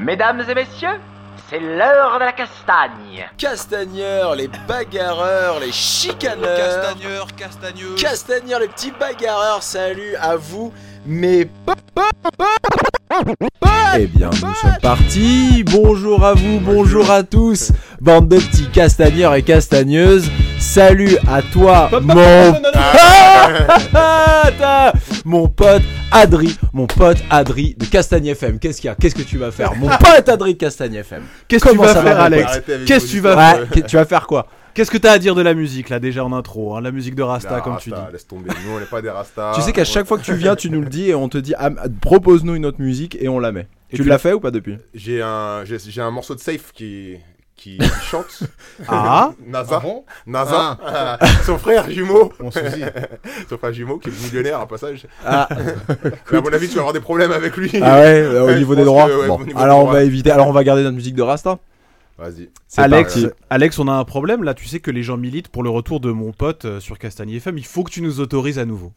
Mesdames et messieurs, c'est l'heure de la castagne. Castagneurs, les bagarreurs, les chicaneurs. Castagneur, castagneux. Castagneurs, les petits bagarreurs, salut à vous, mes Eh bien, nous sommes partis. Bonjour à vous, bonjour à tous, bande de petits castagneurs et castagneuses. Salut à toi, mon pote, mon pote Adri, mon pote Adri de Castagne FM. Qu'est-ce qu'il y a Qu'est-ce que tu vas faire, mon pote Adri de Castagne FM Qu'est-ce que tu Comment vas ça faire, va, Alex Qu'est-ce que tu vas faire Ouais, tu vas faire quoi Qu'est-ce que t'as à dire de la musique là déjà en intro hein, La musique de Rasta, comme tu dis. Rasta, Laisse tomber, nous on n'est pas des rastas. Tu sais qu'à chaque fois que tu viens, tu nous le dis et on te dit ah, propose-nous une autre musique et on la met. Et tu l'as fait ou pas depuis J'ai un, j'ai un morceau de Safe qui, qui chante. Ah NASA. NASA. Son frère jumeau. Son frère jumeau qui est millionnaire à passage. Ah, Mais à mon avis, tu vas avoir des problèmes avec lui. ah ouais, euh, au Ouais, niveau des droits. que, ouais, Bon, au niveau des alors on droits. va éviter. Alors on va garder notre musique de Rasta. Vas-y. Alex, parti. Alex, on a un problème là. Tu sais que les gens militent pour le retour de mon pote euh, sur Castagne FM. Il faut que tu nous autorises à nouveau.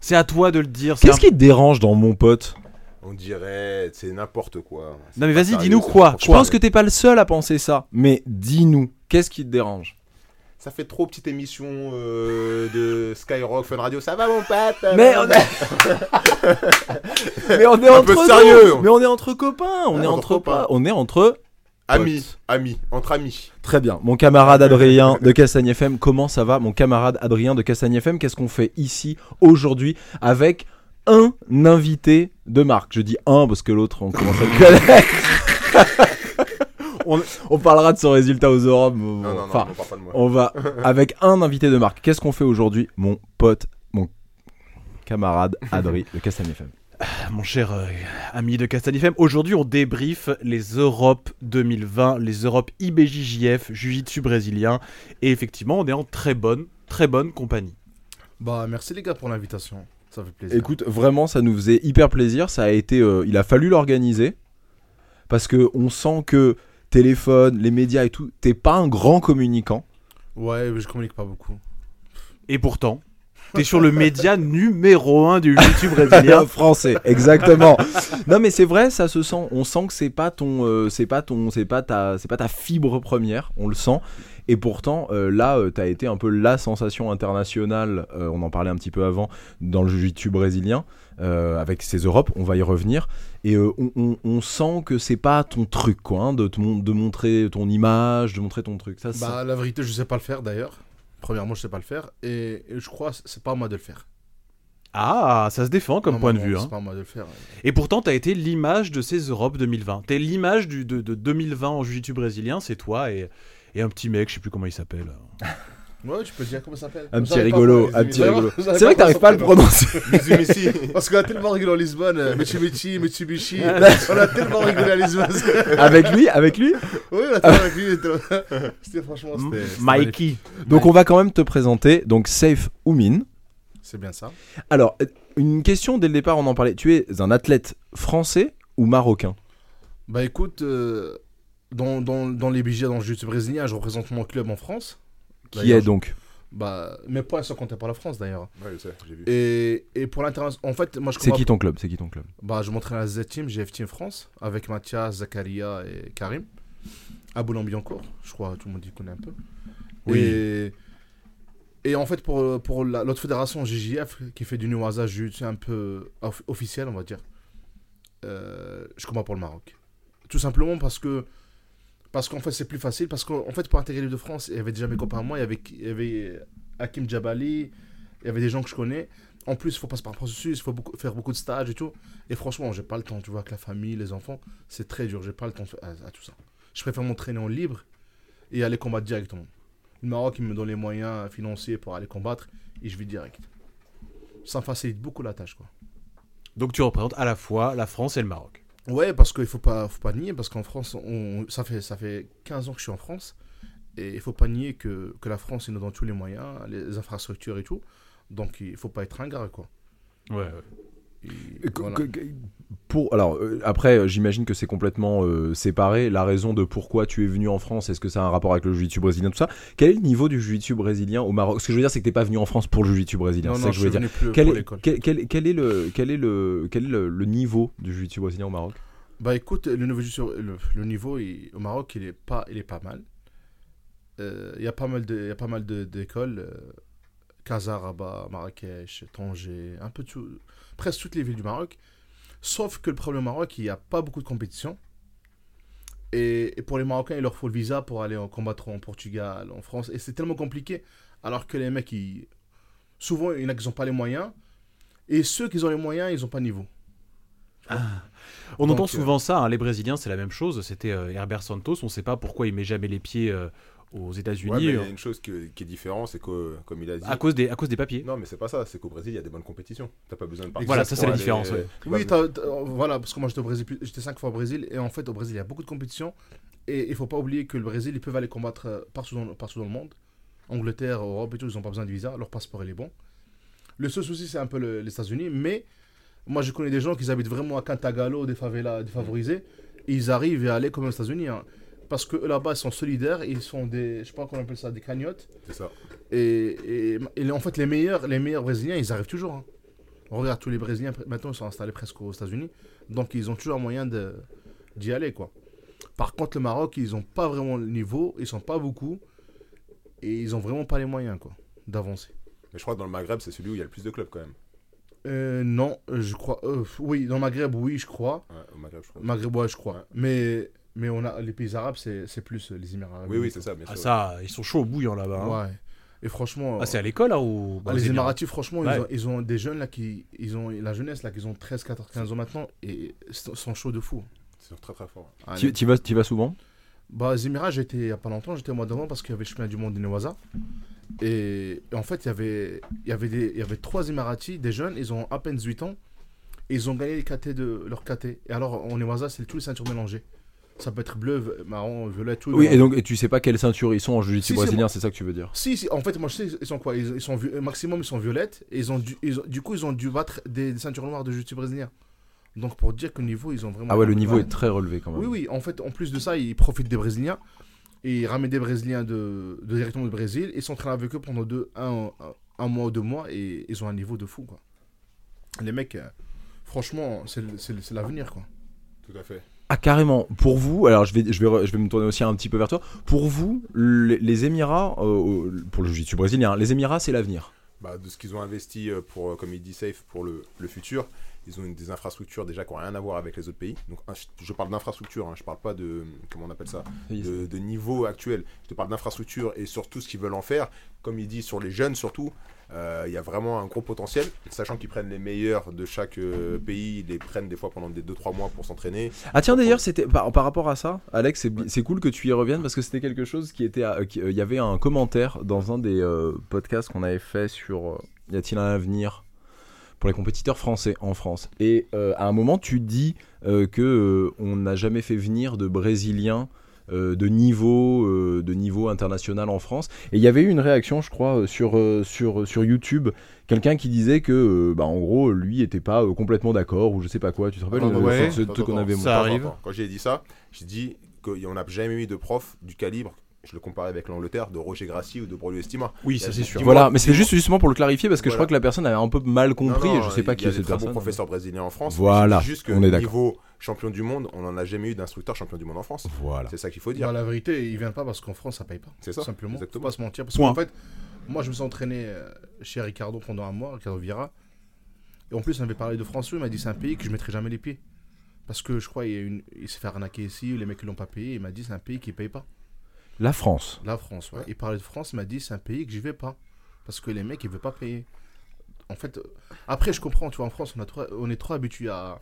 C'est à toi de le dire. Qu'est-ce un- qui te dérange dans mon pote? On dirait, c'est n'importe quoi. Non mais vas-y, dis-nous quoi Je Quoi pense que t'es pas le seul à penser ça. Mais dis-nous, qu'est-ce qui te dérange? Ça fait trop petite émission euh, de Skyrock, Fun Radio. Ça va mon pote? Mais on est, mais on est Un entre nous. sérieux. Mais on est entre copains. On est Entre entre copains. pas. On est entre. Amis, amis, entre amis. Très bien. Mon camarade Adrien de Castagne FM, comment ça va? Mon camarade Adrien de Castagne FM, qu'est-ce qu'on fait ici aujourd'hui avec un invité de marque Je dis un parce que l'autre, on commence à le connaître. on, on parlera de son résultat aux Europes. Non, non, non, enfin, on parle pas de moi. on va avec un invité de marque. Qu'est-ce qu'on fait aujourd'hui Mon pote, mon camarade Adrien de Castagne FM. Mon cher euh, ami de Castagne FM, aujourd'hui on débrief les Europes 2020, les Europes IBJJF, Jiu-Jitsu brésilien. Et effectivement, on est en très bonne, très bonne compagnie. Bah merci les gars pour l'invitation, ça fait plaisir. Écoute, vraiment, ça nous faisait hyper plaisir. Ça a été, euh, il a fallu l'organiser parce que on sent que téléphone, les médias et tout, t'es pas un grand communicant. Ouais, mais je communique pas beaucoup. Et pourtant, t'es sur le média numéro 1 du Jiu-Jitsu brésilien. français, exactement. non, mais c'est vrai, ça se sent. On sent que c'est pas ton, euh, c'est pas ton, c'est pas ta, c'est pas ta fibre première. On le sent. Et pourtant, euh, là, euh, t'as été un peu la sensation internationale. euh, on en parlait un petit peu avant dans le jiu-jitsu brésilien euh, avec ces Europes. On va y revenir. Et euh, on, on- on sent que c'est pas ton truc, quoi, hein, de, te mon- de montrer ton image, de montrer ton truc. Ça, Bah la vérité, je sais pas le faire d'ailleurs. Premièrement, je sais pas le faire et, et je crois que c'est pas à moi de le faire. Ah, ça se défend comme Non, point non, de vue. C'est hein. pas à moi de le faire. Et pourtant, t'as été l'image de ces Europes 2020. T'es l'image de, de 2020 en Jiu-Jitsu brésilien, c'est toi et, et un petit mec, je sais plus comment il s'appelle. Ouais, tu peux dire comment ça s'appelle. un petit rigolo, un petit rigolo. C'est vrai que t'arrives pas à le prononcer. S'appelle. Parce qu'on a tellement rigolé en Lisbonne, Mitsubishi, Mitsubishi. on a tellement rigolé à Lisbonne. avec lui, avec lui. oui, on a tellement rigolé. c'était- C'était franchement. Mikey. Donc on va quand même te présenter. Donc Safe Oumin. C'est bien ça. Alors, une question dès le départ, on en parlait. Tu es un athlète français ou marocain Bah écoute, dans, dans, dans les budgets dans le jiu-jitsu brésilien, je représente mon club en France. Qui est donc Bah, mes points sont comptés par la France d'ailleurs. Ouais, j'ai vu. Et, et pour l'international, en fait, moi je C'est qui ton club C'est qui ton club? Bah, je m'entraîne à la Z-Team, GF Team France, avec Mathias, Zakaria et Karim. À Boulogne-Billancourt, je crois tout le monde y connaît un peu. Oui. Et, et en fait, pour, pour la- l'autre fédération, GJF, qui fait du Nuaza Jiu-Jitsu un peu off- officiel, on va dire, euh, je combats pour le Maroc. Tout simplement parce que. Parce qu'en fait, c'est plus facile. Parce qu'en fait, pour intégrer l'équipe de France, il y avait déjà mes copains à moi. Il y avait, il y avait Hakim Djabali. Il y avait des gens que je connais. En plus, il faut passer par un processus. Il faut faire beaucoup de stages et tout. Et franchement, j'ai pas le temps. Tu vois, avec la famille, les enfants, c'est très dur. J'ai pas le temps à, tout ça. Je préfère m'entraîner en libre et aller combattre directement. Le Maroc, il me donne les moyens financiers pour aller combattre et je vais direct. Ça facilite beaucoup la tâche, quoi. Donc tu représentes à la fois la France et le Maroc. Ouais, parce qu'il faut pas, faut pas nier, parce qu'en France, on, ça, fait, ça fait 15 ans que je suis en France, et il faut pas nier que, que la France, nous donne tous les moyens, les infrastructures et tout, donc il faut pas être ingrat, quoi. Ouais, Que- voilà. pour alors euh, après euh, j'imagine que c'est complètement euh, séparé la raison de pourquoi tu es venu en France est-ce que ça a un rapport avec le jiu-jitsu brésilien tout ça? Quel est le niveau du jiu-jitsu brésilien au Maroc? Ce que je veux dire c'est que t'es pas venu en France pour le jiu-jitsu brésilien Non, non, ça que je veux dire quel est, quel, quel- quel est le quel est le quel est le, le niveau du jiu-jitsu brésilien au Maroc? Bah écoute, le niveau, le, le niveau il- au Maroc, il est pas, il est pas mal. Euh, Il y a pas mal de, il y a pas mal d'écoles. Casa, Rabat, Marrakech, Tanger, un peu tout, presque toutes les villes du Maroc. Sauf que le problème au Maroc, il n'y a pas beaucoup de compétition. Et, et pour les Marocains, il leur faut le visa pour aller en combattre en Portugal, en France. Et c'est tellement compliqué. Alors que les mecs, ils, souvent, il y en a qui n'ont pas les moyens. Et ceux qui ont les moyens, ils n'ont pas de niveau. On Donc, entend euh, souvent ça, hein, les Brésiliens, c'est la même chose. C'était euh, Herbert Santos, on ne sait pas pourquoi il met jamais les pieds euh, aux États-Unis Ouais, mais il y euh, a une chose qui, qui est différente, c'est que, comme il a dit. à, cause des, à cause des papiers. Non, mais c'est pas ça, c'est qu'au Brésil, il y a des bonnes compétitions. T'as pas besoin de partir. Voilà, ça, c'est la différence, ouais. Oui, t'as- voilà, parce que moi j'étais au Brésil, plus- j'étais cinq fois au Brésil, et en fait au Brésil il y a beaucoup de compétitions, et il faut pas oublier que le Brésil ils peuvent aller combattre euh, partout dans, partout dans le monde, Angleterre, Europe et tout, ils ont pas besoin de visa, leur passeport il est bon. Le seul souci c'est un peu le- les États-Unis, mais moi je connais des gens qui habitent vraiment à Cantagalo, des favelas défavorisés, et ils arrivent à aller comme aux États-Unis, hein. Parce que là-bas ils sont solidaires, ils sont des, je sais pas comment on appelle ça, des cagnottes, C'est ça. et, et- et en fait, les meilleurs, les meilleurs Brésiliens, ils arrivent toujours. hein. On regarde tous les Brésiliens, maintenant, ils sont installés presque aux États-Unis. Donc, ils ont toujours moyen de- d'y aller, quoi. Par contre, le Maroc, ils n'ont pas vraiment le niveau, ils sont pas beaucoup. Et ils ont vraiment pas les moyens, quoi, d'avancer. Mais je crois que dans le Maghreb, c'est celui où il y a le plus de clubs quand même. Euh, non, je crois. euh, oui, dans le Maghreb, oui, je crois. Ouais, au Maghreb, je crois. Maghreb, ouais, je crois. Ouais. Mais, mais on a, les pays arabes, c'est c'est plus euh, les Émirats arabes. Oui, oui, c'est ça, bien Ah, ça, ils sont chauds au bouillant là-bas. hein. Ouais. Et franchement. Ah, c'est à l'école, là, ou Ah, les Émiratis, franchement, Ouais. ils, ont, ils ont des jeunes là qui. Ils ont la jeunesse là, qui ont 13, 14, 15 ans maintenant et ils sont chauds de fou. C'est très très fort. Ah, tu, tu vas tu vas souvent? Bah, les Émirats, j'étais il y a pas longtemps, j'étais au mois d'avant parce qu'il y avait le championnat du monde de Newaza. Et, et en fait, il y avait, il y avait, des, il y avait trois Émiratis, des jeunes, ils ont à peine 18 ans. Et ils ont gagné les KT de leur KT. Et alors, en Newaza, c'est tous les ceintures mélangées. Ça peut être bleu, marron, violet, tout. oui et donc et tu sais pas quelle ceinture ils sont en jiu-jitsu Si, si, brésilien c'est ça que tu veux dire Si, si, en fait, moi je sais, ils sont quoi Ils, ils sont vi- maximum, ils sont violettes. Et ils ont dû, ils ont- du coup, ils ont dû battre des, des ceintures noires de jiu-jitsu brésilien. Donc, pour dire que le niveau, ils ont vraiment. ah ouais le niveau est très relevé quand même Oui, oui, en fait, en plus de ça, ils profitent des Brésiliens. Et ils ramènent des Brésiliens de, de directement du Brésil. Ils s'entraînent avec eux pendant deux, un, un, un mois ou deux mois. Et ils ont un niveau de fou, quoi. Les mecs, euh, franchement, c'est l'avenir, quoi. Tout à fait. Ah carrément. Pour vous, alors je vais, je vais, je vais me tourner aussi un petit peu vers toi. Pour vous, les, les Émirats, euh, pour le jiu-jitsu brésilien, les Émirats c'est l'avenir. Bah, de ce qu'ils ont investi euh, pour, euh, comme il dit Safe, pour le, le futur, ils ont une- des infrastructures déjà qui n'ont rien à voir avec les autres pays. Donc, je, parle d'infrastructure, hein, je parle pas de. Comment on appelle ça de, de niveau actuel. Je te parle d'infrastructure et surtout ce qu'ils veulent en faire. Comme il dit sur les jeunes, surtout, il y a vraiment un gros potentiel. Sachant qu'ils prennent les meilleurs de chaque euh, pays, ils les prennent des fois pendant des 2-3 mois pour s'entraîner. Ah tiens d'ailleurs c'était par, par rapport à ça, Alex, c'est cool que tu y reviennes parce que c'était quelque chose qui était, euh, il y avait un commentaire dans un des euh, podcasts qu'on avait fait sur euh, y a-t-il un avenir pour les compétiteurs français en France? Et euh, à un moment tu dis euh, que euh, on n'a jamais fait venir de Brésiliens euh, de niveau euh, de niveau international en France et il y avait eu une réaction je crois euh, sur euh, sur sur YouTube quelqu'un qui disait que euh, bah en gros lui était pas euh, complètement d'accord ou je sais pas quoi tu te rappelles Attends, euh, attends, ouais. ce- ce attends, truc qu'on attends, avait Ça attends, attends, arrive. attends. Quand j'ai dit ça, j'ai dit qu'on n'a jamais eu de prof du calibre. Je le comparais avec l'Angleterre de Roger Grassi ou de Brolio Estima. Oui, ça c'est sûr. Voilà, mais dis-moi. juste justement pour le clarifier parce que je crois que la personne avait un peu mal compris Non, non, et je sais pas il qui est cette personne. bons professeurs brésiliens en France. Voilà, C'est juste que on est d'accord. niveau champion du monde, on n'en a jamais eu d'instructeur champion du monde en France. Voilà. C'est ça qu'il faut dire. Bah, la vérité, ils viennent pas parce qu'en France, ça paye pas. C'est Tout ça, simplement. Faut exactement. pas se mentir. Parce qu'en fait, moi, je me suis entraîné euh, chez Ricardo pendant un mois, Ricardo Vieira. Et en plus, on avait parlé de France. Il m'a dit c'est un pays que je mettrai jamais les pieds. Parce que je crois il, y a une... il s'est fait arnaquer ici, les mecs ne l'ont pas payé. Il m'a dit c'est un pays qui paye pas. La France. La France, ouais. Ouais. Il parlait de France, il m'a dit c'est un pays que j'y vais pas. Parce que les mecs, ils veulent pas payer. En fait, euh, après, je comprends, tu vois, en France, on, a trop, on est trop habitué à,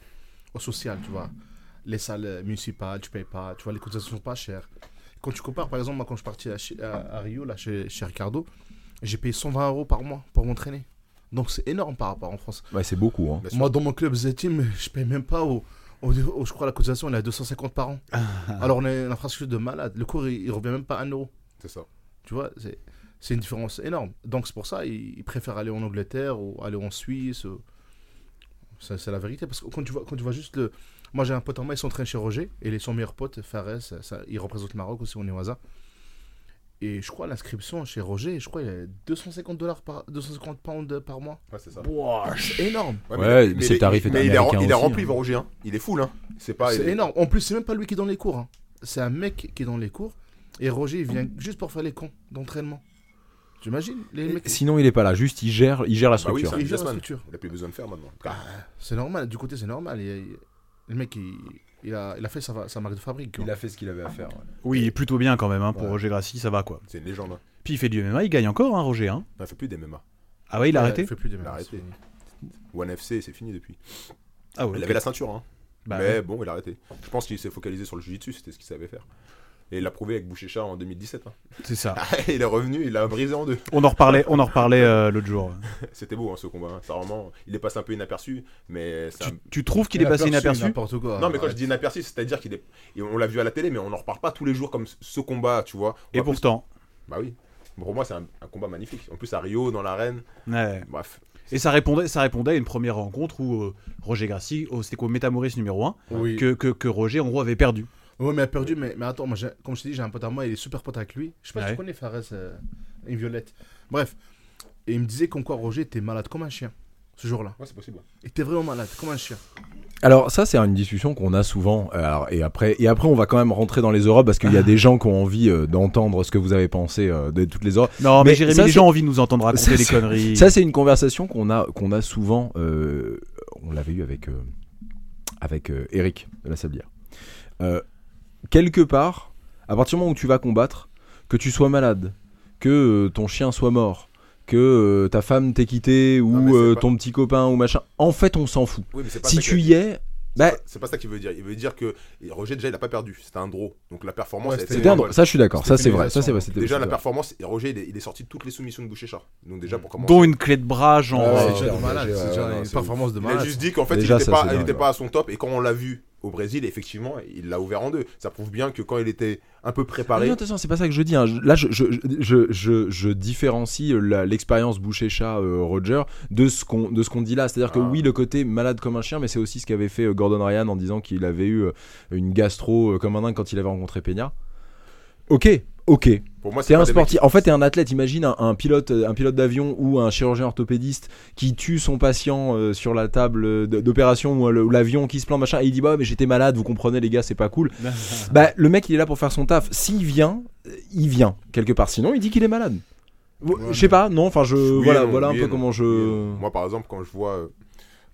au social, tu vois. Les salles municipales, tu payes pas, tu vois, les cotisations sont pas chères. Quand tu compares, par exemple, moi, quand je suis parti à, à- à Rio, là, chez, chez Ricardo, j'ai payé 120 euros par mois pour m'entraîner. Donc, c'est énorme par rapport en France. Ouais, c'est beaucoup. Hein. Moi, dans mon club Z-Team, je paye même pas au, au- je crois, la cotisation, elle est à 250 par an. Alors, on a une infrastructure de malade. Le cours, il, il revient même pas à 1 euro. C'est ça. Tu vois, c'est, une différence énorme. Donc c'est pour ça ils, ils préfèrent aller en Angleterre ou aller en Suisse. ou- C'est la vérité. Parce que quand tu vois, quand tu vois juste le. Moi, j'ai un pote en moi, ils s'entraînent chez Roger. Et les son meilleur pote, Fares, ça- il représente le Maroc aussi, on est au hasard. Et je crois l'inscription chez Roger, je crois il y a 250 dollars par 250 pounds par mois. Ouais, c'est ça. C'est énorme. Ouais, mais c'est le tarif mais il est, américain il est aussi, rempli, hein. Roger. Hein. Il est full. Hein. C'est pas. C'est il est- énorme. En plus, c'est même pas lui qui est dans les cours. hein. C'est un mec qui est dans les cours. Et Roger, il vient juste pour faire les cons d'entraînement. Tu imagines les mecs Sinon, il est pas là. Juste, il gère, il gère la Bah oui, structure. Il gère la businessman. structure. Il a plus besoin de faire maintenant. C'est normal. Du côté, c'est normal. Il- il- le mec, il, il a, il a fait sa, sa marque de fabrique. quoi. il a fait ce qu'il avait à faire. Oui, plutôt bien quand même, hein, pour Ouais. Roger Grassi, ça va quoi. C'est une légende. Hein. Puis il fait du MMA, il gagne encore, hein, Roger. Hein. Non, il fait plus des MMA. Ah ouais, il a Ouais, arrêté fait plus des Il a arrêté. c'est- One FC, c'est fini depuis. Ah ouais. Il ok. avait la ceinture. Hein. Bah mais ouais. bon, il a arrêté. Je pense qu'il s'est focalisé sur le jiu-jitsu, c'était ce qu'il savait faire. Et il l'a prouvé avec Bouchécha en 2017. hein. C'est ça. il est revenu, il l'a brisé en deux. On en reparlait, on en reparlait euh, l'autre jour. C'était beau hein, ce combat. hein. Ça, vraiment, il est passé un peu inaperçu, mais ça- Tu, tu trouves qu'il est passé inaperçu N'importe quoi. Non, mais quand Ouais. je dis inaperçu, c'est-à-dire qu'il est. et On l'a vu à la télé, mais on n'en reparle pas tous les jours comme ce combat, tu vois. On Et plus- pourtant. Bah oui. Pour moi, c'est un, un combat magnifique. En plus, à Rio, dans l'arène. Ouais. Bref. Et ça répondait, ça répondait à une première rencontre où euh, Roger Grassi, oh, c'était quoi, Métamoris numéro 1, Oui. que, que, que Roger en gros avait perdu. Ouais, mais il a perdu. Mais, mais attends, moi, comme je t'ai dit, j'ai un pote à moi, il est super pote avec lui. Je sais pas si tu connais Fares, euh, une violette. Bref. Et il me disait qu'en quoi Roger était malade comme un chien ce jour-là. Ouais, c'est possible. Il était vraiment malade comme un chien. Alors ça c'est une discussion qu'on a souvent euh, alors, et après et après on va quand même rentrer dans les Europes parce qu'il y a des gens qui ont envie euh, d'entendre ce que vous avez pensé euh, de toutes les Europes. Non, mais, Mais Jérémy, ça, les gens ont envie de nous entendre raconter Ça, des conneries. Ça c'est une conversation qu'on a qu'on a souvent euh, on l'avait eu avec euh, avec euh, Eric de la Sablière. Quelque part à partir du moment où tu vas combattre que tu sois malade, que euh, ton chien soit mort, que euh, ta femme t'ait quitté ou euh, pas- ton petit copain ou machin, en fait on s'en fout. Oui, mais Si tu y es, bah, c'est pas- ça qu'il veut dire. Il veut dire que Roger, déjà, il a pas perdu. C'était un draw. Donc la performance, Ouais, c'était était c'était un bonne. Ça je suis d'accord, ça c'est vrai, ça c'est vrai. Déjà, la vrai. performance, et Roger, il est, il est sorti de toutes les soumissions de Bouchécha. Donc, déjà, pour commencer. Dont une clé de bras, genre. Ouais, c'est ouais, déjà ouais, de malade. ouais, C'est ouais, déjà non, une performance de Il a malade. juste dit qu'en fait, Déjà, il ça, était pas, il était pas à son top. Et quand on l'a vu au Brésil, effectivement, il l'a ouvert en deux. Ça prouve bien que quand il était un peu Ah préparé. non, attention, c'est pas ça que je dis. hein. Je- Là, je, différencie euh, l'expérience Boucher-Chat-Roger de ce qu'on de ce qu'on dit là. C'est-à-dire que Ah. oui, le côté malade comme un chien, mais c'est aussi ce qu'avait fait euh, Gordon Ryan en disant qu'il avait eu euh, une gastro euh, comme un dingue quand il avait rencontré Peña. Ok, ok. Pour moi, un sportif. En fait, t'es un athlète. Imagine un, un pilote, un pilote d'avion ou un chirurgien orthopédiste qui tue son patient euh, sur la table euh, d'opération ou, euh, ou l'avion qui se plante machin. Et il dit bah mais j'étais malade. Vous comprenez les gars, c'est pas cool. bah le mec il est là pour faire son taf. S'il vient, il vient quelque part. Sinon, il dit qu'il est malade. Ouais, je sais pas. Non. Enfin, je Oui voilà, non, voilà un peu non, comment je. oui. Moi, par exemple, quand je vois.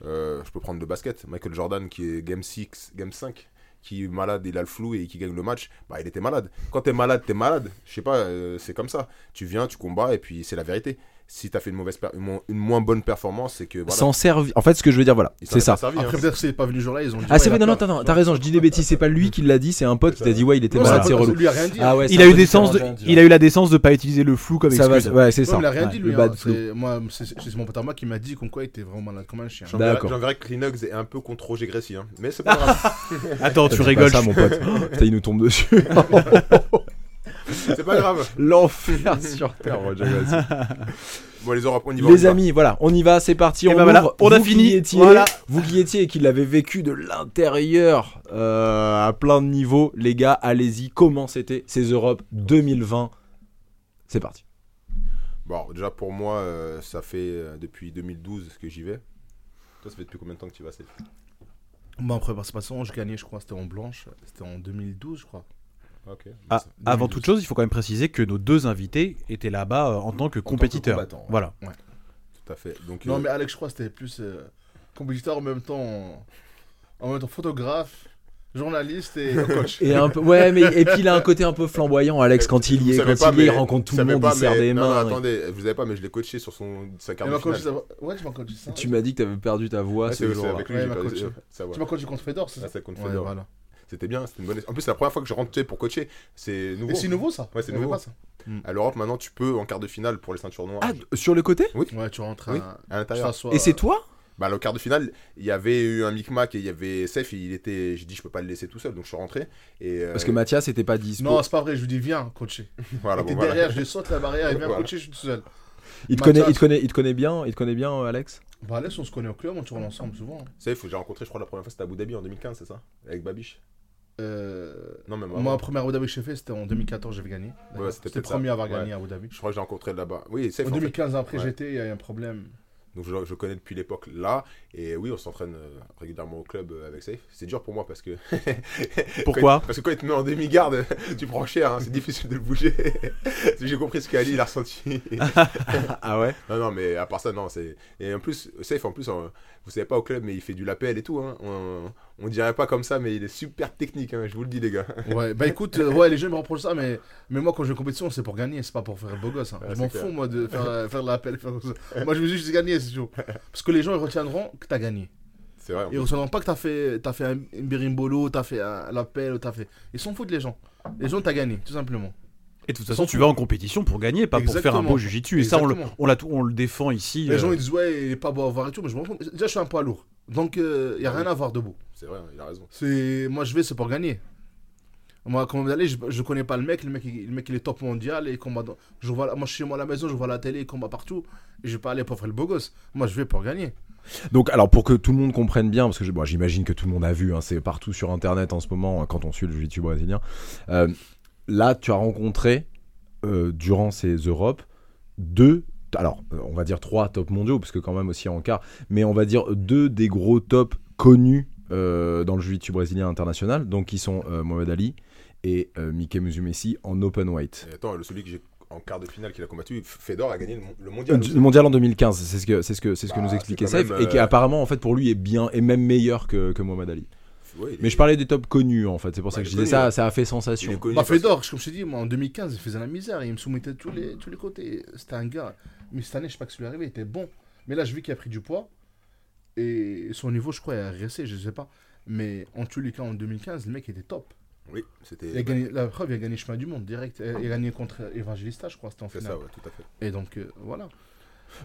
euh, je peux prendre le basket. Michael Jordan, qui est Game 6, Game 5, qui est malade, il a le flou et qui gagne le match. Bah, il était malade. Quand t'es malade, t'es malade. Je sais pas, euh, c'est comme ça. Tu viens, tu combats et puis c'est la vérité. Si t'as fait une, mauvaise une, mo- une moins bonne performance, c'est que. Voilà, S'en servir. En fait, ce que je veux dire, voilà, c'est est ça. servi, Après, hein. peut-être que c'est pas venu ce jour-là, ils ont dit. Ah ouais, c'est vrai. Non, non, t'as raison. Je dis des bêtises. C'est pas lui qui l'a dit. C'est un pote qui t'a dit ouais, il était Non, malade. c'est relou. lui a rien dit. Ah ouais. Il c'est a un eu peu des sens de, différent, il a eu la décence de pas utiliser le flou comme Ça va. excuse. Ouais, c'est ça. il a rien dit, le lui. hein. C'est- Moi, c'est c'est mon pote à moi qui m'a dit qu'on quoi il était vraiment malade comme un chien. D'accord. j'enverrai que Linux est un peu contre Roger Gracie. Hein. Mais c'est pas grave. Attends, tu rigoles. ça, mon pote. Putain, il nous tombe dessus. c'est pas grave. L'enfer sur terre, Roger. Bon, les Europes, on y va. on y Les va. amis, voilà, on y va, c'est parti. Et on ben voilà, ouvre. on a qui fini. y étiez, Voilà. Vous qui y étiez et qui l'avez vécu de l'intérieur euh, à plein de niveaux, les gars, allez-y. Comment c'était ces Europes 2020 C'est parti. Bon, déjà pour moi, euh, ça fait euh, depuis 2012 que j'y vais. Toi, ça fait depuis combien de temps que tu y vas, Steph Bon, après, par façon, je gagnais, je crois, c'était en blanche. C'était en 2012, je crois. Ok. Ah, avant 2012. toute chose, il faut quand même préciser que nos deux invités étaient là-bas euh, en tant que compétiteurs. combattants, ouais. Voilà. Tout à fait. Donc, Non, euh, mais Alex, je crois, c'était plus euh, compétiteur en même temps. En même temps, photographe, journaliste et coach. Et un peu, ouais, mais et puis il a un côté un peu flamboyant, Alex, quand il y est, quand pas, il y est, il rencontre tout le monde, pas, il serre mais- des non, non, mains. attendez, vous savez pas, mais je l'ai coaché sur son, sa carte de Ouais, tu m'as coaché ça. Tu m'as dit que t'avais perdu ta voix Ouais, ce jour-là. avec lui, Ouais, ouais. Tu m'as coaché contre Fedor, c'est Ah, ça c'est contre Ouais, Fedor. voilà. C'était bien, c'était une bonne. En plus, c'est la première fois que je rentre pour coacher. C'est nouveau. Et c'est nouveau ça Ouais, c'est nouveau. pas ça. À l'Europe, maintenant, tu peux en quart de finale pour les ceintures noires. Ah, sur le côté Ouais, tu rentres Oui, à. à l'intérieur. Et c'est toi Bah, le quart de finale, il y avait eu un micmac et il y avait Seth. Il était. J'ai dit, je peux pas le laisser tout seul, donc je suis rentré. Et, euh, Parce que Mathias était pas dispo. Non, c'est pas vrai, je lui dis viens coacher. voilà, Il bon, voilà. derrière, je saute la barrière et viens Voilà. coacher, je suis tout seul. il, te Mathias- connaît, il, te connaît, il te connaît bien, il te connaît bien, euh, Alex Bah, on se connaît au club, on tourne ensemble souvent. hein. Safe, j'ai rencontré, je crois, la première fois, c'était à Abu Dhabi en 2015, c'est ça? Avec Babiche Euh, Non, même Moi, avant. la première Abu Dhabi que j'ai fait, c'était en 2014, j'avais gagné. Ouais, c'était le premier à avoir Ouais. gagné à Abu Dhabi. Je crois que j'ai rencontré là-bas. Oui, En en fait. 2015, après Ouais. j'étais, il y a eu un problème. Donc je, je connais depuis l'époque là. Et oui, on s'entraîne euh, régulièrement au club euh, avec Safe. C'est dur pour moi parce que. Pourquoi Parce que quand il te met en demi-garde, tu prends cher, hein, c'est difficile de le bouger. J'ai compris ce qu'Ali il a ressenti. Ah ouais non, non, mais à part ça, non. c'est Et en plus, Safe, en plus, on- vous savez pas au club, mais il fait du lapel et tout. Hein. On, on dirait pas comme ça, mais il est super technique, hein, je vous le dis, les gars. Ouais, bah écoute, euh, ouais, les gens me reprochent ça, mais, mais moi quand je vais en compétition, c'est pour gagner, c'est pas pour faire beau gosse. hein. Ouais, je m'en fous, moi, de faire, euh, faire de l'appel. faire. Moi, je veux juste gagner, c'est chaud. Parce que les gens, ils retiendront que t'as gagné. C'est vrai. Ils plus. retiendront pas que t'as fait, t'as fait un, une berimbolo, t'as fait un, l'appel, ou t'as fait. Ils s'en foutent, les gens. Les gens, t'as gagné, tout simplement. Et de toute façon, tu vas en compétition pour gagner, pas pour faire un beau jujitsu. Et ça, on le, on, l'a on le défend ici. Les euh, gens, ils disent, ouais, il est pas beau à voir et tout, mais je m'en fous. Déjà, je suis un poids lourd. Donc, il y a Ah rien oui. à voir debout. C'est vrai, il a raison. C'est moi je vais c'est pour gagner. Moi comme d'aller je, je connais pas le mec, le mec il, le mec il est top mondial et combat dans- je vois moi je suis chez moi à la maison, je vois la télé, il combat partout et je vais pas aller pour faire le beau gosse. Moi je vais pour gagner. Donc, alors pour que tout le monde comprenne bien, parce que bon, j'imagine que tout le monde a vu, hein, c'est partout sur internet en ce moment hein, quand on suit le jiu-jitsu brésilien. Euh, là, tu as rencontré euh, durant ces Europes deux, alors euh, on va dire trois top mondiaux, parce que quand même aussi en quart, mais on va dire deux des gros tops connus dans le jiu-jitsu brésilien international, donc qui sont Mohamed Ali et Mike Musumeci en open weight. Et attends, celui que j'ai en quart de finale qu'il a combattu, Fedor a gagné le, mon- le mondial. Le mondial en 2015, c'est ce que c'est ce que c'est ce que Bah, nous expliquait même, et qui euh, apparemment en fait pour lui est bien et même meilleur que, que Mohamed Ali. Ouais, Mais est- je parlais des tops connus en fait, c'est pour ça Ouais, que je disais connu, ça, ouais. ça a fait sensation. Bah Fedor, comme je t'ai dit, moi en 2015 il faisait la misère, il me soumettait de tous les, tous les côtés. C'était un gars. Mais cette année je sais pas ce qui lui est arrivé, il était bon. Mais là je vis qu'il a pris du poids et son niveau je crois est régressé, je sais pas. Mais en tous les cas en 2015 le mec était top. Oui, c'était. Il a gagné, la preuve il a gagné chemin du monde direct. Il a gagné contre Evangelista je crois, c'était en C'est finale. ça, ouais, tout à fait. Et donc euh, voilà.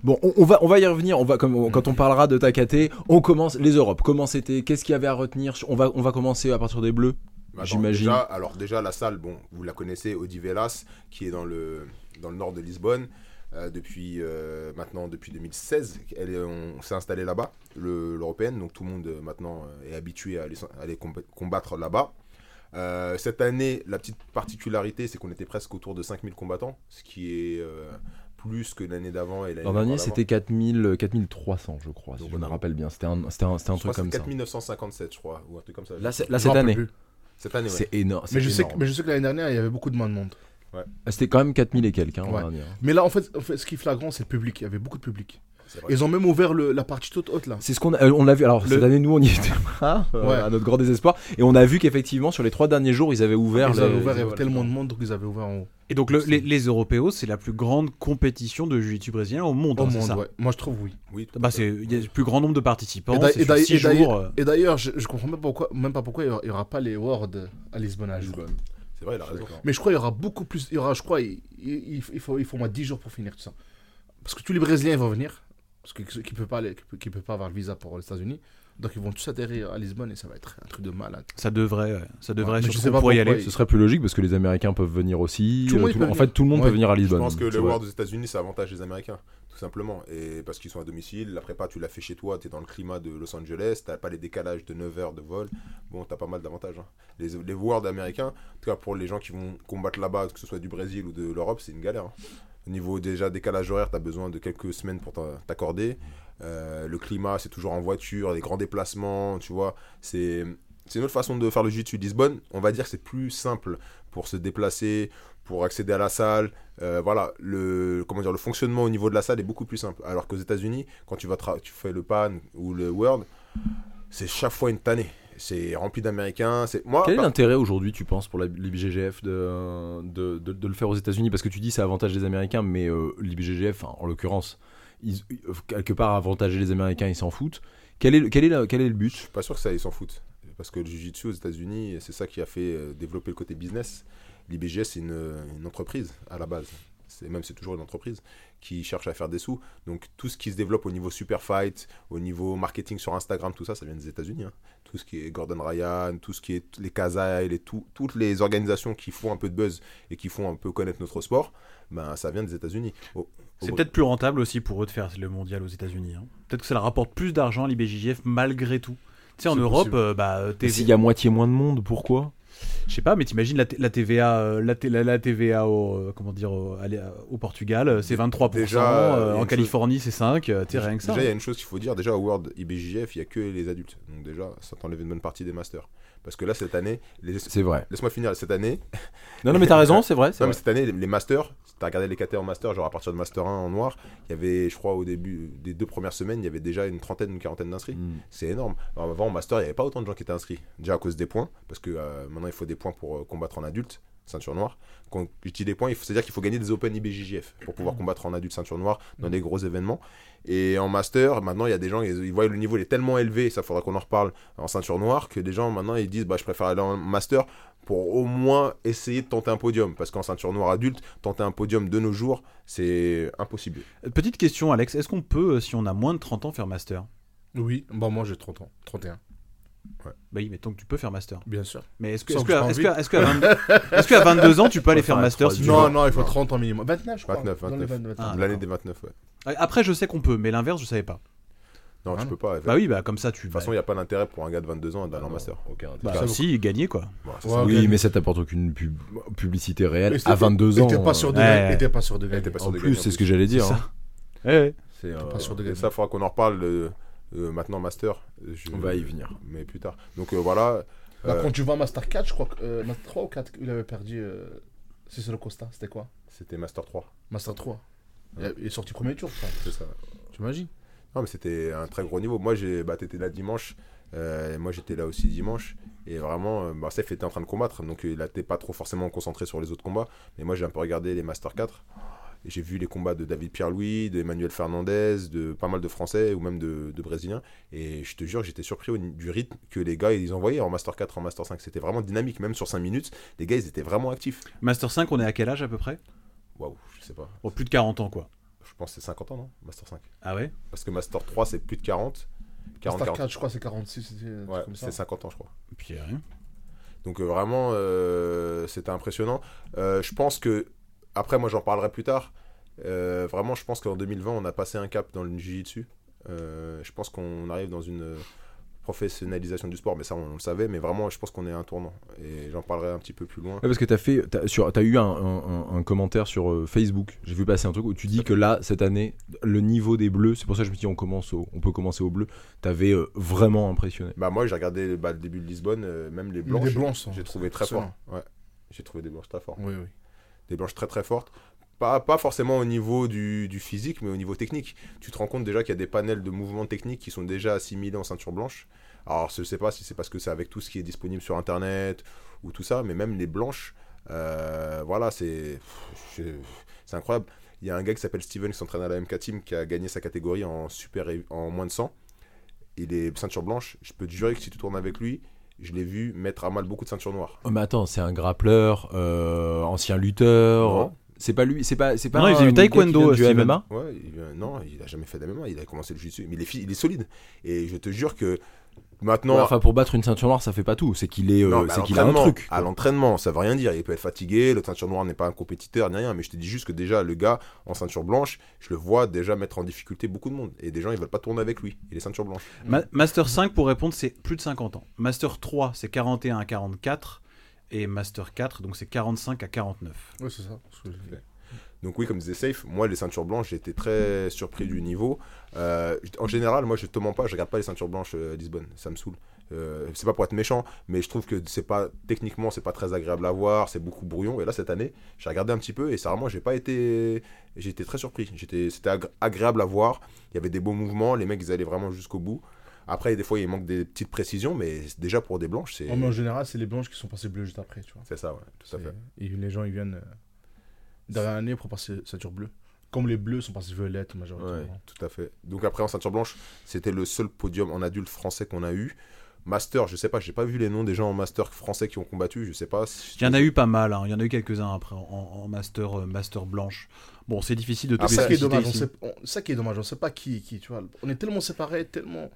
Bon, on, on va on va y revenir. On va comme quand on parlera de Takate, on commence les Europes. Comment c'était Qu'est-ce qu'il y avait à retenir? On va on va commencer à partir des bleus. Attends, J'imagine. déjà- alors déjà la salle, bon, vous la connaissez, Odivelas, qui est dans le dans le nord de Lisbonne. euh, depuis euh, maintenant depuis 2016, elle on s'est installé là-bas, le- l'européenne, donc tout le monde euh, maintenant euh, est habitué à aller, combattre là-bas. Euh, cette année, la petite particularité, c'est qu'on était presque autour de 5000 combattants, ce qui est euh, plus que l'année d'avant et L'an dernier c'était 4000 4300 je crois, si Donc, je me non. rappelle bien. C'était un c'était un, c'était un Je truc comme c'est ça. 4957, je crois, ou un truc comme ça. Là, Je cette année, plus. Cette année, ouais. c'est énorme. Mais je, sais que, mais je sais que l'année dernière, il y avait beaucoup de moins de monde. C'était quand même 4000 et quelques hein, l'an dernier. Mais là, en fait, en fait, ce qui est flagrant, c'est le public. Il y avait beaucoup de public. Ils ont même ouvert le- la partie toute haute là. C'est ce qu'on a, euh, on l'a vu. Alors Le- cette année, nous, on y était pas, euh, Ouais. à notre grand désespoir, et on a vu qu'effectivement sur les trois derniers jours, ils avaient ouvert. Ils avaient les- ouvert, il y avait tellement de monde, donc ils avaient ouvert en haut. Et donc, le- les, les Européos, c'est la plus grande compétition de jiu-jitsu brésilien au monde. Au hein, monde, ça ouais. Moi, je trouve oui. Oui, tout à Bah, c'est il y a le plus grand nombre de participants. Et d'ailleurs- euh, d'ailleurs, je, je comprends même, pourquoi, même pas pourquoi il y aura, il y aura pas les Worlds à Lisbonne un jour. C'est vrai, il a raison. Mais je crois qu'il y aura beaucoup plus. Il y aura, je crois, il, il- il faut, il faut au moins 10 jours pour finir tout ça. Parce que tous les Brésiliens ils vont venir. Parce que qui ne peuvent, pas aller- qui peuvent- qui peuvent pas avoir le visa pour les États-Unis. Donc ils vont tous atterrir à Lisbonne et ça va être un truc de malade. Ça devrait, ouais, ça devrait mais sur je sais pas pourrait y aller. il- Ce serait plus logique parce que les Américains peuvent venir aussi. Tout euh, peut en fait, tout le monde Ouais. peut venir à Je Lisbonne. pense que le. World aux États-Unis, ça avantage les Américains, tout simplement. Et parce qu'ils sont à domicile, la prépa, tu l'as fait chez toi, tu es dans le climat de Los Angeles, tu pas les décalages de 9 heures de vol. Bon, tu as pas mal d'avantages. hein. Les, les Worlds américains, en tout cas pour les gens qui vont combattre là-bas, que ce soit du Brésil ou de l'Europe, c'est une galère. hein. Au niveau déjà décalage horaire, tu as besoin de quelques semaines pour t'a- t'accorder. Euh, le climat, c'est toujours en voiture, les grands déplacements, tu vois. C'est une autre façon de faire le jiu-jitsu. Lisbonne, on va dire que c'est plus simple pour se déplacer, pour accéder à la salle. Euh, voilà, le, comment dire, le fonctionnement au niveau de la salle est beaucoup plus simple. Alors qu'aux États-Unis, quand tu, vas tu fais le PAN ou le World, c'est chaque fois une tannée. C'est rempli d'Américains. C'est moi. Quel est par- l'intérêt aujourd'hui, tu penses, pour l'IBGGF de, de, de, de le faire aux États-Unis? Parce que tu dis ça avantage les Américains, mais euh, l'IBGGF, en l'occurrence, ils- ils- quelque part avantager les Américains, ils s'en foutent. Quel est, le- quel, est la- quel est le Je but suis pas sûr que ça, ils s'en foutent. Parce que le Jiu-Jitsu aux États-Unis, c'est ça qui a fait euh, développer le côté business. L'IBGS, c'est une, une entreprise à la base. C'est même c'est toujours une entreprise qui cherche à faire des sous. Donc tout ce qui se développe au niveau super fight, au niveau marketing sur Instagram, tout ça, ça vient des États-Unis. hein. Tout ce qui est Gordon Ryan, tout ce qui est les tout, toutes les organisations qui font un peu de buzz et qui font un peu connaître notre sport, ben ça vient des États-Unis. Au- au- C'est peut-être plus rentable aussi pour eux de faire le mondial aux États-Unis. hein. Peut-être que ça leur rapporte plus d'argent à l'IBJJF malgré tout. Tu sais, en Europe, euh, bah, euh, S'il y a moitié moins de monde, pourquoi? Je sais pas, mais t'imagines la, t- la TVA, euh, la, t- la- la TVA au, euh, comment dire, au, Portugal, euh, c'est 23%, Déjà, euh, y en Californie c'est 5, euh, t'es rien que ça. Déjà, il y a une chose qu'il faut dire. Déjà, au World IBJJF, il n'y a que les adultes. Donc, déjà, ça t'enlève une bonne partie des masters. Parce que là, cette année, les- C'est vrai. laisse-moi finir. Cette année, Non, non, mais t'as raison, c'est vrai. non, mais cette année, les, masters, si t'as regardé les KT en master, genre à partir de master 1 en noir, il y avait, je crois, au début des deux premières semaines, il y avait déjà une trentaine, une quarantaine d'inscrits. Mm. C'est énorme. Alors, avant, en master, il n'y avait pas autant de gens qui étaient inscrits. Déjà à cause des points, parce que euh, maintenant, il faut des points pour euh, combattre en adulte, ceinture noire. Quand je dis des points, il faut- c'est-à-dire qu'il faut gagner des Open IBJJF pour pouvoir combattre en adulte, ceinture noire, dans des gros événements. Et en master, maintenant, il y a des gens, ils, ils voient le niveau il est tellement élevé, ça faudra qu'on en reparle en ceinture noire, que des gens maintenant, ils disent, bah, je préfère aller en master pour au moins essayer de tenter un podium. Parce qu'en ceinture noire adulte, tenter un podium de nos jours, c'est impossible. Petite question, Alex, est-ce qu'on peut, euh, si on a moins de 30 ans, faire master? Oui, bah moi j'ai 30 ans, 31, Bah oui, mais tant que tu peux faire master. bien sûr. Mais est-ce que, est-ce que que, est-ce que, est-ce que à 22 est-ce qu'à 22 ans, tu peux aller faire master si tu jours. veux Non, non, il faut Non. 30 ans minimum. 29, je crois. 29, Dans les 29. 29. Ah, L'année des 29, ouais. Après, je sais qu'on peut, mais l'inverse, je savais pas. Non, Ah tu non. peux pas. Bah oui, bah comme ça, tu. De toute façon, il n'y a pas d'intérêt pour un gars de 22 ans d'aller en master. Aucun bah, vaut- si, gagner quoi. Ça, Ouais. Oui, mais ça t'apporte aucune pub- publicité réelle à 22 et ans. T'es pas sûr de Ouais. gagner. et t'es pas sûr de gagner. En plus, gagner, c'est ce que j'allais dire. C'est hein. ça. Ouais, ouais. C'est, euh, pas sûr de Et gagner. ça, il faudra qu'on en reparle euh, euh, maintenant, Master. Je- On va y venir. Mais plus tard. Donc euh, voilà. Là, euh, quand tu en Master 4, je crois que. euh, Master 3 ou 4, il avait perdu. Euh, Cicero Costa, c'était quoi? C'était Master 3. Master 3. Il est sorti premier tour. C'est ça. Tu imagines? Non, mais c'était un très gros niveau. Moi, j'ai, bah, t'étais là dimanche. euh, et moi, j'étais là aussi dimanche. Et vraiment, euh, bah, Seth était en train de combattre. Donc, il n'était pas trop forcément concentré sur les autres combats. Mais moi, j'ai un peu regardé les Master 4. J'ai vu les combats de David Pierre-Louis, d'Emmanuel Fernandez, de pas mal de Français ou même de, de Brésiliens. Et je te jure, j'étais surpris au du rythme que les gars ils envoyaient en Master 4, en Master 5. C'était vraiment dynamique, même sur 5 minutes. Les gars, ils étaient vraiment actifs. Master 5, on est à quel âge à peu près? Waouh, je sais pas. Oh, plus de 40 ans quoi. Je pense que c'est 50 ans, non? Master 5. Ah ouais? Parce que Master 3, c'est plus de 40. 40, Master 40. 4, je crois, c'est 46. c'était un truc Ouais, comme ça. c'est 50 ans, je crois. Et puis rien. Donc euh, vraiment, euh, c'était impressionnant. Euh, je pense que, après, moi j'en parlerai plus tard. Euh, vraiment, je pense qu'en 2020, on a passé un cap dans le jiu-jitsu. Euh, je pense qu'on arrive dans une professionnalisation du sport, mais ça on le savait, mais vraiment, je pense qu'on est à un tournant. Et j'en parlerai un petit peu plus loin. Ouais, parce que fait, t'as, sur, t'as eu un, un- un- un commentaire sur euh, Facebook. J'ai vu passer un truc où tu dis que là, cette année, le niveau des bleus, c'est pour ça que je me dis on commence au, on peut commencer au bleu. T'avais euh, vraiment impressionné. Bah moi, j'ai regardé bah, le début de Lisbonne, euh, même les blanches, hein. J'ai trouvé très fort. Ouais. J'ai trouvé des blanches très fortes. Oui, oui. Des blanches très très fortes. Pas, forcément au niveau du, physique, mais au niveau technique. Tu te rends compte déjà qu'il y a des panels de mouvements techniques qui sont déjà assimilés en ceinture blanche. Alors je sais pas si c'est parce que c'est avec tout ce qui est disponible sur internet ou tout ça, mais même les blanches, euh, voilà, c'est c'est incroyable. Il y a un gars qui s'appelle Steven qui s'entraîne à la MK Team qui a gagné sa catégorie en, super, en moins de 100. Il est ceinture blanche. Je peux te jurer que si tu tournes avec lui, je l'ai vu mettre à mal beaucoup de ceintures noires. Oh, mais attends, c'est un grappleur, euh, ancien lutteur. Non. C'est pas lui, c'est pas, c'est pas. Non, il faisait un du taekwondo, du. MMA. Ouais, il, euh, non, il a jamais fait d'MMA, il a commencé le jiu-jitsu, mais il est, fi- il est solide. Et je te jure que maintenant, Ouais, enfin, pour battre une ceinture noire, ça fait pas tout. C'est qu'il est, euh, c'est qu'il a un l'entraînement- truc. À l'entraînement, ça veut rien dire. Il peut être fatigué, le ceinture noire n'est pas un compétiteur ni rien, mais je te dis juste que déjà le gars en ceinture blanche, je le vois déjà mettre en difficulté beaucoup de monde. Et des gens ils veulent pas tourner avec lui. Il est ceinture blanche. Ma- Master 5, pour répondre, c'est plus de 50 ans. Master 3, c'est 41 à 44. Et Master 4, donc c'est 45 à 49. Oui, c'est ça. ce que. Donc oui, comme disait Safe, moi les ceintures blanches, j'étais très surpris du niveau. Euh, en général, moi je te mens pas, je regarde pas les ceintures blanches euh, à Lisbonne, ça me saoule. Euh, c'est pas pour être méchant, mais je trouve que c'est pas techniquement c'est pas très agréable à voir, c'est beaucoup brouillon. Et là cette année, j'ai regardé un petit peu et ça vraiment j'ai pas été, j'ai été très surpris. J'étais, c'était agré- agréable à voir. Il y avait des beaux mouvements, les mecs ils allaient vraiment jusqu'au bout. Après des fois il manque des petites précisions, mais déjà pour des blanches c'est, en général, c'est les blanches qui sont passées bleues juste après, tu vois. c'est ça, ouais, tout à fait. Et les gens, ils viennent derrière l'année pour passer ceinture bleue. Comme les bleus sont passés violettes, majoritairement. Ouais, tout à fait. Donc après en ceinture blanche, c'était le seul podium en adulte français qu'on a eu. Master, je sais pas, j'ai pas vu les noms des gens en Master français qui ont combattu, je sais pas. si- Il y en a eu pas mal, hein. il y en a eu quelques-uns après en, en master, euh, master blanche. Bon, c'est difficile de tous Ah, ça qui est dommage. On sait, on- ça qui est dommage. On sait pas qui est qui. Tu vois. On est tellement séparés, tellement,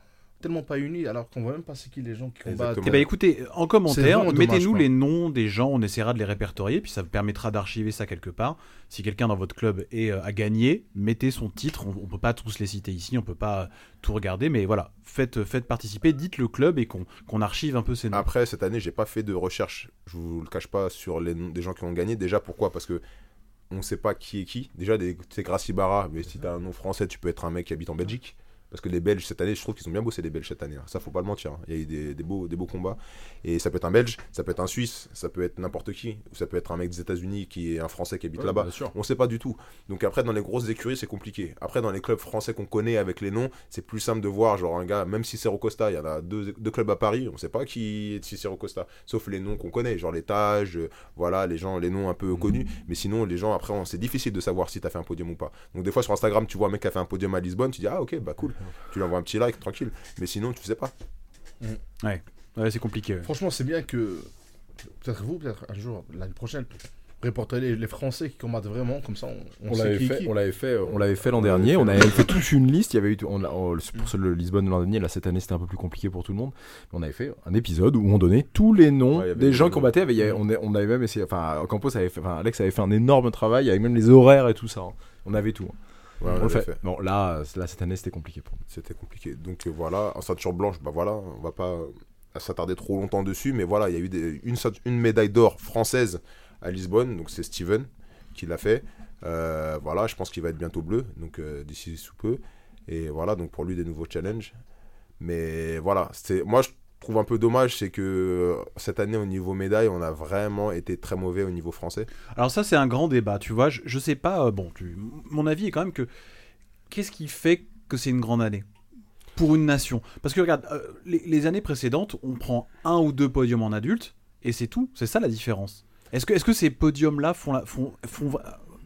tellement pas unis, alors qu'on voit même pas c'est qui les gens qui combattent. Eh ben écoutez, en commentaire, mettez-nous les noms des gens, on essaiera de les répertorier, puis ça vous permettra d'archiver ça quelque part. Si quelqu'un dans votre club est, euh, a gagné, mettez son titre, on, on peut pas tous les citer ici, on peut pas euh, tout regarder, mais voilà, faites, faites participer, dites le club et qu'on qu'on archive un peu ces noms. Après, cette année, j'ai pas fait de recherche, je vous le cache pas, sur les noms des gens qui ont gagné. Déjà, pourquoi? Parce que on sait pas qui est qui. Déjà, c'est Gracie Barra, mais si t'as un nom français, tu peux être un mec qui habite en Belgique. Parce que les Belges, cette année, je trouve qu'ils ont bien bossé les Belges cette année. hein. Ça, faut pas le mentir. hein. Il y a eu des, des beaux, des beaux combats. Et ça peut être un Belge, ça peut être un Suisse, ça peut être n'importe qui. Ou ça peut être un mec des États-Unis qui est un Français qui habite Ouais, là-bas. On sait pas du tout. Donc après, dans les grosses écuries, c'est compliqué. Après, dans les clubs français qu'on connaît avec les noms, c'est plus simple de voir, genre un gars, même Cicero Costa, il y en a deux, deux clubs à Paris, on sait pas qui est Cicero Costa, sauf les noms qu'on connaît, genre les Tages, euh, voilà, les gens, les noms un peu connus. Mais sinon, les gens, après, c'est difficile de savoir si t'as fait un podium ou pas. Donc des fois, sur Instagram, tu vois un mec qui a fait un podium à Lisbonne, tu dis, ah ok, bah cool. Tu lui envoies un petit like, tranquille. Mais sinon, tu sais pas. Ouais, c'est compliqué. ouais. Franchement, c'est bien que peut-être vous, peut-être un jour, l'année prochaine, reporter les, les Français qui combattent vraiment, comme ça, on, on On sait l'avait fait, qui. on l'avait fait, on l'avait fait l'an dernier. On avait fait toute une liste. Il y avait eu, on on- pour ce- le Lisbonne l'an dernier. Là cette année c'était un peu plus compliqué pour tout le monde. Mais on avait fait un épisode où on donnait tous les noms Ouais, des gens qui combattaient. Avait- on, avait même essayé. Enfin, Campos avait fait, enfin Alex avait fait un énorme travail avec même les horaires et tout ça. hein. On avait tout. hein. Ouais, on le fait. Bon là, là cette année c'était compliqué pour nous. C'était compliqué. Donc euh, voilà, en ceinture blanche, bah voilà, on va pas euh, s'attarder trop longtemps dessus, mais voilà, il y a eu des- une, médaille d'or française à Lisbonne, donc c'est Steven qui l'a fait. Euh, voilà, je pense qu'il va être bientôt bleu, donc euh, d'ici sous peu. Et voilà, donc pour lui des nouveaux challenges. Mais voilà, c'est moi je trouve un peu dommage, c'est que euh, cette année au niveau médaille, on a vraiment été très mauvais au niveau français. Alors ça c'est un grand débat, tu vois, je, je sais pas, euh, bon, tu, mon avis est quand même que qu'est-ce qui fait que c'est une grande année pour une nation? Parce que regarde, euh, les, les années précédentes, on prend un ou deux podiums en adulte et c'est tout, c'est ça la différence. Est-ce que, est que ces podiums-là font, la- font, font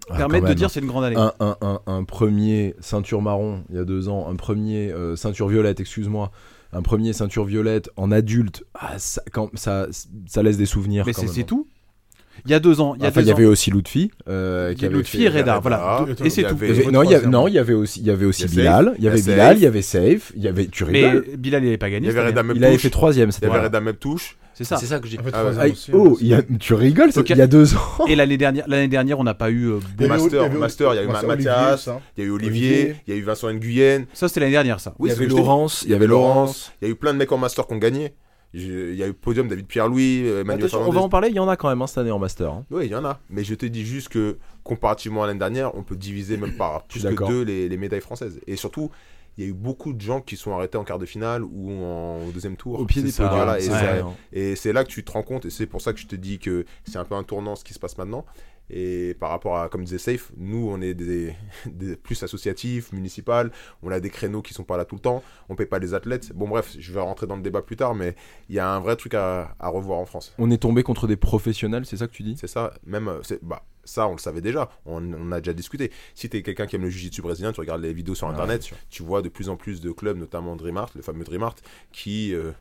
Ah, permettent quand de dire c'est une grande année? Un, un, un, un premier ceinture marron il y a deux ans, un premier euh, ceinture violette, excuse-moi, un premier ceinture violette en adulte, ah, ça, quand, ça, ça laisse des souvenirs. Mais c'est hein. tout. Il y a deux ans, il y a Enfin, il deux y avait aussi Lutfi. Euh, y avait Lutfi et Reda, voilà. il Et c'est y tout. avait- y avait- non, il y avait, troisième. non, il y avait aussi, il y avait aussi Il y Bilal, il y avait y Bilal, il y avait Safe, il y avait tu Mais Bilal il avait pas Il gagné. y avait Reda Il avait touche. fait troisième, Il c'était y avait. Reda même touche. C'est ça. C'est ça que j'ai. Ah, Ah, aussi, oh, hein, il y a- tu rigoles, c'est- Donc, il y a deux ans. Et l'année dernière, l'année dernière, on n'a pas eu. euh, Il y avait- Master, il y avait- Master, il y a eu Master, Mathias. Il y a eu Olivier, il y a eu Vincent Nguyen. Ça c'était l'année dernière, ça. Il y avait. Laurence, il y avait Laurence. Il y a eu plein de mecs en master qui ont gagné. Il y a eu podium David Pierre-Louis, euh, Emmanuel Attention, on va en parler, il y en a quand même hein, cette année en master. hein. Oui, il y en a. Mais je te dis juste que comparativement à l'année dernière, on peut diviser même par plus que deux les, les médailles françaises. Et surtout, il y a eu beaucoup de gens qui sont arrêtés en quart de finale ou en au deuxième tour. Au pied des ça, voilà, et vrai, hein. Et c'est là que tu te rends compte, et c'est pour ça que je te dis que c'est un peu un tournant ce qui se passe maintenant. Et par rapport à, comme disait Safe, nous on est des, des plus associatifs, municipal, on a des créneaux qui sont pas là tout le temps, on paye pas les athlètes. Bon bref, je vais rentrer dans le débat plus tard, mais il y a un vrai truc à, à revoir en France. On est tombé contre des professionnels, c'est ça que tu dis? C'est ça, même, euh, c'est- bah, ça on le savait déjà, on, on a déjà discuté. Si tu es quelqu'un qui aime le jiu-jitsu brésilien, tu regardes les vidéos sur Ah, internet, tu vois de plus en plus de clubs, notamment Dreamart, le fameux Dreamart, qui, euh,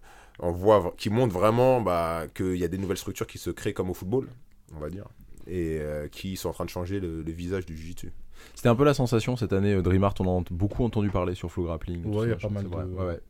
qui montrent vraiment bah, qu'il y a des nouvelles structures qui se créent comme au football, on va dire, et euh, qui sont en train de changer le, le visage du jiu-jitsu. C'était un peu la sensation cette année. euh, Dreamart, on en a beaucoup entendu parler sur Flow Grappling. Ouais, il y a pas mal de- ouais, ouais.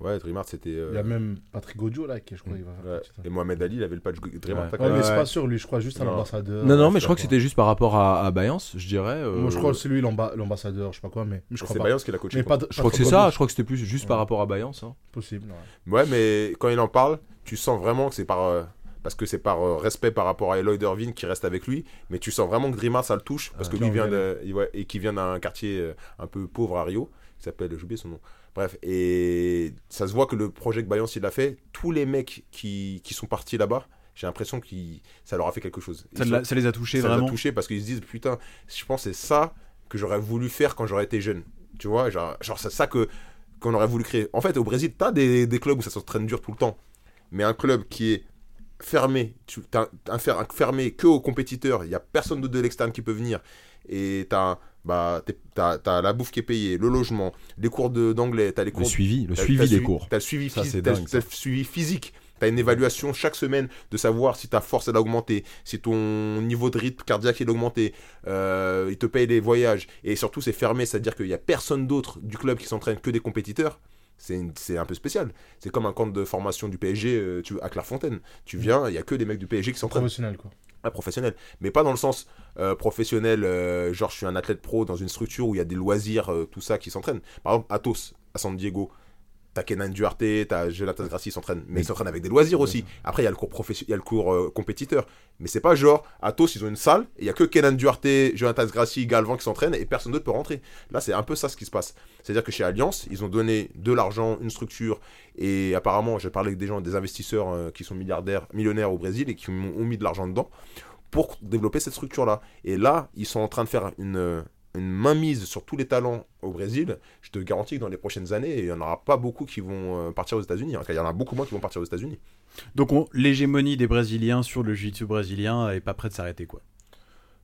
Ouais, Dreamart c'était. euh, Il y a même Patrick Godio là, qui je crois il va faire ouais. partie de ça. Et Mohamed Ali, il avait le patch Dreamart. Ouais. mais c'est pas sûr, lui, je crois juste un ambassadeur. Non, non, mais je crois que c'était juste par rapport à, à Bayance, je dirais. euh. Moi, je crois que c'est lui l'amba- l'ambassadeur, je sais pas quoi, mais mais je crois C'est. Bayance qui l'a coaché. Pas de- Je crois que c'est ça, je crois que c'était plus juste par rapport à Bayance. hein. Possible. ouais. Ouais, mais quand il en parle, tu sens vraiment que c'est par. Parce que c'est par euh, respect par rapport à Eloy Irvine qui reste avec lui, mais tu sens vraiment que Dreamart ça le touche parce que Ouais. lui vient de, ouais, et qui vient d'un quartier euh, un peu pauvre à Rio, qui s'appelle, j'ai oublié son nom. Bref, et ça se voit que le projet que Bayance il a fait, tous les mecs qui, qui sont partis là-bas, j'ai l'impression que ça leur a fait quelque chose. Ça, sont- ça les a touchés ça les a vraiment. touchés parce qu'ils se disent putain, je pense que c'est ça que j'aurais voulu faire quand j'aurais été jeune. Tu vois, genre, genre c'est ça que qu'on aurait voulu créer. En fait, au Brésil, t'as des, des clubs où ça s'entraîne dur tout le temps, mais un club qui est fermé, tu t'as un, fer- un fermé que aux compétiteurs, il y a personne d'autre de l'externe qui peut venir, et t'as un, bah, la bouffe qui est payée, le logement, les cours de- d'anglais, t'as les Le cours suivi, le suivi des cours. T'as le suivi, Ça, phys- dingue, le suivi physique. T'as une évaluation chaque semaine de savoir si ta force elle a augmenté, si ton niveau de rythme cardiaque il a augmenté. Euh, ils te payent les voyages. Et surtout, c'est fermé, c'est-à-dire qu'il n'y a personne d'autre du club qui s'entraîne que des compétiteurs. C'est un peu spécial. C'est comme un camp de formation du PSG euh, tu, à Clairefontaine. Tu viens, il n'y a que des mecs du PSG qui s'entraînent. Professionnel, quoi. Ah, professionnel. Mais pas dans le sens euh, professionnel, euh, genre je suis un athlète pro dans une structure où il y a des loisirs, tout ça qui s'entraînent. Par exemple, Athos, à San Diego, t'as Kenan Duarte, t'as Jonathan Grassi, ils s'entraînent. Mais ils s'entraînent avec des loisirs aussi. Après, il y a le cours, profession- il y a le cours euh, compétiteur. Mais c'est pas genre, Athos, ils ont une salle, et il y a que Kenan Duarte, Jonathan Grassi, Galvan qui s'entraînent, et personne d'autre peut rentrer. Là, c'est un peu ça ce qui se passe. C'est-à-dire que chez Alliance, ils ont donné de l'argent, une structure, et apparemment, j'ai parlé avec des gens, des investisseurs euh, qui sont milliardaires, millionnaires au Brésil, et qui ont ont mis de l'argent dedans pour développer cette structure-là. Et là, ils sont en train de faire une, euh, une mainmise sur tous les talents au Brésil. Je te garantis que dans les prochaines années, il n'y en aura pas beaucoup qui vont euh, partir aux États-Unis. Il y en a beaucoup moins qui vont partir aux États-Unis. Donc on- l'hégémonie des Brésiliens sur le jiu-jitsu brésilien est pas près de s'arrêter quoi.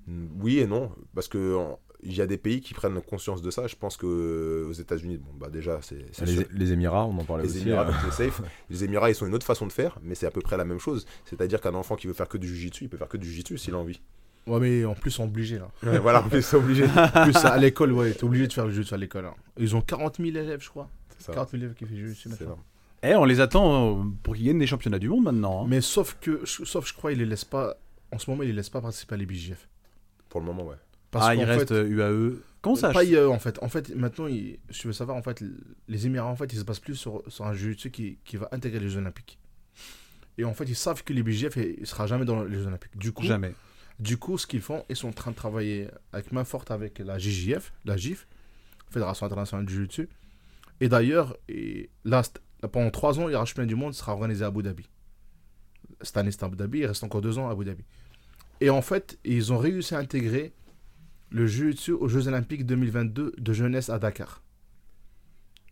Mm, Oui et non, parce que il y a des pays qui prennent conscience de ça. Je pense que aux États-Unis, bon bah déjà c'est. Les, les Émirats, on en parlait Les aussi. Émirats, euh. safe. Les Émirats, ils sont une autre façon de faire, mais c'est à peu près la même chose. C'est-à-dire qu'un enfant qui veut faire que du jiu-jitsu, il peut faire que du jiu-jitsu s'il a envie. Ouais, mais en plus, ils sont obligés, là. Ouais, voilà, mais c'est obligé. En plus, à l'école, ouais, t'es obligé de faire le jeu à l'école. hein. Ils ont 40 000 élèves, je crois. Ça. 40 000 élèves qui font du jeu maintenant. Eh, on les attend euh, pour qu'ils gagnent des championnats du monde maintenant. hein. Mais sauf que, sauf je crois, ils les laissent pas. En ce moment, ils les laissent pas participer à l'IBJF. Pour le moment, ouais. Parce ah, il reste fait, euh, UAE. Comment ça Pas IAE, en fait. En fait, maintenant, ils- si tu veux savoir, en fait, les Émirats, en fait, ils se basent plus sur, sur un jiu qui, qui va intégrer les Jeux Olympiques. Et en fait, ils savent que l'IBJF, il sera jamais dans les Jeux Olympiques. Du coup, Jamais. Du coup, ce qu'ils font, ils sont en train de travailler avec main forte avec la JJF, la GIF, Fédération internationale du Jiu-Jitsu. Et d'ailleurs, là, pendant trois ans, le championnat du monde sera organisé à Abu Dhabi. Cette année, c'est à Abu Dhabi, il reste encore deux ans à Abu Dhabi. Et en fait, ils ont réussi à intégrer le Jiu-Jitsu aux Jeux Olympiques 2022 de jeunesse à Dakar.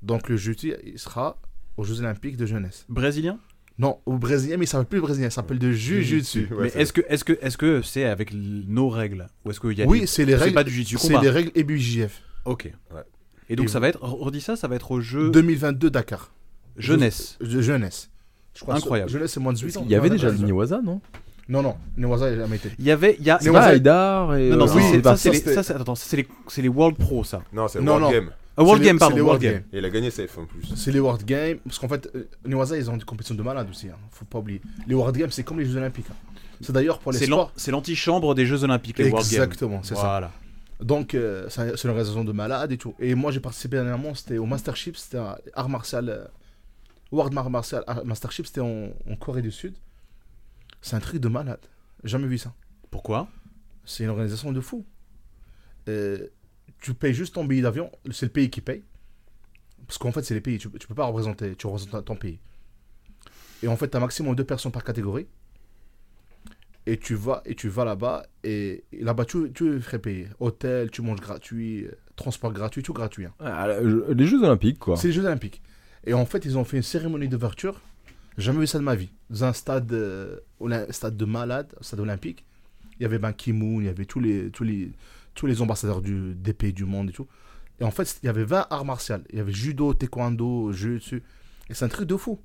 Donc le Jiu-Jitsu, il sera aux Jeux Olympiques de jeunesse. Brésilien? Non, au Brésilien, mais il s'appelle plus le Brésilien, il s'appelle de. Ouais, Mais est-ce que est-ce que est-ce que c'est avec nos règles? Ou est-ce qu'il y a Oui, des- c'est les c'est règles. pas du jiu-jitsu C'est combat les règles EBJF. Ok. Ouais. Et donc Et ça va être redis ça, ça va être au jeu 2022 Dakar. jeunesse. Jeunesse. Je crois que Incroyable. Jeunesse, c'est moins de 18 ans. Il y avait Non, déjà le Niwaza, non? Non, non. Newaza, il a jamais été. Il y avait il y a C'est pas Haïdar et. non, non, ça, oui, c'est- ça, ça, c'est ça, les, c'était- ça, c'est- attends, ça, c'est les, c'est les World Pro, ça. Non, c'est World non. Game. Ah, World les- Game, pardon, c'est les World Game. Et il a gagné safe en plus. C'est les World Games. Parce qu'en fait, euh, Newaza, ils ont des compétitions de malades aussi. Hein. Faut pas oublier. Les World Games, c'est comme les Jeux Olympiques. hein. C'est d'ailleurs pour les C'est l'an- sports. c'est l'antichambre des Jeux Olympiques, les World Games. Exactement, c'est ça. Voilà. Donc, euh, c'est c'est une organisation de malades et tout. Et moi, j'ai participé dernièrement, c'était au Mastership, c'était un art martial. euh, World Art Martial Art Mastership, c'était en, en Corée du Sud. C'est un truc de malade. Jamais vu ça. Pourquoi? C'est une organisation de fou. Euh, tu payes juste ton billet d'avion, c'est le pays qui paye. Parce qu'en fait, c'est les pays, tu, tu peux pas représenter, tu représentes ton pays. Et en fait, tu as maximum deux personnes par catégorie. Et tu vas, et tu vas là-bas, et, et là-bas, tu, tu es frais payé. Hôtel, tu manges gratuit, transport gratuit, tout gratuit. hein. Ah, Les Jeux Olympiques, quoi. C'est les Jeux Olympiques. Et en fait, ils ont fait une cérémonie d'ouverture. Jamais vu ça de ma vie. Dans un stade, euh, stade de malade, un stade olympique. Il y avait Ban Ki-moon, il y avait tous les, tous les, tous les ambassadeurs du, des pays du monde et tout. Et en fait, il y avait 20 arts martiaux. Il y avait judo, taekwondo, jiu-jitsu. Et c'est un truc de fou.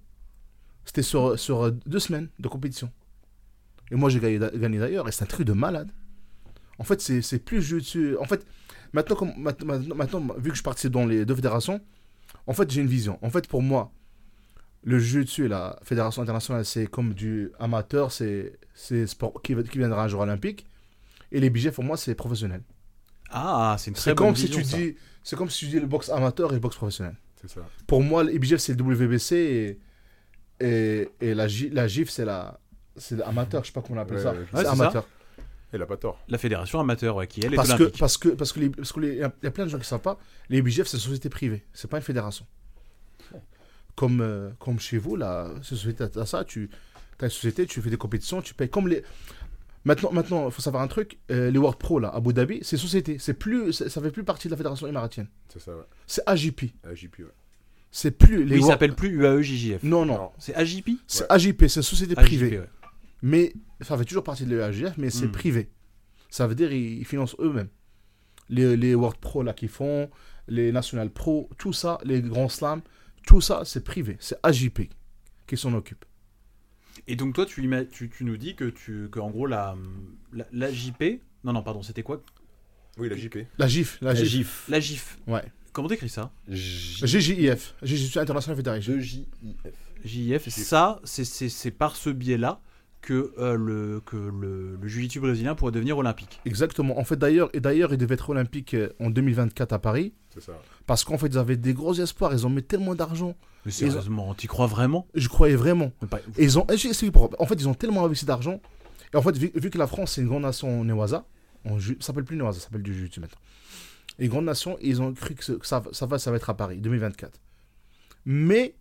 C'était sur, deux semaines de compétition. Et moi, j'ai gagné, d'a- gagné d'ailleurs. Et c'est un truc de malade. En fait, c'est plus jiu-jitsu. En fait, maintenant, comme, maintenant, vu que je participe dans les deux fédérations, en fait, j'ai une vision. En fait, pour moi, le jiu-jitsu et la fédération internationale, c'est comme du amateur, c'est sport qui, qui viendra un jour olympique. Et les BJF, pour moi, c'est professionnel. Ah, c'est une très C'est bonne comme si tu ça. dis, c'est comme si tu dis le boxe amateur et le boxe professionnel. C'est ça. Pour moi, le BJF, c'est le WBC et, et, et la, GIF, c'est la c'est l'amateur, je sais pas comment on appelle Ouais, ça. ouais, c'est ça. amateur. Il a pas tort. La fédération amateur, ouais, qui elle est Parce que olympique. parce que parce que les- parce que les- il y a- il y a plein de gens qui savent pas, les BJF c'est une société privée, c'est pas une fédération. Comme euh, comme chez vous là, société ça, tu as une société, tu fais des compétitions, tu payes comme les Maintenant maintenant, faut savoir un truc, euh, les World Pro là, à Abu Dhabi, c'est société, c'est plus ça fait plus partie de la fédération émiratienne. C'est ça, ouais. C'est AJP. AJP, ouais. C'est plus les Oui, il World- s'appelle plus UAE-JJF. Non non, Non. C'est AJP c'est Ouais. AJP, c'est une société AJP, privée. ouais. Mais ça fait toujours partie de l'EAGF, mais c'est Hmm. privé. Ça veut dire ils, ils financent eux-mêmes. les, les World Pro là qui font, les National Pro, tout ça, les grands slams, tout ça, c'est privé. C'est AJP qui s'en occupe. Et donc toi, tu, ima- tu, tu nous dis que, tu, que en gros, la, la, la JP... Non, non, pardon, c'était quoi? Oui, la JP. La GIF, la, La GIF. GIF. La GIF. Ouais. Comment t'écris ça? GJIF, Jiu-Jitsu International Federation. JIF. Ça, c'est- c'est c'est par ce biais-là que, euh, le, que le, le jiu-jitsu brésilien pourrait devenir olympique. Exactement. En fait, d'ailleurs, et d'ailleurs, il devait être olympique euh, en 2024 à Paris. C'est ça. Parce qu'en fait, ils avaient des gros espoirs. Ils ont mis tellement d'argent. Mais sérieusement, t'y crois vraiment? Je croyais vraiment. Pas- Et ils ont. En fait, ils ont tellement investi d'argent. Et en fait, vu, vu que la France, c'est une grande nation en Newaza, on ju- ça s'appelle plus Newaza, ça s'appelle du Jiu-Jitsu maintenant. Et grande nation, ils ont cru que, ça, ça va, ça va être à Paris, 2024. Mais,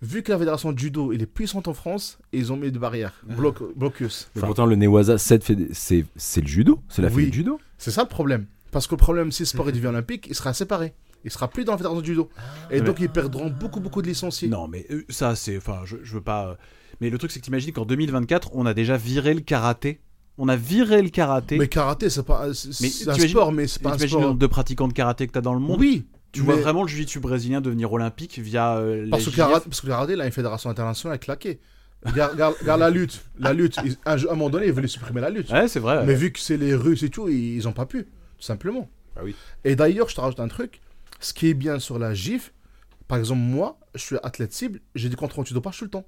vu que la fédération de judo, elle est puissante en France, ils ont mis des barrières, bloc, blocus. Mais pourtant, le Newaza 7, fait- c'est le judo. C'est la Oui. fille du judo. C'est ça le problème. Parce que le problème, si le sport est devenu olympique, il sera séparé. Il sera plus dans la fédération de judo. Et Mais- donc, ils perdront beaucoup, beaucoup de licenciés. Non, mais euh, ça, c'est. Enfin, je, je veux pas. euh, Mais le truc, c'est que t'imagines qu'en 2024, on a déjà viré le karaté. On a viré le karaté. Mais karaté, c'est pas c'est- un sport, mais c'est Et pas un T'imagines le sport. nombre de pratiquants de karaté que t'as dans le monde? Oui, Tu vois vraiment le jiu-jitsu brésilien devenir olympique via euh, Parce que, karaté, parce que karaté, là, une fédération internationale claquée. Regarde, la lutte. La lutte, ils- à un moment donné, ils voulaient supprimer la lutte. Ouais, c'est vrai. Mais vu que c'est les Russes et tout, ils ont pas pu, tout simplement. Ah oui. Et d'ailleurs, je te rajoute un truc. Ce qui est bien sur la GIF, par exemple, moi, je suis athlète cible, j'ai des contrôles antidopage tout le temps.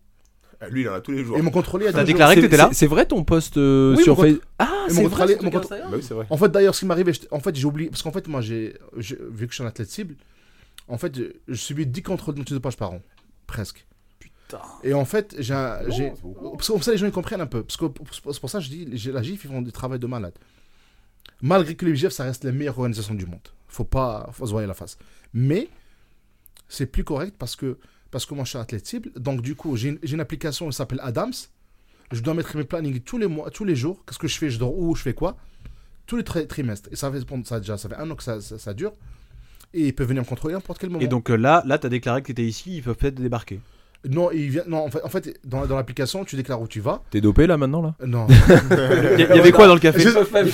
Ah, Lui, il en a tous les jours. Ils m'ont contrôlé il y a T'as déclaré que C'est- t'étais là c'est- vrai ton poste euh, Oui, sur Facebook Ah, c'est vrai. mon Bah oui, c'est vrai. En fait, d'ailleurs, ce qui m'arrivait, en fait, j'ai oublié. Parce qu'en fait, moi, j'ai, vu que je suis un athlète cible, en fait, je- subis 10 contrôles antidopage par an. Presque. Putain. Et en fait, j'ai. beaucoup. Parce que comme ça, les gens ils comprennent un peu. Parce que c'est pour ça que je dis, j'ai- la GIF, ils font du travail de malade. Malgré que les GIF, ça reste les meilleures organisations du monde. Faut pas faut se voir la face. Mais c'est plus correct parce que, parce que moi, je suis athlète cible. Donc, du coup, j'ai une, application qui s'appelle Adams. Je dois mettre mes plannings tous les mois, tous les jours. Qu'est-ce que je fais? Je dors où? Je fais quoi? Tous les tri- trimestres. Et ça fait ça déjà, ça fait un an que ça, ça, ça dure. Et ils peuvent venir me contrôler à n'importe quel moment. Et donc euh, là, là, t'as déclaré que t'étais ici, ils peuvent peut-être débarquer. Non, ils viennent, non en fait, en fait dans, dans l'application, tu déclares où tu vas. T'es dopé là maintenant là Non. Il y, y avait quoi dans le café Je-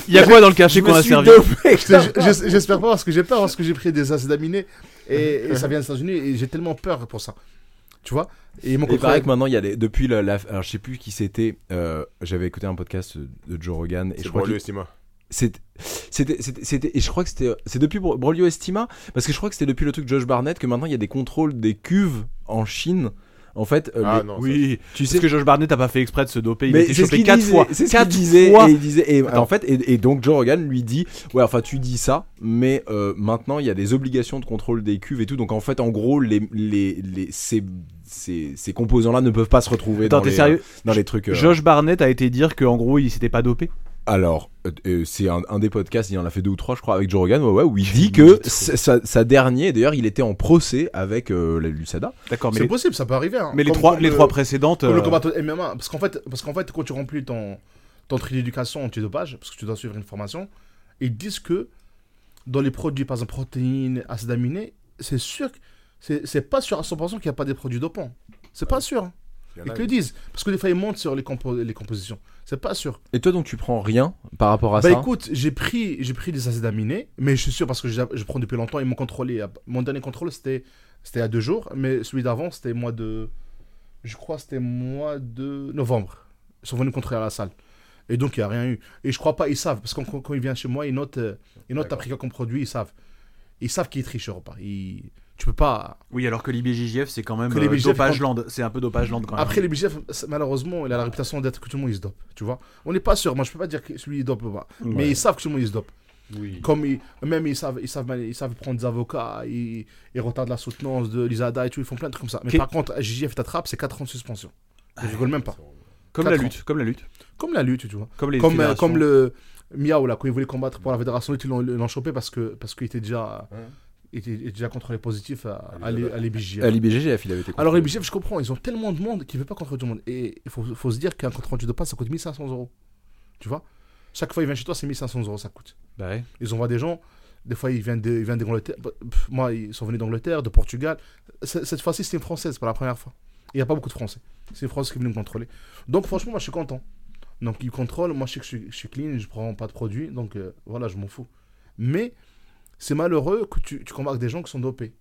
Il y a quoi dans le café qu'on a servi J'espère pas parce que j'ai peur parce que j'ai pris des acides aminés et, et ça vient des États-Unis et j'ai tellement peur pour ça. Tu vois? Et mon pareil que maintenant, il y a les, depuis la, la- alors je sais plus qui c'était. euh, J'avais écouté un podcast de Joe Rogan et je crois Estima. C'était, et je crois que c'était, c'est depuis Bro- Broglio Estima, parce que je crois que c'était depuis le truc de Josh Barnett que maintenant il y a des contrôles des cuves en Chine. En fait, euh, Ah les- non. Oui, tu parce que Josh Barnett n'a pas fait exprès de se doper, il mais ce chopé qu'il 4 disait, fois. c'est ce qu'il disait, fois. et il disait, et en fait, et, et donc Joe Rogan lui dit, ouais, enfin tu dis ça, mais euh, maintenant il y a des obligations de contrôle des cuves et tout, donc en fait, en gros, les, les, les ces, ces, ces composants-là ne peuvent pas se retrouver Attends, dans, les, sérieux? dans les trucs. euh, Josh Barnett a été dire qu'en gros, il s'était pas dopé? Alors, euh, euh, c'est un, un des podcasts, il en a fait deux ou trois, je crois, avec Joe Rogan, ouais, ouais, où il dit que sa, sa- dernier, d'ailleurs, il était en procès avec euh, la. D'accord, mais, C'est les, possible, ça peut arriver. hein. mais les, trois, comme les le- trois précédentes. Comme le euh, combattant de MMA. Parce qu'en fait, parce qu'en fait, quand tu remplis ton, ton tri d'éducation antidopage, parce que tu dois suivre une formation, ils disent que dans les produits, par exemple, protéines, acides aminés, c'est sûr que c'est c'est pas sûr à 100% qu'il n'y a pas des produits dopants. C'est pas sûr. hein. Ils te le disent. Parce que des fois, ils montent sur les, compo- les compositions. C'est pas sûr. Et toi, donc, tu prends rien par rapport à Bah ça écoute, j'ai pris, j'ai pris des acides aminés, mais je suis sûr parce que je, je prends depuis longtemps. Ils m'ont contrôlé. Mon dernier contrôle, c'était c'était à deux jours, mais celui d'avant, c'était mois de. Je crois c'était mois de novembre. Ils sont venus contrôler à la salle. Et donc, il n'y a rien eu. Et je crois pas, ils savent. Parce que quand, quand ils viennent chez moi, ils notent, euh, ils notent comme produit, ils savent. Ils savent qu'ils trichent ou pas. Ils... Tu peux pas. Oui, alors que l'IBJJF, c'est quand même Que euh, l'IBJJF, dopage land. C'est un peu dopage land quand même. Après, c'est- malheureusement, il a la réputation d'être que tout le monde il se dope. Tu vois On n'est pas sûr. Moi, je peux pas dire que celui il dope ou pas. Mais ils savent que tout le monde il se dope. Oui. Comme ils, même ils savent, ils, savent, ils savent prendre des avocats, ils, ils retardent la soutenance de l'ISADA et tout, ils font plein de trucs comme ça. Mais par contre, JJF t'attrape, c'est 4 ans de suspension. Je rigole même pas. Comme la lutte, comme la lutte. Comme la lutte, tu vois. Comme les Comme, euh, comme le Miao, là, quand il voulait combattre pour la fédération, ils l'ont- chopé parce qu'il parce qu'il était déjà, Ouais. Il était, déjà contrôlé positif à, À à, l'ISADA. l'I- à l'IBJJF. À l'IBGGF, il avait été. Alors l'IBJJF, je comprends, ils ont tellement de monde qu'ils ne veulent pas contrôler tout le monde. Et il faut, faut se dire qu'un contrôle de pas, ça coûte 1500 euros. Tu vois? Chaque fois qu'il vient chez toi, c'est 1500 euros, ça coûte. Bah ouais. Ils envoient des gens. Des fois, ils viennent de- ils viennent d'Angleterre. Pff, Moi, ils sont venus d'Angleterre, de Portugal. Cette fois-ci, c'était une Française, c'est pas la première fois. Il n'y a pas beaucoup de Français. C'est une Française qui est venue me contrôler. Donc, franchement, moi, je suis content. Donc, ils contrôlent. Moi, je sais que je suis, je suis clean, je prends pas de produits. Donc, euh, voilà, je m'en fous. Mais c'est malheureux que tu, tu des gens qui sont dopés.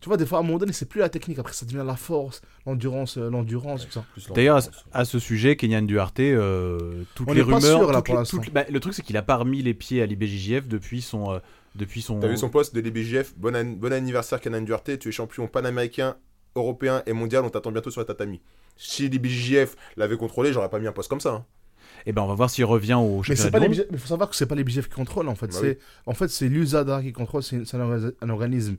Tu vois, des fois, à un moment donné, c'est plus la technique. Après, ça devient la force, l'endurance, euh, l'endurance, tout ça. Plus D'ailleurs, à, ce sujet, Kenyan Duarte, euh, toutes On les pas rumeurs. sûr, là, toutes pour les- l'instant. toutes- bah, le truc, c'est qu'il a pas remis les pieds à l'IBJJF depuis son. euh, depuis son... T'as vu son poste de l'IBJF bon, an- bon anniversaire, Canan Duarte. Tu es champion panaméricain, européen et mondial. On t'attend bientôt sur la tatami. Si l'IBJF l'avait contrôlé, j'aurais pas mis un poste comme ça. hein. Eh ben, on va voir s'il revient au Mais championnat mais faut savoir que c'est pas les BJF qui contrôlent en fait. Bah c'est en fait c'est l'USADA qui contrôle. C'est un, orga- un organisme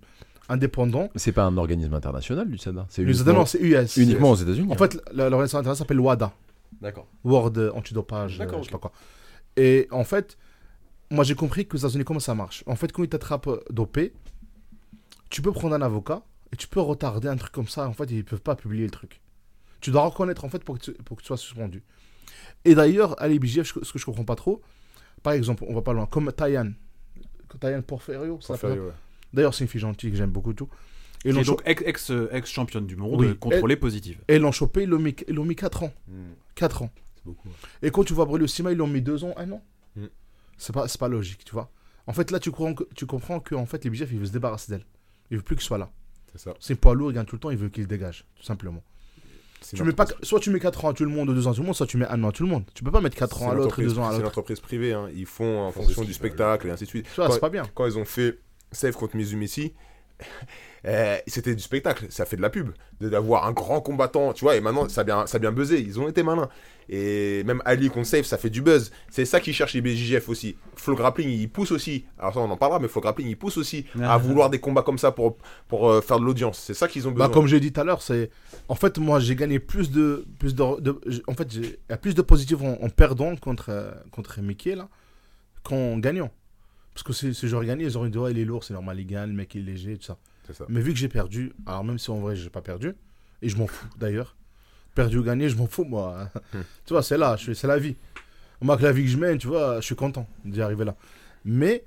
indépendant. C'est pas un organisme international, l'USADA. C'est L'USADA c'est US. uniquement aux États-Unis. En fait, la- l'organisation internationale s'appelle WADA, d'accord. World Antidopage, D'accord, euh, je sais pas quoi. Et en fait, moi j'ai compris que aux États-Unis comment ça marche. En fait, quand ils t'attrapent dopé, tu peux prendre un avocat et tu peux retarder un truc comme ça. En fait, ils peuvent pas publier le truc. Tu dois reconnaître en fait pour que tu, pour que tu sois suspendu. Et d'ailleurs, à l'IBJF, je- ce que je comprends pas trop, par exemple, on va pas loin, comme Tayan, Tayan Porferio. Porfirio, ouais. D'ailleurs, c'est une fille gentille que j'aime beaucoup tout. Et Qui est donc ex- ex- ex- championne du monde, Oui. contrôlée positive. et l'ont chopé, ils l'ont mis, ils l'ont mis 4 ans. Hmm, 4 ans. c'est beaucoup. Et quand tu vois Brûler Sima, ils l'ont mis 2 ans, 1 an. Mm. C'est pas, pas logique, tu vois. En fait, là, tu comprends que, tu comprends que en fait, les BJF, ils veulent se débarrasser d'elle. Ils veulent plus qu'il soit là. C'est ça. C'est poids lourd, il gagne tout le temps, ils veulent qu'il dégage, tout simplement. C'est Tu mets pas, soit tu mets 4 ans à tout le monde, ou 2 ans à tout le monde, soit tu mets 1 an à tout le monde. Tu peux pas mettre 4 c'est ans à l'autre et entreprise- 2 ans à C'est une l'autre. entreprise privée. hein. Ils font en fonction du spectacle et ainsi de suite. Tu vois, Quand- c'est pas bien. quand ils ont fait Save contre Mizumeci, euh, c'était du spectacle, ça fait de la pub, de- d'avoir un grand combattant, tu vois, et maintenant ça a bien, ça a bien buzzé, ils ont été malins. Et même Ali contre Save, ça fait du buzz. C'est ça qui cherche les BJJF aussi. Flow Grappling, il pousse aussi, alors ça on en parlera, mais Flow Grappling, il pousse aussi à vouloir des combats comme ça pour, pour euh, faire de l'audience. C'est ça qu'ils ont besoin. Bah, comme j'ai dit tout à l'heure, c'est. En fait, moi, j'ai gagné plus de. Plus de, En fait, il y a plus de positifs en, en perdant contre, euh, contre Mickey, là, qu'en gagnant. Parce que si, si j'aurais gagné, ils auraient dit, ouais, il est lourd, c'est normal, il gagne, le mec, il est léger, tout ça. Mais vu que j'ai perdu, alors même si en vrai, j'ai pas perdu, et je m'en fous d'ailleurs, perdu ou gagné, je m'en fous, moi. Hmm. tu vois, c'est là, c'est la vie. Moi, avec la vie que je mène, tu vois, je suis content d'y arriver là. Mais.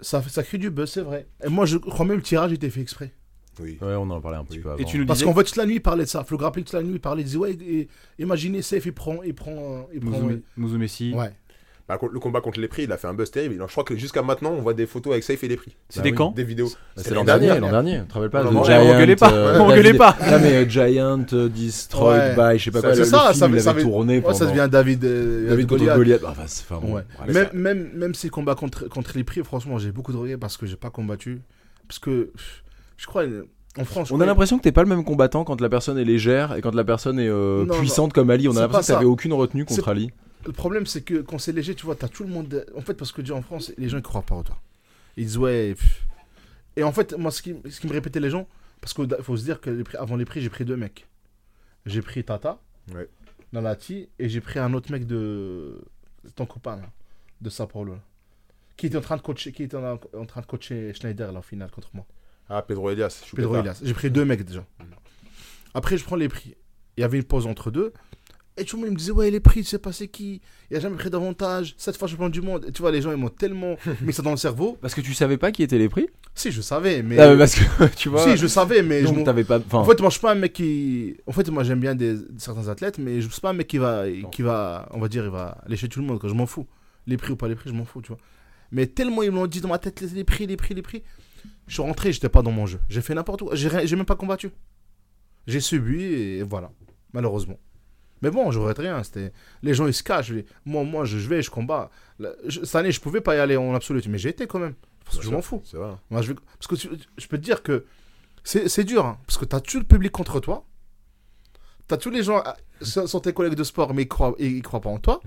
Ça, fait- ça crée du buzz, c'est vrai. Et moi, je crois même que le tirage était fait exprès. Oui. Ouais, on en parlait un petit Oui. peu avant. Et tu nous Parce disais qu'en fait, toute la nuit, il parlait de ça. Flo Grappling, toute la nuit, il parlait, il disait, ouais, et- imaginez, Safe, il prend, il prend, il prend, Muzumeci. ouais. Bah, le combat contre les prix, il a fait un buzz terrible. Je crois que jusqu'à maintenant, on voit des photos avec Safe et les prix. C'était Bah oui. quand Des vidéos. Bah, C'est C'est l'an dernier, l'an dernier. Tu te rappelles pas Non, Giant, m'engueulez pas, euh, pas. Non mais euh, Giant euh, Destroyed Ouais. by, je sais pas quoi, c'est ça, ça il ça avait tourné ça devient David, Goliath. Goliath. Enfin, c'est- enfin, bon, Ouais. bref. Même, même, même si combat contre, contre les prix, franchement, j'ai beaucoup de regrets parce que j'ai pas combattu. Parce que, je crois, en France, On a l'impression que t'es pas le même combattant quand la personne est légère et quand la personne est euh, Non, puissante comme Ali. On a C'est l'impression que t'avais aucune retenue contre C'est- Ali. Le problème, c'est que quand c'est léger, tu vois, t'as tout le monde. En fait, parce que déjà en France, les gens ils croient pas en toi. Ils disent ouais. pff. Et en fait, moi, ce qui, ce qui me répétait les gens, parce qu'il faut se dire que les prix- avant les prix, j'ai pris deux mecs. J'ai pris Tata, Ouais. Nalati, et j'ai pris un autre mec de ton copain là, de Sao Paulo, là, qui était en train de coacher, qui était en, en train de coacher Schneider là au final contre moi. Ah, Pedro Elias. Pedro. Elias. J'ai pris deux mecs déjà. Après, je prends les prix. Il y avait une pause entre deux. Et tout le monde me disait, ouais, les prix, tu sais pas c'est qui. Il a jamais pris d'avantage. Cette fois, champion du monde. Et tu vois, les gens, ils m'ont tellement mis ça dans le cerveau. Parce que tu savais pas qui étaient les prix? Si, je savais, mais. Ah, mais Parce que tu vois. Si, je savais, mais. donc t'avais pas. En fait, moi, je suis pas un mec qui. En fait, moi, j'aime bien des... certains athlètes, mais je suis pas un mec qui va, qui va, on va dire, il va lécher tout le monde. Quand je m'en fous. Les prix ou pas les prix, je m'en fous, tu vois. Mais tellement ils m'ont dit dans ma tête les, prix, les prix, les prix. Je suis rentré, j'étais pas dans mon jeu. J'ai fait n'importe quoi. J'ai même pas combattu. J'ai subi et voilà. Malheureusement. Mais bon, je regrette rien. C'était les gens ils se cachent. Moi, moi, je, vais, je combats. Cette année, je pouvais pas y aller en absolu, mais j'ai été quand même. Parce que je m'en fous. C'est vrai. Moi, je Parce que tu- je peux te dire que c'est dur, hein, parce que tu as tout le public contre toi. Tu as tous les gens, ah, sont tes collègues de sport, mais ils croient, ils croient pas en toi.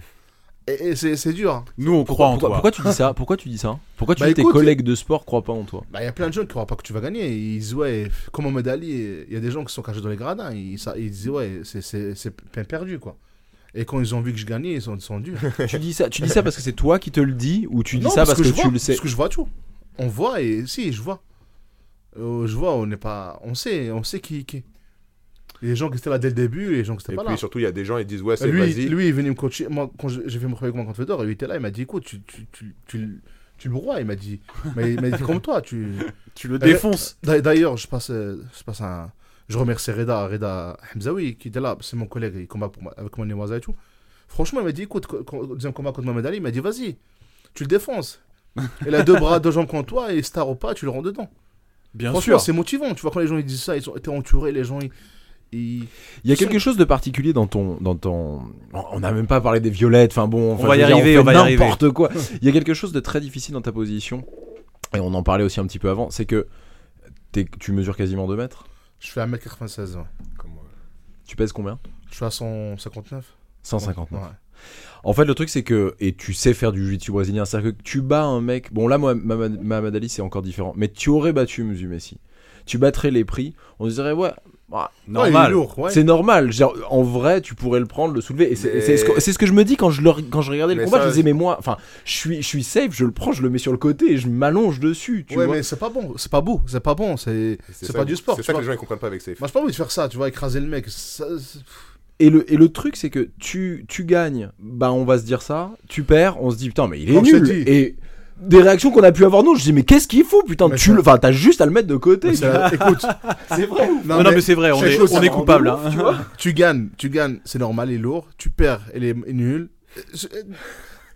Et, et c'est c'est dur. hein. Nous, on croit en pourquoi, toi. pourquoi tu dis ça? Pourquoi tu dis ça? Pourquoi tu Bah, dis tes écoute, collègues de sport croient pas en toi? Bah, Il y a plein de gens qui croient pas que tu vas gagner. Ils disent, ouais, comme Mohamed Ali, il y a des gens qui sont cachés dans les gradins. Ils, ça- ils disent, ouais, c'est- c'est c'est peine perdue, quoi. Et quand ils ont vu que je gagnais, ils sont, durs. Tu dis ça, tu dis ça parce que c'est toi qui te le dis ou tu dis Non, ça parce que, tu vois, le sais Parce que je vois tout. On voit et si, je vois. Euh, je vois, on n'est pas. On sait, on sait qui. qui. Les gens qui étaient là dès le début, les gens qui étaient Et pas puis là. surtout, il y a des gens, ils disent Ouais, c'est Lui, vas-y. lui, il est venu me coacher. Moi, quand j'ai fait mon premier combat contre Fedor, il était là, il m'a dit écoute, tu, tu, tu, tu, tu le broies. Il m'a dit, mais il m'a dit comme toi. Tu... Tu le défonces. D'a- D'ailleurs, je passe, je passe un. Je remercie Reda, Reda Hamzaoui, qui était là, c'est mon collègue, il combat pour moi, avec moi Newaza et tout. Franchement, il m'a dit écoute, deuxième combat contre Mohamed Ali, il m'a dit vas-y, tu le défonces. Il a deux bras, deux jambes comme toi, et star ou pas, tu le rends dedans. Bien sûr. c'est motivant. Tu vois, quand les gens ils disent ça, ils ont été entourés, les gens, ils. Il y a quelque chose de particulier dans ton, dans ton. On n'a même pas parlé des violettes. Enfin bon, enfin, va y dire, arriver, fait on va y arriver. N'importe quoi. Il y a quelque chose de très difficile dans ta position. Et on en parlait aussi un petit peu avant. C'est que tu mesures quasiment 2 mètres. Je fais 1m96, ouais. Comme moi. Tu pèses combien? Je suis à 159. 159. Ouais. En fait, le truc, c'est que. Et tu sais faire du jiu-jitsu brésilien. C'est-à-dire que tu bats un mec. Bon, là, Mohamed Ali, c'est encore différent. Mais tu aurais battu Musu Messi. Tu battrais les prix. On se dirait, ouais. Bah, Normal. ouais. C'est normal. Genre, en vrai, tu pourrais le prendre, le soulever. Et c'est Mais- c'est ce, que- c'est ce que je me dis quand je, le, quand je regardais le Mais combat. ça, je me disais, mais moi, enfin, je suis, je suis safe, je le prends, je le mets sur le côté et je m'allonge dessus. Tu ouais, vois. mais c'est pas bon, c'est pas beau, c'est pas bon, c'est c'est ça- pas du sport. C'est ça que les gens ils comprennent pas avec Safe. Moi, j'ai pas envie de faire ça, tu vois, écraser le mec. ça- Et, le, et le truc, c'est que tu, tu gagnes, bah, on va se dire ça. Tu perds, on se dit, putain, mais il est Comme nul. Et des réactions qu'on a pu avoir, nous, je dis, mais qu'est-ce qu'il faut, putain, Mais tu le. Enfin, t'as juste à le mettre de côté. Ça- Écoute, C'est vrai. Non, non, mais c'est vrai, on est, chose, on est coupable. hein. Tu vois tu gagnes, tu gagnes, c'est normal, il est lourd. Tu perds, il est nul. Je-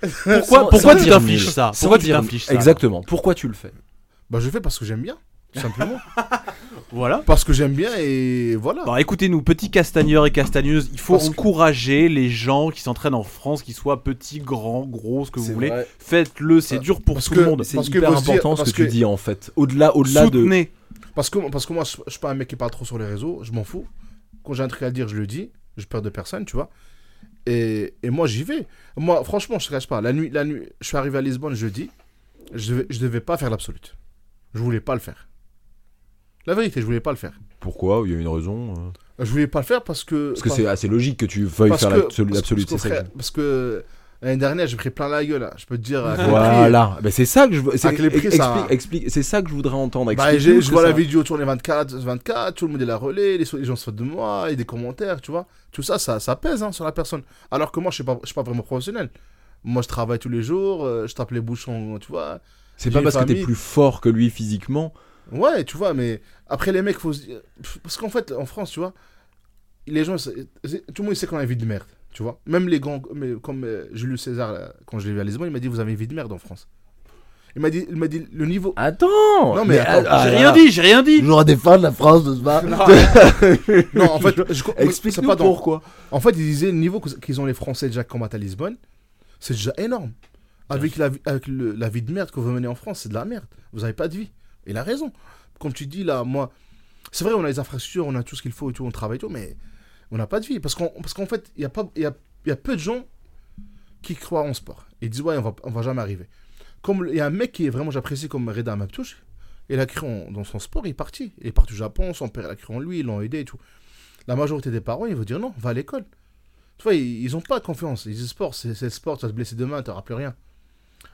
Pourquoi, Sans- pourquoi sans tu t'infliges ça? Pourquoi tu dire- t'infliges ça Exactement. Pourquoi tu le fais? Bah, je fais parce que j'aime bien, tout simplement. Voilà. parce que j'aime bien et voilà. Bon, écoutez-nous, petits castagneurs et castagneuses, il faut Parce que- encourager les gens qui s'entraînent en France, qu'ils soient petits, grands, gros, ce que vous voulez. Faites-le, c'est dur pour parce tout que- le monde. C'est Parce que hyper se dire- important ce parce que, tu que- dis en fait. Au-delà, au-delà de. Soutenez. Parce que, parce que moi, je, je suis pas un mec qui parle trop sur les réseaux, je m'en fous. Quand j'ai un truc à dire, je le dis. Je perds de personne, tu vois. Et, et moi, j'y vais. Moi, franchement, je te cache pas. La nuit, la nuit, je suis arrivé à Lisbonne jeudi. Je devais, je devais pas faire l'absolute. Je voulais pas le faire. La vérité, je voulais pas le faire. Pourquoi? Il y a une raison. euh Je voulais pas le faire parce que. Parce que c'est assez logique que tu veuilles faire l'absolu, parce- que, l'année dernière, j'ai pris plein la gueule. là. Je peux te dire. prix- Voilà, c'est ça que je veux. c'est- c'est ça que je voudrais entendre. Bah, je que vois la ça- vidéo tourner 24, 24, tout le monde est la relais, les, les gens se foutent de moi, et des commentaires, tu vois. Tout ça, ça, ça pèse hein, sur la personne. Alors que moi, je suis pas, je suis pas vraiment professionnel. Moi, je travaille tous les jours, euh, je tape les bouchons, tu vois. C'est pas parce que t'es famille. plus fort que lui physiquement. Ouais, tu vois, mais après, les mecs, faut se dire- Parce qu'en fait, en France, tu vois, les gens, tout le monde sait qu'on a une vie de merde, tu vois. Même les grands, mais comme euh, Julius César, là, quand je l'ai vu à Lisbonne, il m'a dit Vous avez une vie de merde en France. Il m'a dit, il m'a dit le niveau. Attends Non, mais attends, ah, J'ai là, rien dit, j'ai rien dit. Toujours à défendre la France de ce bar. Non, en fait, je- c'est Explique-nous pas dans- pourquoi. En fait, ils disaient le niveau que- qu'ils ont les Français déjà combattent à Lisbonne, c'est déjà énorme. Avec, la, vie- avec le- la vie de merde que vous menez en France, c'est de la merde. Vous n'avez pas de vie. Il a raison. Comme tu dis là, moi, c'est vrai, on a les infrastructures, on a tout ce qu'il faut et tout, on travaille et tout, mais on n'a pas de vie. Parce qu'en parce qu'en fait, il y, a y, a, y a peu de gens qui croient en sport. Ils disent, ouais, on va, on va jamais arriver. Comme il y a un mec qui est vraiment, j'apprécie comme Reda Maptouche, il a cru en- dans son sport, il est parti. Il est parti au Japon, son père il a cru en lui, ils l'ont aidé et tout. La majorité des parents, ils vont dire non, va à l'école. Tu vois, ils, ils ont pas confiance. Ils disent sport, c'est sport, tu vas te blesser demain, tu n'auras plus rien.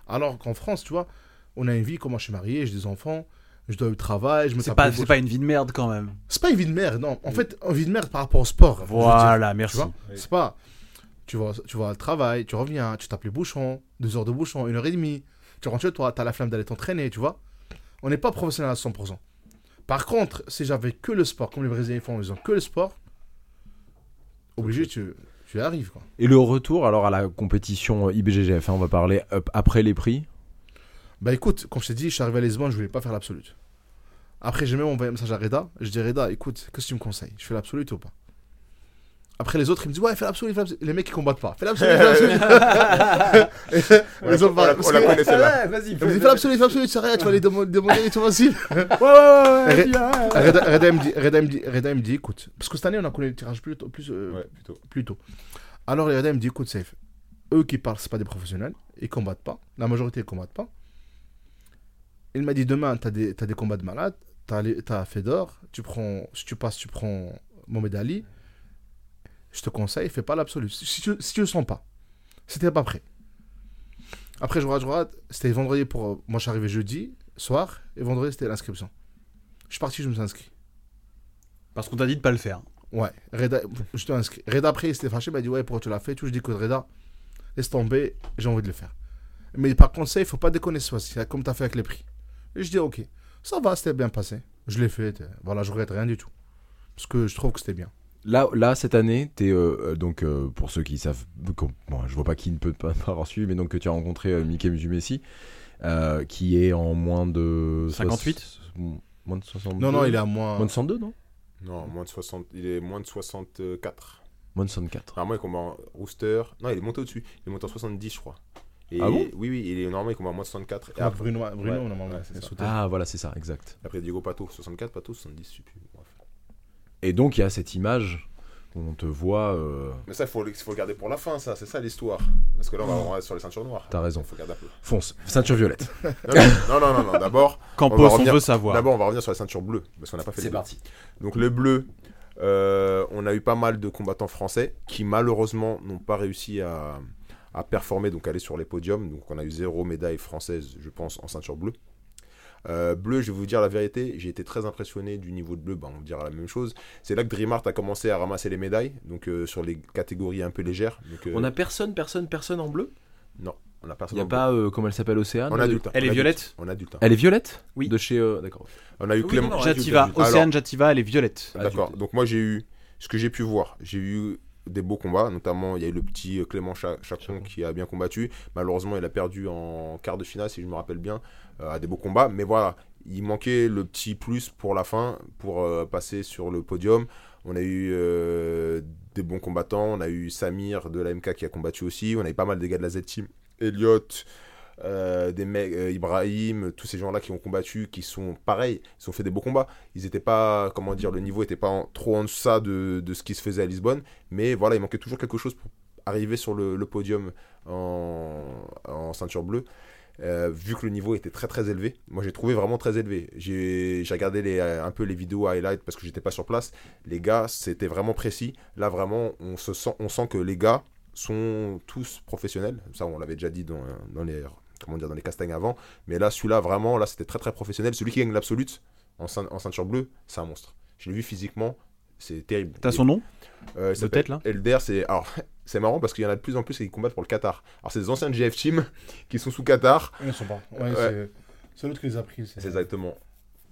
Alors qu'en France, tu vois, on a une vie, comment je suis marié, j'ai des enfants, je dois au travail, je me C'est tape pas, c'est pas une vie de merde quand même. C'est pas une vie de merde, non. En fait, une vie de merde par rapport au sport. dire. Voilà, Tu merci. vois C'est pas. Tu vas, tu vas au travail, tu reviens, tu tapes les bouchons, deux heures de bouchon, une heure et demie. Tu rentres chez toi, tu as la flamme d'aller t'entraîner, tu vois. On n'est pas professionnel à 100%. Par contre, si j'avais que le sport, comme les Brésiliens font, ils ont que le sport, obligé, tu, tu y arrives, quoi. Et le retour alors à la compétition euh, IBGGF, hein, on va parler euh, après les prix. Bah écoute, comme je t'ai dit, je suis arrivé à Lisbonne, je voulais pas faire l'absolute. Après, j'ai même envoyé un message à Reda. Je dis Reda, écoute, qu'est-ce que tu me conseilles? Je fais l'absolute ou pas? Après, les autres, ils me disent Ouais, fais l'absolute, fais l'absolute. Les mecs, ils combattent pas. Fais l'absolute, fais l'absolute. Les autres, on la- on la celle-là. vas-y. Disent Fais l'absolute, fais l'absolute, c'est rien, tu vas les demander, demander et tout facile. Ouais, ouais, ouais. Reda, Reda, il me dit, Reda, il me dit, Reda, me dit, écoute, parce que cette année, on a connu le tirage plus, tôt- plus, euh, Ouais, plutôt. plus tôt. Alors, Reda, il me dit, écoute, safe. Eux qui parlent, c'est pas des professionnels. Ils combattent pas. La majorité, ils combattent pas. Il m'a dit, demain, t'as des, t'as des combats de malades. T'as, les- t'as Fedor. Tu prends, si tu passes, tu prends Mohamed Ali. Je te conseille, fais pas l'absolu. Si tu, si tu le sens pas. Si t'es pas prêt. Après, je regarde. C'était vendredi pour. euh, Moi, je suis arrivé jeudi soir. Et vendredi, c'était l'inscription. Je suis parti, je me suis inscrit. Parce qu'on t'a dit de pas le faire. Ouais, Reda, je t'ai inscrit. Reda, après, il s'était fâché, il m'a dit Ouais, pourquoi tu l'as fait? Tout, je dis que Reda, laisse tomber, j'ai envie de le faire. Mais par contre, ça, il faut pas déconner ce comme tu as fait avec les prix. Et je dis Ok, ça va, c'était bien passé. Je l'ai fait, voilà, je regrette rien du tout. Parce que je trouve que c'était bien. Là, là, cette année, t'es euh, euh, donc euh, pour ceux qui savent, bon, je vois pas qui ne peut pas avoir suivi, mais donc que tu as rencontré euh, Mickey Musumessi. euh, qui est en moins de 58 soix- Moins de 62 Non, non, il est à moins. Moins de 102, non? Non, moins de 60. Il est moins de 64. Moins de 64. Normalement, il combat en rooster. Non, il est monté au-dessus. Il est monté en 70, je crois. Et Ah bon Oui, oui, il est normalement, il combat en moins de 64. Et Ah, après, Bruno, Bruno Ouais, normalement, ouais, c'est. Ah, voilà, c'est ça, exact. après Diego Pato, 64, Pato, 70, je sais plus. Bref. Et donc, il y a cette image où on te voit. euh, Mais ça, il faut, il faut le garder pour la fin, ça. C'est ça l'histoire. Parce que là, on va, on sur les ceintures noires. T'as raison. Il faut garder un peu. Fonce, ceinture violette. Non, non, non, non, non. D'abord, Campos, on, revenir- veut savoir. d'abord, on va revenir sur les ceintures bleues. Parce qu'on n'a pas fait les deux. parti. Donc le bleu, euh, on a eu pas mal de combattants français qui malheureusement n'ont pas réussi à, à performer, donc aller sur les podiums. Donc on a eu zéro médaille française, je pense, en ceinture bleue. Euh, bleu, je vais vous dire la vérité, j'ai été très impressionné du niveau de bleu, bah, on dira la même chose. C'est là que Dream Art a commencé à ramasser les médailles, donc euh, sur les catégories un peu légères. Donc, euh, On a personne, personne, personne en bleu? Non, on a Il personne. n'y a pas, euh, comment elle s'appelle, Océane? En adulte. Elle est violette? En adulte. Elle est violette? Oui. De chez. euh, D'accord. On a eu Oui, Clément. non, non, Jativa. Océane Jativa, elle est violette. D'accord. Donc moi j'ai eu ce que j'ai pu voir. J'ai eu des beaux combats, notamment il y a eu le petit euh, Clément Cha- Chacon qui a bien combattu. Malheureusement il a perdu en quart de finale si je me rappelle bien euh, à des beaux combats. Mais voilà, il manquait le petit plus pour la fin pour euh, passer sur le podium. On a eu euh, des bons combattants. On a eu Samir de la MK qui a combattu aussi. On a eu pas mal des gars de la Z-Team. Elliot, euh, des mecs, euh, Ibrahim, tous ces gens-là qui ont combattu, qui sont pareils, ils ont fait des beaux combats. Ils étaient pas, comment dire, le niveau était pas en- trop en deçà de, ce qui se faisait à Lisbonne, mais voilà, il manquait toujours quelque chose pour arriver sur le, podium en, ceinture bleue. Euh, vu que le niveau était très très élevé, moi j'ai trouvé vraiment très élevé. J'ai regardé un peu les vidéos highlights parce que j'étais pas sur place. Les gars, c'était vraiment précis. Là vraiment, on se sent, on sent que les gars sont tous professionnels. Ça, on l'avait déjà dit dans, dans les comment dire dans les castings avant. Mais là, celui-là vraiment, là, c'était très très professionnel. Celui qui gagne l'absolute en, ceint- en ceinture bleue, c'est un monstre. Je l'ai vu physiquement, c'est terrible. T'as son nom Euh, de tête, là Elder, c'est alors c'est marrant parce qu'il y en a de plus en plus qui combattent pour le Qatar. Alors c'est des anciens de GF Team qui sont sous Qatar. Ils sont pas. Ouais, Ouais. c'est- C'est l'autre qui les a pris. C'est exactement.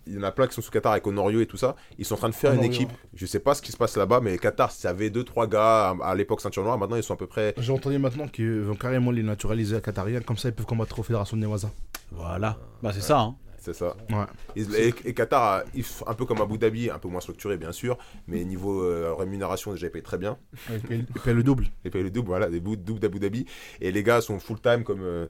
Il y en a plein qui sont sous Qatar avec Honorio et tout ça. Ils sont en train de faire une équipe. Je sais pas ce qui se passe là-bas, mais Qatar, ça avait 2-3 gars à, l'époque ceinture noire. Maintenant, ils sont à peu près. J'ai entendu maintenant qu'ils vont carrément les naturaliser à Qatariens, comme ça ils peuvent combattre aux fédérations de Newaza. Voilà. Bah, c'est ça, hein. C'est ça. Ouais. Et, et- et Qatar, un peu comme Abu Dhabi, un peu moins structuré bien sûr, mais niveau euh, rémunération, déjà, ils payent très bien. Ils payent le double. Ils payent le double, voilà, des bouts double d'Abu Dhabi. Et les gars sont full-time comme euh,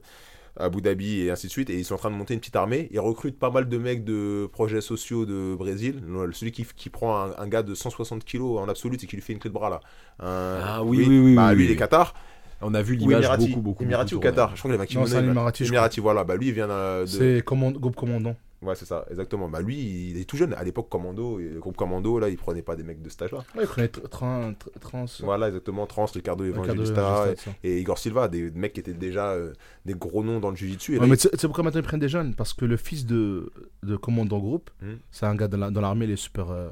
Abu Dhabi et ainsi de suite. Et ils sont en train de monter une petite armée. Ils recrutent pas mal de mecs de projets sociaux de Brésil. Celui qui, qui prend un, un gars de 160 kilos en absolu et qui lui fait une clé de bras là. Un- Ah oui, oui, oui, Bah, oui, lui, il est Qatar. On a vu Ou l'image beaucoup, beaucoup. Emirati ou beaucoup tourner. Qatar Je crois qu'il avait un Non, kimono, c'est un il- Emirati, je crois. Emirati, voilà. Bah, lui, il vient euh, de. C'est command... groupe commandant. Ouais, c'est ça, exactement. Bah, lui, il est tout jeune. À l'époque, Commando, et le groupe Commando, là, il prenait pas des mecs de cet âge-là. Ouais, train, tr- trans. Voilà, exactement. Trans, Ricardo Evangelista et, et Igor Silva, des mecs qui étaient déjà euh, des gros noms dans le jiu-jitsu. Ouais, là, mais sais pourquoi maintenant ils prennent des jeunes? Parce que le fils de, de commandant groupe, Hmm. c'est un gars dans la- dans l'armée, il est super. euh,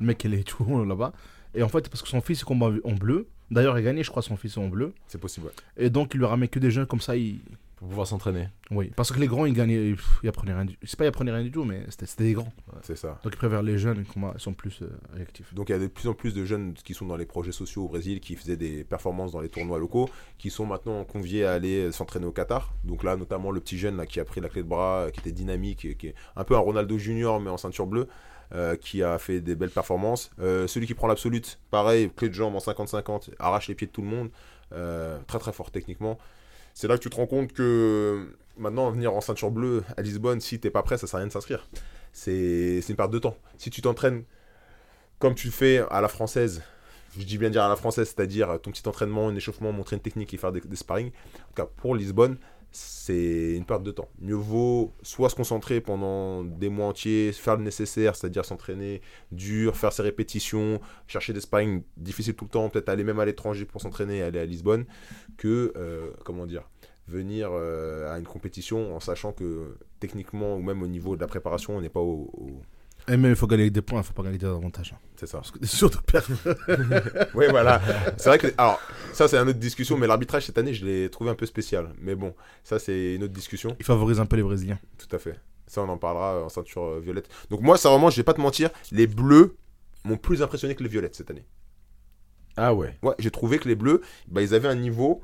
Le mec, il est tout là-bas. Et en fait, parce que son fils il combat en bleu. D'ailleurs, il a gagné, je crois, son fils en bleu. c'est possible. ouais. Et donc, il lui ramène que des jeunes comme ça. Il... Pour pouvoir s'entraîner. Oui, parce que les grands, ils gagnaient. ils- pff, Ils apprenaient rien du C'est pas ils apprenaient rien du tout, mais c'était c'était des grands. C'est ça. Donc, ils préfèrent les jeunes, ils ils sont plus euh, réactifs. Donc il y a de plus en plus de jeunes qui sont dans les projets sociaux au Brésil, qui faisaient des performances dans les tournois locaux, qui sont maintenant conviés à aller s'entraîner au Qatar. Donc là, notamment le petit jeune là, qui a pris la clé de bras, euh, qui était dynamique, et qui est un peu un Ronaldo Junior mais en ceinture bleue, euh, qui a fait des belles performances. Euh, celui qui prend l'absolute, pareil, clé de jambe en 50-50, arrache les pieds de tout le monde, euh, très très fort techniquement. C'est là que tu te rends compte que maintenant venir en ceinture bleue à Lisbonne, si t'es pas prêt, ça sert à rien de s'inscrire. C'est une perte de temps. Si tu t'entraînes comme tu le fais à la française, je dis bien dire à la française, c'est-à-dire ton petit entraînement, un échauffement, montrer une technique et faire des, des sparring, en tout cas pour Lisbonne, c'est une perte de temps. Mieux vaut soit se concentrer pendant des mois entiers, faire le nécessaire, c'est-à-dire s'entraîner dur, faire ses répétitions, chercher des sparring difficiles tout le temps, peut-être aller même à l'étranger pour s'entraîner aller à Lisbonne, que, euh, comment dire, venir euh, à une compétition en sachant que techniquement ou même au niveau de la préparation, on n'est pas au- Et même, il faut gagner avec des points, il faut pas gagner des avantages. hein. C'est ça. Parce que c'est sûr de perdre. Oui, voilà. C'est vrai que. Alors, ça, c'est une autre discussion, mais l'arbitrage cette année, je l'ai trouvé un peu spécial. Mais bon, ça, c'est une autre discussion. Il favorise un peu les Brésiliens. Tout à fait. Ça, on en parlera en ceinture euh, violette. Donc, moi, ça, vraiment, je vais pas te mentir, les bleus m'ont plus impressionné que les violettes cette année. Ah ouais. Ouais, j'ai trouvé que les bleus, bah, ils avaient un niveau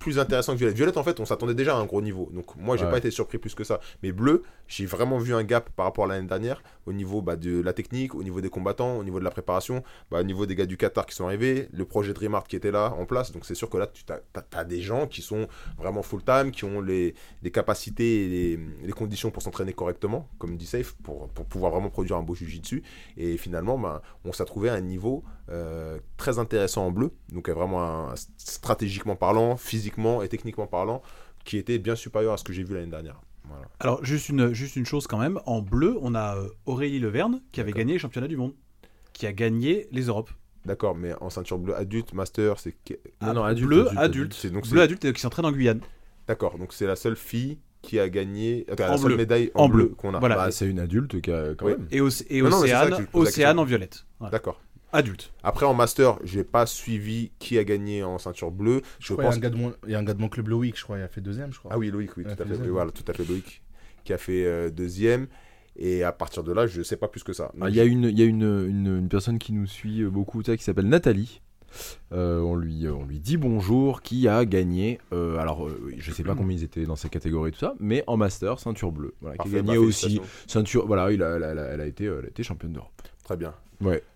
plus intéressant que Violette. Violette, en fait, on s'attendait déjà à un gros niveau. Donc, moi, j'ai Ouais. pas été surpris plus que ça. Mais Bleu, j'ai vraiment vu un gap par rapport à l'année dernière au niveau bah, de la technique, au niveau des combattants, au niveau de la préparation, bah, au niveau des gars du Qatar qui sont arrivés, le projet Dreamart qui était là en place. Donc, c'est sûr que là, tu as, des gens qui sont vraiment full-time, qui ont les, les capacités et les, les conditions pour s'entraîner correctement, comme dit Safe, pour, pour pouvoir vraiment produire un beau jiu-jitsu. Et finalement, bah, on s'est trouvé à un niveau euh, très intéressant en bleu. Donc, vraiment un- stratégiquement parlant, physiquement et techniquement parlant, qui était bien supérieur à ce que j'ai vu l'année dernière. Voilà. Alors, juste une, juste une chose quand même. En bleu, on a euh, Aurélie Leverne qui avait D'accord. gagné les championnats du monde, qui a gagné les Europes. D'accord, mais en ceinture bleue adulte, master, c'est. que- Non, non, adulte, bleu, adulte, adulte. C'est donc bleu adulte euh, qui s'entraîne en Guyane. D'accord, donc c'est la seule fille qui a gagné. En la seule bleu. médaille en, En bleu, bleu. qu'on a. Voilà. Bah, c'est une adulte qui a quand Oui. même. Et, Océane, Océane en violette. Voilà. D'accord. Adulte. Après, en master, j'ai pas suivi qui a gagné en ceinture bleue. Je Je crois qu'il y a pense. un gars de mon- il y a un gars de mon club Loïc, je crois, il a fait deuxième, je crois. Ah oui, Loïc, oui, tout à fait. Voilà, tout à fait Loïc, qui a fait euh, deuxième. Et à partir de là, je sais pas plus que ça. Ah, Il y a, une, il y a une, une, une personne qui nous suit euh, beaucoup, qui s'appelle Nathalie. Euh, on, lui, on lui dit bonjour, qui a gagné. euh, alors, euh, je sais pas combien ils étaient dans ces catégories, tout ça, mais en master, ceinture bleue. Voilà, qui Parfait, a gagné bah, aussi. Ceinture, voilà, il a, elle, a, elle a été, elle a été championne d'Europe. Très bien.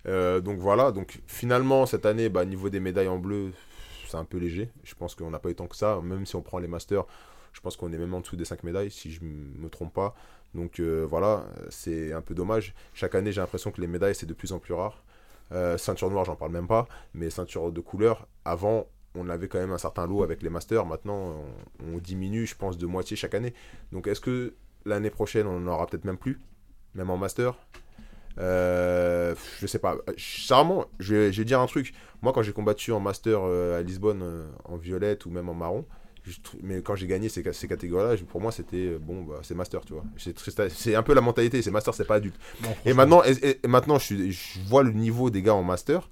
Euh, donc voilà, donc finalement cette année, bah, niveau des médailles en bleu, c'est un peu léger. Je pense qu'on n'a pas eu tant que ça, même si on prend les masters, je pense qu'on est même en dessous des 5 médailles, si je me trompe pas. Donc euh, voilà, c'est un peu dommage. Chaque année, j'ai l'impression que les médailles, c'est de plus en plus rare. Euh, ceinture noire, j'en parle même pas, mais ceinture de couleur, avant, on avait quand même un certain lot avec les masters. Maintenant, on, on diminue, je pense, de moitié chaque année. Donc est-ce que l'année prochaine, on en aura peut-être même plus, même en master? Euh, je sais pas. Je vais, je vais dire un truc. Moi, quand j'ai combattu en master euh, à Lisbonne, euh, en violette ou même en marron, je mais quand j'ai gagné ces, ces catégories-là, pour moi, c'était euh, bon, bah, c'est master, tu vois. C'est un peu la mentalité, c'est master, c'est pas adulte. Non, Et maintenant, et, et maintenant je, suis- je vois le niveau des gars en master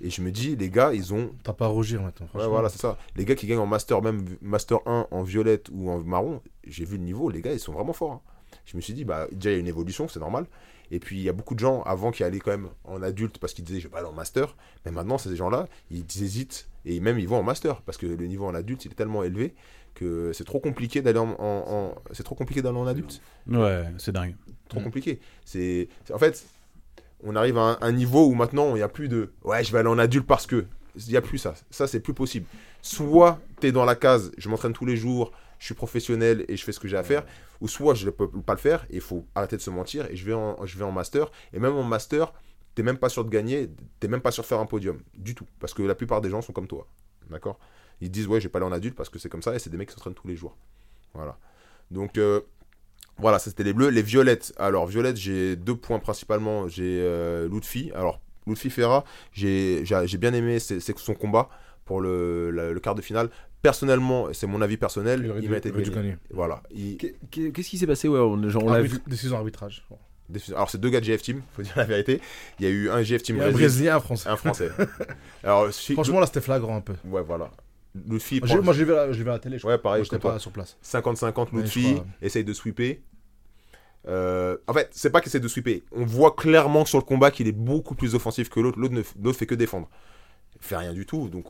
et je me dis, les gars, ils ont. T'as pas à rougir maintenant. Ouais, franchement. voilà, c'est ça. Les gars qui gagnent en master, même master 1 en violette ou en marron, j'ai vu le niveau, les gars, ils sont vraiment forts. hein. Je me suis dit, bah, déjà, il y a une évolution, c'est normal. Et puis, il y a beaucoup de gens avant qui allaient quand même en adulte parce qu'ils disaient, je vais pas aller en master. Mais maintenant, ces gens-là, ils hésitent et même ils vont en master parce que le niveau en adulte, il est tellement élevé que c'est trop compliqué d'aller en, en- en- c'est trop compliqué d'aller en adulte Ouais, c'est dingue. trop compliqué. C'est- en fait, on arrive à un, un niveau où maintenant il n'y a plus de ouais, je vais aller en adulte parce que il n'y a plus ça. Ça c'est plus possible. Soit tu es dans la case, je m'entraîne tous les jours, je suis professionnel et je fais ce que j'ai à faire, ou soit je ne peux pas le faire et il faut arrêter de se mentir et je vais en, je vais en master et même en master, t'es même pas sûr de gagner, t'es même pas sûr de faire un podium du tout parce que la plupart des gens sont comme toi. D'accord? Ils disent ouais, je vais pas aller en adulte parce que c'est comme ça et c'est des mecs qui s'entraînent tous les jours. Voilà. Donc euh, voilà, ça c'était les bleus. Les violettes. Alors, violettes, j'ai deux points principalement. J'ai euh, Lutfi. Alors, Lutfi Ferra, j'ai bien aimé son combat pour le, la- le quart de finale. Personnellement, c'est mon avis personnel, Il il gagné. gagner. Voilà. Il- Qu'est-ce qui s'est passé ouais, on, genre, on l'a vu. Arbitre- Décision arbitrage. Alors, c'est deux gars de GF Team, faut dire la vérité. Il y a eu un GF Team Il y a un Brésil, Brésilien, un Français. un Français. Alors, si- Franchement, là, c'était flagrant un peu. ouais, voilà. Lutfi, Moi, j'ai- prend- Moi, j'ai vu, à- j'ai vu à la télé. je ouais, crois. pareil, j'étais pas sur place. 50-50 Ouais, Lutfi, je crois. essaye de sweeper. Euh, en fait, c'est pas qu'il essaie de sweeper. On voit clairement sur le combat qu'il est beaucoup plus offensif que l'autre. L'autre ne fait que défendre. Il fait rien du tout. Donc,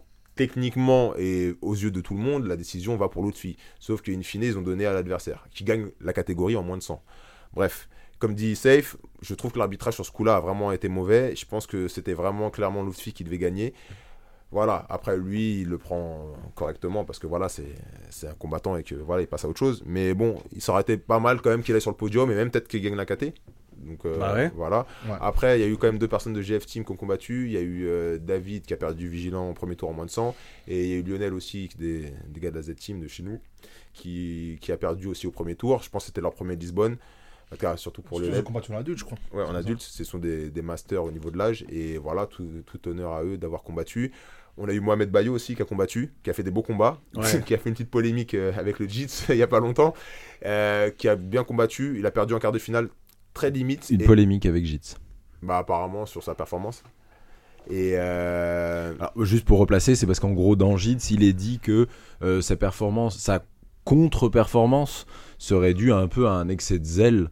techniquement et aux yeux de tout le monde, la décision va pour l'autre fille. Sauf qu'in fine, ils ont donné à l'adversaire, qui gagne la catégorie en moins de 100. Bref, comme dit Safe, je trouve que l'arbitrage sur ce coup-là a vraiment été mauvais. Je pense que c'était vraiment clairement Lutfi qui devait gagner. Voilà, après lui, il le prend correctement parce que voilà, c'est un combattant et que voilà, il passe à autre chose. Mais bon, il été pas mal quand même qu'il aille sur le podium et même peut-être qu'il gagne la KT. Donc euh, Bah ouais. voilà. Ouais. Après, il y a eu quand même deux personnes de GF Team qui ont combattu. Il y a eu euh, David qui a perdu Vigilant au premier tour en moins de 100. Et il y a eu Lionel aussi, des, des gars de la Z Team de chez nous, qui, qui a perdu aussi au premier tour. Je pense que c'était leur premier Lisbonne. En cas, surtout pour Surtout Lionel. le combat sur l'adulte, je crois. Ouais, en adulte, ce sont des, des masters au niveau de l'âge. Et voilà, tout, tout honneur à eux d'avoir combattu. On a eu Mohamed Bayo aussi qui a combattu, qui a fait des beaux combats, Ouais. qui a fait une petite polémique euh, avec le JITS il y a pas longtemps, euh, qui a bien combattu. Il a perdu en quart de finale très limite. Une et- polémique avec Jitz. bah, apparemment sur sa performance. Et euh, Alors, juste pour replacer, c'est parce qu'en gros, dans Jitz, il est dit que euh, sa performance, sa contre-performance serait due un peu à un excès de zèle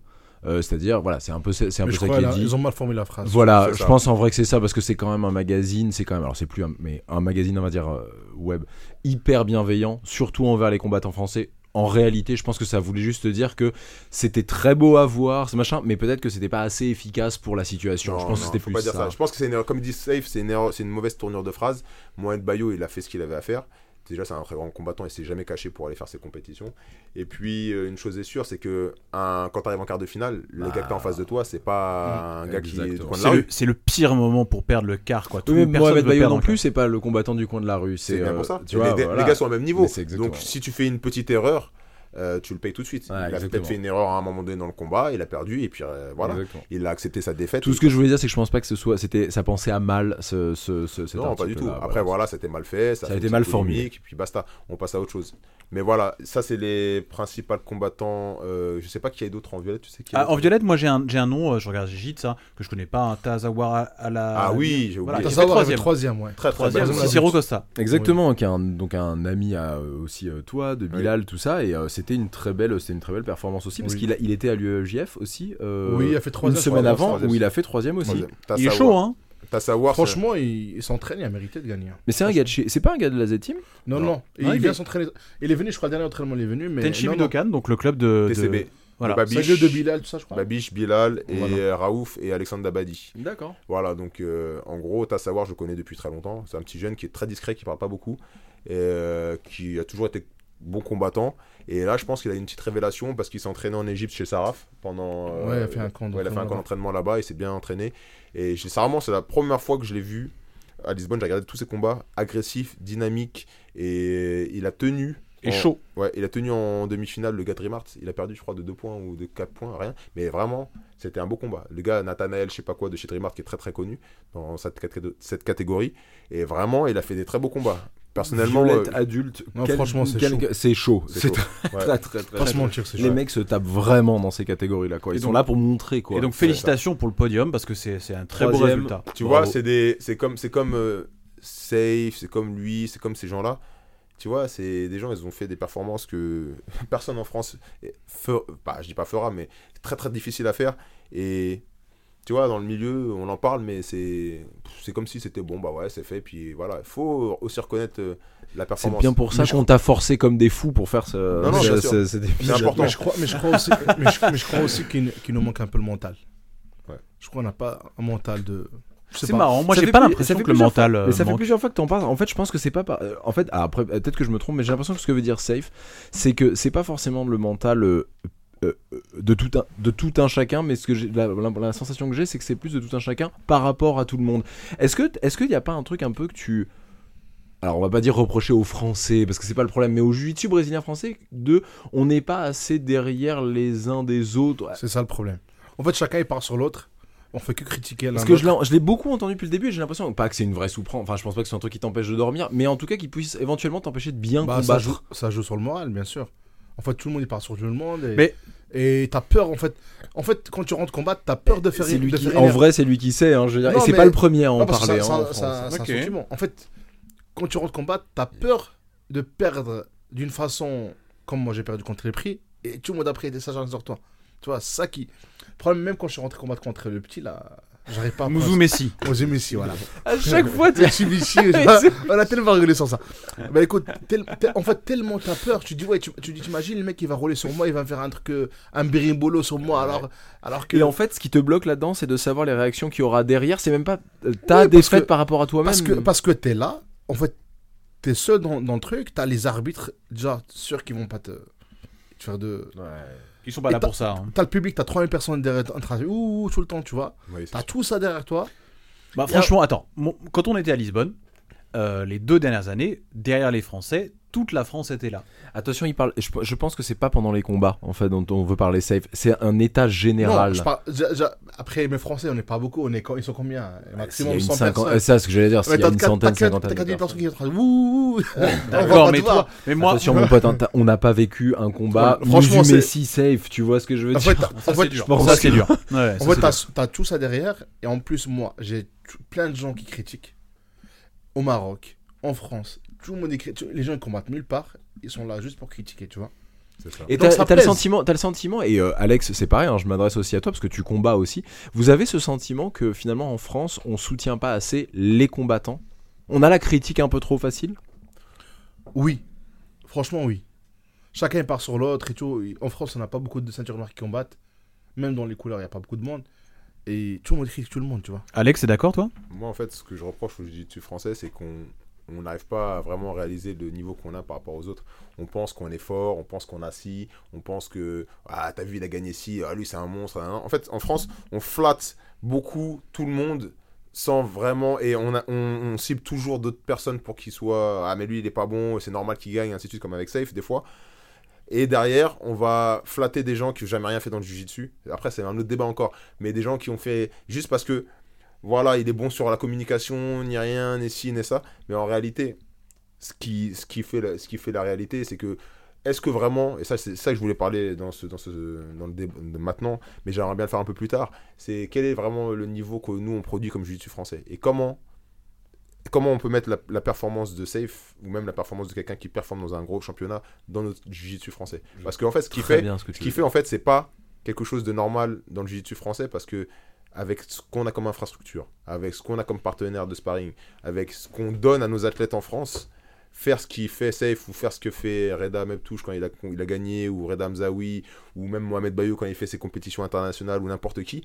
Euh, C'est-à-dire, voilà, c'est un peu, c'est un Mais peu ça qui est dit. ils ont mal formé la phrase. Voilà, je ça. pense en vrai que c'est ça parce que c'est quand même un magazine, c'est quand même alors c'est plus un, mais un magazine on va dire euh, web hyper bienveillant, surtout envers les combattants français. En réalité, je pense que ça voulait juste dire que c'était très beau à voir, ce machin, mais peut-être que c'était pas assez efficace pour la situation. je Non, pense que c'était plus pas dire ça. ça. Je pense que c'est une erreur, comme dit Safe, c'est une, erreur- c'est une mauvaise tournure de phrase. Mohamed Bayo, il a fait ce qu'il avait à faire. Déjà, c'est un très grand combattant et s'est jamais caché pour aller faire ses compétitions. Et puis, euh, une chose est sûre, c'est que un, quand tu arrives en quart de finale, le Bah, gars que t'as en face de toi, c'est pas un gars qui est du coin de la C'est le, rue. c'est le pire moment pour perdre le quart, quoi. Tout Oui, mais personne Mohamed Bayo non plus, c'est pas le combattant du coin de la rue. C'est bien euh, pour ça. Tu les, vois, les- voilà. les gars sont au même niveau. Donc, si tu fais une petite erreur, euh, tu le payes tout de suite. Ouais, il a peut-être fait une erreur à un moment donné dans le combat, il a perdu, et puis euh, voilà. Exactement. Il a accepté sa défaite. Tout ce que je voulais dire, c'est que je pense pas que ce soit, c'était, ça pensait à mal ce, ce, ce cet Non, pas du tout. Après, voilà, c'était mal fait. Ça, Ça a été mal formulé. polémique, Puis basta, on passe à autre chose. Mais voilà, ça, c'est les principaux combattants. Euh, je sais pas qui y a d'autres en violette, tu sais qui Ah, en violette, moi j'ai un, j'ai un nom, euh, je regarde Gite, ça, que je connais pas, un Tazawar à, à la. Ah oui, j'ai Voilà, oublié. fait savoir, troisième. le troisième, ouais. Très, Troisième, Cicero Costa. Exactement, qui est un, donc un ami à aussi euh, toi, de Bilal, tout ça, et euh, c'était une très belle, c'était une très belle performance aussi, parce Oui. qu'il a- il était à l'UEJF aussi. euh, Oui, il a fait une semaine avant où il a fait troisième aussi. Il est chaud, hein T'as savoir. Franchement, il, il s'entraîne, il a mérité de gagner. hein. Mais c'est un gars de chez, c'est pas un gars de la Z-Team Non, Non. non. Et Ah, il il vient est- s'entraîner. Il est venu, je crois, le dernier entraînement, il est venu. Mais Tenchi. Budokan, donc le club de. de- TCB. Voilà. Le C'est Babiche, le de Bilal, tout ça, je crois. Babiche, Bilal et Voilà. Raouf et Alexandre Dabadi. D'accord. Voilà, donc euh, en gros, t'as savoir, je le connais depuis très longtemps. C'est un petit jeune qui est très discret, qui parle pas beaucoup, et euh, qui a toujours été bon combattant. Et là, je pense qu'il a une petite révélation parce qu'il s'est entraîné en Égypte chez Saraf pendant. euh, Ouais, il a fait un camp ouais, il a fait un camp d'entraînement là-bas. Il s'est bien entraîné. Et sincèrement, c'est la première fois que je l'ai vu à Lisbonne. J'ai regardé tous ses combats, agressif, dynamique, et il a tenu. Et en- chaud. Ouais, il a tenu en demi-finale le gars de. Il a perdu, je crois, de 2 points ou de 4 points, rien. Mais vraiment, c'était un beau combat. Le gars, Nathanael, je sais pas quoi, de chez Rimart, qui est très très connu dans cette catégorie. Et vraiment, il a fait des très beaux combats. Personnellement, Violette, euh, adulte. Non, quel- franchement, c'est quel- chaud. C'est chaud. très, Ouais. très, très, c'est Les chaud. mecs se tapent vraiment dans ces catégories-là, quoi. Ils sont là pour montrer, quoi. Et donc félicitations pour le podium parce que c'est c'est un très beau résultat. Tu Bravo. vois, c'est des, c'est comme, c'est comme euh, Safe, c'est comme lui, c'est comme ces gens-là. Tu vois, c'est des gens, ils ont fait des performances que personne en France, fe- bah, je dis pas fera, mais très très difficile à faire. Et tu vois, dans le milieu, on en parle, mais c'est, c'est comme si c'était bon, bah ouais, c'est fait. Puis voilà, il faut aussi reconnaître euh, la c'est performance. bien pour ça Mais je qu'on t'a forcé comme des fous pour faire ce, Non, non, ce- ce-. C'est important. Mais je crois, mais je crois aussi, mais je, mais je crois aussi qu'il qu'il nous manque un peu le mental. Ouais. Je crois qu'on n'a pas un mental de. C'est pas. marrant, moi Ça j'ai pas l'impression que le mental. euh, Mais ça fait plusieurs fois que t'en parles. En fait, je pense que c'est pas. par- euh, En fait, ah, après, peut-être que je me trompe, mais j'ai l'impression que ce que veut dire safe, c'est que c'est pas forcément le mental euh, de tout un de tout un chacun, mais ce que la, la- la sensation que j'ai, c'est que c'est plus de tout un chacun par rapport à tout le monde. Est-ce que est-ce qu'il y a pas un truc un peu que tu alors on va pas dire reprocher aux Français parce que c'est pas le problème, mais aux jiu-jitsu brésiliens français de on n'est pas assez derrière les uns des autres. C'est ça le problème. En fait, chacun il part sur l'autre. On fait que critiquer l'un Parce que je l'ai, je l'ai beaucoup entendu depuis le début et j'ai l'impression, pas que c'est une vraie souffrance, enfin je pense pas que c'est un truc qui t'empêche de dormir, mais en tout cas qui puisse éventuellement t'empêcher de bien Bah, ça, combattre. joue, ça joue sur le moral, bien sûr. En fait, tout le monde il part sur tout le monde. Et, Mais- et t'as peur, en fait. En fait, quand tu rentres combattre, t'as peur de faire C'est lui de qui- faire en vrai, c'est lui qui sait, hein, je veux dire, Non, et c'est mais- pas le premier à en Non, parce que parler. ça- hein, en ça- ça- un fait, quand tu rentres combattre, t'as peur de perdre d'une façon comme moi j'ai perdu contre les prix. Et tout le monde après était ça sur toi. Tu vois, ça qui. Le problème, même quand je suis rentré combattre contre le petit, là, j'arrive pas à. Mouzou Messi. Mouzou Messi, voilà. À chaque fois, tu Messi, Messi, je- on a tellement rigolé sur ça. Bah écoute, tel- tel- en fait, tellement t'as peur, tu dis, ouais, tu, tu dis, t'imagines le mec il va rouler sur moi, il va me faire un truc, euh, un berimbolo sur moi, alors, alors que. Et en fait, ce qui te bloque là-dedans, c'est de savoir les réactions qu'il y aura derrière. C'est même pas euh, ta Oui, parce défaite que- par rapport à toi-même. Parce que, parce que t'es là, en fait, t'es seul dans, dans le truc, t'as les arbitres, déjà, sûrs qu'ils vont pas te, te faire de. Ils sont pas Et là pour ça. hein. T'as le public, t'as 3000 personnes derrière, en train de. Ouh, tout le temps, tu vois. Oui, T'as tout ça derrière toi. Bah, franchement, attends. Quand on était à Lisbonne, euh, les deux dernières années, derrière les Français, toute la France était là. Attention, il parle. Je, je pense que c'est pas pendant les combats, en fait, dont on veut parler safe. C'est un état général. Non, je après, mes Français, on n'est pas beaucoup. On est, ils sont combien Maximum une 100 cinquan- personnes. euh, Ça, ce que j'allais dire. S'il y a une centaine, cinquantaine. T'as de 4000 personnes. qui sont en train de. D'accord, mais toi, mais moi, Attention, mon pote, hein, on n'a pas vécu un combat. Franchement, c'est- Messi safe. Tu vois ce que je veux dire en c'est fait, pense Ça c'est dur. En fait, c'est t'as, tout ça derrière, et en plus, moi, j'ai plein de gens qui critiquent. Au Maroc, en France, tout le monde écrit. Les gens ils combattent nulle part, ils sont là juste pour critiquer, tu vois. C'est ça. Et t'as ça t'as le sentiment, t'as le sentiment, et euh, Alex, c'est pareil, hein, je m'adresse aussi à toi parce que tu combats aussi. Vous avez ce sentiment que finalement en France, on soutient pas assez les combattants? On a la critique un peu trop facile? Oui. Franchement, oui. Chacun part sur l'autre et tout. En France, on n'a pas beaucoup de ceintures noires qui combattent. Même dans les couleurs, il n'y a pas beaucoup de monde. Et tout le monde critique tout le monde, tu vois. Alex, c'est d'accord, toi? Moi, en fait, ce que je reproche au jiu-jitsu français, c'est qu'on on n'arrive pas à vraiment réaliser le niveau qu'on a par rapport aux autres. On pense qu'on est fort, on pense qu'on a ci, on pense que ah t'as vu il a gagné ci, ah lui c'est un monstre. nan, nan. En fait, en France, on flatte beaucoup tout le monde sans vraiment et on, cible toujours d'autres personnes pour qu'ils soient ah mais lui il est pas bon, c'est normal qu'il gagne ainsi de suite comme avec Safe des fois. Et derrière, on va flatter des gens qui n'ont jamais rien fait dans le jiu-jitsu. Après, c'est un autre débat encore. Mais des gens qui ont fait juste parce que voilà, il est bon sur la communication, ni rien, ni ci, ni ça. Mais en réalité, ce qui, ce qui, fait, la, ce qui fait la réalité, c'est que est-ce que vraiment, et ça c'est ça que je voulais parler dans, ce, dans, ce, dans le débat maintenant, mais j'aimerais bien le faire un peu plus tard, c'est quel est vraiment le niveau que nous on produit comme jiu-jitsu français? Et comment, comment on peut mettre la, la performance de Safe ou même la performance de quelqu'un qui performe dans un gros championnat dans notre jiu-jitsu français? Parce qu'en fait, ce qui fait, ce ce qui fait en fait, c'est pas quelque chose de normal dans le jiu-jitsu français parce que avec ce qu'on a comme infrastructure, avec ce qu'on a comme partenaire de sparring, avec ce qu'on donne à nos athlètes en France, faire ce qui fait Safe ou faire ce que fait Reda Mebtouche quand il a, il a gagné, ou Reda Mzaoui, ou même Mohamed Bayou quand il fait ses compétitions internationales, ou n'importe qui,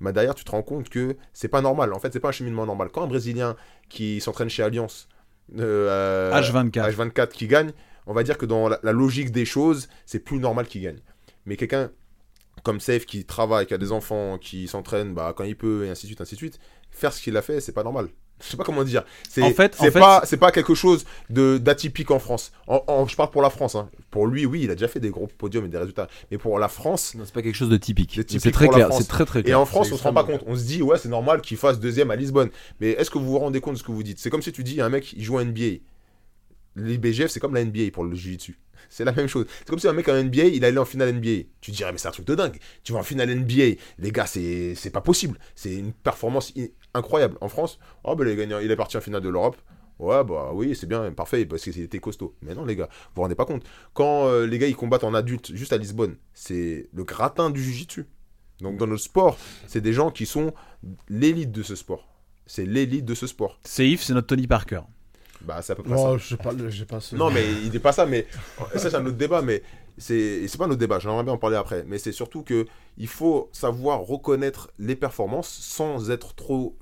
bah derrière tu te rends compte que c'est pas normal. En fait, c'est pas un cheminement normal. Quand un Brésilien qui s'entraîne chez Alliance, euh, H24. H24 qui gagne, on va dire que dans la, la logique des choses, c'est plus normal qu'il gagne. Mais quelqu'un comme Safe qui travaille, qui a des enfants, qui s'entraîne bah, quand il peut, et ainsi de suite, ainsi de suite, faire ce qu'il a fait, c'est pas normal. Je sais pas comment dire. C'est En fait- c'est en fait- pas, c'est pas quelque chose de d'atypique en France. En, en- je parle pour la France. hein. Pour lui, oui, il a déjà fait des gros podiums et des résultats. Mais pour la France, Non, c'est pas quelque chose de typique. De typique C'est très clair. France. C'est très très et clair. en France, C'est on se rend pas compte. On se dit, ouais, c'est normal qu'il fasse deuxième à Lisbonne. Mais est-ce que vous vous rendez compte de ce que vous dites? C'est comme si tu dis, un mec, il joue à NBA. L'IBGF, c'est comme la NBA pour le jiu-jitsu. C'est la même chose. C'est comme si un mec en NBA, il allait en finale NBA. Tu dirais, mais c'est un truc de dingue. Tu vas en finale NBA. Les gars, c'est pas possible. C'est une performance incroyable. En France, oh, ben, il, est gagné- il est parti en finale de l'Europe. Ouais, bah oui, c'est bien, parfait, parce qu'il était costaud. Mais non, les gars, vous vous rendez pas compte. Quand euh, les gars, ils combattent en adulte, juste à Lisbonne, c'est le gratin du jiu-jitsu. Donc dans notre sport, c'est des gens qui sont l'élite de ce sport. C'est l'élite de ce sport. Safe, c'est notre Tony Parker. Bah, c'est à peu près ça. Non, je sais pas, j'ai pas ce- Non, mais il n'est pas ça, mais ça, c'est un autre débat, mais c'est c'est pas un autre débat, j'aimerais bien en parler après. Mais c'est surtout que il faut savoir reconnaître les performances sans être trop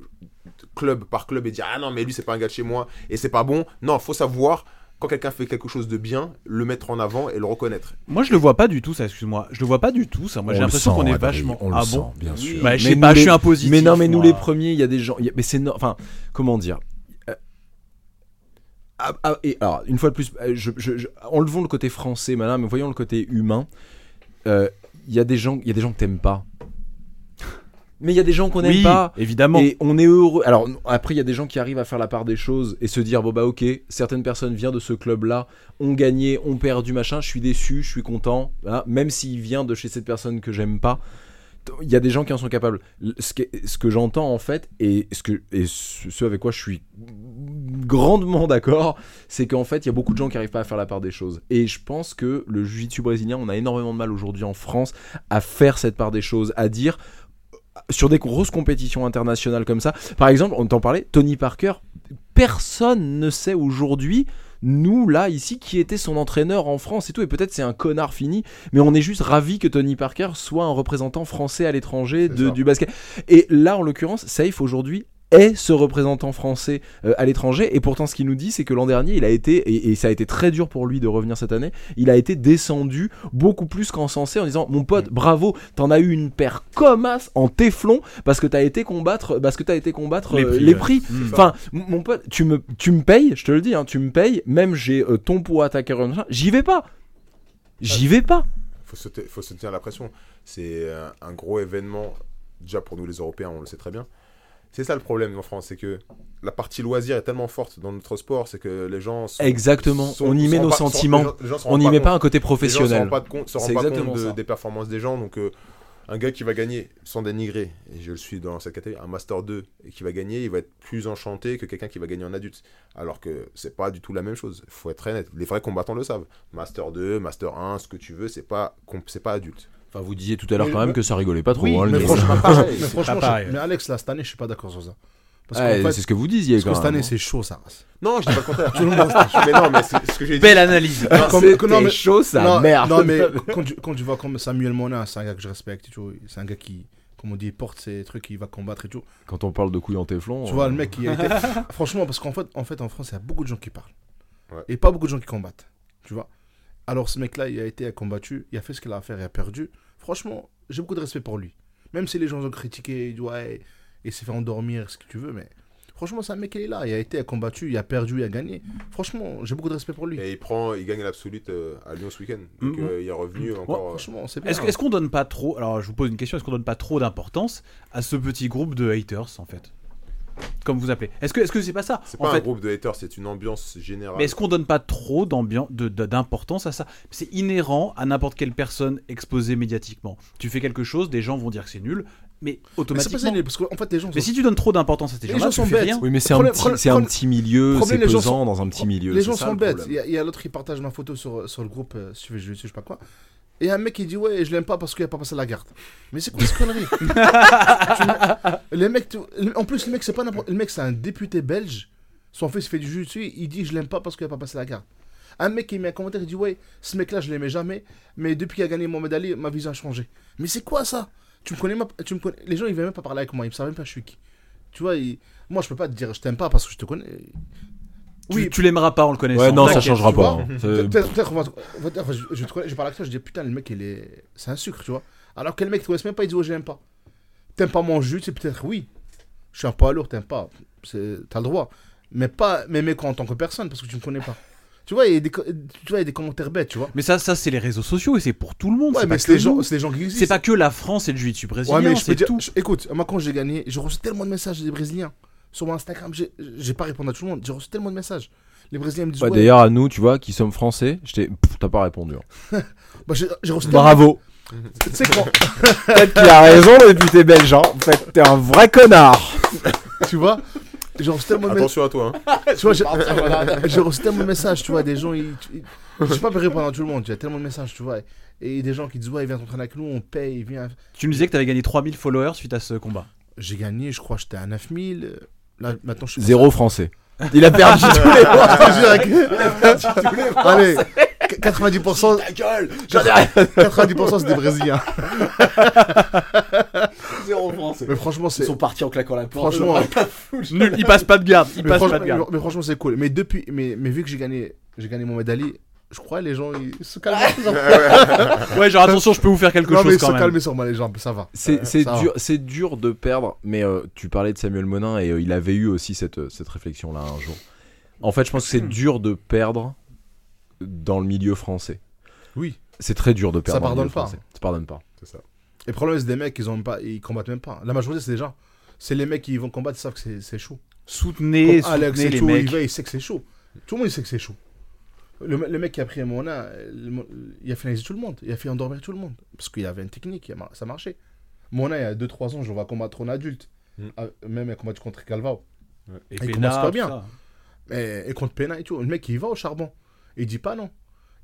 club par club et dire Ah non, mais lui, c'est pas un gars de chez moi et c'est pas bon. Non, faut savoir quand quelqu'un fait quelque chose de bien, le mettre en avant et le reconnaître. Moi, je le vois pas du tout, ça, excuse-moi. Je le vois pas du tout, ça. Moi, j'ai l'impression qu'on est vachement. on le ah sent, bon bien sûr. Bah, je Mais sais pas, je les- suis impositif. Mais non, mais nous moi. les premiers, il y a des gens. il y a- Mais c'est. no- Enfin, comment dire? Ah, ah, et alors, une fois de plus, euh, je, je- je- enlevons le côté français, madame, mais voyons le côté humain. Euh, Il y a des gens, il y a des gens que t'aimes pas. Mais il y a des gens qu'on n'aime Oui, pas. évidemment. Et on est heureux. Alors après, il y a des gens qui arrivent à faire la part des choses et se dire bon bah ok, certaines personnes viennent de ce club-là, ont gagné, ont perdu machin. Je suis déçu, je suis content. Voilà. Même s'il vient de chez cette personne que j'aime pas, il y a des gens qui en sont capables. Ce que, j'entends en fait et ce avec quoi je suis grandement d'accord, c'est qu'en fait il y a beaucoup de gens qui arrivent pas à faire la part des choses. Et je pense que le jiu-jitsu brésilien, on a énormément de mal aujourd'hui en France à faire cette part des choses, à dire sur des grosses compétitions internationales comme ça. Par exemple, on t'en parlait, Tony Parker, personne ne sait aujourd'hui, nous là, ici, qui était son entraîneur en France et tout. Et peut-être c'est un connard fini, mais on est juste ravis que Tony Parker soit un représentant français à l'étranger du basket. Et là, en l'occurrence, Safe aujourd'hui est ce représentant français euh, à l'étranger et pourtant ce qu'il nous dit c'est que l'an dernier il a été et, et ça a été très dur pour lui de revenir cette année il a été descendu beaucoup plus qu'encensé en disant mon pote bravo t'en as eu une paire comme as en téflon parce que t'as été combattre parce que t'as été combattre Les euh, prix, les ouais. prix Mm. enfin mon pote tu me tu me payes je te le dis hein, tu me payes même j'ai euh, ton poids ta j'y vais pas j'y vais pas faut se, faut se tenir la pression. C'est un gros événement, déjà pour nous les Européens, on le sait très bien. C'est ça le problème en France, c'est que la partie loisir est tellement forte dans notre sport, c'est que les gens sont- Exactement. sont- On y met nos pas- sont- sentiments. les gens- les gens se on n'y met pas un côté Les gens se professionnel rendent pas, de compte, se rendent pas compte de- des performances des gens, donc euh, un gars qui va gagner sans dénigrer, et je le suis dans cette catégorie, un Master 2 et qui va gagner, il va être plus enchanté que quelqu'un qui va gagner en adulte. Alors que c'est pas du tout la même chose. Il faut être très net. Les vrais combattants le savent. Master 2, Master 1, ce que tu veux, c'est pas, c'est pas adulte. Enfin, vous disiez tout à l'heure quand même que ça rigolait pas trop. Oui, hein, mais franchement, pareil. mais, franchement, pareil. je- mais Alex, là, cette année, je suis pas d'accord sur ça. Parce Ouais, qu'en fait, c'est ce que vous disiez parce quand que cette année, c'est chaud, ça race. Non, je dis pas le contraire. Tout le monde mais non, mais c'est ce que j'ai dit. Belle analyse. Mais- chaud, ça non, merde. Non, mais quand tu, quand tu vois comme Samuel Mona, c'est un gars que je respecte. C'est un gars qui, comme on dit, porte ses trucs, il va combattre et tout. Quand on parle de couilles en téflon. Tu euh, vois, le mec, il a été. Franchement, parce qu'en fait, en fait, en France, il y a beaucoup de gens qui parlent. Ouais. Et pas beaucoup de gens qui combattent. Tu vois. Alors, ce mec-là, il a été combattu, il a fait ce qu'il a à faire, il a perdu. Franchement, j'ai beaucoup de respect pour lui. Même si les gens ont critiqué, il dit, ouais, il s'est fait endormir, ce que tu veux, mais. Franchement, c'est un mec qui est là. Il a été combattu, il a perdu, il a gagné. Franchement, j'ai beaucoup de respect pour lui. Et il prend, il gagne l'absolute euh, à Lyon ce week-end. Donc Mhm. euh, il est revenu encore. euh, franchement, c'est bien. Est-ce qu'on donne pas trop Alors, je vous pose une question. Est-ce qu'on donne pas trop d'importance à ce petit groupe de haters en fait? Comme vous appelez. Est-ce que est-ce que c'est pas ça c'est en pas un fait? groupe de haters, c'est une ambiance générale. Mais est-ce qu'on donne pas trop d'ambiance, de- de- d'importance à ça? C'est inhérent à n'importe quelle personne exposée médiatiquement. Tu fais quelque chose, des gens vont dire que c'est nul, mais Mais c'est pas automatiquement. parce qu'en fait, les gens Mais sont si tu donnes trop d'importance à ces gens-là, gens tu sont fais bêtes. rien. Oui, mais c'est un, un petit milieu, c'est problème, les gens pesant sont- dans un petit milieu. Les gens ça, sont bêtes. Il y a, l'autre qui partage ma photo sur, sur le groupe, euh, je sais pas quoi. Et un mec qui dit Ouais, je l'aime pas parce qu'il a pas passé la garde. Mais c'est quoi cette connerie? Les mecs, tu- En plus, le mec, c'est pas n'importe. Le mec, c'est un député belge. Son fils fait du jiu-jitsu. Il dit Je l'aime pas parce qu'il a pas passé la garde. Un mec qui met un commentaire, il dit Ouais, ce mec-là, je l'aimais jamais. Mais depuis qu'il a gagné Mohamed Ali, ma vision a changé. Mais c'est quoi ça? Tu me connais, ma- tu me connais... Les gens, ils veulent même pas parler avec moi. Ils ne savent même pas je suis qui. Tu vois, ils- moi, je peux pas te dire je t'aime pas parce que je te connais. Tu, tu l'aimeras pas en le connaissant. Ouais, non, ça changera pas. hein. Peut-être peut-être on va- on enfin, je, je, te je parle avec toi, je dis putain, le mec, il est. C'est un sucre, tu vois. Alors que le mec, tu connais même pas, il dit, oh, je l'aime pas. T'aimes pas mon jus, c'est peut-être oui. Je suis un poids lourd, t'aimes pas. C'est- T'as le droit. Mais pas m'aimer en tant que personne, parce que tu me connais pas. Tu vois, il y a des, tu vois, il y a des commentaires bêtes, tu vois. Mais ça, ça c'est les réseaux sociaux et c'est pour tout le monde. Ouais, c'est mais pas c'est que les, gens, c'est les gens qui existent. C'est pas que la France et le jiu-jitsu brésilien, Ouais, mais je peux c'est dire. tout. je- écoute, moi, quand j'ai gagné, j'ai reçu tellement de messages des Brésiliens. Sur mon Instagram, j'ai j'ai pas répondu à tout le monde. J'ai reçu tellement de messages. Les Brésiliens me disent. Ouais, D'ailleurs, à nous, tu vois, qui sommes français, t'as pas répondu. hein. bah, j'ai j'ai reçu tellement- Bravo. Tu sais quoi Peut-être qu'il a raison, le député belge. hein. En fait, t'es un vrai connard. Tu vois J'ai reçu tellement de messages. Attention à toi. Hein. Tu vois, j'ai reçu tellement de messages, tu vois, des gens, ils, ils- je sais pas répondre à tout le monde, il y a tellement de messages, tu vois, et des gens qui disent, ouais, viens t'entraîner avec nous, on paye, viens. Tu me disais que t'avais gagné 3000 followers suite à ce combat. J'ai gagné, je crois, j'étais à 9000, là, maintenant je suis... Zéro français. Il a perdu tous les Allez, 90%, Ta gueule 90% c'est des Brésiliens. Zéro français. Mais franchement, c'est... Ils sont partis en claquant la porte. Franchement, Nul, il passe pas de garde. Il mais passe franchement, pas de garde. mais franchement, c'est cool. Mais depuis, mais, mais vu que j'ai gagné, j'ai gagné mon médaille, je crois les gens, ils se calment. Ouais, genre attention, je peux vous faire quelque non, mais chose ils se quand même. calment sur moi, les jambes, ça va. C'est va. dur, c'est dur de perdre, mais euh, tu parlais de Samuel Monin et euh, il avait eu aussi cette, euh, cette réflexion-là un jour. En fait, je pense que c'est dur de perdre dans le milieu français. Oui. C'est très dur de perdre. Ça dans le pardonne milieu pas. français. Ça pardonne pas. C'est ça. Et le problème, c'est des mecs, ils, ont même pas, ils combattent même pas. La majorité, c'est des gens. C'est les mecs qui vont combattre, ils savent que c'est- chaud. Soutenez, Comme Alex soutenez et les tout, il mecs. va, il sait que c'est chaud. Tout le monde il sait que c'est chaud. Le, le mec qui a pris Mona, le- il a finalisé tout le monde. Il a fait endormir tout le monde. Parce qu'il avait une technique, il ça marchait. Mona, il y a 2-3 ans, je vois combattre en adulte. Mm. Ah, Même il a combattu contre Calvao. Et Il Pena, commence pas bien. ça. Mais, et contre Pena et tout. Le mec, il va au charbon. Il dit pas non.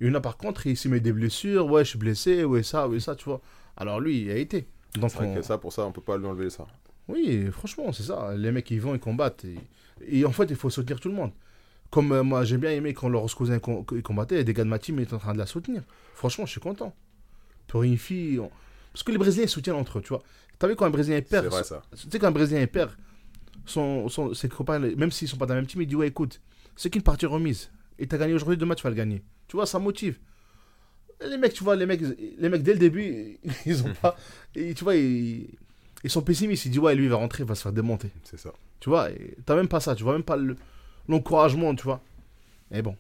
Il y en a par contre, il s'y met des blessures. Ouais, je suis blessé. Ouais, ça, ouais, ça, tu vois. Alors lui, il a été. Donc, vrai on- que ça, pour ça, on peut pas lui enlever ça. Oui, franchement, c'est ça. Les mecs, ils vont, ils combattent. Et, et en fait, il faut soutenir tout le monde. Comme euh, moi, j'ai bien aimé quand Laurence Cousin combattait, et des gars de ma team étaient en train de la soutenir. Franchement, je suis content. Pour une fille. on- Parce que les Brésiliens, ils soutiennent entre eux, tu vois. T'as vu quand un Brésilien perd vrai ça. Tu sais, quand un Brésilien il perd, son, son- ses copains, même s'ils sont pas dans la même team, ils disent Ouais, écoute, c'est qu'une partie remise. Et t'as gagné aujourd'hui, demain, tu vas le gagner. Tu vois, ça motive. Et Les mecs, tu vois, les mecs, les mecs dès le début, ils ont pas. et tu vois, ils, ils sont pessimistes. Ils disent Ouais, lui, il va rentrer, il va se faire démonter. C'est ça. Tu vois, t'as même pas ça, tu vois même pas le- l'encouragement, tu vois. Et bon.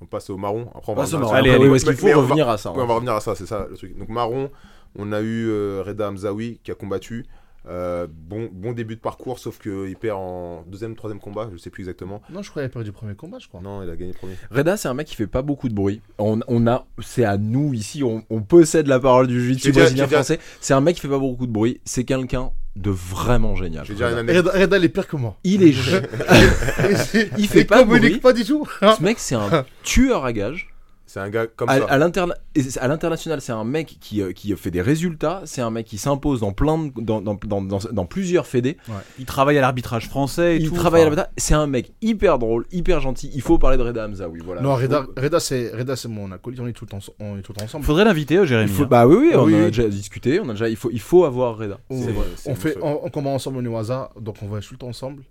On passe au marron. Après, on va Passe au revenir- marron. Allez, Après, allez, où est-ce qu'il mais- faut mais on va- revenir à ça Oui, on hein. va revenir à ça, c'est ça le truc. Donc marron, on a eu euh, Reda Hamzaoui qui a combattu. Euh, bon, bon début de parcours, sauf qu'il perd en deuxième, troisième combat, je sais plus exactement. Non, je crois qu'il a perdu le premier combat, je crois. Non, il a gagné le premier. Reda, c'est un mec qui fait pas beaucoup de bruit. On, on a, c'est à nous ici, on, on possède la parole du jiu-jitsu brésilien français. C'est un mec qui fait pas beaucoup de bruit. C'est quelqu'un de vraiment génial. Je vais dire une anecdote. Reda, Reda, il est pire que moi. Il est, il fait il pas communique bruit. pas du tout. Ce mec, c'est un tueur à gages. C'est un gars comme À, ça. à l'international, c'est un mec qui, euh, qui fait des résultats. C'est un mec qui s'impose dans plein de- dans, dans, dans, dans, dans plusieurs fédés. Il travaille à l'arbitrage français et Il tout. travaille à la enfin, bataille. C'est un mec hyper drôle, hyper gentil. Il faut parler de Reda Hamzaoui. Voilà. Non, Reda, Reda c'est Reda, c'est mon acolyte. On est tout, le temps- on est tout le temps ensemble. Faudrait l'inviter, euh, Jérémy. faut- hein. bah oui, oui, on Oui, en a déjà discuté. On a déjà, il faut, il faut avoir Reda. On, C'est vrai, c'est on mon fait, on, on commence ensemble au Newaza, donc on va tout le temps ensemble.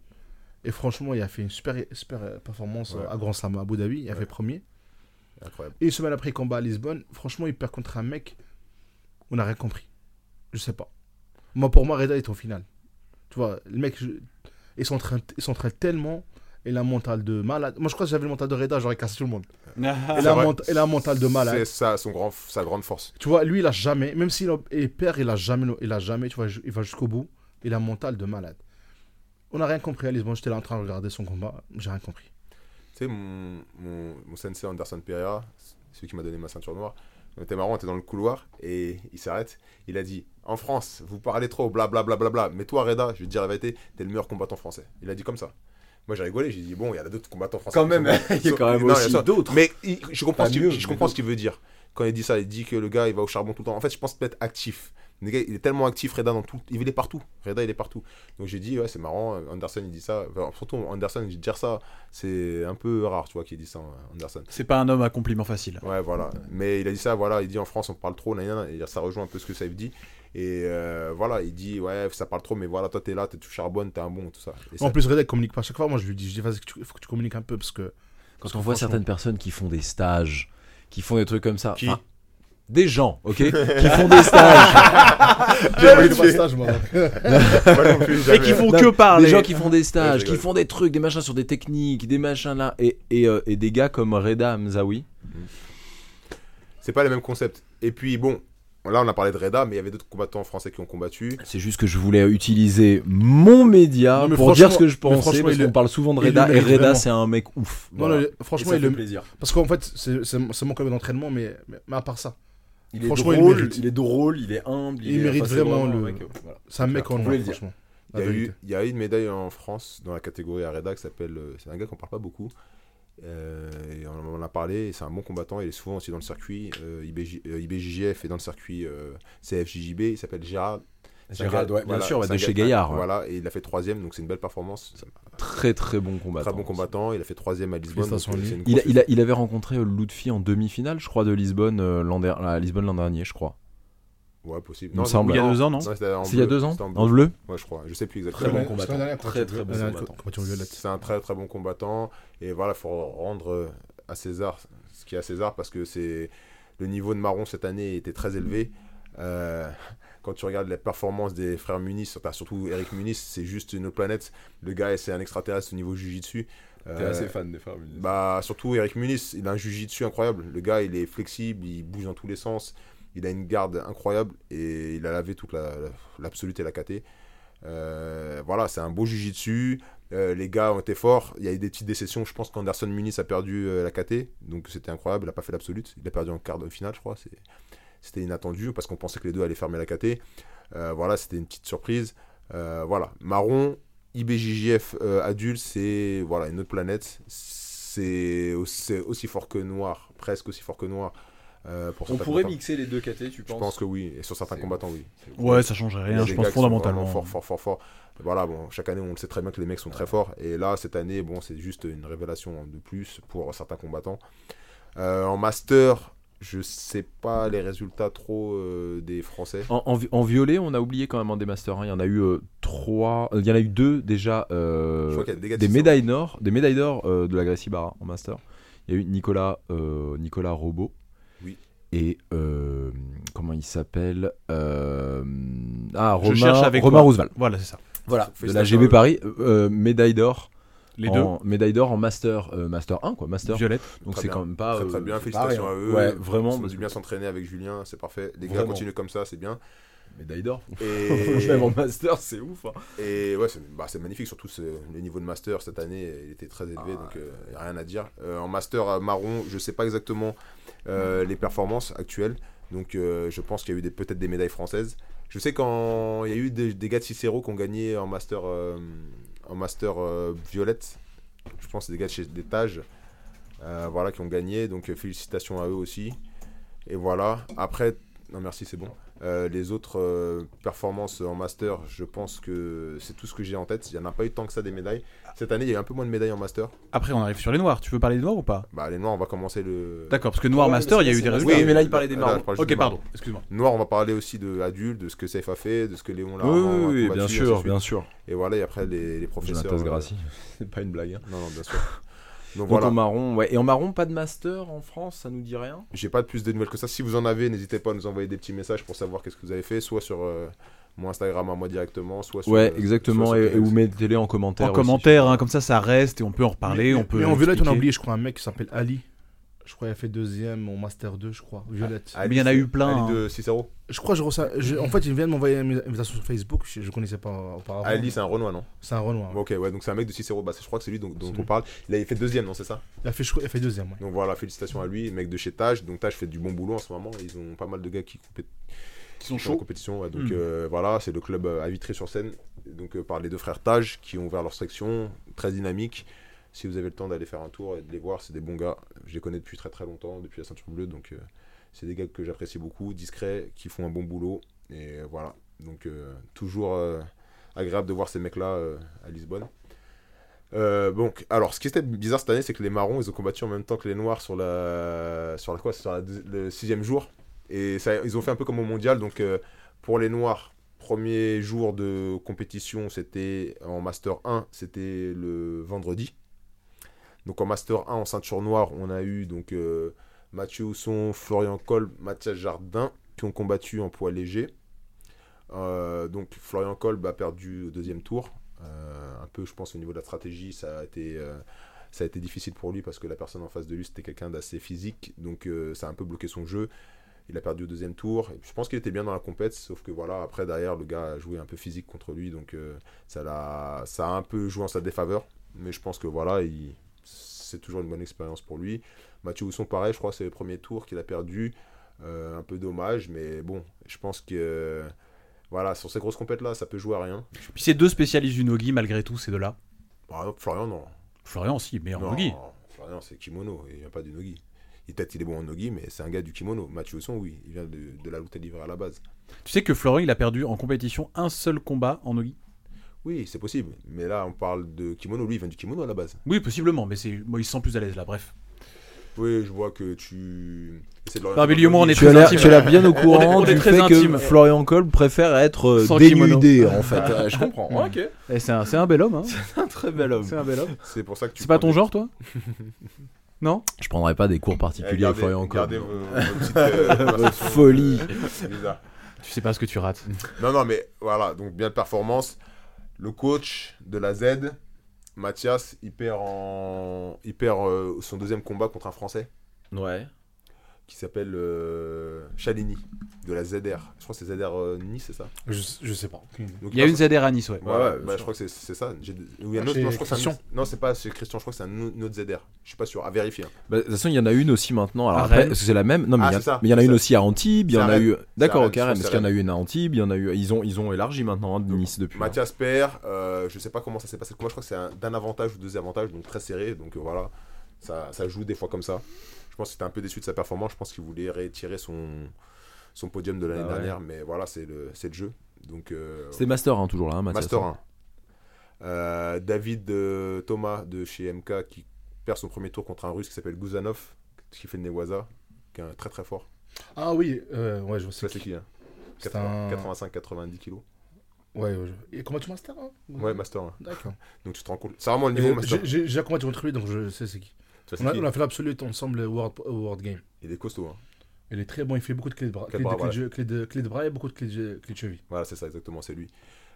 Et franchement, il a fait une super, super performance Ouais. à Grand Slam à Abu Dhabi. Il a Ouais. fait premier. Incroyable. Et une semaine après, combat à Lisbonne. Franchement, il perd contre un mec. On n'a rien compris. Je sais pas. Moi, pour moi, Reda est au final. Tu vois, le mec, je- il s'entraîne il s'entraîne tellement. Il a un mental de malade. Moi, je crois que si j'avais le mental de Reda, j'aurais cassé tout le monde. Il a, un il a mental de malade. C'est ça, son grand, sa grande force. Tu vois, lui, il a jamais, même s'il il perd, il a jamais, il a jamais, tu vois, il va jusqu'au bout. Il a un mental de malade. On n'a rien compris à Lisbonne. J'étais là en train de regarder son combat. J'ai rien compris. Tu sais, mon, mon, mon sensei Anderson Pereira, celui qui m'a donné ma ceinture noire, c'était marrant, on était dans le couloir et il s'arrête. Il a dit En France, vous parlez trop, blablabla. Bla, bla, bla. Mais toi, Reda, je vais te dire la vérité, t'es le meilleur combattant français. Il a dit comme ça. Moi, j'ai rigolé, j'ai dit Bon, il y a d'autres combattants français. Quand même, il y a quand même aussi d'autres. Mais il- je comprends, ce mieux, je comprends ce qu'il veut dire. Quand il dit ça, il dit que le gars, il va au charbon tout le temps. En fait, je pense peut-être actif. Il est tellement actif, Reda, dans tout. Il est partout. Reda, il est partout. Donc j'ai dit, ouais, c'est marrant. Anderson, il dit ça. Enfin, surtout, Anderson, il dit dire ça. C'est un peu rare, tu vois, qu'il dit ça, Anderson. C'est pas un homme à compliment facile. Ouais, voilà. Mais il a dit ça, voilà. Il dit en France, on parle trop, et ça rejoint un peu ce que Saïf dit. Et euh, voilà, il dit, ouais, ça parle trop, mais voilà, toi, t'es là, t'es tout charbonne, t'es un bon, tout ça. Et ça- En plus, Reda, il communique pas à chaque fois. Moi, je lui dis, je dis, vas-y, il faut que tu communiques un peu parce que. Quand parce on que voit certaines personnes qui font des stages, qui font des trucs comme ça. Qui enfin, Des gens, ok Qui font des stages. J'ai pas eu de stage, moi. Moi non plus, Et qui font Non, que parler. Des gens qui font des stages, qui rigole. font des trucs, des machins sur des techniques, des machins là. Et, et, euh, et des gars comme Reda Hamzaoui. C'est pas les mêmes concepts. Et puis, bon, là, on a parlé de Reda, mais il y avait d'autres combattants français qui ont combattu. C'est juste que je voulais utiliser mon média mais pour dire ce que je mais pensais. franchement, Parce il qu'on le- parle souvent de il Reda. le Et mérite Reda, vraiment. c'est un mec ouf. Non, Voilà. non, Et franchement, ça il fait le. plaisir. Parce qu'en fait, c'est c'est- c'est mon club d'entraînement, mais, mais, mais à part ça, Il est Franchement, il drôle, mérite. il est drôle, il est humble. Il est- mérite enfin, c'est vraiment un le- mec, voilà. c'est un mec en dire. franchement. Il y, a eu, il y a eu une médaille en France dans la catégorie Areda qui s'appelle. euh, C'est un gars qu'on parle pas beaucoup. Euh, et on en a parlé. C'est un bon combattant. Il est souvent aussi dans le circuit euh, IBJ, euh, IBJJF et dans le circuit euh, CFJJB. Il s'appelle Gérard. Gars- ouais, bien voilà, sûr, ouais, c'est de chez Gaillard. ouais. Voilà, et il a fait troisième, donc c'est une belle performance. Très très bon combattant. très bon combattant. Il a fait troisième à Lisbonne. donc, une Il, a- grosse- il, a- il avait rencontré euh, Lutfi en demi-finale, je crois, de Lisbonne euh, l'an der- à Lisbonne l'an dernier, je crois. Ouais, possible. Semble. Il y a deux ans, non c'était en C'est il y a bleu, deux ans En bleu Ouais, je crois. Je sais plus Très exactement. bon Ouais, combattant. c'est un dernier Très très bon combattant. C'est un très très bon combattant. Et voilà, il faut rendre euh, à César ce qui est à César parce que c'est le niveau de Marron cette année était très élevé. Euh, quand tu regardes les performances des frères Muniz, enfin, surtout Eric Muniz, c'est juste une autre planète. Le gars, c'est un extraterrestre au niveau jiu-jitsu. Euh, fan des frères bah, surtout Eric Muniz, il a un jiu-jitsu incroyable. Le gars, il est flexible, il bouge dans tous les sens. Il a une garde incroyable et il a lavé toute la- la- l'absolute et la KT. Euh, voilà, c'est un beau jiu-jitsu. Euh, les gars ont été forts. Il y a eu des petites déceptions. Je pense qu'Anderson Muniz a perdu euh, la KT. Donc c'était incroyable. Il n'a pas fait l'absolute. Il a perdu en quart de finale, je crois. C'était inattendu parce qu'on pensait que les deux allaient fermer la KT. Euh, voilà, c'était une petite surprise. Euh, voilà, Marron, IBJJF euh, adulte, c'est voilà, une autre planète. C'est aussi, c'est aussi fort que Noir, presque aussi fort que Noir. euh, pour On pourrait combattants. mixer les deux KT, tu Je penses pense que oui. Et sur certains combattants, oui. Ouais, ça changerait rien, je pense fondamentalement. Fort, fort, fort, fort. Voilà, bon, chaque année, on le sait très bien que les mecs sont très forts. Et là, cette année, bon, c'est juste une révélation de plus pour certains combattants. Euh, en master, je sais pas les résultats trop euh, des Français. En, en vi- en violet, on a oublié quand même en des Masters. hein. Il y en a eu euh, trois. euh, Il y en a eu deux déjà. euh, Je crois qu'il y a des médailles d'or, des médailles d'or euh, de la Gracie Barra en Master. Il y a eu Nicolas, euh, Nicolas Robot. Oui. Et euh, comment il s'appelle euh, Ah, Je Romain, cherche avec Romain. Roosevelt. Voilà, c'est ça. Voilà, de la GB. Paris, médaille d'or. Les en, Médaille d'or en Master, euh, Master 1, quoi, deux, Master. Violette. Donc c'est quand même pas. Très, très euh, bien, félicitations rien. à eux. Ouais, vraiment. Ils ont dû bien s'entraîner avec Julien, c'est parfait. Les gars, continuent comme ça, c'est bien. Médaille d'or. Et, Même en master, c'est ouf. hein. et ouais, c'est bah, c'est magnifique, surtout le niveau de master cette année, il était très élevé, donc euh, y a rien à dire. Euh, en master marron, je sais pas exactement euh, les performances actuelles, donc euh, je pense qu'il y a eu peut-être des médailles françaises. Je sais quand il y a eu des, des gars de Cicero qui ont gagné en master, euh, en master euh, violette, je pense c'est des gars chez des Tages, euh, voilà, qui ont gagné, donc euh, félicitations à eux aussi. Et voilà, après, non merci, c'est bon. Euh, les autres euh, performances en master, je pense que c'est tout ce que j'ai en tête. Il n'y en a pas eu tant que ça des médailles. Cette année, il y a eu un peu moins de médailles en master. Après, on arrive sur les noirs. Tu veux parler des noirs ou pas? Bah, les noirs, on va commencer le. D'accord, parce que noir Ouais, master, il y a eu des résultats. Oui, mais là, il parlait des parle juste Ok, des pardon, excuse-moi. Noir, on va parler aussi de adulte, de ce que Safe a fait, de ce que Léon l'a Oui, oui, oui, bien sûr, bien sûr. Et voilà, et après, les, les professeurs. Jonathan euh, Grassi. C'est pas une blague. hein. Non, non, bien sûr. Donc Donc voilà. en marron, ouais. Et en marron, pas de master en France, ça nous dit rien J'ai pas de plus de nouvelles que ça. Si vous en avez, n'hésitez pas à nous envoyer des petits messages pour savoir qu'est-ce que vous avez fait, soit sur euh, mon Instagram à moi directement, soit sur. Ouais, euh, exactement. soit Et, sur et vous mettez-les en commentaire. En aussi. commentaire, hein, comme ça, ça reste et on peut en reparler. mais, on peut mais en violette, on a oublié, je crois, un mec qui s'appelle Ali. Je crois qu'il a fait deuxième au Master 2, je crois. Violette. Ali, Mais il y en a eu plein, Ali de Cicero. Je crois que je reçois. je- en fait, il vient de m'envoyer une invitation sur Facebook. Je, je connaissais pas auparavant. Ali, c'est un Renoir, non? C'est un Renoir. Ok, ouais, donc c'est un mec de Cicero. Bah, je crois que c'est lui dont, dont on lui. parle. Il a fait deuxième, non, c'est ça? Il a fait, je crois- il a fait deuxième. Ouais. Donc voilà, félicitations à lui, mec de chez Taj. Donc Taj fait du bon boulot en ce moment. Ils ont pas mal de gars qui, Qui sont sont en chauds. compétition. ouais. donc Mm. euh, voilà, c'est le club euh, à Vitry-sur-Seine. Donc euh, par les deux frères Taj qui ont ouvert leur section, très dynamique. Si vous avez le temps d'aller faire un tour et de les voir, c'est des bons gars. Je les connais depuis très très longtemps, depuis la ceinture bleue. Donc euh, c'est des gars que j'apprécie beaucoup, discrets, qui font un bon boulot. Et voilà, donc euh, toujours euh, agréable de voir ces mecs-là à Lisbonne. Donc, alors, ce qui était bizarre cette année, c'est que les marrons, ils ont combattu en même temps que les noirs sur la, sur quoi, sur le sixième jour. Et ils ont fait un peu comme au mondial. Donc, pour les noirs, premier jour de compétition, c'était en Master 1, c'était le vendredi. Donc, en Master 1, en ceinture noire, on a eu donc euh, Mathieu Housson, Florian Kolb, Mathias Jardin qui ont combattu en poids léger. Euh, donc, Florian Kolb a perdu au deuxième tour. Euh, un peu, je pense, au niveau de la stratégie, ça a été. ça a été difficile pour lui parce que la personne en face de lui c'était quelqu'un d'assez physique, donc ça a un peu bloqué son jeu. Il a perdu au deuxième tour. Je pense qu'il était bien dans la compète, sauf que voilà, après derrière le gars a joué un peu physique contre lui, donc ça, l'a- ça a un peu joué en sa défaveur. Mais je pense que voilà, il- c'est toujours une bonne expérience pour lui. Mathieu Housson, pareil, je crois que c'est le premier tour qu'il a perdu. Euh, un peu dommage, mais bon, je pense que voilà, sur ces grosses compètes là, ça peut jouer à rien. Puis c'est deux spécialistes du nogi, malgré tout, ces deux-là. Exemple, Florian, non. Florian, si, meilleur non, nogi. Florian, c'est kimono, il vient pas du nogi. Il- Peut-être qu'il est bon en nogi, mais c'est un gars du kimono. Mathieu Husson, oui, il vient de, de la lutte livrée à la base. Tu sais que Florian, il a perdu en compétition un seul combat en nogi Oui, c'est possible. Mais là, on parle de kimono. Lui, il vient du kimono à la base. Oui, possiblement, mais c'est moi, il se sent plus à l'aise là, bref. Oui, je vois que tu. Non, mais le on est. Tu très l'air intime. tu as l'air bien au courant on est du très fait intime. que Florian Kolb préfère être Sans kimono. dénudé en fait. Euh, je comprends. Ok. Et c'est un, c'est un bel homme, hein. Un très bel homme. C'est un bel homme. C'est pour ça que tu. C'est pas ton des- genre, toi Non Je prendrai pas des cours Eh, particuliers à gardez- Florian Kolb. gardez vos, vos petites, euh, folie. euh, bizarres. Tu sais pas ce que tu rates. Non, non, mais voilà, donc bien de performance. Le coach de la Z, Mathias, il perd, en... il perd euh, son deuxième combat contre un Français Ouais. Qui s'appelle euh, Chalini de la ZR. Je crois que c'est ZR euh, Nice, c'est ça? Je, je sais pas. Donc, Il y a une ZR à Nice, ouais. Ouais, Ouais, bah, je crois que c'est c'est ça. J'ai- ou il y a un Ah, autre- non, je crois que c'est un- Christian. Non, c'est pas chez Christian, je crois que c'est un autre ZR. Je suis pas sûr, à vérifier. hein. Bah, de toute façon, il y en a une aussi maintenant. Alors après, est-ce que c'est la même Non, mais Ah, il y, a- c'est ça, mais il y en a une ça. aussi à Antibes. Il y en a eu. D'accord, ok, parce qu'il y en a eu une à Antibes. Il y en a eu. Ils ont, ils ont élargi maintenant hein, de Nice depuis. hein. Mathias perd. euh, je sais pas comment ça s'est passé. Moi, je crois que c'est un- d'un avantage ou deux avantages, donc très serré. Donc euh, voilà, ça, ça joue des fois comme ça. Je pense qu'il était un peu déçu de sa performance. Je pense qu'il voulait retirer son, son podium de l'année Ah ouais. dernière. Mais voilà, c'est le, c'est le jeu. Donc, euh, C'était Master hein, toujours là, hein. Master hein. 1. Euh, David euh, Thomas de chez MK qui perd son premier tour contre un russe qui s'appelle Guzanov, qui fait le Newaza, qui est un très très fort. Ah oui, euh, ouais, je sais c'est qui hein C'est un- 85-90 kilos. Ouais, ouais, je- Et comment tu master hein Ouais, Master 1. D'accord. Donc tu te rends compte. C'est vraiment le niveau Et Master. J'ai j'ai déjà combattu contre lui, donc je sais c'est qui. On a, on a fait l'absolute ensemble au World, World Game. Il est costaud. Hein. Il est très bon, il fait beaucoup de clés de bras, Clés clés de bras, clés de, clés de- clés de bras et beaucoup de clés de, clés de cheville. Voilà, c'est ça, exactement, c'est lui.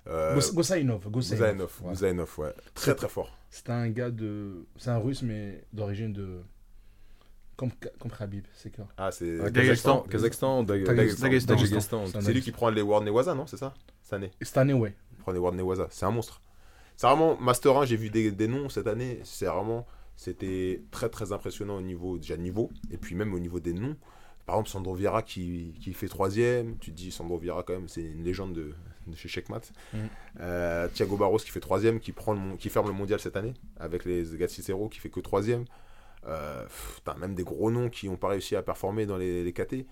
Euh, Gos- Gosainov, Gosainov. Ouais. Ouais. Très très fort. C'est un gars de. C'est un russe, mais d'origine de. Comme, comme Khabib, c'est quoi? Ah, c'est Ah, Daghestan. Kazakhstan, C'est lui qui prend les World Newaza, non C'est ça? Cette année. Cette année, ouais. Il prend les World Newaza. C'est un monstre. C'est vraiment Master 1, j'ai vu des, des noms cette année. C'est vraiment. C'était très très impressionnant au niveau. Déjà niveau. Et puis même au niveau des noms. Par exemple, Sandro Vieira qui, qui fait troisième. Tu te dis, Sandro Vieira, quand même, c'est une légende de, de chez Checkmat. Mhm. Euh, Thiago Barros qui fait troisième, qui, prend le, qui ferme le mondial cette année. Avec les Cicero qui fait que troisième. Euh, T'as même des gros noms qui n'ont pas réussi à performer dans les, les KT.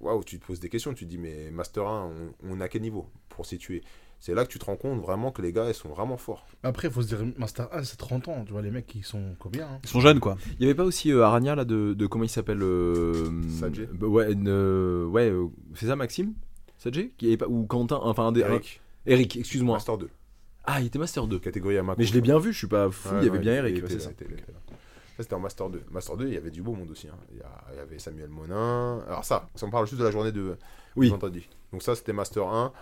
Waouh, tu te poses des questions. Tu te dis, mais Master 1, on, on a quel niveau pour situer? C'est là que tu te rends compte vraiment que les gars, ils sont vraiment forts. Après, il faut se dire, Master 1, c'est 30 ans. Tu vois, les mecs, ils sont combien hein Ils sont jeunes, quoi. Il y avait pas aussi euh, Arania là de, de comment il s'appelle euh, Sadje bah, Ouais, euh, ouais, euh, c'est ça Maxime Sadje qui est pas ou Quentin enfin un des Eric, un- Eric, excuse-moi. Master 2, Ah, il était Master 2. catégorie Yamaha. Mais je l'ai bien vu, je suis pas fou, il y avait bien Eric. Il était ça. était c'était en Master 2. Master 2, il y avait du beau monde aussi. hein. Il, y a- il y avait Samuel Monin. Alors, ça, ça on parle juste de la journée de Oui. vendredi. Donc, ça, c'était Master 1.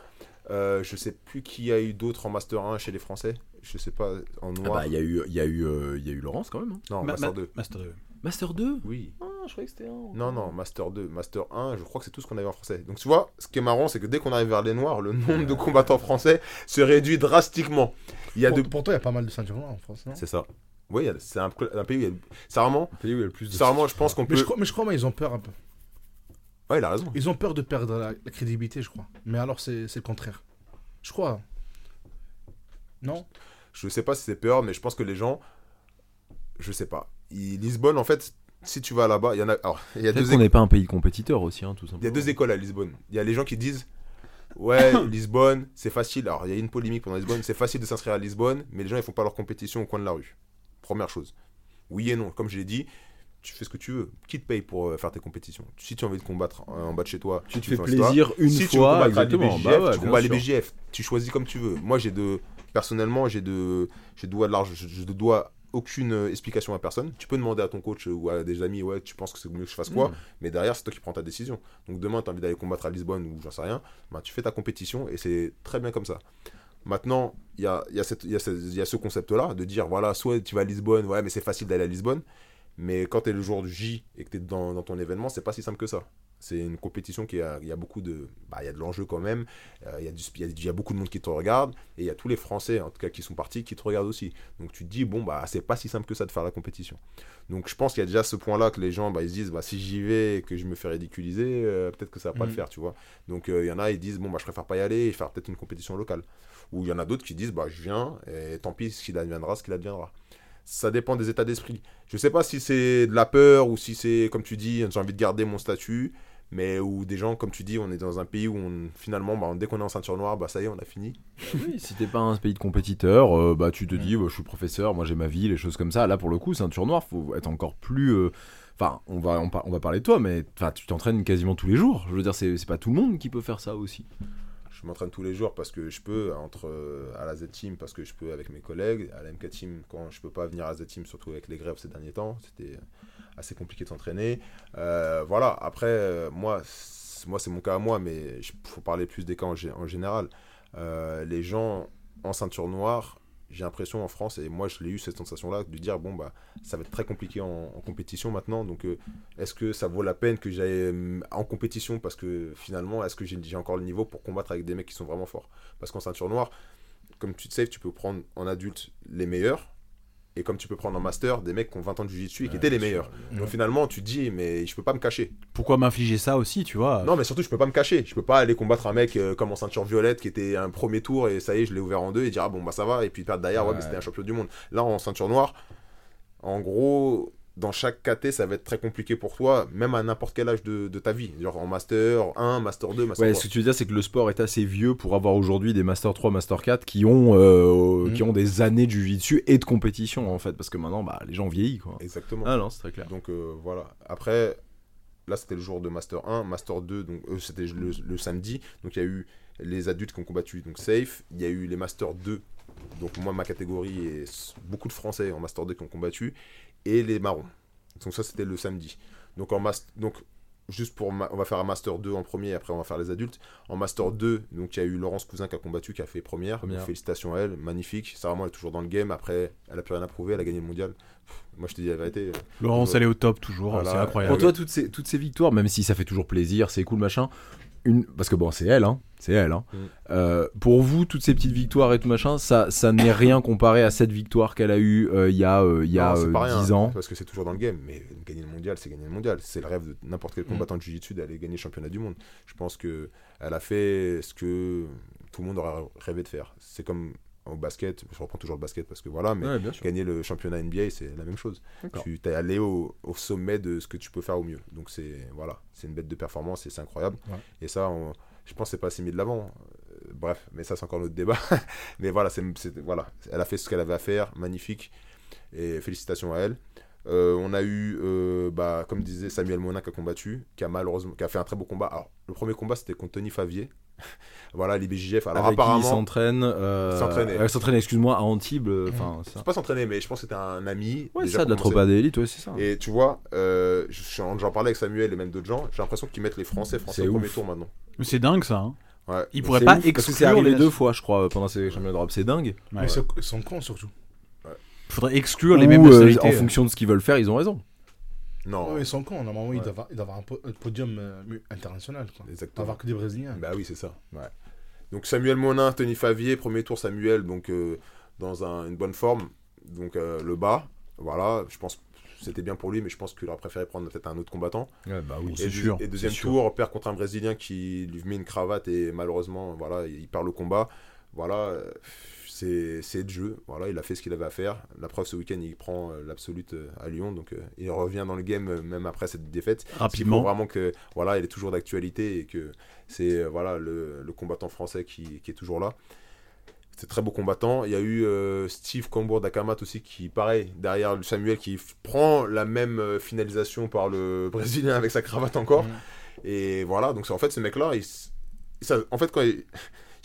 Euh, je sais plus qui y a eu d'autres en Master 1 chez les Français. Je sais pas, en Ah noir. bah il y a eu il y a eu euh, il y a eu Laurence quand même. hein. non, Ma- Master ma- 2. Master 2. Master 2 Oui. Ah, je croyais que c'était un. Non, non, Master 2. Master 1, je crois que c'est tout ce qu'on avait en français. Donc, tu vois, ce qui est marrant, c'est que dès qu'on arrive vers les Noirs, le nombre de combattants français se réduit drastiquement. Il y a Pour- de... Pourtant, il y a pas mal de ceintures noires en France, non? C'est ça. Oui, c'est un, un pays où il y a... C'est vraiment... Le pays où il y a le plus de. C'est vraiment, je pense qu'on mais peut... je, crois, mais je crois, mais ils ont peur un peu. Ouais, il a raison. Ils ont peur de perdre la, la crédibilité, je crois. Mais alors, c'est le contraire. Je crois. Non? Je sais pas si c'est peur, mais je pense que les gens, je sais pas. Ils- Lisbonne, en fait, si tu vas là-bas, il y en a. Alors, il y a Peut-être deux, qu'on n'est pas un pays compétiteur aussi, hein, tout il y a simplement. deux écoles à Lisbonne. Il y a les gens qui disent, ouais, Lisbonne, c'est facile. Alors, il y a une polémique pendant Lisbonne, c'est facile de s'inscrire à Lisbonne, mais les gens ils font pas leur compétition au coin de la rue. Première chose. Oui et non. Comme je l'ai dit, tu fais ce que tu veux. Qui te paye pour euh, faire tes compétitions Si tu as envie de combattre en bas de chez toi, Tu te fais plaisir une si tu fois, à exactement. l'IBJF, Bah ouais, tu combats les BGF. Tu choisis comme tu veux. Moi, j'ai de. Personnellement, j'ai de. J'ai de doigt de l'argent. Je, ne dois aucune euh, explication à personne. Tu peux demander à ton coach ou à des amis, ouais, tu penses que c'est mieux que je fasse quoi Mm. Mais derrière, c'est toi qui prends ta décision. Donc demain, tu as envie d'aller combattre à Lisbonne ou j'en sais rien, bah, tu fais ta compétition et c'est très bien comme ça. Maintenant, il y a, y, a y a ce concept-là de dire, voilà, soit tu vas à Lisbonne, ouais, mais c'est facile d'aller à Lisbonne. Mais quand tu es le jour du J et que tu es dans, dans ton événement, c'est pas si simple que ça. C'est une compétition qui a, il y a beaucoup de, bah, il y a de l'enjeu quand même. Euh, Il y, a du- il y a- il y a beaucoup de monde qui te regarde et il y a tous les Français, en tout cas qui sont partis, qui te regardent aussi. Donc tu te dis, bon, bah, c'est pas si simple que ça de faire la compétition. Donc je pense qu'il y a déjà ce point-là que les gens, bah, ils se disent, bah, si j'y vais et que je me fais ridiculiser, euh, peut-être que ça va pas le faire, tu vois. Donc euh, il y en a, ils disent, bon, bah, je préfère pas y aller et faire peut-être une compétition locale. Ou il y en a d'autres qui disent, bah, je viens et tant pis, ce qu'il adviendra, ce qu'il adviendra. Ça dépend des états d'esprit. Je sais pas si c'est de la peur ou si c'est, comme tu dis, j'ai envie de garder mon statut, mais où des gens, comme tu dis, on est dans un pays où on, finalement, bah, dès qu'on est en ceinture noire, bah, ça y est, on a fini. Oui, si t'es pas un pays de compétiteur, euh, bah tu te dis, bah, je suis professeur, moi j'ai ma vie, les choses comme ça. Là pour le coup, ceinture noire, faut être encore plus. euh, Enfin, on va on, on va parler de toi, mais tu t'entraînes quasiment tous les jours. Je veux dire, c'est pas tout le monde qui peut faire ça aussi. Je m'entraîne tous les jours parce que je peux, entre euh, à la Z-Team, parce que je peux avec mes collègues, à la MK Team, quand je peux pas venir à la Z-Team, surtout avec les grèves ces derniers temps, c'était assez compliqué de s'entraîner. Euh, voilà, après, euh, moi, moi c'est mon cas à moi, mais il faut parler plus des cas en, en général. Les gens en ceinture noire, j'ai l'impression en France, et moi je l'ai eu cette sensation-là, de dire, bon, bah, ça va être très compliqué en, compétition maintenant, donc euh, est-ce que ça vaut la peine que j'aille euh, en compétition parce que finalement, est-ce que j'ai encore le niveau pour combattre avec des mecs qui sont vraiment forts? Parce qu'en ceinture noire, comme tu te sais, tu peux prendre en adulte les meilleurs. Et comme tu peux prendre en master des mecs qui ont 20 ans de jiu-jitsu et qui étaient les meilleurs. Donc finalement, tu te dis, mais je peux pas me cacher. Pourquoi m'infliger ça aussi, tu vois? Non, mais surtout, je peux pas me cacher. Je peux pas aller combattre un mec euh, comme en ceinture violette qui était un premier tour et ça y est, je l'ai ouvert en deux et dire, ah bon, bah ça va. Et puis perdre derrière, ouais, mais Ouais. c'était un champion du monde. Là, en ceinture noire, en gros, dans chaque KT, ça va être très compliqué pour toi, même à n'importe quel âge de, de ta vie. Genre en master 1, master 2, master Ouais, 3. ce que tu veux dire, c'est que le sport est assez vieux pour avoir aujourd'hui des Master 3, Master 4 qui ont, euh, Mhm. qui ont des années de jiu-jitsu et de compétition en fait, parce que maintenant, bah, les gens vieillissent quoi. Exactement. Ah non, c'est très clair. Donc euh, voilà. Après, là c'était le jour de Master 1, Master 2, donc euh, c'était le, le samedi. Donc il y a eu les adultes qui ont combattu, donc safe. Il y a eu les Master 2, donc moi ma catégorie et beaucoup de Français en Master 2 qui ont combattu, et les marrons. Donc ça c'était le samedi. Donc en mas- donc juste pour. ma- On va faire un Master 2 en premier, après on va faire les adultes. En Master 2, donc il y a eu Laurence Cousin qui a combattu, qui a fait première. Félicitations à elle, magnifique. Ça, vraiment, elle est toujours dans le game. Après, elle a plus rien à prouver, elle a gagné le mondial. Pff, Moi, je te dis la vérité. Laurence, elle est au top toujours, Voilà. c'est Pour incroyable. toi, toutes ces, toutes ces victoires, même si ça fait toujours plaisir, c'est cool, machin. Une... Parce que bon, c'est elle, hein. C'est elle, hein. Mm. Euh, pour vous, toutes ces petites victoires et tout machin, ça, ça n'est rien comparé à cette victoire qu'elle a eue euh, il y a, euh, il y a Non, c'est euh, pas rien, 10 ans. Parce que c'est toujours dans le game. Mais gagner le mondial, c'est gagner le mondial. C'est le rêve de n'importe quel Mm. combattant de Jiu-Jitsu d'aller gagner le championnat du monde. Je pense que elle a fait ce que tout le monde aurait rêvé de faire. C'est comme au basket. Je reprends toujours le basket parce que voilà. Mais Ouais, gagner le championnat NBA, c'est la même chose. Tu es allé au, au sommet de ce que tu peux faire au mieux. Donc c'est voilà, c'est une bête de performance et c'est incroyable. Ouais. Et ça, on- je pense c'est pas assez mis de l'avant. Euh, bref, mais ça c'est encore notre débat. mais voilà, c'est- voilà, elle a fait ce qu'elle avait à faire, magnifique. Et félicitations à elle. Euh, on a eu, euh, bah, comme disait Samuel Monin qui a combattu, qui a malheureusement, qui a fait un très beau combat. Alors, le premier combat c'était contre Tony Favier. voilà, l'IBJJF. Alors Avec qui il apparemment, s'entraîne, euh, s'entraîne, excuse-moi, à Antibes. euh, Enfin, c'est pas s'entraîner, mais je pense que c'était un ami. Ouais, déjà ça, de la tropa d'élite, ouais, c'est ça. Et tu vois, euh, j'en parlais avec Samuel et même d'autres gens, j'ai l'impression qu'ils mettent les Français français au premier tour maintenant. Mais C'est dingue ça. Hein. Ouais. Ils pourraient pas ouf, parce que exclure c'est arrivé les deux fois, je crois, pendant ces championnats d'Europe. C'est dingue. Ouais. Mais c'est- ils sont cons surtout. Faudrait exclure les Ou, mêmes euh, en fonction de ce qu'ils veulent faire, ils ont raison. Non, Ouais, ils sont cons. Normalement, ils Ouais. doivent ils doivent avoir un po- un podium euh, international. Quoi. Exactement. avoir que des Brésiliens. Bah oui, c'est ça. Ouais. Donc Samuel Monin, Tony Favier, premier tour Samuel, donc euh, dans un- une bonne forme. Donc euh, le bas, voilà, je pense que c'était bien pour lui, mais je pense qu'il aurait préféré prendre peut-être un autre combattant. bah oui. Et, c'est sûr, et deuxième c'est sûr. tour, perd contre un Brésilien qui lui met une cravate et malheureusement, voilà, il perd le combat. Voilà, euh, c'est le jeu. Voilà, il a fait ce qu'il avait à faire. La preuve, ce week-end, il prend euh, l'absolute euh, à Lyon, donc euh, il revient dans le game même après cette défaite. Rapidement. vraiment que voilà, il est toujours d'actualité et que c'est voilà le, le combattant français qui, qui est toujours là. C'est très beau combattant. Il y a eu euh, Steve Combour d'Akamat aussi qui, pareil, derrière Samuel, qui prend la même finalisation par le Brésilien avec sa cravate encore. Mhm. Et voilà, donc c'est- en fait, ce mec-là, en fait, quand il-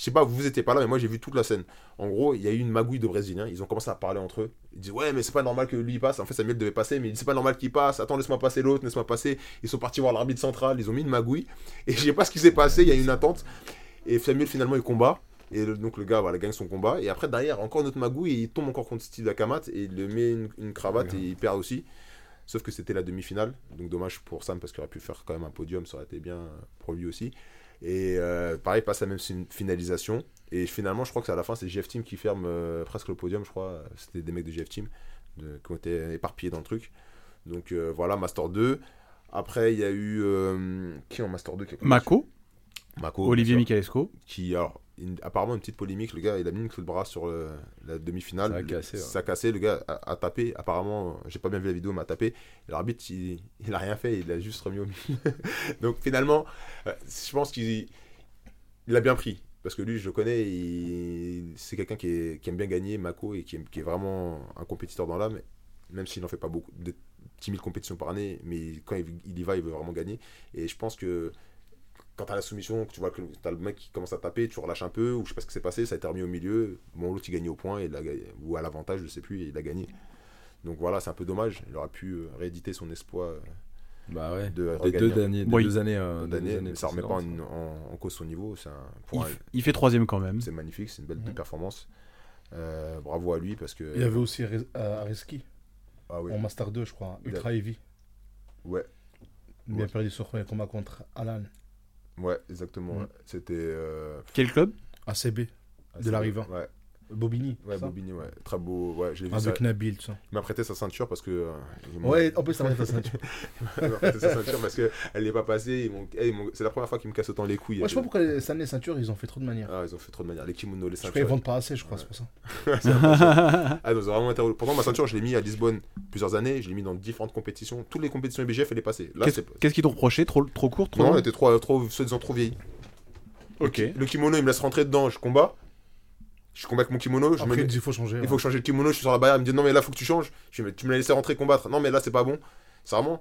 je sais pas, vous étiez pas là, mais moi j'ai vu toute la scène. En gros, il y a eu une magouille de Brésiliens. Ils ont commencé à parler entre eux. Ils disent Ouais, mais c'est pas normal que lui passe. En fait, Samuel devait passer, mais il dit C'est pas normal qu'il passe. Attends, laisse-moi passer l'autre, laisse-moi passer. Ils sont partis voir l'arbitre central. Ils ont mis une magouille. Et je sais pas ce qui s'est passé. Il y a eu une attente. Et Samuel, finalement, il combat. Et le- donc le gars voilà, gagne son combat. Et après, derrière, encore une autre magouille. Et il tombe encore contre Steve Akamat. Et il lui met une, une cravate et il perd aussi. Sauf que c'était la demi-finale. Donc dommage pour Sam parce qu'il aurait pu faire quand même un podium. Ça aurait été bien pour lui aussi. Et euh, pareil, passe la même fin- finalisation. Et finalement, je crois que c'est à la fin, c'est GF Team qui ferme euh, presque le podium, je crois. C'était des mecs de GF Team qui ont été éparpillés dans le truc. Donc euh, voilà, Master 2. Après, il y a eu. qui en Master 2 qui a combattu Mako, Mako. Olivier Michalesco. Qui, alors, une- apparemment, une petite polémique. Le gars, il a mis une clé de bras sur euh, la demi-finale. Ça a Le- cassé, ouais. Ça a cassé. Le gars a, a tapé. Apparemment, j'ai pas bien vu la vidéo, mais a tapé. L'arbitre, il, il a rien fait. Il a juste remis au milieu. Donc finalement, euh, je pense qu'il il a bien pris. Parce que lui, je le connais, il- c'est quelqu'un qui, est- qui aime bien gagner, Mako, et qui, est vraiment un compétiteur dans l'âme, même s'il n'en fait pas beaucoup, de 10 000 compétitions par année, mais quand il, il y va, il veut vraiment gagner. Et je pense que quand t'as la soumission, que tu vois que t'as le mec qui commence à taper, tu relâches un peu, ou je sais pas ce qui s'est passé, ça a été remis au milieu, bon, l'autre il gagne au point, et il a gagné- ou à l'avantage, je sais plus, et il a gagné. Donc voilà, c'est un peu dommage, il aurait pu euh, rééditer son espoir euh, Bah ouais. de Des deux des il- deux années, euh, des années mais ça remet pas en, en- en cause son niveau, c'est un- Il, un- il fait troisième quand même. c'est magnifique, c'est une belle performance. Euh, bravo à lui parce que. Il y avait aussi Re- euh, Areski Ah oui. en Master 2, je crois. A- Ultra Heavy. Ouais, Il a perdu son premier combat contre Alan. Ouais, exactement. Ouais. ouais. C'était. euh, Quel club? ACB. assez- l'arrivant. Ouais, Bobigny. ouais, Bobigny, ouais. Très beau. Ouais, je l'ai vu. Avec ça. Nabil, tout ça. Il m'a prêté sa ceinture parce que. euh, ils Ouais, en plus, ça va être ça. il m'a prêté sa ceinture parce qu'elle n'est pas passée. ils m'ont- eh, ils m'ont- C'est la première fois qu'ils me cassent autant les couilles. Moi, je sais pas pourquoi les- les ceintures, ils ont fait trop de manières. Ah, ils ont fait trop de manière. Les kimonos, les Je crois ceintures. qu'ils vendent pas assez, je crois, c'est pour ça. Ah, non, c'est vraiment intéressant. Pourtant, ma ceinture, je l'ai mis à Lisbonne plusieurs années. Je l'ai mis dans différentes compétitions. Toutes les compétitions IBGF, elle est passée. Là, Qu'est-ce c'est. qu'est-ce qu'ils t'ont reproché? Trop, trop court trop Non, elle était trop, trop, soi-disant trop vieille. Ok. Le kimono, il me laisse rentrer dedans, je combat. Je combat avec mon kimono, je me Après, il faut changer. il ouais. faut changer le kimono, je suis sur la barrière, il me dit non mais là faut que tu changes. Je dis mais tu me l'as laissé rentrer combattre. Non mais là c'est pas bon. C'est vraiment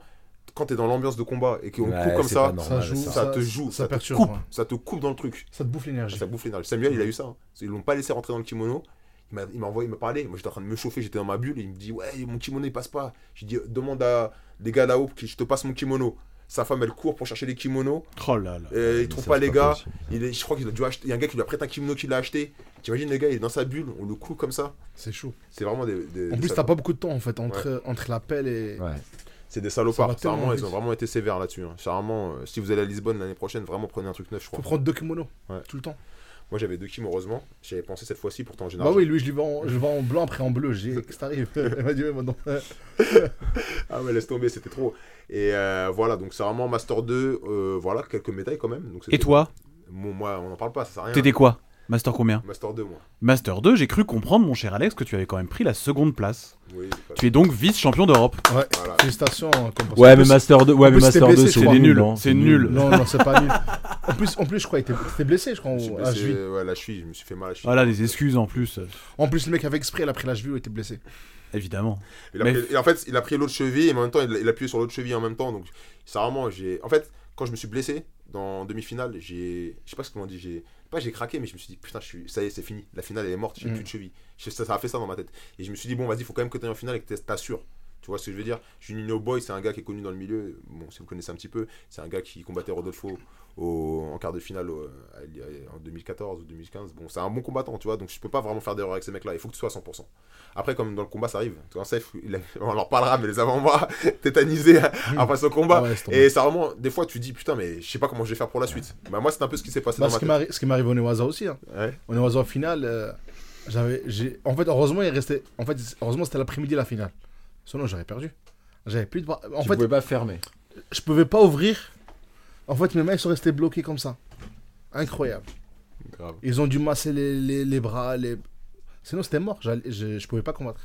quand t'es dans l'ambiance de combat et qu'on Ouais, coupe comme ça, normal, ça joue, ça, ça- te joue, ça ça, te perturbe, coupe, ouais. ça te coupe dans le truc. Ça te bouffe l'énergie. Ça bouffe l'énergie. Samuel, il a eu ça. hein. Ils l'ont pas laissé rentrer dans le kimono. Il m'a il m'a envoyé me parler. Moi j'étais en train de me chauffer, j'étais dans ma bulle et il me dit ouais mon kimono il passe pas. J'ai dit demande à des gars là-haut que je te passe mon kimono. Sa femme, elle court pour chercher les kimonos. Oh là là. Et il trouve pas les gars. Il est, je crois qu'il a dû acheter. Il y a un gars qui lui a prêté un kimono qu'il a acheté. T'imagines le gars, il est dans sa bulle, on le coule comme ça. C'est chaud. C'est vraiment des. des- En des plus, t'as pas beaucoup de temps en fait entre, entre l'appel et. Ouais. C'est des salopards. Sincèrement, ils ont vraiment été sévères là-dessus. hein. Euh, si vous allez à Lisbonne l'année prochaine, vraiment prenez un truc neuf, je Faut crois. prendre deux kimonos Ouais. tout le temps. Moi, j'avais deux kims, heureusement. J'avais pensé cette fois-ci, pourtant en général. Bah oui, lui, je le vends, je le vends en blanc, après en bleu. J'ai qu'est-ce qui t'arrive Elle m'a dit, ouais, maintenant. Ah ouais, laisse tomber, c'était trop. Et euh, voilà, donc c'est vraiment Master 2. euh, voilà, quelques médailles quand même. Donc Et toi Bon, Moi, on n'en parle pas, ça sert à rien. T'étais quoi Master combien Master 2, moi. Master 2, j'ai cru comprendre, mon cher Alex, que tu avais quand même pris la seconde place. Oui, Tu es donc vice-champion d'Europe. Ouais, Voilà. félicitations. hein, comme Ouais, mais Master 2, ouais, mais Master t'es 2, blessé, c'est nul. Hein, c'est nul. Non, non, c'est pas nul. En plus, en plus, je crois était, t'es blessé, je crois, Je blessé, la cheville. ouais, la cheville, je me suis fait mal à la cheville. Voilà, des excuses en plus, En plus, le mec avait exprès, il a pris la cheville, il était blessé. évidemment. Il a Mais- pris- en fait, il a pris l'autre cheville et en même temps, il a, il a appuyé sur l'autre cheville en même temps. Donc, c'est vraiment, j'ai. En fait, quand je me suis blessé dans demi-finale, j'ai. Je sais pas ce qu'on dit, j'ai. Pas j'ai craqué, mais je me suis dit, putain, je suis... ça y est, c'est fini. La finale, elle est morte, j'ai Mm. plus de cheville. Je- Ça, ça a fait ça dans ma tête. Et je me suis dit, bon, vas-y, faut quand même que tu en finale et que t'es- t'assures. Tu vois ce que je veux dire? Juninho Boy, c'est un gars qui est connu dans le milieu. Bon, si vous connaissez un petit peu, c'est un gars qui combattait Rodolfo au... en quart de finale au- à- en 2014 ou 2015. Bon, c'est un bon combattant, tu vois. Donc je peux pas vraiment faire d'erreur avec ces mecs-là. Il faut que tu sois à 100%. Après, comme dans le combat, ça arrive. Tu vois, safe, il a- on en reparlera, mais les avant-bras tétanisés après ce combat. Ah ouais. Et ça vraiment, des fois, tu dis putain, mais je sais pas comment je vais faire pour la suite. Bah, moi, c'est un peu ce qui s'est passé Bah, dans ce, qui ma tête. m'arri- ce qui m'arrive au Newaza aussi. Hein. Ouais. Au Newaza en finale, euh, j'avais, j'ai... en fait, heureusement, il restait. En fait, heureusement, c'était l'après-midi la finale. Sinon, j'aurais perdu. J'avais plus de bras. En tu fait, pouvais pas fermer. je pouvais pas ouvrir. En fait, mes mains ils sont restées bloquées comme ça. Incroyable. Grave. Ils ont dû masser les, les, les bras. Les... Sinon, c'était mort. Je, je pouvais pas combattre.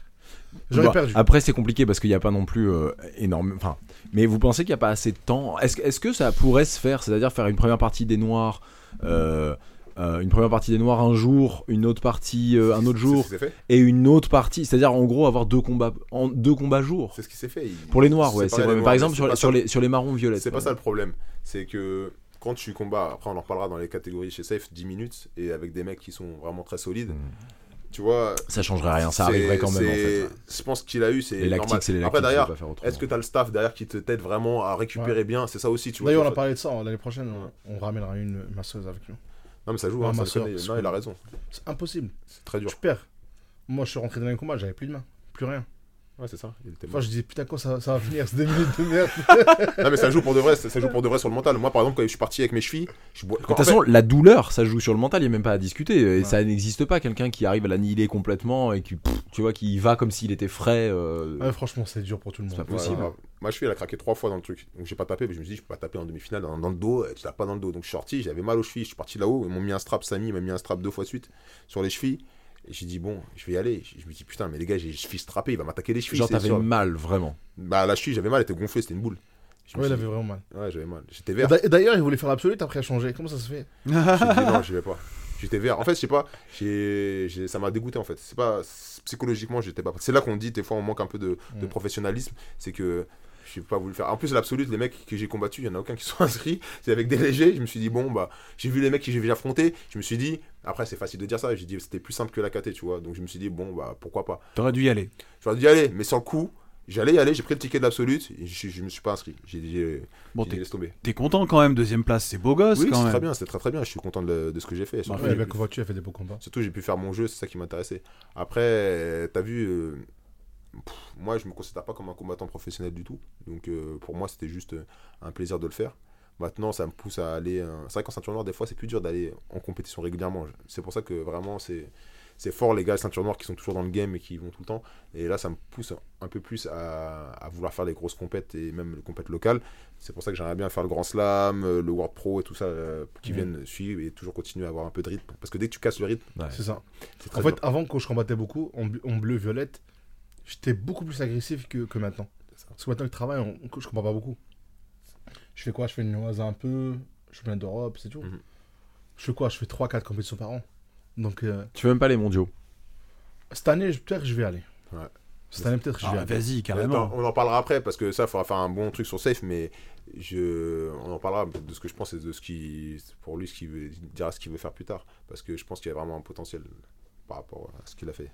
J'aurais Bah, perdu. Après, c'est compliqué parce qu'il n'y a pas non plus euh, énorme. Enfin, mais vous pensez qu'il n'y a pas assez de temps? Est-ce est que ça pourrait se faire C'est-à-dire faire une première partie des Noirs, euh, euh, une première partie des Noirs un jour, une autre partie euh, un autre jour, et une autre partie. C'est-à-dire en gros avoir deux combats, en deux combats jour. C'est ce qui s'est fait. Il- Pour les Noirs, ouais. c'est vrai. Mais Par exemple, sur, les, sur les marrons violettes. C'est pas ça le problème. C'est que quand tu combats, après on en reparlera dans les catégories chez Safe, 10 minutes, et avec des mecs qui sont vraiment très solides, tu vois. Ça changerait rien. Ça arriverait quand même en fait. Je pense qu'il a eu, c'est Les normal. lactiques, c'est les lactiques. Après, derrière, est-ce que tu as le staff derrière qui te t'aide vraiment à récupérer bien? C'est ça aussi, tu vois. D'ailleurs, on a parlé de ça. hein, L'année prochaine, on, on ramènera une masseuse avec nous. Non, mais ça joue, hein, ma ça c'est Non, il a raison. C'est impossible. C'est très dur. Je perds. Moi, je suis rentré dans les combats, j'avais plus de main. Plus rien. Ouais, c'est ça. Il était Enfin, je disais, putain, quand ça, ça va finir, c'est deux minutes de merde. Non, mais ça joue pour de vrai, ça ça joue pour de vrai sur le mental. Moi, par exemple, quand je suis parti avec mes chevilles, je bois. De toute façon, la douleur, ça joue sur le mental, il n'y a même pas à discuter. Et Ouais. ça n'existe pas, quelqu'un qui arrive à l'annihiler complètement et qui, pff, tu vois, qui va comme s'il était frais. euh, Ouais, franchement, c'est dur pour tout le C'est monde. pas possible. Ma cheville, elle a craqué trois fois dans le truc. Donc j'ai pas tapé, mais je me suis dit, je peux pas taper en demi-finale dans, dans le dos. euh, Tu tapes pas dans le dos. Donc je suis sorti, j'avais mal aux chevilles. Je suis parti là-haut. Ils m'ont mis un strap, Samy m'a mis un strap deux fois de suite sur les chevilles. Et j'ai dit, bon, je vais y aller. Je me dis, putain, mais les gars, j'ai les chevilles strappées, il va m'attaquer les chevilles. Genre, t'avais mal, vraiment. Bah, la cheville, j'avais mal, elle était gonflée, c'était une boule. Je Ouais, il avait vraiment mal. Ouais, j'avais mal. J'étais vert. D'ailleurs, il voulait faire l'absolute après a changé. Comment ça se fait? Dit, non, j'y vais pas. J'étais vert. En fait, je sais pas, j'ai- j'ai- ça m'a dégoûté en fait. C'est pas psychologiquement, j'étais pas. C'est là qu'on dit des fois on manque un peu de, de Mm. professionnalisme, c'est que j'ai pas voulu faire. En plus, l'absolute, les mecs que j'ai combattus, il y en a aucun qui sont inscrits. C'est avec des légers. Je me suis dit bon bah, j'ai vu les mecs que j'ai affrontés. Je me suis dit après c'est facile de dire ça. J'ai dit c'était plus simple que la KT, tu vois. Donc je me suis dit bon bah pourquoi pas. T'aurais dû y aller. J'aurais dû y aller, mais le coup. J'allais y aller, j'ai pris le ticket de l'absolute, et je, je me suis pas inscrit. J'ai dit, Bon, t'es tomber. t'es content quand même, deuxième place, c'est beau gosse Oui, quand même. très bien, c'est très très bien. Je suis content de, de ce que j'ai fait. Surtout, Ouais, pu- fait des beaux combats. Surtout, j'ai pu faire mon jeu, c'est ça qui m'intéressait. Après, t'as vu, euh, pff, moi, je me considère pas comme un combattant professionnel du tout. Donc, euh, pour moi, c'était juste euh, un plaisir de le faire. Maintenant, ça me pousse à aller. euh, C'est vrai qu'en ceinture noire, des fois, c'est plus dur d'aller en compétition régulièrement. C'est pour ça que vraiment, c'est. C'est fort les gars de ceinture noire qui sont toujours dans le game et qui y vont tout le temps. Et là, ça me pousse un peu plus à, à vouloir faire les grosses compètes et même les compètes locales. C'est pour ça que j'aimerais bien faire le Grand Slam, le World Pro et tout ça euh, qui Mhm. viennent suivre et toujours continuer à avoir un peu de rythme. Parce que dès que tu casses le rythme, C'est ça. En fait, dur. avant, quand je combattais beaucoup, en bleu-violette, j'étais beaucoup plus agressif que, que maintenant. Parce que maintenant que je travaille, on- je combats pas beaucoup. Je fais quoi? Je fais une oise un peu, je viens d'Europe, c'est tout. Mhm. Je fais quoi? Je fais 3-4 compétitions par an. Donc, euh, Tu veux même pas les mondiaux? cette année, peut-être que je vais aller. Ouais. Cette année, peut-être que je vais Ah, aller. Vas-y, Attends, carrément. on en parlera après parce que ça, il faudra faire un bon truc sur Safe, mais je, on en parlera de ce que je pense et de ce qui, pour lui, ce qu'il veut, il dira ce qu'il veut faire plus tard. Parce que je pense qu'il y a vraiment un potentiel par rapport à ce qu'il a fait.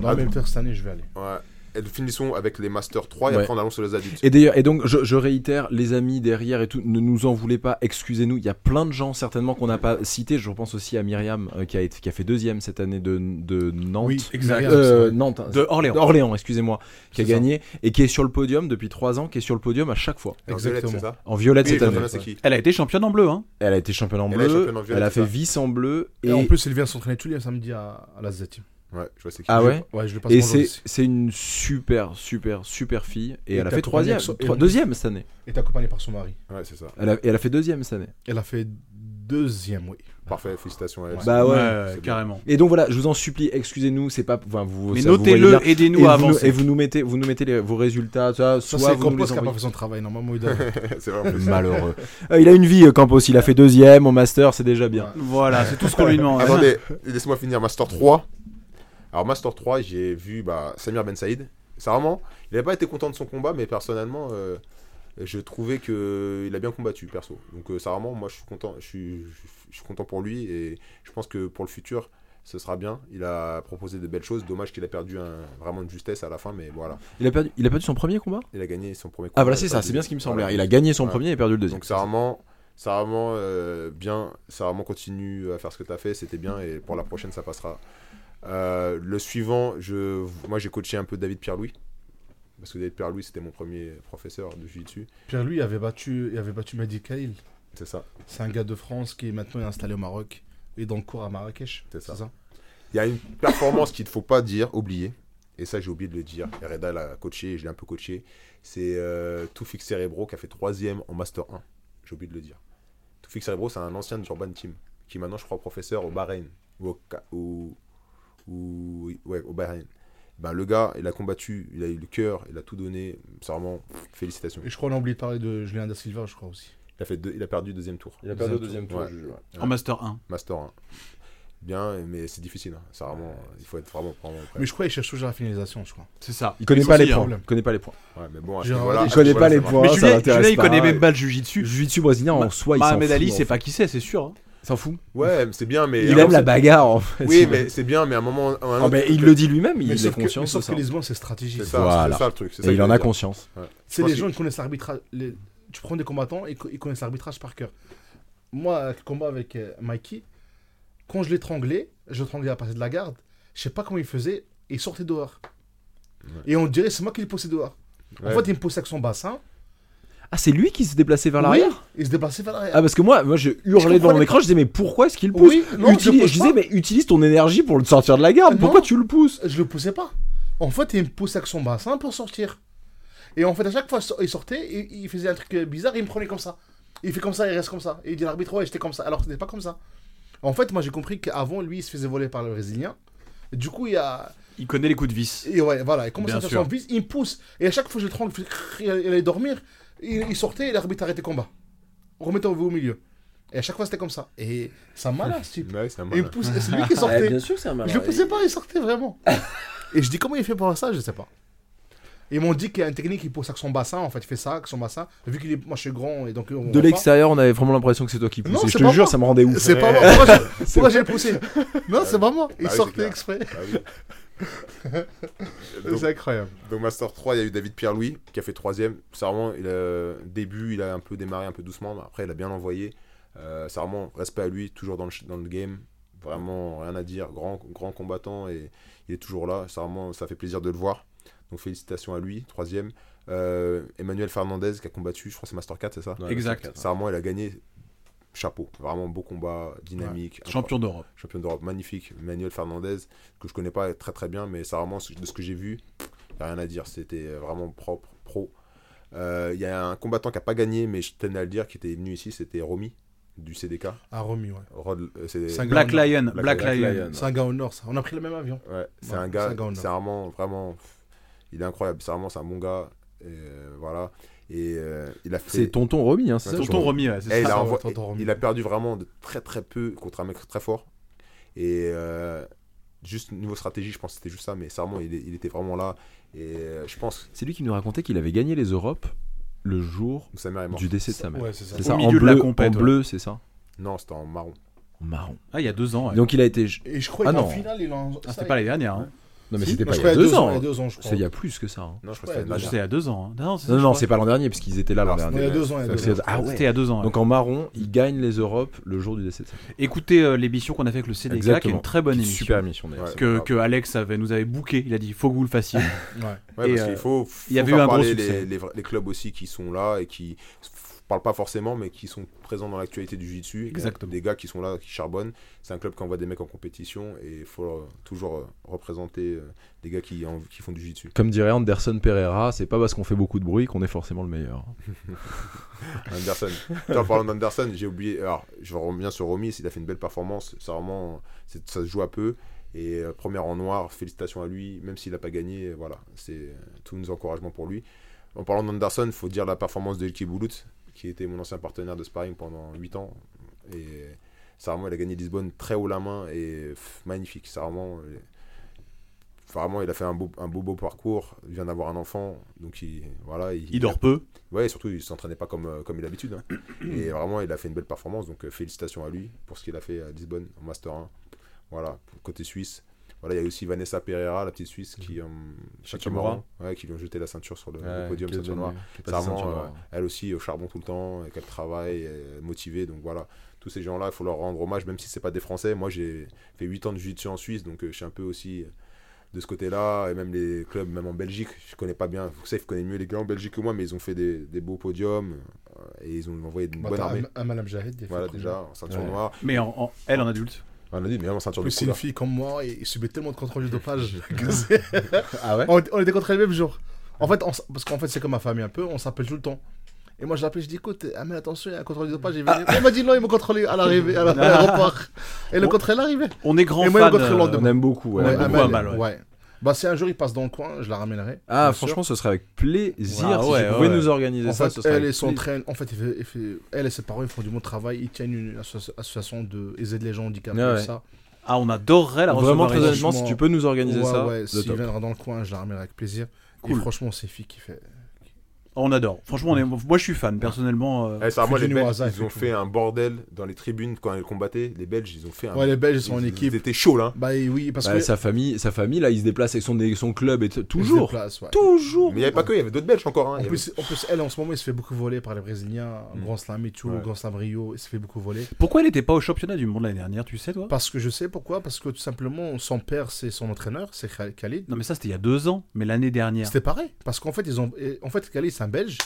Non, mais peut-être cette année, je vais aller. Ouais. Et finissons avec les Masters 3 et Ouais. après on allons sur les adultes. Et d'ailleurs, et donc je, je réitère, les amis derrière et tout, ne nous en voulez pas, excusez-nous. Il y a plein de gens certainement qu'on n'a pas cités. Je repense aussi à Myriam euh, qui a été, qui a fait deuxième cette année de, de Nantes. Oui, exact. Myriam, Euh, Nantes, De Orléans. Orléans, excusez-moi, qui a ça. gagné et qui est sur le podium depuis 3 ans, qui est sur le podium à chaque fois. Et en violette, Exactement. ça En violette Oui, cette année. qui Elle a été championne en bleu, hein. Elle a été championne en Elle bleu, championne en violet, elle a fait vice en bleu et, Et en plus, il vient s'entraîner tous les samedis à, à la Z-Team. Ouais, je vois c'est qui. ah ouais. Ouais, je le passe Et c'est une super super super fille et, Et elle a fait troisième, son- trois- deuxième cette année. Et t'es accompagné par son mari. Ouais, c'est ça. Elle a, et elle a fait deuxième cette année. Elle a fait deuxième, oui. Parfait, félicitations à elle. Bah ouais. carrément. Et donc voilà, je vous en supplie, excusez-nous, c'est pas, enfin vous. Mais notez-le, aidez-nous et à vous, avancer. et vous nous mettez, vous nous mettez les- vos résultats, ça, soit c'est vous nous Campos qui a pas fait son travail. Normalement, il doit. c'est vrai. Malheureux. Euh, il a une vie, euh, Campos. Il a fait deuxième au master, c'est déjà bien. Voilà, c'est tout ce qu'on lui demande. Attendez, laisse-moi finir Master 3. Alors Master 3, j'ai vu bah, Samir Ben Saïd. C'est vraiment, il n'avait pas été content de son combat, mais personnellement, euh, je trouvais que il a bien combattu, perso. Donc euh, ça vraiment, moi je suis content, je suis, je suis content pour lui et je pense que pour le futur, ce sera bien. Il a proposé de belles choses. Dommage qu'il a perdu un- vraiment de justesse à la fin, mais voilà, Il a perdu, il a perdu son premier combat? il a gagné son premier. Ah voilà, combat, c'est il a ça, c'est bien ce qui me semblait. voilà. Il a gagné son premier et perdu le deuxième. Donc c'est vraiment, c'est vraiment euh, bien, ça vraiment continue à faire ce que tu as fait, c'était bien et pour la prochaine ça passera. Euh, le suivant, je, moi j'ai coaché un peu David Pierre-Louis parce que David Pierre-Louis c'était mon premier professeur de jiu-jitsu, Pierre, lui, il avait battu, il avait battu Mehdi Khalil. c'est ça. C'est un gars de France qui est maintenant installé au Maroc. Et dans le cours à Marrakech. C'est ça. Il y a une performance qu'il ne faut pas dire, oublier, et ça j'ai oublié de le dire. Reda l'a coaché, et je l'ai un peu coaché. C'est euh, Toufik Cerebro qui a fait troisième en Master 1. J'ai oublié de le dire. Toufik Cerebro, c'est un ancien de Urban Team, qui est maintenant, je crois, professeur au Bahreïn. Ou au, ou, ou- ouais, au Bahreïn. Ben, le gars, il a combattu, il a eu le cœur, il a tout donné. C'est vraiment félicitations. Et je crois qu'on a oublié de parler de Julien Da Silva, je crois aussi. Il a, fait deux- il a perdu deuxième tour. Il a perdu deuxième tour, En Master 1. Master 1. Bien, mais c'est difficile. hein. C'est vraiment, il faut être vraiment, vraiment prêt. Mais je crois qu'il cherche toujours la finalisation, je crois. C'est ça. Il connaît Ils pas les hein. points. Il connaît pas les points. Ouais, mais bon, à ce J'ai niveau-là- regardé, à Il connaît pas les points. Mais Julien, il connaît même Ouais. pas le Jiu-Jitsu. Jiu-Jitsu brésilien en soi, il s'en Mohamed Ali, c'est hein. pas qui c'est, c'est sûr. Il s'en fout. Ouais, mais c'est bien, mais. Il aime la bagarre en fait. Oui, mais c'est bien, mais à un moment. à un autre, mais il le dit lui-même, il est conscient de sauf ça. que les c'est stratégique. C'est ça, Voilà. c'est ça le truc. ça il en a dire. conscience. C'est les que- gens qui connaissent l'arbitrage. les- Tu prends des combattants et ils connaissent l'arbitrage par cœur. Moi, le combat avec euh, Mikey, quand je l'étranglais, je l'étranglais à passer de la garde, je sais pas comment il faisait, et il sortait dehors. Et on dirait c'est moi qui le poussais dehors. En fait, il me poussait avec son bassin. Ah, c'est lui qui s'est déplacé vers l'arrière? Oui, Il se déplaçait vers l'arrière. Ah, parce que moi, moi je hurlais devant mon écran, je disais, mais pourquoi est-ce qu'il pousse? Oui, non, Utilise- je, je, disais, mais utilise ton énergie pour le sortir de la garde, Non. pourquoi tu le pousses? Je le poussais pas. En fait, il me poussait avec son bassin pour sortir. Et en fait, à chaque fois il sortait, il, il faisait un truc bizarre, il me prenait comme ça. Il fait comme ça, il reste comme ça. Et il dit à l'arbitre, ouais, j'étais comme ça. Alors, c'était pas comme ça. En fait, moi, j'ai compris qu'avant, lui, il se faisait voler par le Brésilien. Du coup, il y a. Il connaît les coups de vis. Et ouais, voilà, il commence Bien à faire sûr. son vis, il me pousse. Et à chaque fois, je le fait il allait dormir. Il, il sortait et l'arbitre arrêtait le combat. Remettez-vous au milieu. Et à chaque fois, c'était comme ça. Et ça m'a là, ce type. Ouais, c'est un Et il malin. me pousse, et c'est lui qui sortait. sûr, c'est un Je le poussais pas, il sortait vraiment. et je dis comment il fait pour ça, je sais pas. Ils m'ont dit qu'il y a une technique, il pousse avec son bassin, en fait, il fait ça avec son bassin. Vu qu'il est, moi je suis grand et donc on De voit l'extérieur, on avait vraiment l'impression que c'est toi qui poussais. Non, je c'est te pas jure, moi. ça me rendait pas. ouf. C'est pas moi. Pourquoi j'ai- Pourquoi j'ai le poussé? Non, c'est pas moi. Il Bah oui, c'est sortait clair. exprès. Bah oui. donc, C'est incroyable. donc, Master 3, il y a eu David Pierre-Louis qui a fait troisième. C'est vraiment, il a, début, il a un peu démarré un peu doucement, mais après, il a bien envoyé. Euh, c'est vraiment respect à lui, toujours dans le, dans le game. Vraiment, rien à dire. Grand, grand combattant et il est toujours là. C'est vraiment, ça fait plaisir de le voir. Donc, félicitations à lui. Troisième. Euh, Emmanuel Fernandez qui a combattu, je crois que c'est Master 4, c'est ça? Exact. C'est vraiment, il a gagné. Chapeau. Vraiment beau combat, dynamique. Champion d'Europe. champion d'Europe magnifique, Manuel Fernandez, que je connais pas très très bien, mais c'est vraiment de ce que j'ai vu, il n'y a rien à dire, c'était vraiment propre, pro. Euh, Il y a un combattant qui a pas gagné, mais je tenais à le dire, qui était venu ici, c'était Romy, du CDK. Ah, Romy, ouais. Rod- euh, Black. Lion. Black Black Lion. Lion. C'est un gars au nord, ça. On a pris le même avion. ouais, c'est Ouais, un gars, c'est vraiment, vraiment, il est incroyable, c'est vraiment, c'est un bon gars, et, euh, voilà. Et euh, il a fait. C'est tonton Romy, hein, c'est Ouais, ça Tonton Romy, ouais, Eh, c'est il, ça. a ça, envo- ouais, tonton Romy. il a perdu vraiment de très très peu contre un mec très fort. Et euh, juste niveau stratégie, je pense que c'était juste ça, mais c'est vraiment, il, était vraiment là. Et euh, je pense C'est lui qui nous racontait qu'il avait gagné les Europes le jour que sa mère est morte. du décès de sa mère. Ouais, c'est ça. Au ça, en milieu de la bleu, compète, en ouais. bleu, c'est ça Non, c'était en marron. En marron. Ah, il y a deux ans. ouais. Donc il a été. Et je crois Ah qu'en non. finale, il en. Ah, ça, c'était pas l'année dernière. hein. Non, mais Si. c'était Non, pas je il y a deux Il y ans. a deux ans, je crois. C'est il y a plus que ça. hein. Non, je crois que c'était il y a deux ans. Non, Non, c'est pas l'an dernier, parce qu'ils étaient là l'an il y dernier. il y a deux ans. Ah ouais. C'était il y a deux ans. ouais. Donc en marron, ils gagnent les Europes le jour du décès. Écoutez euh, l'émission qu'on a fait avec le CDK, qui est une très bonne émission. Super émission d'ailleurs. Que, Alex avait, nous avait booké. Il a dit faut que vous le fassiez. Ouais. Parce euh, qu'il faut, il y avait eu un gros succès. les clubs aussi qui sont là et qui parlent pas forcément, mais qui sont présents dans l'actualité du jiu-jitsu. et Exactement. Des gars qui sont là, qui charbonnent. C'est un club qui envoie des mecs en compétition et il faut euh, toujours euh, représenter euh, des gars qui, en- qui font du jiu-jitsu. Comme dirait Anderson Pereira, c'est pas parce qu'on fait beaucoup de bruit qu'on est forcément le meilleur. Anderson. En parlant d'Anderson, j'ai oublié. Alors, je reviens sur Romy, il a fait une belle performance. C'est vraiment. Ça se joue à peu. Et euh, première en noir, félicitations à lui. Même s'il n'a pas gagné, voilà. C'est euh, tous nos encouragements pour lui. En parlant d'Anderson, il faut dire la performance de Elke Boulout, qui était mon ancien partenaire de sparring pendant 8 ans. Et ça, vraiment, il a gagné Lisbonne très haut la main et pff, magnifique. C'est vraiment. il a fait un beau, un beau, beau parcours. Il vient d'avoir un enfant. Donc, il, voilà, Il dort peu. Ouais, et surtout, il s'entraînait pas comme, euh, comme il a l'habitude. hein. et vraiment, il a fait une belle performance. Donc, euh, félicitations à lui pour ce qu'il a fait à Lisbonne en Master 1. Voilà, côté suisse. Voilà, il y a aussi Vanessa Pereira, la petite Suisse, qui, euh, qui- noire. ouais, qui lui ont jeté la ceinture sur le, le podium, ceinture noire. euh, elle aussi au charbon tout le temps, et qu'elle travaille, elle est motivée. Donc voilà, tous ces gens-là, il faut leur rendre hommage, même si c'est pas des Français. Moi, j'ai fait 8 ans de jiu-jitsu en Suisse, donc euh, je suis un peu aussi de ce côté-là, et même les clubs, même en Belgique, je connais pas bien. Safe connaît mieux les gars en Belgique que moi, mais ils ont fait des, des beaux podiums, euh, et ils ont envoyé une Bah, bonne armée. Am- Amal Amjahid, a Voilà, déjà, en ceinture Ouais. noire. Mais en, en- elle en adulte. On a dit, mais En ceinture de plus, c'est une couleur. fille comme moi et il subit tellement de contrôles de dopage. Ah ouais on, on était contre le même jour. En fait, on parce qu'en fait, c'est comme ma famille un peu, on s'appelle tout le temps. Et moi, je l'appelle, je dis écoute, ah, mais attention, il y a un contrôle de dopage. Il vient- Il m'a dit non, il m'a contrôlé à l'arrivée, à l'aéroport. Et le contrôle est arrivé. On est grand Et moi, fan. le euh, lendemain. On aime beaucoup. ouais. On aime beaucoup. Amal, ouais. Bah, si un jour il passe dans le coin, je la ramènerai. Ah, franchement, ce serait avec plaisir Ah si ouais, tu pouvais ouais. nous organiser En ça. fait, ce elle avec et son train, en fait, il fait- il fait- elle et ses parents, ils font du bon travail. Ils tiennent une asso- association de ils aident les gens handicapés. Ah ouais. ça. Ah, on adorerait la Vraiment, très honnêtement, si tu peux nous organiser ouais, ça, ouais, le s'il viendra dans le coin, je la ramènerai avec plaisir. Cool. Et franchement, c'est fille qui fait. On adore. Franchement, on est... moi je suis fan, personnellement. euh, Eh, ça, moi, Fait les Belges, ils ont fait un bordel dans les tribunes quand ils combattaient. Les Belges, ils ont fait un. Ouais, les Belges ils sont en ils, équipe. Ils étaient chauds, là. Bah oui, parce Bah, que. sa famille, sa famille, là, il se déplace avec son, son club et ils toujours, déplacent, ouais. toujours. Mais il n'y avait pas que, il y avait d'autres Belges encore. Hein. Il En avait- plus, en plus, elle, en ce moment, il se fait beaucoup voler par les Brésiliens. Mm. Grand Slam et tout, Ouais. Grand Slam Rio, il se fait beaucoup voler. Pourquoi il n'était pas au championnat du monde l'année dernière, tu sais, toi? Parce que je sais pourquoi. Parce que tout simplement, son père, c'est son entraîneur, c'est Khal- Khalid. Non, mais ça, c'était il y a deux ans, mais l'année dernière. C'était pareil. Parce qu'en fait, ils ont. En fait, Khalid, c'est un Belge.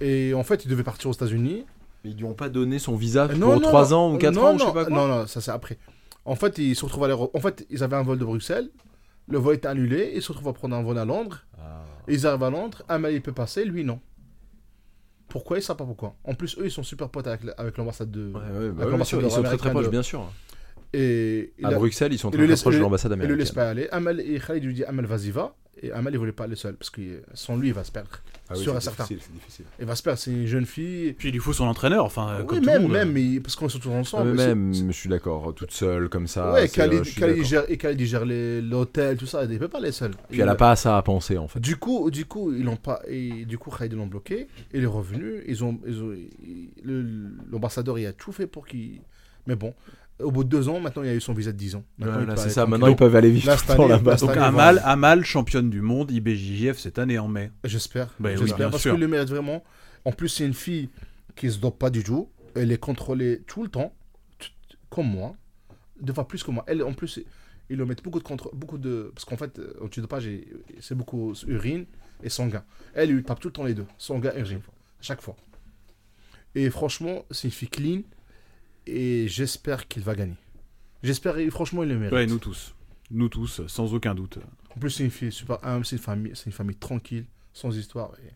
Et en fait, il devait partir aux États-Unis. Ils lui ont pas donné son visa Euh, pour 3 ans ou 4 non, ans, ou je non, sais pas quoi. Non, non, ça c'est après. En fait, ils se retrouvent à l'aéro- En fait, ils avaient un vol de Bruxelles. Le vol était annulé. Ils se retrouvent à prendre un vol à Londres. Ah. Ils arrivent à Londres. Amal, il peut passer. Lui, non. Pourquoi? Ils savent pas pourquoi. En plus, eux, ils sont super potes avec, l'ambassade de. Ouais, ouais, bah bien sûr, ils sont très très proches, de- bien sûr. Et À a- Bruxelles, ils sont très le proches de le- l'ambassade il le laisse américaine. pas aller. Amal et Khalid lui dit Amal, vas-y, va. Et Amal, il voulait pas aller seul. Parce que sans lui, il va se perdre. Ah oui, c'est et certain. difficile, c'est difficile. Il va se perdre. C'est une jeune fille. Puis il lui faut son entraîneur, enfin, comme oui, tout le même, monde. même, mais- parce qu'on est tous Ouais, ensemble. mais c'est- même, je suis d'accord, toute seule comme ça. ouais, euh, Khalid, gère, et Khalid, il gère les- l'hôtel, tout ça, il peut pas aller seul. Puis Il- elle a pas ça à penser en fait. Du coup, du coup, ils l'ont pas, et du coup, Khalid ils l'ont bloqué. Il est revenu. Ils ont, ils ont- il- le- l'ambassadeur, il a tout fait pour qu'il. Mais bon, au bout de deux ans, maintenant, il a eu son visa de 10 ans. Voilà, c'est ça, maintenant ils peuvent aller vivre le là-bas. Donc Amal. Amal, championne du monde, IBJJF cette année en mai. J'espère. Bah oui, J'espère parce sûr. qu'il le mérite vraiment. En plus, c'est une fille qui se dope pas du tout. Elle est contrôlée tout le temps, comme moi. Deux fois plus que moi. Elle, en plus, ils lui mettent beaucoup de contrôle, beaucoup de. Parce qu'en fait, euh, au dopage, il- c'est beaucoup urine et sanguin. Elle, il lui tape tout le temps les deux, sanguin et urine, à chaque fois. Et franchement, c'est une fille clean. Et j'espère qu'il va gagner. J'espère, et franchement, il le mérite. Ouais, nous tous. Nous tous, sans aucun doute. En plus, c'est une fille super humble, c'est une famille, c'est une famille tranquille, sans histoire. Et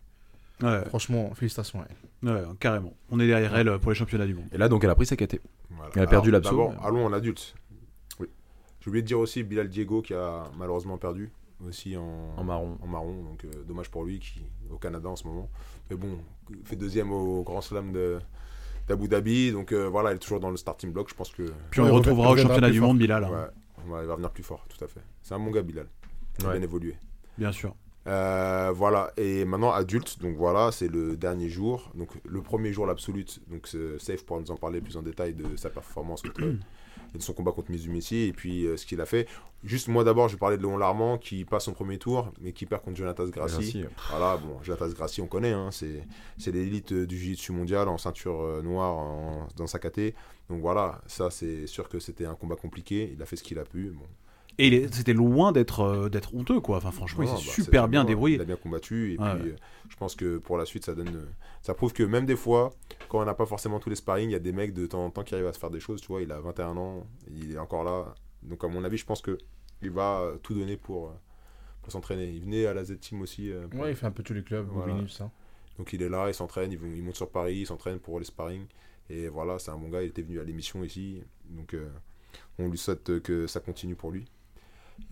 Ouais, franchement, félicitations à elle. ouais, carrément. On est derrière elle pour les championnats du monde. Et là donc elle a pris sa KT. Voilà. Elle a perdu Alors, l'abso, D'abord, mais- allons en adulte. Oui. J'ai oublié de dire aussi Bilal Diego qui a malheureusement perdu aussi en, En marron. En marron, donc euh, dommage pour lui qui est au Canada en ce moment. Mais bon, il fait deuxième au Grand Slam de d'Abu Dhabi, donc euh, voilà, il est toujours dans le starting block. Je pense que Puis on Ouais, le retrouvera au championnat du monde, Bilal. hein. ouais, ouais, il va venir plus fort, tout à fait. C'est un bon gars Bilal. Il a bien évolué. Bien sûr. Euh, voilà, et maintenant adulte, donc voilà, c'est le dernier jour. Donc le premier jour, l'absolute, donc c'est- Safe pourra nous en parler plus en détail de sa performance contre, et de son combat contre Mizumeci et puis euh, ce qu'il a fait. Juste moi d'abord, je vais parler de Léon Larmand qui passe son premier tour, mais qui perd contre Jonathan Grassi. Merci. Voilà, bon, Jonathan Grassi, on connaît, hein, c'est l'élite euh, du jiu-jitsu mondial en ceinture euh, noire en- dans sa KT. Donc voilà, ça c'est sûr que c'était un combat compliqué. Il a fait ce qu'il a pu. Bon, Et c'était loin d'être euh, d'être honteux, quoi. Enfin, franchement, non, il s'est bah, super bien débrouillé. Il a bien combattu. Et Ouais, puis, ouais. euh, je pense que pour la suite, ça donne. euh, Ça prouve que même des fois, quand on n'a pas forcément tous les sparring, il y a des mecs de temps en temps qui arrivent à se faire des choses. Tu vois, il a 21 ans, il est encore là. Donc, à mon avis, je pense que il va tout donner pour, pour s'entraîner. Il venait à la Z-Team aussi. euh, pour- Ouais, il fait un peu tous les clubs, Voilà. Tout ça. Donc, il est là, il s'entraîne, il, monte sur Paris, il s'entraîne pour les sparring. Et voilà, c'est un bon gars. Il était venu à l'émission ici. Donc, euh, on lui souhaite que ça continue pour lui.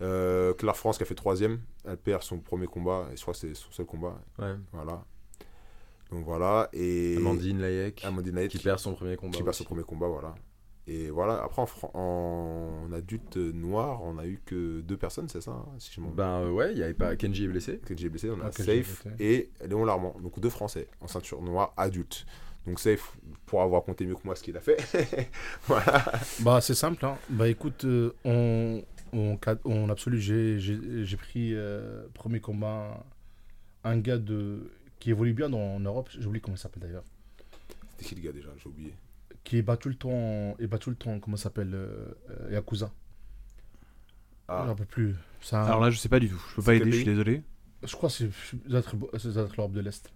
Euh, Claire France qui a fait troisième, elle perd son premier combat, et je crois que c'est son seul combat. Ouais. Voilà. Donc voilà. Et Amandine Layek, Amandine Layek qui perd son premier combat. qui perd son premier combat, voilà. Et voilà, après en, Fran- en adulte noir, on a eu que deux personnes, c'est ça hein, si je m'en Ben euh, ouais, il y avait pas Kenji est blessé. que j'ai blessé, on a Ah, Kenji est Safe et Léon Larmand, donc deux Français en ceinture noire adulte. Donc Safe, pour avoir compté mieux que moi ce qu'il a fait. voilà. Bah, c'est simple. Hein. Bah, écoute, euh, on, on, cad- on absolu, j'ai- pris euh, premier combat un gars de, qui évolue bien dans, en Europe. J'ai oublié comment il s'appelle d'ailleurs. C'était qui le gars déjà? J'ai oublié. Qui bat tout le temps, il bat tout le temps, comment ça s'appelle euh, Yakuza. Ah, J'en peux plus. Alors là, je sais pas du tout. Je peux pas aider, je suis désolé. Je crois que c'est l'Europe de l'Est.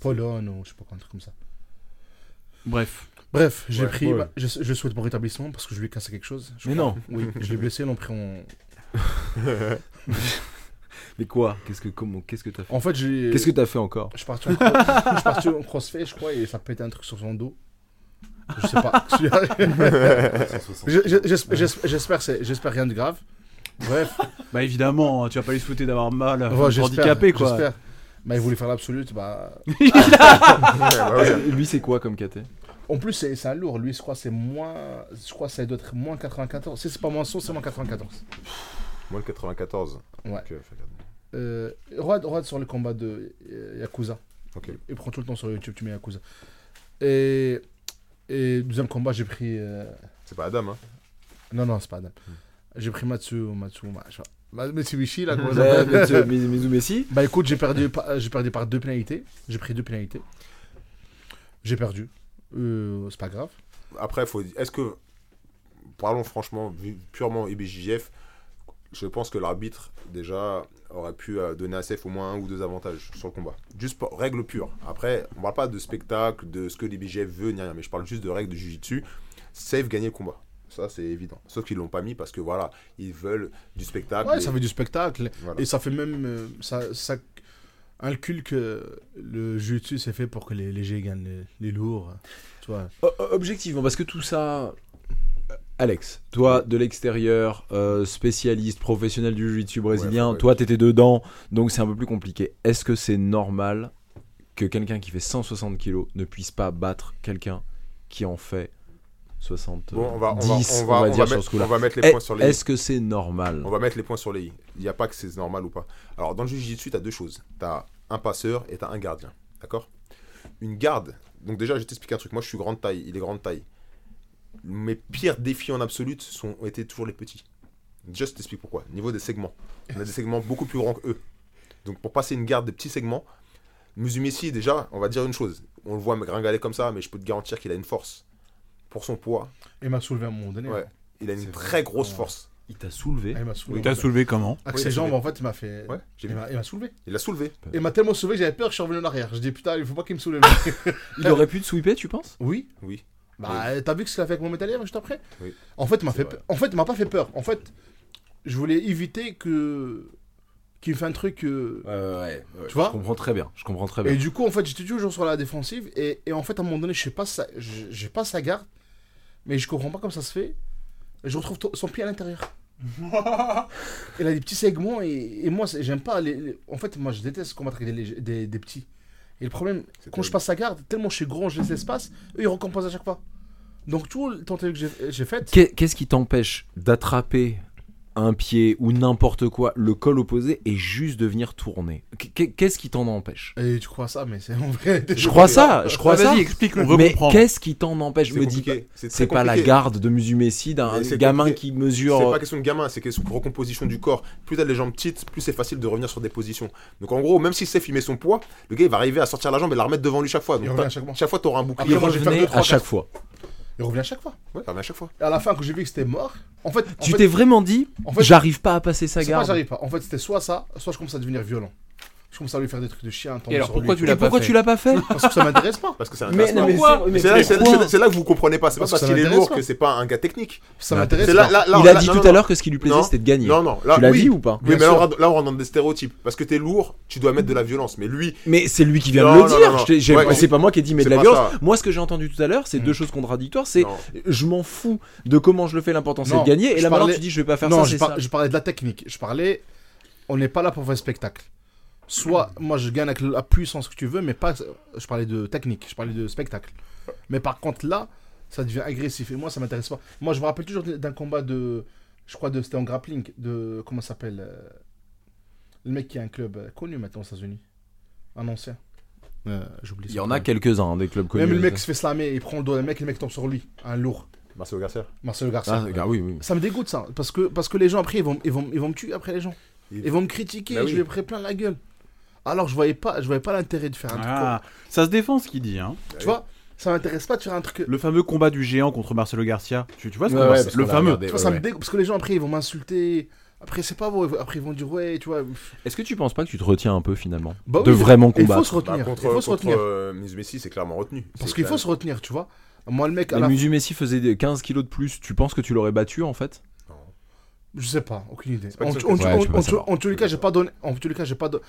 Pologne ou je sais pas quoi, un truc comme ça. Bref. Bref, j'ai Ouais, pris. ouais. bah, je, je souhaite mon rétablissement parce que je lui ai cassé quelque chose. je Mais crois. non. Oui, je l'ai blessé, ils l'ont pris en. Mais quoi? Qu'est-ce que comment Qu'est-ce que t'as fait? En fait, j'ai. Qu'est-ce que t'as fait encore? Je suis parti en, je suis parti en crossfit, je crois, et ça pète un truc sur son dos. Je sais pas. Je- je- j'esp- j'esp- J'espère j'espère rien de grave. Bref, Bah évidemment, tu vas pas lui souhaiter d'avoir mal, ouais, handicapé quoi. j'espère. Bah, il voulait faire l'absolute. Bah... bah ouais. Lui c'est quoi comme KT En plus, c'est un lourd. Lui, je crois, c'est moins. Je crois que ça doit être moins 94. Si c'est pas moins 100, c'est moins 94. Moi le 94. Ouais. Donc, euh, Road, Road sur le combat de euh, Yakuza. Ok. Il prend tout le temps sur YouTube, tu mets Yakuza. Et, et deuxième combat, j'ai pris. euh, C'est pas Adam, hein Non, non, c'est pas Adam. J'ai pris Matsu, Matsu, ma- je sais pas. Ma- Mitsubishi, là, comment ça s'appelle Mizu Mizu Messi Bah écoute, j'ai perdu, perdu par deux pénalités. J'ai pris deux pénalités. J'ai perdu. Euh, c'est pas grave. Après, faut... est-ce que, parlons franchement, vu- purement IBJJF, je pense que l'arbitre, déjà, aurait pu euh, donner à Safe au moins un ou deux avantages sur le combat. Juste pour règle pure. Après, on parle pas de spectacle, de ce que l'IBJJF veut, ni rien, mais je parle juste de règles de Jiu-Jitsu. Safe gagnait le combat. Ça, c'est évident. Sauf qu'ils l'ont pas mis parce que, voilà, ils veulent du spectacle. Ouais, et- ça fait du spectacle. voilà. Et ça fait même. euh, ça, ça inculque que le jiu-jitsu, c'est fait pour que les légers gagnent les, les lourds. Tu vois. Objectivement, parce que tout ça. Alex, toi de l'extérieur, euh, spécialiste, professionnel du jiu-jitsu brésilien, ouais. toi t'étais dedans, donc c'est un peu plus compliqué. Est-ce que c'est normal que quelqu'un qui fait 160 kilos ne puisse pas battre quelqu'un qui en fait 60 Bon, on va, on va, 10, on va, on va on dire va sur mettre, ce coup-là. on va mettre les Eh, points sur les Est-ce que c'est normal? On va mettre les points sur les i. Il n'y a pas que c'est normal ou pas. Alors, dans le jiu-jitsu, tu as deux choses. Tu as un passeur et tu as un gardien. D'accord? Une garde. Donc, déjà, je vais t'expliquer un truc. Moi, je suis grande taille. Il est grande taille. Mes pires défis en absolute sont, ont été toujours les petits. Déjà, je t'explique pourquoi. Niveau des segments. On a des segments beaucoup plus grands qu'eux. Donc, pour passer une garde des petits segments, Musumeci, déjà, on va dire une chose. On le voit me gringaler comme ça, mais je peux te garantir qu'il a une force. Pour son poids, Il m'a soulevé à un moment donné. Ouais. il a une très vrai. grosse Ouais. force. Il t'a soulevé Ah, il m'a soulevé. Il t'a soulevé comment Avec Oui, ses jambes, en fait, il m'a fait. Ouais, il m'a soulevé. Il l'a soulevé. Il m'a tellement soulevé que j'avais peur, je suis revenu en arrière. Je dis putain, il faut pas qu'il me soulève. Il aurait pu te sweeper, tu penses? Oui. Oui. Bah, t'as vu ce qu'il a fait avec mon métallier juste après? Oui. En fait, il m'a fait. En fait, il m'a pas fait peur. En fait, je voulais éviter que qu'il me fait un truc. euh, ouais, Tu vois Je comprends très bien. Je comprends très bien. Et du coup, en fait, j'étais toujours sur la défensive. Et, et en fait, à un moment donné, je sais pas sa... je- j'ai pas sa garde. Mais je comprends pas comment ça se fait. Je retrouve son pied à l'intérieur. Il a des petits segments. Et, et moi, j'aime pas. Les, les- En fait, moi, je déteste combattre avec des, des, des petits. Et le problème, C'est quand je passe sa garde, tellement je suis grand, je laisse l'espace, eux, ils recompensent à chaque fois. Donc, tout le tentative que j'ai- fait. Qu'est- Qu'est-ce qui t'empêche d'attraper un pied ou n'importe quoi, le col opposé et juste de venir tourner. Qu- Qu'est-ce qui t'en empêche? Et tu crois ça, mais c'est en vrai. Je crois ça, je crois ça. Vas-y, explique, on veut Mais comprendre. qu'est-ce qui t'en empêche? C'est Me dis. C'est C'est pas la garde de Musumeci d'un c'est gamin compliqué. qui C'est mesure. pas question de gamin, c'est question de recomposition du corps. Plus t'as les jambes petites, plus c'est facile de revenir sur des positions. Donc en gros, même si Seth il met son poids, le gars il va arriver à sortir la jambe et la remettre devant lui chaque fois. Il Donc chaque fois. t'auras un Il bouclier. Revenait trois, à chaque fois. Il revient à chaque fois. Ouais, ça revient à chaque fois. Et à la fin, quand j'ai vu que c'était mort, en fait. en Tu fait- t'es vraiment dit, en fait, j'arrive pas à passer sa pas garde. j'arrive pas. En fait, c'était soit ça, soit je commence à devenir violent. Commence à lui faire des trucs de chien. tomber alors, pourquoi tu l'as Et pas pourquoi fait tu l'as pas fait Parce que ça m'intéresse pas. Parce que c'est un Mais non, c'est- mais C'est là, que vous comprenez pas. C'est pas Parce qu'il est m'intéresse lourd pas. que c'est pas un gars technique. Ça m'intéresse pas. Il a dit non, tout non, à non. l'heure que ce qui lui plaisait Non. c'était de gagner. Non, non, là, Tu l'as oui. dit ou pas Oui, mais là on, rentre, dans des stéréotypes. Parce que t'es lourd, tu dois mettre de la violence. Mais lui, Mais c'est lui qui vient Non, de le non, dire. non, non. C'est pas moi qui ai dit mais de la pas violence. Moi, ce que j'ai entendu tout à l'heure, c'est Mm. deux choses contradictoires. C'est non. je m'en fous de comment je le fais. L'important c'est Non, de gagner. Et là maintenant tu dis je vais pas faire non, ça. ça. je parlais de la technique. Je parlais. On n'est pas là pour faire spectacle. Soit moi je gagne avec la puissance que tu veux, mais pas. Je parlais de technique, je parlais de spectacle. Mais par contre là, ça devient agressif et moi ça m'intéresse pas. Moi je me rappelle toujours d'un combat de. Je crois de c'était en grappling. De. Comment ça s'appelle euh, Le mec qui a un club euh, connu maintenant aux États-Unis. Un ancien. Euh, J'oublie Il y en a quelques-uns hein, des clubs connus. Même le mec se fait slammer, il prend le dos d'un mec, le mec tombe sur lui. Un lourd. Marcelo Garcia. Marcelo Garcia. Ah, oui, oui. Ça me dégoûte ça, parce que, parce que les gens après ils vont, ils vont, ils vont me tuer après les gens. Il- Ils vont me critiquer, Bah oui. je vais prendre plein la gueule. Alors je voyais pas, je voyais pas l'intérêt de faire un truc. Ah, ça se défend ce qu'il dit. Hein. comme- Tu vois, ça m'intéresse pas de faire un truc. Le fameux combat du géant contre Marcelo Garcia. Tu, tu vois ce Ouais, Le fameux. regardé. Tu vois, ouais, ça me dégoûte parce que les gens après ils vont m'insulter. Après c'est pas beau, après ils vont dire ouais, tu vois. Est-ce que tu penses pas que tu te retiens un peu finalement Bah de oui, vraiment Il faut combattre se Bah, retenir. contre il faut se retenir. euh, Messi, c'est clairement retenu. Parce qu'il faut se retenir, tu vois. Moi le mec, à la... Musumeci faisait des 15 kilos de plus. Tu penses que tu l'aurais battu en fait? Je sais pas, aucune idée. pas En, tous les cas, j'ai pas donné. En tous les cas, j'ai pas. don-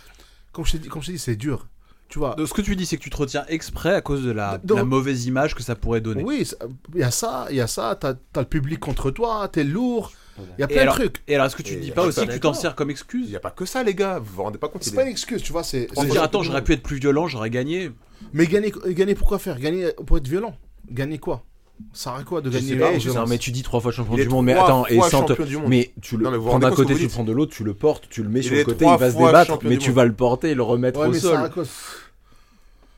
Comme je t'ai dit, comme je t'ai dit, c'est dur. Tu vois. Donc, ce que tu dis, c'est que tu te retiens exprès à cause de la, mauvaise image que ça pourrait donner. Oui, ça- il y a ça, il y a ça. T'as as le public contre toi, t'es lourd. Il y a Et plein alors- de trucs. Et alors, est-ce que tu te dis pas aussi que tu t'en sers comme Il excuse? N'y a pas que ça, les gars. Vous vous rendez pas compte C'est il pas une excuse, tu vois. C'est- dire, attends, j'aurais pu être plus violent, j'aurais gagné. Mais gagner, gagner pourquoi faire? Gagner pour être violent. Gagner quoi? Ça sert à quoi de gagner pas, je mais tu dis trois fois champion du monde. Mais attends, et sans te-. Mais tu le Non, mais prends d'un côté, tu dites prends de l'autre, tu le portes, tu le mets Il sur le côté, il va se débattre, mais tu vas le porter et le remettre Ouais, au mais ça sol. quoi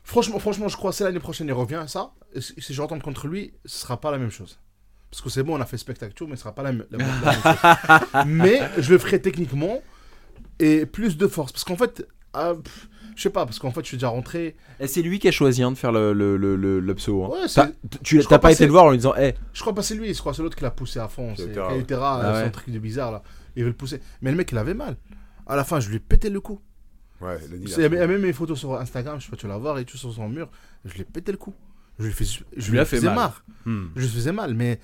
Franchement, franchement, je crois que c'est l'année prochaine, il revient à ça. Et si je retourne contre lui, ce sera pas la même chose. Parce que c'est bon, on a fait spectacle, tout, mais ce sera pas la, même- la même la même chose. mais je le ferai techniquement et plus de force. Parce qu'en fait, ah, pff, je sais pas, parce qu'en fait, je suis déjà rentré. Et c'est lui qui a choisi hein, de faire le, le, le, le, le pseudo, hein. Ouais, T'as- Tu crois pas pas été c'est- le voir en lui disant, hé, Je crois pas c'est lui, je crois que c'est l'autre qui l'a poussé à fond. C'est Cautera, Ah son ouais. truc de bizarre là. Il veut le pousser. Mais le mec, il avait mal. À la fin, je lui ai pété le cou. Ouais, il y a même mes photos sur Instagram, je sais pas, tu vas la voir et tout sur son mur. Je lui ai pété le cou. Je lui, fais, je lui lui fait faisais mal. marre. Hmm. Je lui faisais mal, mais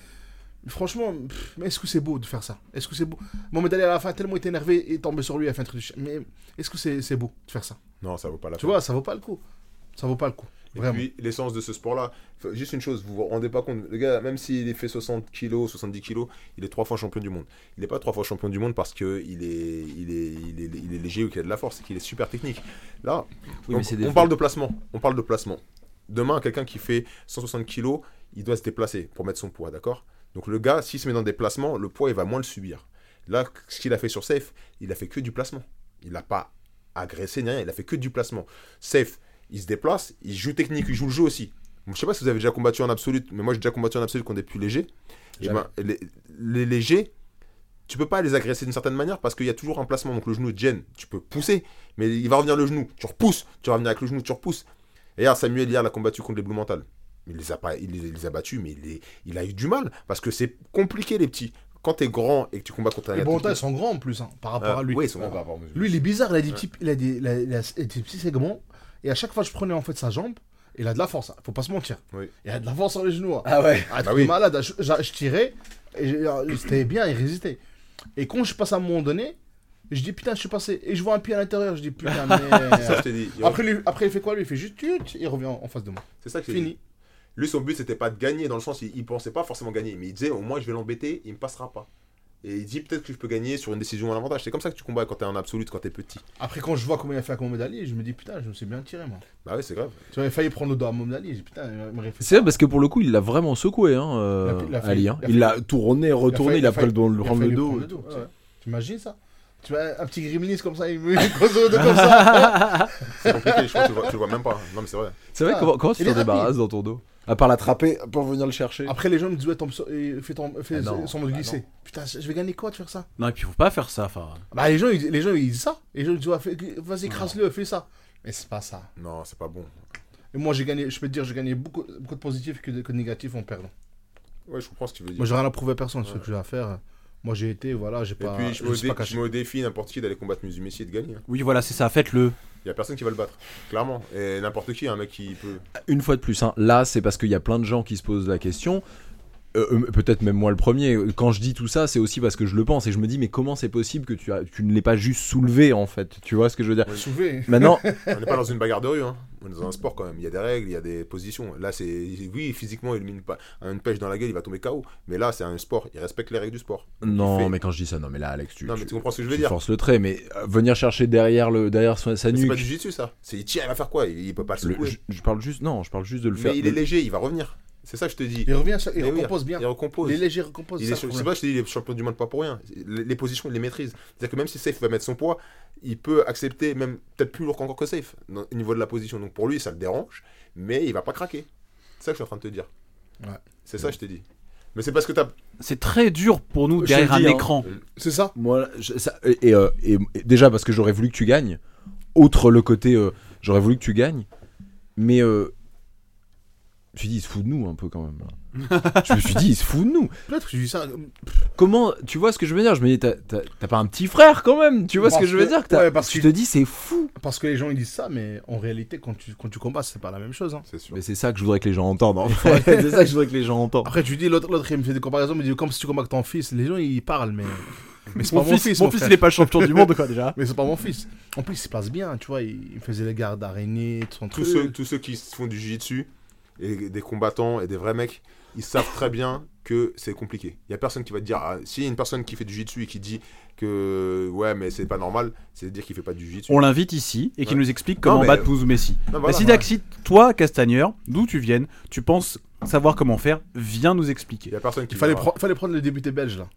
franchement, pff, mais est-ce que c'est beau de faire ça? Est-ce que c'est beau? Mohamed Ali à la fin, tellement il était énervé et tombé sur lui, a fait un truc de chien. Mais est-ce que c'est c'est beau de faire ça? Non, ça vaut pas la Tu peine. vois, ça vaut pas le coup. Ça vaut pas le coup. Et Vraiment. puis, l'essence de ce sport-là, juste une chose, vous vous rendez pas compte, le gars, même s'il est fait 60 kilos, 70 kilos, il est trois fois champion du monde. Il n'est pas trois fois champion du monde parce qu'il est, il est, il est, il est léger ou qu'il a de la force, c'est qu'il est super technique. Là, Oui, donc, des on parle de placement. On parle de placement. Demain, quelqu'un qui fait 160 kilos, il doit se déplacer pour mettre son poids, d'accord? Donc le gars, s'il se met dans des placements, le poids, il va moins le subir. Là, ce qu'il a fait sur Safe, il a fait que du placement. Il n'a pas agressé ni rien, il a fait que du placement. Safe, il se déplace, il joue technique, il joue le jeu aussi. Je sais pas si vous avez déjà combattu en absolu, mais moi j'ai déjà combattu en absolu contre des plus légers. Et Jamais. ben, les, les légers, tu peux pas les agresser d'une certaine manière parce qu'il y a toujours un placement. Donc le genou gêne, tu peux pousser, mais il va revenir le genou, tu repousses, tu vas revenir avec le genou, tu repousses. Et regarde, Samuel hier l'a combattu contre les Blue Mental. Il les a pas, il les, il les a battus, mais il, les- il a eu du mal parce que c'est compliqué les petits. Quand t'es grand et que tu combats contre un Les ils sont grands en plus, hein, par rapport Ah, à lui. Oui, ils sont Ouais. grands. Lui, il est bizarre, il a des petits, il a des, il a- il a des petits segments. Et à chaque fois que je prenais en fait sa jambe, il a de la force, hein, faut pas se mentir. Oui. Il a de la force sur les genoux. hein. Ah ouais. Ah, Bah oui. malade. Je, je- je tirais, et je- c'était bien, il résistait. Et quand je passe à un moment donné, je dis putain, je suis passé. Et je vois un pied à l'intérieur, je dis putain, Ça, je mais. dit. après, lui, après, il fait quoi lui? Il fait juste tut, il revient en face de moi. C'est ça que je t'ai dit. Fini. Lui, son but, c'était pas de gagner, dans le sens, il, il pensait pas forcément gagner, mais il disait, au moins, je vais l'embêter, il me passera pas. Et il dit, peut-être que je peux gagner sur une décision à l'avantage. C'est comme ça que tu combats quand t'es en absolu, quand t'es petit. Après, quand je vois comment il a fait avec Mohamed Ali, je me dis putain, je me suis bien tiré moi. Bah ouais, c'est grave. Tu vois, il a failli prendre le dos à Mohamed Ali, je dis putain, C'est vrai parce que pour le coup, il l'a vraiment secoué, hein, euh, Il a- il a failli- Ali. hein. il l'a tourné, retourné, failli- il a il a pris le, failli le dos. ouais. T'imagines ça Tu vois un petit gremlin comme ça, il me dos comme ça. C'est compliqué, je crois que tu le vois, tu le vois même pas. Non, mais c'est vrai. C'est vrai, Ah, comment, comment tu t'en débarrasses dans ton dos À part l'attraper pour venir le chercher. Après, les gens me disent, ouais, tombe et fais, ton, fais Ah non, son mode bah glissé. Putain, je vais gagner quoi de faire ça? Non, et puis faut pas faire ça. Enfin, Bah, les gens, ils, les gens, ils disent ça. Les gens, ils disent, ouais, fais- vas-y, écrase-le, fais ça. Mais c'est pas ça. Non, c'est pas bon. Et moi, j'ai gagné, je peux te dire, j'ai gagné beaucoup, beaucoup de positifs que de, que de négatifs en perdant. Ouais, je comprends ce que tu veux dire. Moi, j'ai rien à prouver à personne, ce Ouais. que j'ai à faire. Moi, j'ai été, voilà, j'ai Et pas. puis, je me, dé- pas caché. je me défie n'importe qui d'aller combattre Musumeci et de gagner. hein. oui, voilà, c'est ça. Faites-le. Il y a personne qui va le battre, clairement. Et n'importe qui, un mec qui peut. Une fois de plus, hein, là, c'est parce qu'il y a plein de gens qui se posent la question. Euh, euh, Peut-être même moi le premier. Quand je dis tout ça, c'est aussi parce que je le pense et je me dis mais comment c'est possible que tu, as, tu ne l'aies pas juste soulevé en fait? Tu vois ce que je veux dire? Soulevé. Maintenant, On n'est pas dans une bagarre de rue, hein. on est dans un sport quand même. Il y a des règles, il y a des positions. Là, c'est. Oui, physiquement, il met une, pa- une pêche dans la gueule, il va tomber KO. Mais là, c'est un sport, il respecte les règles du sport. Non, fait- mais quand je dis ça, non, mais là, Alex, tu, Non, mais tu- tu comprends ce que je veux dire. forces le trait. Mais euh, venir chercher derrière le derrière sa, sa Mais C'est nuque. pas du jiu ça. C'est il tire, il va faire quoi? Il, il peut pas le le- secouer. je, je parle juste, non, je parle juste de le faire. Mais il est léger, il va revenir. C'est ça que je te dis. Il revient, ça- il Mais oui, recompose bien. Il recompose. Il est léger, il recompose. Il ça, est le sur- c'est problème. pas, je te dis, il est champion du monde pas pour rien. Les, les positions, il les maîtrise. C'est-à-dire que même si Safe va mettre son poids, il peut accepter même peut-être plus lourd qu'encore que Safe dans- au niveau de la position. Donc pour lui, ça le dérange, mais il va pas craquer. C'est ça que je suis en train de te dire. Ouais. C'est ça que je t'ai dit. Mais c'est parce que t'as. C'est très dur pour nous derrière te un dis, hein. écran. C'est ça Moi, je- ça- et, et, euh, et- et déjà parce que j'aurais voulu que tu gagnes. Outre le côté, euh, j'aurais voulu que tu gagnes. Mais euh, je me suis dit, il se fout de nous un peu quand même. là. je me suis dit, il se fout de nous. Peut-être que tu dis ça. euh, Comment, tu vois ce que je veux dire? Je me dis, t'as- pas un petit frère quand même Tu vois ce Parce que je veux que- dire? Que t'as- ouais, parce Tu que- te dis, c'est fou. Parce que les gens ils disent ça, mais en réalité, quand tu, quand tu combats, c'est pas la même chose. hein. C'est sûr. Mais c'est ça que je voudrais que les gens entendent. en fait. c'est ça que je voudrais que les gens entendent. Après, tu dis, l'autre, l'autre, il me fait des comparaisons, il me dit, comme si tu combats avec ton fils. Les gens, ils parlent, mais. Mais c'est pas Mon mon fils, mon fils, il est pas champion du monde, quoi, déjà. Mais c'est pas mon fils. En plus, il se passe bien, tu vois. Il, il faisait les gardes d'araignée, tout son Tous truc. ceux, tous ceux qui se font du jiu-jitsu, et des combattants et des vrais mecs, ils savent très bien que c'est compliqué. Il y a personne qui va te dire. ah, S'il y a une personne qui fait du jiu-jitsu et qui dit que ouais, mais c'est pas normal, c'est dire qu'il fait pas du jiu-jitsu. On l'invite ici et qu'il Ouais. nous explique comment mais- battre Pouzou Messi. Non, Bah, voilà. si Daxit, toi, Castagneur, d'où tu viennes, tu penses savoir comment faire, viens nous Il expliquer. y a personne qui Il fallait, prendre le débuté belge, là.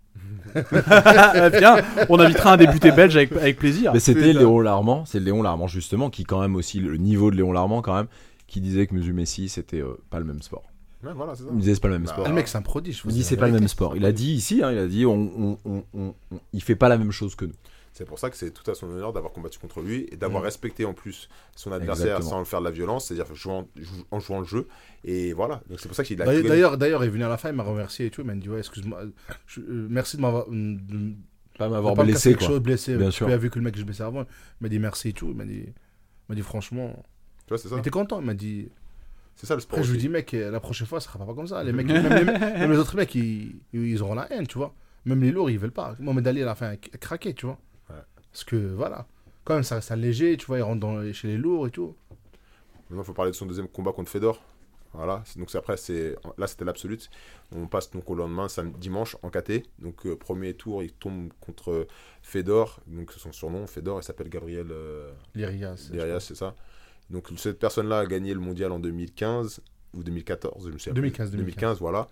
viens, on invitera un député belge avec, avec plaisir. Mais c'était. Léon Larmand, c'est Léon Larmand justement, qui quand même aussi, le niveau de Léon Larmand quand même, qui disait que Musu Messi c'était euh, pas le même sport. Ouais, voilà, c'est ça. Il disait c'est pas le même Bah, sport. Ah, le mec, c'est un prodige. Il dit c'est pas le même sport. Il a dit ici, hein, il a dit on, on- on- on- on- il fait pas la même chose que nous. C'est pour ça que c'est tout à son honneur d'avoir combattu contre lui et d'avoir Mm. respecté en plus son adversaire Exactement. sans le faire de la violence, c'est-à-dire en jouant le jeu. Et voilà, donc c'est pour ça qu'il a. D'ailleurs, gagné. d'ailleurs, d'ailleurs, il est venu à la fin, il m'a remercié et tout. Il m'a dit, ouais, excuse-moi, euh, merci de m'avoir. de- Pas m'avoir me blessé quoi. chose, blessé. Bien sûr. as vu que le mec que je blessé avant. Il m'a dit merci et tout. Il m'a dit, il m'a dit franchement. Vois, c'est ça. Était content. Il m'a dit. C'est ça le sport. Après, je lui dis, mec, la prochaine fois, ça sera pas comme ça. Les mecs, même, les, même les autres mecs, ils, ils auront la haine, tu vois. Même les lourds, ils veulent pas. Mohamed Ali, à la fin, craqué, tu vois. Ouais. Parce que, voilà. Quand même, ça reste un léger, tu vois, il rentre dans, chez les lourds et tout. Maintenant, il faut parler de son deuxième combat contre Fedor. Voilà, donc après, c'est là c'était l'absolute. On passe donc au lendemain, samedi, dimanche, en KT. Donc euh, premier tour, il tombe contre Fedor. Donc son surnom, Fedor, il s'appelle Gabriel euh, L'Irias. Lirias, c'est ça. Donc cette personne-là a gagné le mondial en 2015 ou 2014, je me souviens. plus. 2015, 2015, voilà.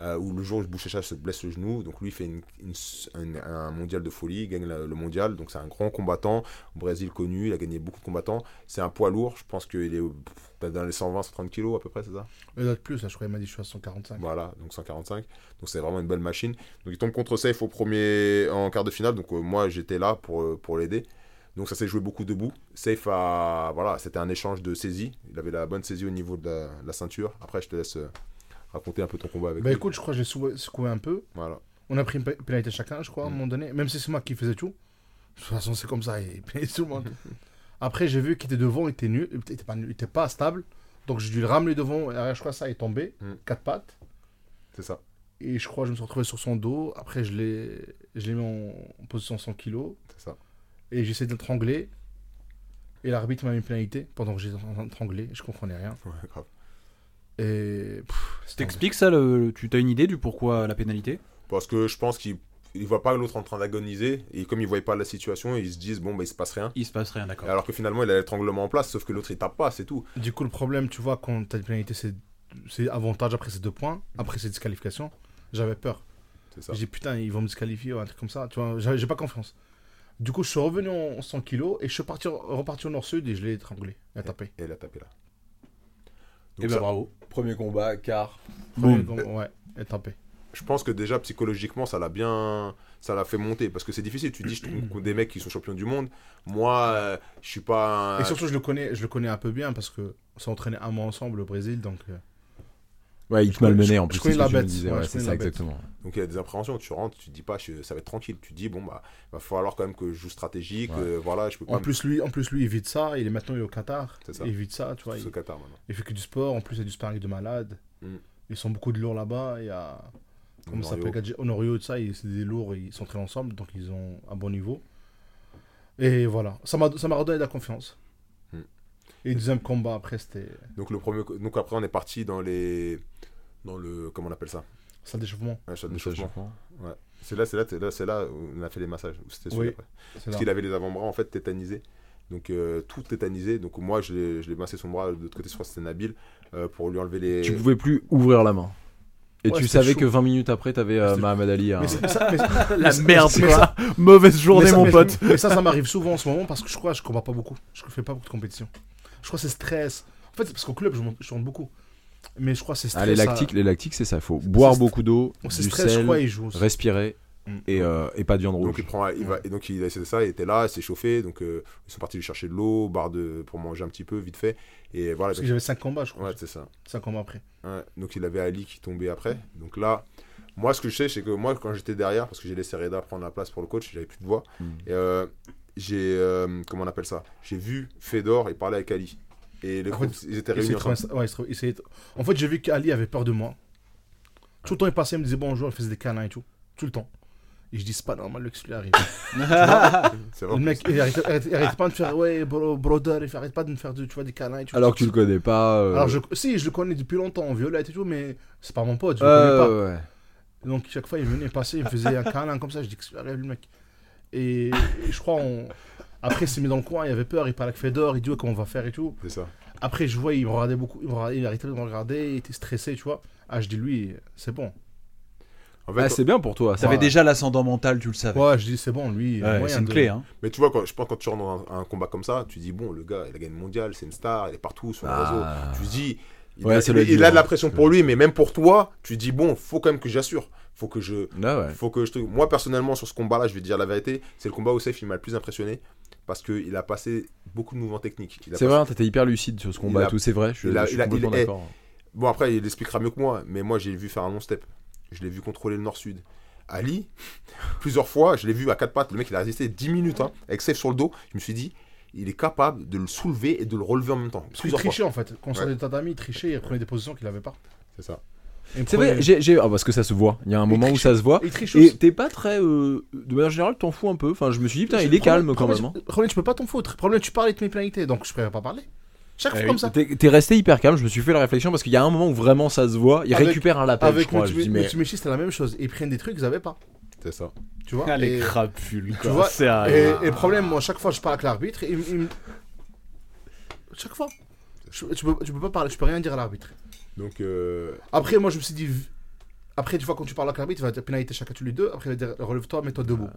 Euh, où le jour où Bouchecha se blesse le genou, donc lui il fait une- une- un, un mondial de folie, il gagne la- le mondial, donc c'est un grand combattant, au Brésil connu, il a gagné beaucoup de combattants, c'est un poids lourd, je pense qu'il est dans les 120-130 kilos à peu près, c'est ça? Il doit être plus, là, je crois, il m'a dit, je suis à 145. Voilà, donc 145, donc c'est vraiment une belle machine. Donc il tombe contre Safe au premier, en quart de finale, donc euh, moi j'étais là pour, euh, pour l'aider. Donc ça s'est joué beaucoup debout. Safe a, voilà, c'était un échange de saisie, il avait la bonne saisie au niveau de la, de la ceinture. Après je te laisse euh, raconter un peu ton combat avec Bah lui. écoute, je crois que j'ai secoué, secoué un peu. Voilà. On a pris une pénalité chacun, je crois, à un Mm. moment donné. Même si c'est moi qui faisais tout. De toute façon, c'est comme ça, il pénalise tout le monde. Après, j'ai vu qu'il était devant, il était nul, il était pas, nul, il était pas stable. Donc j'ai dû le ramener devant, et je crois que ça, il est tombé, Mm. quatre pattes. C'est ça, Et je crois que je me suis retrouvé sur son dos. Après, je l'ai je l'ai mis en, en position 100 kg. c'est ça. Et j'ai essayé de l'étrangler. Et l'arbitre m'a mis une pénalité pendant que j'étais en train d'étrangler. Je comprenais rien. Ouais, grave. Et. T'expliques ça, le- tu as une idée du pourquoi la pénalité? Parce que je pense qu'il il voit pas l'autre en train d'agoniser, et comme il voit pas la situation, ils se disent, bon, bah il se passe rien. Il se passe rien, d'accord. Alors que finalement, il a l'étranglement en place, sauf que l'autre il tape pas, c'est tout. Du coup, le problème, tu vois, quand t'as une pénalité, c'est c'est avantage, après c'est deux points, après c'est disqualification. J'avais peur. C'est ça. J'ai dit putain, ils vont me disqualifier ou un truc comme ça. Tu vois, j'ai pas confiance. Du coup, je suis revenu en 100 kilos et je suis parti, reparti au nord-sud et je l'ai étranglé. Il a tapé. Et elle a tapé là. Et Donc ben ça- bravo. Premier combat, quart. Premier Boum. com- Ouais, elle a tapé. je pense que déjà psychologiquement ça l'a bien ça l'a fait monter parce que c'est difficile tu dis je trouve des mecs qui sont champions du monde moi euh, je suis pas un- Et surtout, je le connais, je le connais un peu bien parce que on s'est entraîné un mois ensemble au Brésil, donc. euh, Ouais, il Je te malmenait en je plus. connais ce la bête, disais, ouais, ouais, je c'est ça exactement. donc il y a des appréhensions tu rentres tu te dis pas je- ça va être tranquille tu te dis bon bah va falloir quand même que je joue stratégique Ouais. euh, voilà je peux pas En plus, lui, en plus, lui, il évite ça. Il est maintenant il est au Qatar. C'est ça. Il évite ça, tu vois. Il, Qatar maintenant il fait que du sport. En plus, il y a du sparring de malade. Mm. Ils sont beaucoup de lourds là-bas. Il y a. Comment ça Honorio. s'appelle Honorio, tout ça. ils- C'est des lourds. Ils s'entraînent ensemble. Donc, ils ont un bon niveau. Et voilà. Ça m'a ça m'a redonné de la confiance. Et le deuxième combat, après, c'était donc le premier donc après on est parti dans les dans le comment on appelle ça? salle d'échauffement. Ça, je d'échauffement comprends. c'est là c'est là c'est là c'est là où on a fait les massages c'était celui Oui. Parce qu'il avait les avant-bras en fait tétanisés. Donc euh, tout tétanisé. Donc moi je l'ai je l'ai massé son bras de l'autre côté, je crois que c'était Nabil, euh, pour lui enlever les. Tu pouvais plus ouvrir la main. Et Ouais, tu savais chaud. que 20 minutes après, t'avais euh, Mohamed Ali. Mais, mais ça, La merde, quoi. ça- Mauvaise journée, mais ça- mon pote. Mais ça, ça m'arrive souvent en ce moment parce que je crois que je combats pas beaucoup. Je fais pas beaucoup de compétition. Je crois que c'est stress. En fait, c'est parce qu'au club, je monte, je monte beaucoup. Mais je crois que c'est stress. Ah, les ça- lactiques, les lactiques, c'est ça. Il faut boire beaucoup d'eau, C'est du stress, je sel, crois, il joue. respirer Mm. et, euh, et pas de viande Donc rouge. il prend, il va, et donc il a essayé ça, il était là, il s'est chauffé, donc euh, ils sont partis lui chercher de l'eau, barre de pour manger un petit peu vite fait, et voilà. Parce que j'avais 5 combats, je crois. Ouais, c'est ça. 5 combats après. Ouais, donc il avait Ali qui tombait après. Donc là, moi ce que je sais, c'est que moi quand j'étais derrière, parce que j'ai laissé Reda prendre la place pour le coach, j'avais plus de voix. Mm. Et, euh, j'ai euh, comment on appelle ça? J'ai vu Fedor et parler avec Ali. Et les En groupes, fait, ils étaient réunis ensemble. ouais, En fait, j'ai vu qu'Ali avait peur de moi. Tout le temps, il passait, il me disait bonjour, il faisait des câlins et tout. Tout le temps. Et je dis, c'est pas normal que ce lui arrive. C'est le mec, il arrête, arrête- arrête pas de faire, ouais, bro, brother, il arrête pas de me faire de- tu vois, des câlins et tout. Alors que tu le connais pas. euh, Alors, je, si, je le connais depuis longtemps, en violette et tout, mais c'est pas mon pote, je le euh, connais pas. ouais. Donc, chaque fois, il venait passer, il me faisait un câlin comme ça, je dis que ça arrive, le mec? Et, et je crois, on... après, il s'est mis dans le coin, il avait peur, il parlait avec Fedor, il dit, ouais, comment on va faire et tout. C'est ça. Après, je vois, il me regardait beaucoup, il, me regardait- il arrêtait de me regarder, il était stressé, tu vois. Ah, je dis, lui, c'est bon. En fait, Ah, c'est bien pour toi. ça. Ouais. déjà l'ascendant mental, tu le savais. Ouais, je dis, c'est bon, lui, il y a Ouais, c'est une de- clé, hein. Mais tu vois, quand, je pense quand tu rentres dans un, un combat comme ça, tu dis, bon, le gars, il a gagné le mondial, c'est une star, il est partout sur les Ah. réseaux. Tu dis, il, Ouais, a, il- a de la pression pour lui, mais même pour toi, tu dis, bon, faut quand même que j'assure. Faut que je. Ah ouais. Faut que je te... Moi, personnellement, sur ce combat-là, je vais te dire la vérité, c'est le combat où Safe il m'a le plus impressionné parce qu'il a passé beaucoup de mouvements techniques. Il a C'est passé- vrai, t'étais hyper lucide sur ce combat Il a- et tout, c'est vrai. Je suis, il a- je suis il a- complètement il est- d'accord. Bon, après, il expliquera mieux que moi, mais moi, j'ai vu faire un long step. Je l'ai vu contrôler le nord-sud. Ali, plusieurs fois, je l'ai vu à quatre pattes. Le mec, il a résisté 10 minutes hein, avec Safe sur le dos. Je me suis dit, il est capable de le soulever et de le relever en même temps. Parce qu'il trichait en fait. Quand on Ouais. sortait de tatami, il trichait, il prenait des positions qu'il avait pas. C'est ça. C'est vrai, j'ai, j'ai- ah, parce que ça se voit. Il y a un moment où ça se voit. Il triche Et t'es pas très. euh, de manière générale, t'en fous un peu. Enfin, je me suis dit, putain, il est calme quand même. hein. Problème, tu peux pas t'en foutre. Problème, tu parles et te mets pénalité, donc je préfère pas parler. Chaque Eh fois oui, comme ça. T'es, t'es resté hyper calme. Je me suis fait la réflexion parce qu'il y a un moment où vraiment ça se voit. Il Avec- récupère un lapin, je Avec crois. Je dis, mais Multiméchi, c'était la même chose. Ils prennent des trucs qu'ils avaient pas. C'est ça. Tu vois Ah, les et, crapules, tu quoi. vois, C'est et, un- et le problème, moi, chaque fois, je parle avec l'arbitre. il- il me- Chaque fois. Je- tu, peux, tu peux pas parler, je peux rien dire à l'arbitre. Donc, euh, Après, moi, je me suis dit. Après, tu vois, quand tu parles avec l'arbitre, il va dire pénalité chacun tous les deux. Après, il va dire relève-toi, mets-toi debout.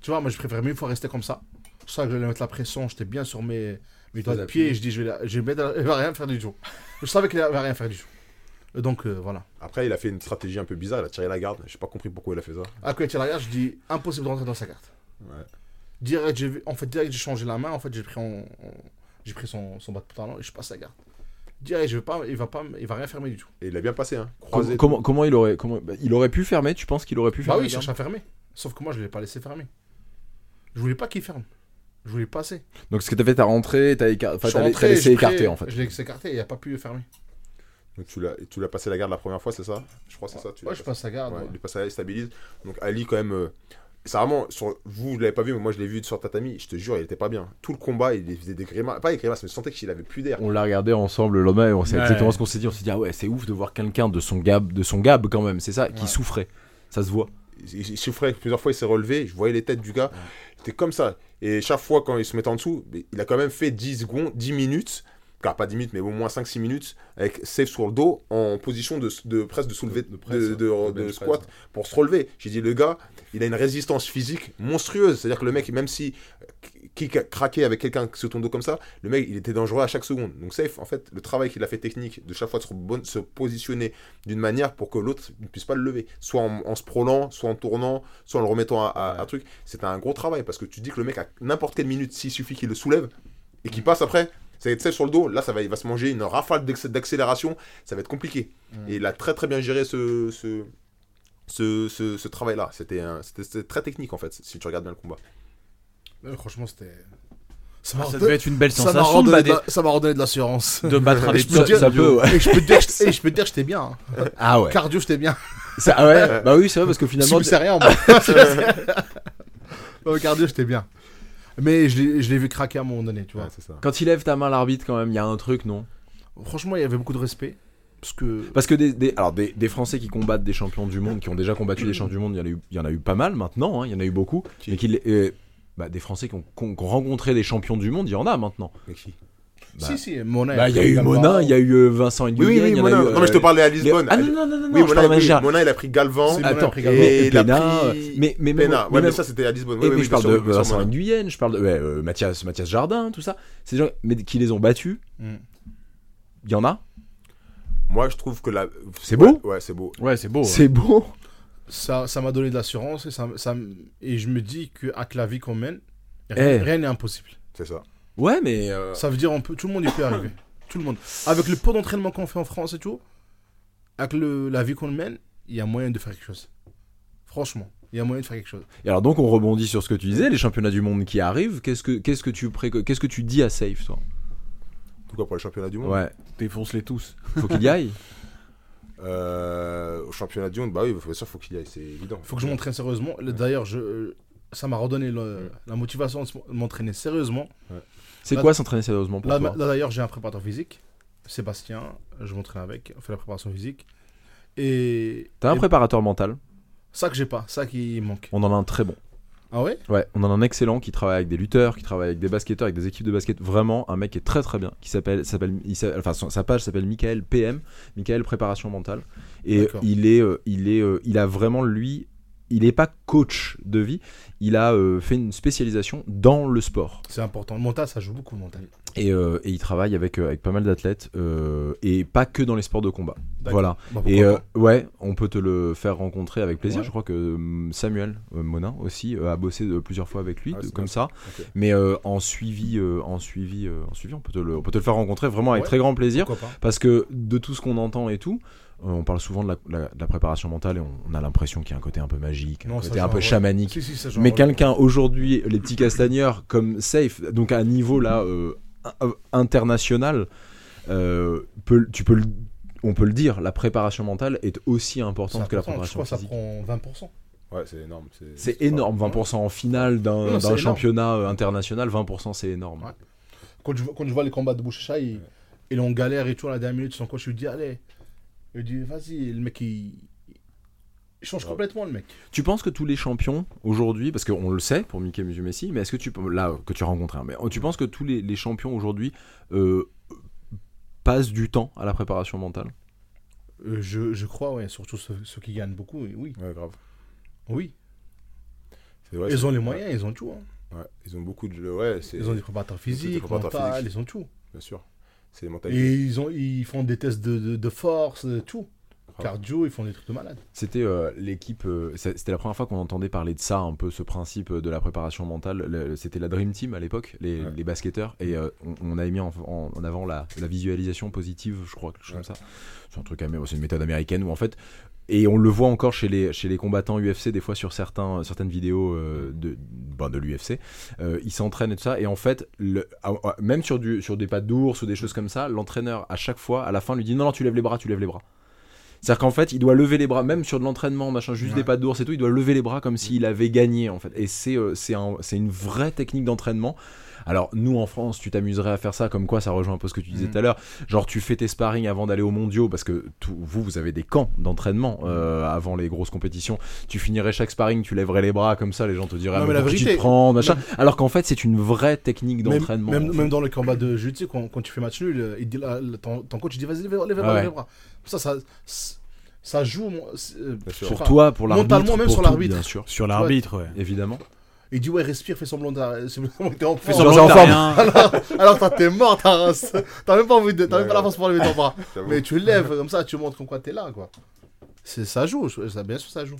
Tu vois, moi, je préfère mille fois rester comme ça. Je savais que j'allais mettre la pression, j'étais bien sur mes, mes doigts de pied. Et je dis, je vais, la- je vais mettre, il va rien faire du tout. Je savais qu'il va rien faire du tout. Donc, euh, voilà. après, il a fait une stratégie un peu bizarre. Il a tiré la garde. J'ai pas compris pourquoi il a fait ça. À quand il tire la garde, je dis impossible de rentrer dans sa carte. Ouais. Direct, j'ai en fait, direct, j'ai changé la main. En fait, j'ai pris, en- en- j'ai pris son, son bas de pantalon et je passe la garde. Direct, je vais pas, il va pas, il va rien fermer du tout. Et il a bien passé, hein. Croisé. comment, comment il aurait. Comment... bah, il aurait pu fermer Tu penses qu'il aurait pu Bah fermer oui, il cherche à fermer. Sauf que moi, je l'ai pas laissé fermer. Je voulais pas qu'il ferme. Je voulais passer. Donc ce que t'as fait, t'as rentré, t'as, écar... enfin, laissé écarter pris- en fait. Je l'ai laissé écarter et il a pas pu fermer. Donc, tu l'as, tu l'as passé la garde la première fois, c'est ça? Je crois que c'est ça. Tu Ouais, je passe la garde. Ouais, ouais. il lui passe la garde, il stabilise. Donc, Ali, quand même. euh, C'est vraiment, sur... vous, vous l'avez pas vu, mais moi je l'ai vu sur tatami. Je te jure, il était pas bien. Tout le combat, il faisait des grimaces. Pas des grimaces, mais je sentais qu'il avait plus d'air. On l'a regardé ensemble le lendemain et on- Ouais. exactement ce qu'on s'est dit. On s'est dit, ah ouais, c'est ouf de voir quelqu'un de son gab, de son gab quand même, c'est ça, qui Ouais. souffrait. Ça se voit. Il, il souffrait plusieurs fois, il s'est relevé. Je voyais les têtes du gars. C'était comme ça. Et chaque fois, quand il se mettait en dessous, il a quand même fait 10 secondes, 10 minutes car pas 10 minutes, mais au moins 5-6 minutes, avec safe sur le dos, en position de, de presse, de soulever, de, De presse, de, de de squat, press. pour se relever. J'ai dit, le gars, il a une résistance physique monstrueuse. C'est-à-dire que le mec, même si qui craquait avec quelqu'un sur ton dos comme ça, le mec, il était dangereux à chaque seconde. Donc safe, en fait, le travail qu'il a fait technique, de chaque fois de se, positionner d'une manière pour que l'autre ne puisse pas le lever, soit en, en se prôlant, soit en tournant, soit en le remettant à, à- à truc. C'est un gros travail parce que tu dis que le mec, à n'importe quelle minute, s'il suffit qu'il le soulève et qu'il passe après, ça va être safe sur le dos. Là, ça va, il va se manger une rafale d'accé- d'accélération. Ça va être compliqué. Et il a très très bien géré ce, ce, ce, ce- ce travail-là. C'était un- c'était c'était très technique en fait, si tu regardes bien le combat. Ouais, franchement, c'était. Ça Ah, m'a ça redonné- devait être une belle ça m'a sensation de, redonné de la- redonné de l'assurance. de battre un des je peux te top dire- ça peut, mondiaux. ouais. Et je peux te dire, je peux te dire que j'étais bien. hein. Ah ouais. Cardio, j'étais bien. Ça- ah ouais. Bah oui, c'est vrai parce que Si finalement. vous savez rien, moi. Au cardio, j'étais bien. Mais je l'ai je l'ai vu craquer à un moment donné, tu vois. Ouais, c'est ça. Quand il lève ta main, l'arbitre, quand même, il y a un truc, non? Franchement, il y avait beaucoup de respect. Parce que. Parce que des, des- alors des, des Français qui combattent des champions du monde, qui ont déjà combattu des champions du monde, il y en a eu, il y en a eu pas mal maintenant, hein, il y en a eu beaucoup. Mais qui, euh, bah, des Français qui ont, qui rencontré des champions du monde, il y en a maintenant. Qui? Bah, si, si. Bah, il y a eu Monin, il y a eu euh, Vincent Oui, Nguyen, oui, oui, il y en a Mona. eu, Non, mais je te euh, parlais à Lisbonne. Ah non, non, non, non, oui, oui, Manger. Mona, il a pris Galvan. C'est Attends, pris et, Galvan. Et Pena, pris euh, mais, mais, Pena. Ouais, mais ça, c'était à Lisbonne. et Oui, mais oui, je parle sûr, de Vincent. Nguyen, je parle de ouais, euh, Mathias, Mathias Jardin, tout ça. Ces gens mais qui les ont battus, Mm. il y en a Moi, je trouve que la. C'est beau Ouais, c'est beau. Ouais, c'est beau. ouais. C'est beau Ça ça m'a donné de l'assurance et, ça, et je me dis qu'avec la vie qu'on mène, Eh. rien n'est impossible. C'est ça. Ouais, mais. euh, Ça veut dire on peut, tout le monde y peut arriver. Tout le monde. Avec le peu d'entraînement qu'on fait en France et tout, avec le, la vie qu'on mène, il y a moyen de faire quelque chose. Franchement, il y a moyen de faire quelque chose. Et alors donc on rebondit sur ce que tu disais, les championnats du monde qui arrivent. Qu'est-ce que qu'est-ce que tu préco- qu'est-ce que tu dis à Safe toi? Tout cas, pour les championnats du monde. Ouais, Défonce-les tous. faut qu'il y aille. Euh, au championnat du monde, bah oui, bien sûr, faut qu'il y aille, c'est évident. Il faut que je m'entraîne sérieusement. Le- D'ailleurs, je, ça m'a redonné le- la motivation de m'entraîner sérieusement. C'est quoi s'entraîner sérieusement pour Là, toi là, d'ailleurs, j'ai un préparateur physique, Sébastien. Je m'entraîne avec, on fait la préparation physique. Et. T'as un et préparateur mental? Ça que j'ai pas, ça qui manque. On en a un très bon. Ah ouais? Ouais, on en a un excellent qui travaille avec des lutteurs, qui travaille avec des basketteurs, avec des équipes de basket. Vraiment, un mec qui est très très bien, qui s'appelle, s'appelle, s'a- enfin son- sa page s'appelle Michael PM, Michael Préparation Mentale. Et D'accord. il est, euh, il est, euh, il a vraiment lui, il est pas coach de vie, il a euh, fait une spécialisation dans le sport. C'est important. Le mental, ça joue beaucoup, le mental. Et, euh, et il travaille avec, euh, avec pas mal d'athlètes euh, et pas que dans les sports de combat. Voilà. Bah, Et ouais, on peut te le faire rencontrer avec plaisir. Ouais. Je crois que hum, Samuel Monin aussi a bossé plusieurs fois avec lui, Ah, de- comme bien. ça. Mais en suivi, en suivi, en suivi, on peut te le, on peut te le faire rencontrer vraiment avec Ouais. très grand plaisir. Parce que de tout ce qu'on entend et tout, on parle souvent de la, la- de la préparation mentale et on, on a l'impression qu'il y a un côté un peu magique, Non, un côté un peu chamanique. Si, si, Mais quelqu'un aujourd'hui, les petits castagneurs comme Safe, donc à un niveau là international, euh, peut- tu peux le- on peut le dire, la préparation mentale est aussi importante que la important. Je préparation crois que ça physique. prend 20%. Ouais, c'est énorme. C'est énorme, 20% en finale d'un championnat euh, international, 20% c'est énorme. Ouais. Quand je, vois- quand je vois les combats de Bouchacha, il, il est en galère et tout à la dernière minute, son coach lui dit Allez. Il dit Vas-y, le mec, il, il change complètement, le mec. Tu penses que tous les champions aujourd'hui, parce qu'on le sait pour Mickey Messi, mais est-ce que tu là que tu as rencontré, hein, mais tu penses que tous les, les champions aujourd'hui euh, passent du temps à la préparation mentale? Euh, je, je crois, ouais, surtout ceux, ceux qui gagnent beaucoup, oui. Oui. Ouais, grave. oui. Vrai, ils ont les moyens, ils ont tout. hein. Ouais, ils ont beaucoup de. Ouais. Ils ont des préparateurs physiques, mentales, ils ont tout. Bien sûr. C'est les mentalités. Et ils, ont, ils font des tests de, de, de force, de tout. Cardio, ils font des trucs de malade. C'était euh, l'équipe, euh, c'était la première fois qu'on entendait parler de ça, un peu ce principe de la préparation mentale. Le- C'était la Dream Team à l'époque, les, Ouais. les basketteurs, et euh, on, on avait mis en, en- en avant la, la visualisation positive, je crois, quelque chose Ouais. comme ça. C'est un truc, c'est une méthode américaine où en fait, et on le voit encore chez les, chez les combattants UFC, des fois sur certains, certaines vidéos euh, de, ben, de l'UFC, euh, ils s'entraînent et tout ça, et en fait, le, ah, ah, même sur, du, sur des pas d'ours ou des choses comme ça, l'entraîneur à chaque fois, à la fin, lui dit non, non, tu lèves les bras, tu lèves les bras. C'est-à-dire qu'en fait, il doit lever les bras, même sur de l'entraînement, machin, juste Ouais. des pas d'ours et tout, il doit lever les bras comme s'il avait gagné, en fait. Et c'est euh, un- une vraie technique d'entraînement. Alors, nous en France, tu t'amuserais à faire ça, comme quoi ça rejoint un peu ce que tu disais Mhm. tout à l'heure. Genre, tu fais tes sparring avant d'aller aux mondiaux, parce que tout- vous, vous avez des camps d'entraînement euh, avant les grosses compétitions. Tu finirais chaque sparring, tu lèverais les bras comme ça, les gens te diraient, Non, ah, mais mais la pour qui tu te prends, machin. Alors qu'en fait, c'est une vraie technique d'entraînement. même, en fait. même dans le combat de jiu-jitsu, quand, quand tu fais match nul, euh, il dit, là, le- ton, ton coach il dit vas-y, lève, les bras, Ah ouais. Ça, ça, ça joue. euh. Pour toi, pour l'arbitre, mentalement, même pour sur l'arbitre. bien sûr, Sur l'arbitre, ouais. évidemment. Il dit ouais, respire, fais semblant de t'es en Fais forme. semblant en forme. rien. Alors toi, t'es mort, ta race. T'as même pas envie de, t'as même pas la force pour lever ton bras. Mais tu lèves comme ça, tu montres comme quoi t'es là, quoi. C'est, ça joue, ça, bien sûr, ça joue.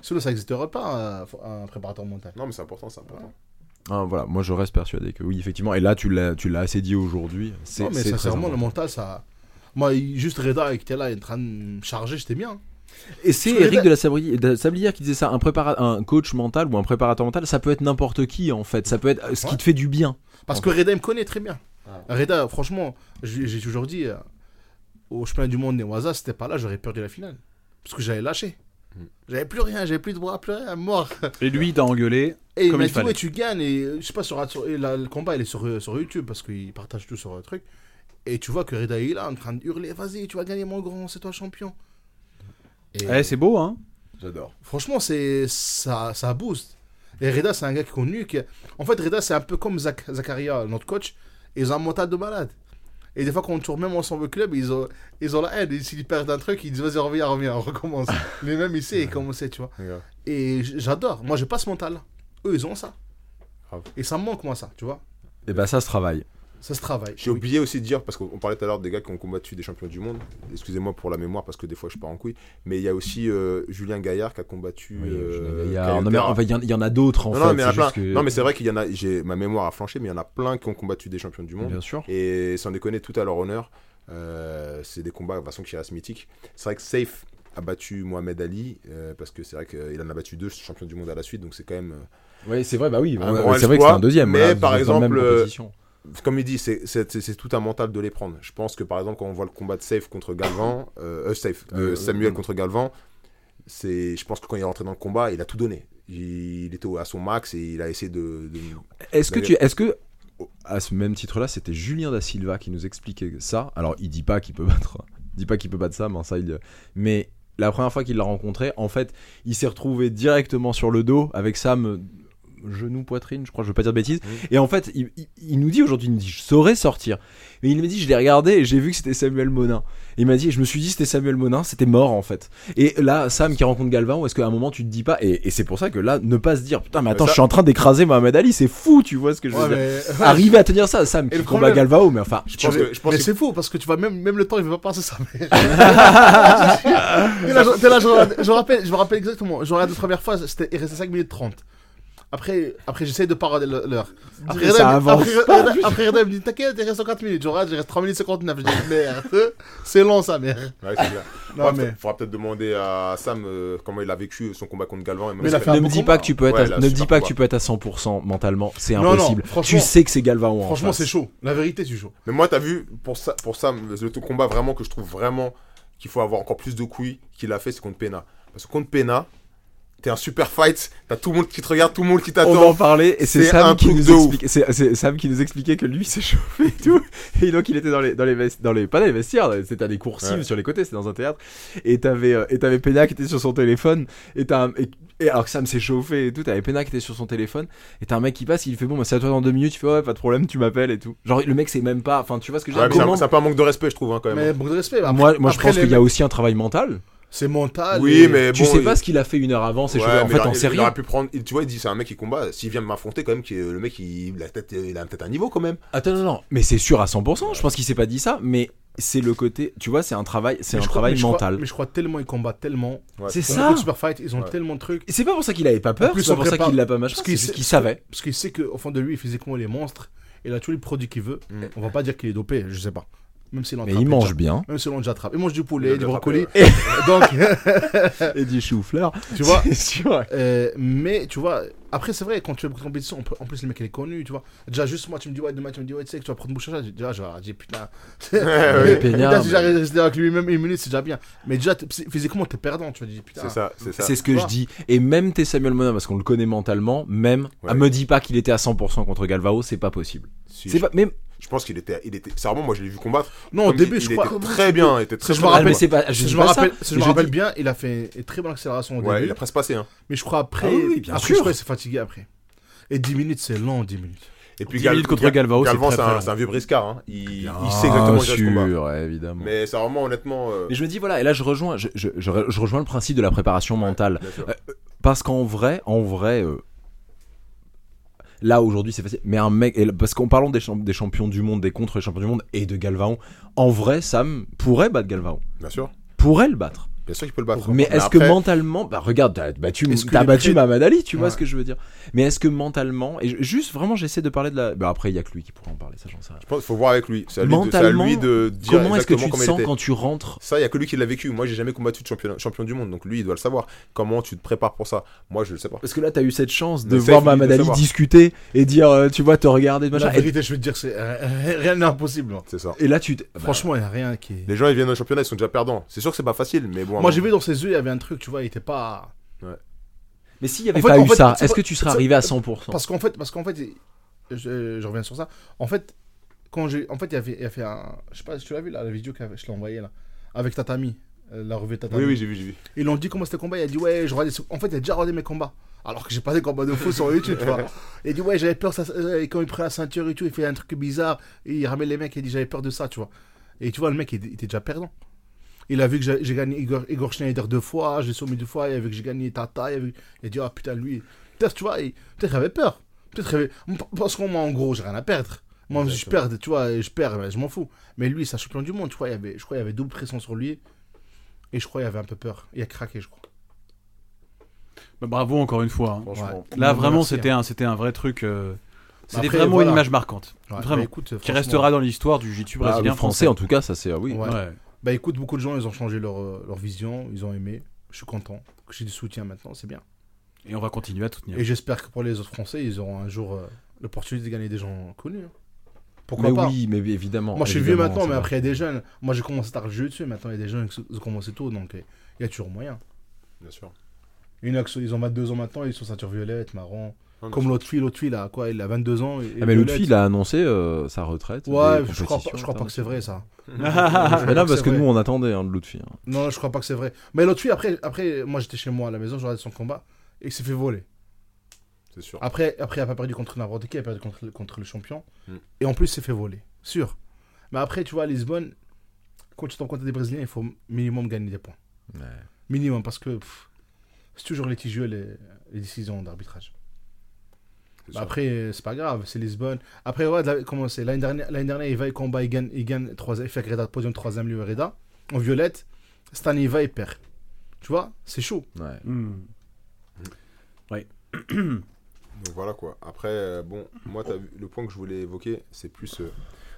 Sinon, ça n'existerait pas, un, un préparateur mental. Non, mais c'est important, c'est important. Ah, voilà, moi je reste persuadé que oui, effectivement. Et là, tu l'as, tu l'as assez dit aujourd'hui. C'est, Non, mais sincèrement, le mental, ça. Moi, juste Reda qui était là, en train de me charger, j'étais bien. Et c'est Eric de la Sabri- de la Sablière qui disait ça. Un, prépara- un coach mental ou un préparateur mental, ça peut être n'importe qui en fait. Ça peut être ce qui Ouais. te fait du bien. Parce que Reda, il me connaît très bien. Reda, franchement, j'ai toujours dit, euh, au championnat du monde Newaza, c'était pas là, j'aurais perdu la finale. Parce que j'avais lâché. J'avais plus rien, j'avais plus de bras, plus rien, mort. Et lui, il t'a engueulé. Et il m'a dit, ouais, tu gagnes. Et euh, je sais pas, sur, sur- et là, le combat, il est sur, euh, sur YouTube parce qu'il partage tout sur le truc. Et tu vois que Reda est là en train de hurler Vas-y, tu vas gagner mon grand, c'est toi champion. Et Eh, c'est beau, hein J'adore. franchement, c'est ça, ça booste. Et Reda, c'est un gars qui est connu. Qui... En fait, Reda, c'est un peu comme Zach- Zakaria, notre coach. Ils ont un mental de malade. Et des fois, quand on tourne même ensemble au club, ils ont, ils ont la haine. Et S'ils perdent un truc, ils disent Vas-y, reviens, reviens, on recommence. Mais même ici, ils commencent, tu vois. Et j'adore. Moi, j'ai pas ce mental-là. Eux, ils ont ça. Et ça me manque, moi, ça, tu vois. Et bah ça se travaille. Ça se travaille. J'ai oublié aussi de dire, parce qu'on parlait tout à l'heure des gars qui ont combattu des champions du monde. Excusez-moi pour la mémoire, parce que des fois je pars en couille. Mais il y a aussi euh, Julien Gaillard qui a combattu. Oui, euh, il y, a- Caio non, mais, Terra. enfin, il y en- a d'autres en non, fait. non, mais c'est plein. juste que- Non, mais c'est vrai qu'il y en a. J'ai ma mémoire a flanché, mais il y en a plein qui ont combattu des champions du monde. Bien sûr. Et sans déconner, tout à leur honneur, euh, c'est des combats de toute façon qui restent mythiques. C'est vrai que Safe a battu Mohamed Ali, euh, parce que c'est vrai qu'il en a battu deux champions du monde à la suite, donc c'est quand même. Oui, c'est vrai, bah oui. C'est vrai que c'est un deuxième. mais par exemple. Comme il dit, c'est- tout un mental de les prendre. Je pense que par exemple, quand on voit le combat de Safe contre Galvan, euh, euh, Safe, euh, Euh, Samuel contre Galvan, je pense que quand il est rentré dans le combat, il a tout donné. Il, il était à son max et il a essayé de. de- Est-ce que tu, est-ce que à ce même titre-là, c'était Julien da Silva qui nous expliquait ça? Alors, il dit pas qu'il peut battre, il dit pas qu'il peut battre Sam, hein, ça, il- mais la première fois qu'il l'a rencontré, en fait, il s'est retrouvé directement sur le dos avec Sam. Genou poitrine je crois je veux pas dire de bêtises Mhm. et en fait il, il- il nous dit aujourd'hui il nous dit je saurais sortir mais il me dit je l'ai regardé et j'ai vu que c'était Samuel Monin il m'a dit je me suis dit c'était Samuel Monin c'était mort en fait et là Sam qui rencontre Galvin est-ce qu'à un moment tu te dis pas et, et c'est pour ça que là ne pas se dire putain mais attends ça- je suis en train d'écraser Mohamed Ali c'est fou tu vois ce que je veux Ouais, dire mais... arriver à tenir ça, Sam, Et qui combat Galvao, mais enfin, Je pense que. Je pense mais que- c'est faux parce que tu vois même même le temps il veut pas passer ça. Mais... Là, je, t'es là, je regarde- je rappelle, je me rappelle exactement. Je regarde la première fois, c'était il restait 5 minutes 30. Après, après j'essaye de pas l'heure. Après, me- avance après, Reda- après, me dit T'inquiète, il reste 4 minutes. Je regarde, il reste 3 minutes 59. Je dis Merde, c'est long ça, merde. Ouais, c'est clair. Non, Ouais, mais. faudra peut-être demander à Sam euh, comment il a vécu son combat contre Galvan. et même Mais fait ne me dis pas que tu peux être, Ouais, à, là, ne me dis super pas que tu peux être à 100% mentalement, c'est Non, non, impossible. tu sais que c'est Galvao en Franchement, c'est chaud. La vérité, c'est chaud. Mais moi, t'as vu, pour ça, pour Sam, le combat vraiment que je trouve vraiment qu'il faut avoir encore plus de couilles qu'il a fait, c'est contre Pena. Parce que contre Pena, t'es un super fight, t'as tout le monde qui te regarde, tout le monde qui On va en t'attend. parler et c'est Sam qui nous expliquait, c'est, c'est Sam qui nous expliquait que lui s'est chauffé et tout et donc il était dans les dans les vesti- dans les pas dans les vestiaires, c'était à des coursives Ouais. sur les côtés, c'était dans un théâtre et t'avais euh, et t'avais Pena qui était sur son téléphone et t'as un- et, et alors que Sam s'est chauffé et tout, t'avais Pena qui était sur son téléphone et t'as un mec qui passe, il fait bon bah c'est à toi dans deux minutes, tu fais ouais pas de problème, tu m'appelles et tout. Genre le mec c'est même pas, enfin tu vois ce que je veux Ouais, dire mais c'est un- peu un manque de respect, je trouve, hein, quand même. Mais beaucoup de respect. Après- moi, moi je pense les qu'il y a aussi un travail mental. C'est mental. oui, et- mais tu bon, sais il- pas ce qu'il a fait une heure avant, c'est Ouais. En fait, il on sait il rien. aurait pu prendre. il- Tu vois, il dit c'est un mec qui combat. S'il vient de m'affronter, quand même, qui est- le mec, il, il a peut-être il a peut-être un niveau quand même. Attends, non, non, mais c'est sûr à 100%. Je pense qu'il s'est pas dit ça, mais c'est le côté. Tu vois, c'est un travail, c'est un crois- travail mais je crois- mental. Mais je crois tellement, ils combattent tellement. Ouais, C'est ça. Super Fight, ils ont Ouais. tellement de trucs. Et c'est pas pour ça qu'il avait pas peur, c'est pas pour ça qu'il l'a pas machin, parce qu'il savait. Parce qu'il sait qu'au fond de lui, physiquement, il est monstre. Il a tous les produits qu'il veut. Mm. On va pas dire qu'il est dopé, je sais pas. Même s'il en Mais il mange déjà. bien. Même s'il déjà attrape. Il mange du poulet, du déjà brocoli. attrapé, Donc, Et du chou-fleur. tu vois. Euh, mais tu vois, après, c'est vrai, quand tu fais beaucoup de compétition, en plus, le mec, il est connu, tu vois. Déjà, juste moi, tu me dis, ouais, demain, tu me dis, ouais, tu sais que tu vas prendre bouche à chat. Déjà, je vais dire, putain. ouais. Peignard, Putain, si mais- j'arrive à rester avec lui même une minute, c'est déjà bien. Mais déjà, physiquement, t'es perdant, tu vas dire, putain. C'est ça, c'est ça. C'est ce que je dis. Et même t'es Samuel Mona, parce qu'on le connaît mentalement, même, Ouais. ah, me dis pas qu'il était à 100% contre Galvao, c'est pas possible. Si, C'est je, pas, même, je pense qu'il était, il était. C'est vraiment, moi, je l'ai vu combattre. Non, au début, il, je il crois. était très bien, il était très je me rappelle, je Si dis je me rappelle, si je me Je rappelle dis- bien, il a fait une très bonne accélération au Ouais, début. il a presque passé. Hein. Mais je crois après, Ah oui, bien après sûr. je crois s'est fatigué après. Et 10 minutes, c'est long, 10 minutes. Et puis 10 Gal- minutes contre Gal- Galvao, c'est Galvan, c'est un, vieux briscard. Hein. Il, Bien il sait exactement gérer ce combat. sûr, ouais, évidemment. Mais c'est vraiment honnêtement. euh, Mais je me dis voilà, et là je rejoins, je, je- je- je rejoins le principe de la préparation mentale, sûr. parce qu'en vrai, en vrai, euh, là aujourd'hui c'est facile, mais un mec, et parce qu'en parlant des, champ- des champions du monde, des contre les champions du monde et de Galvao, en vrai Sam pourrait battre Galvao, Bien sûr. pourrait le battre. Bien sûr qu'il peut le battre. Mais est-ce que après, mentalement, bah regarde, t'as battu, les battu Mamadou Ali, tu vois ce que je veux dire. Mais est-ce que mentalement, et juste vraiment j'essaie de parler de la, bah après il y a que lui qui pourra en parler, ça j'en sais rien. Je pense qu'il faut voir avec lui. C'est à lui, de, c'est à Mentalement, lui de dire Comment est-ce que tu te sens quand tu rentres Ça, il y a que lui qui l'a vécu. Moi, j'ai jamais combattu de champion, champion du monde. Donc lui, il doit le savoir. Comment tu te prépares pour ça? Moi, je le sais pas. Parce que là, t'as eu cette chance de Mais voir le Ali discuter et dire, euh, tu vois, te regarder, machin. La vérité, je vais te dire, c'est euh, rien n'est impossible. hein. C'est ça. et là, tu. bah, Franchement, il n'y a rien qui est. Les gens, ils viennent au championnat, ils sont déjà perdants. C'est sûr que c'est pas facile, mais bon. Moi, j'ai vu dans ses yeux, il y avait un truc, tu vois, il était pas. mais s'il y avait En pas eu fait, ça, est-ce que tu serais arrivé à 100% Parce qu'en fait, parce qu'en fait, je, je reviens sur ça. En fait, quand j'ai, en fait, il y avait, il y un, je sais pas si tu l'as vu là, la vidéo que je l'ai envoyée là, avec Tatami, euh, la revue Tatami. Oui, oui, j'ai vu, j'ai vu. Ils l'ont dit comment c'était le combat. Il a dit ouais, je regardais. En fait, il a déjà regardé mes combats. Alors que j'ai pas des combats de fou sur YouTube, tu vois. Il a dit ouais, j'avais peur. Ça, euh, et quand il prend la ceinture et tout, il fait un truc bizarre. Et il ramène les mecs. Il dit j'avais peur de ça, tu vois. Et tu vois, le mec, il, il était déjà perdant. Il a vu que j'ai gagné Igor, Igor Schneider deux fois, j'ai soumis deux fois. Il a vu que j'ai gagné Tata. Il a, vu, il a dit ah putain, lui. Peut-être, tu vois, il- peut-être il avait peur. Peut-être avait- Parce que moi, en gros, j'ai rien à perdre. Moi, je perds, tu vois, et je perds, mais je m'en fous. Mais lui, c'est un champion du monde, tu vois. Il y avait, je crois qu'il y avait double pression sur lui. Et je crois qu'il avait un peu peur. Il a craqué, je crois. Bah, bravo encore une fois. hein. Franchement. Là, vraiment, merci, c'était hein. un, c'était un vrai truc. euh, C'était Après, vraiment voilà. une image marquante. Ouais, Vraiment. bah, écoute, Qui restera dans l'histoire du jiu-jitsu Bah, brésilien français, en tout cas, ça c'est. ah oui. Ouais. Bah écoute, beaucoup de gens, ils ont changé leur, euh, leur vision, ils ont aimé. Je suis content. que J'ai du soutien maintenant, c'est bien. Et on va continuer à soutenir. Et j'espère que pour les autres Français, ils auront un jour euh, l'opportunité de gagner des gens connus. hein. Pourquoi mais pas? oui, mais évidemment. Moi, je suis vieux maintenant, mais après, il y a des jeunes. Moi, j'ai commencé tard le jeu dessus, maintenant, il y a des jeunes qui ont commencé tôt, donc euh, il y a toujours moyen. Bien sûr. Ils ont 22 ans maintenant, ils sont ceinture violette, marron. Comme l'autre fille, l'autre fille, là, quoi, il a 22 ans. et- et Ah, mais l'autre fille, il a annoncé euh, sa retraite. Ouais, je crois, pas, je crois pas que c'est vrai, ça. Mais non, parce que nous, on attendait hein, de l'autre fille. hein. Non, je crois pas que c'est vrai. Mais l'autre fille, après, après moi j'étais chez moi à la maison, je regardais son combat et il s'est fait voler. C'est sûr. Après, après, il a pas perdu contre n'importe qui, il a perdu contre, le- contre le champion. Mm. Et en plus, il s'est fait voler. Sûr. Mais après, tu vois, à Lisbonne, quand tu t'en comptes des Brésiliens, il faut minimum gagner des points. Ouais. Minimum, parce que c'est toujours litigieux les, les décisions d'arbitrage. Bah après, euh, c'est pas grave, c'est Lisbonne. Après, ouais, la- comment c'est L'année dernière, l'année dernière, il va, il combat, il gagne, il gagne 3 il fait Reda, podium 3ème, lui, Reda, en violette. Cette année, il va, il perd. Tu vois, c'est chaud. Ouais. Hmm. Donc voilà quoi. Après, euh, bon, moi, vu, le point que je voulais évoquer, c'est plus. euh,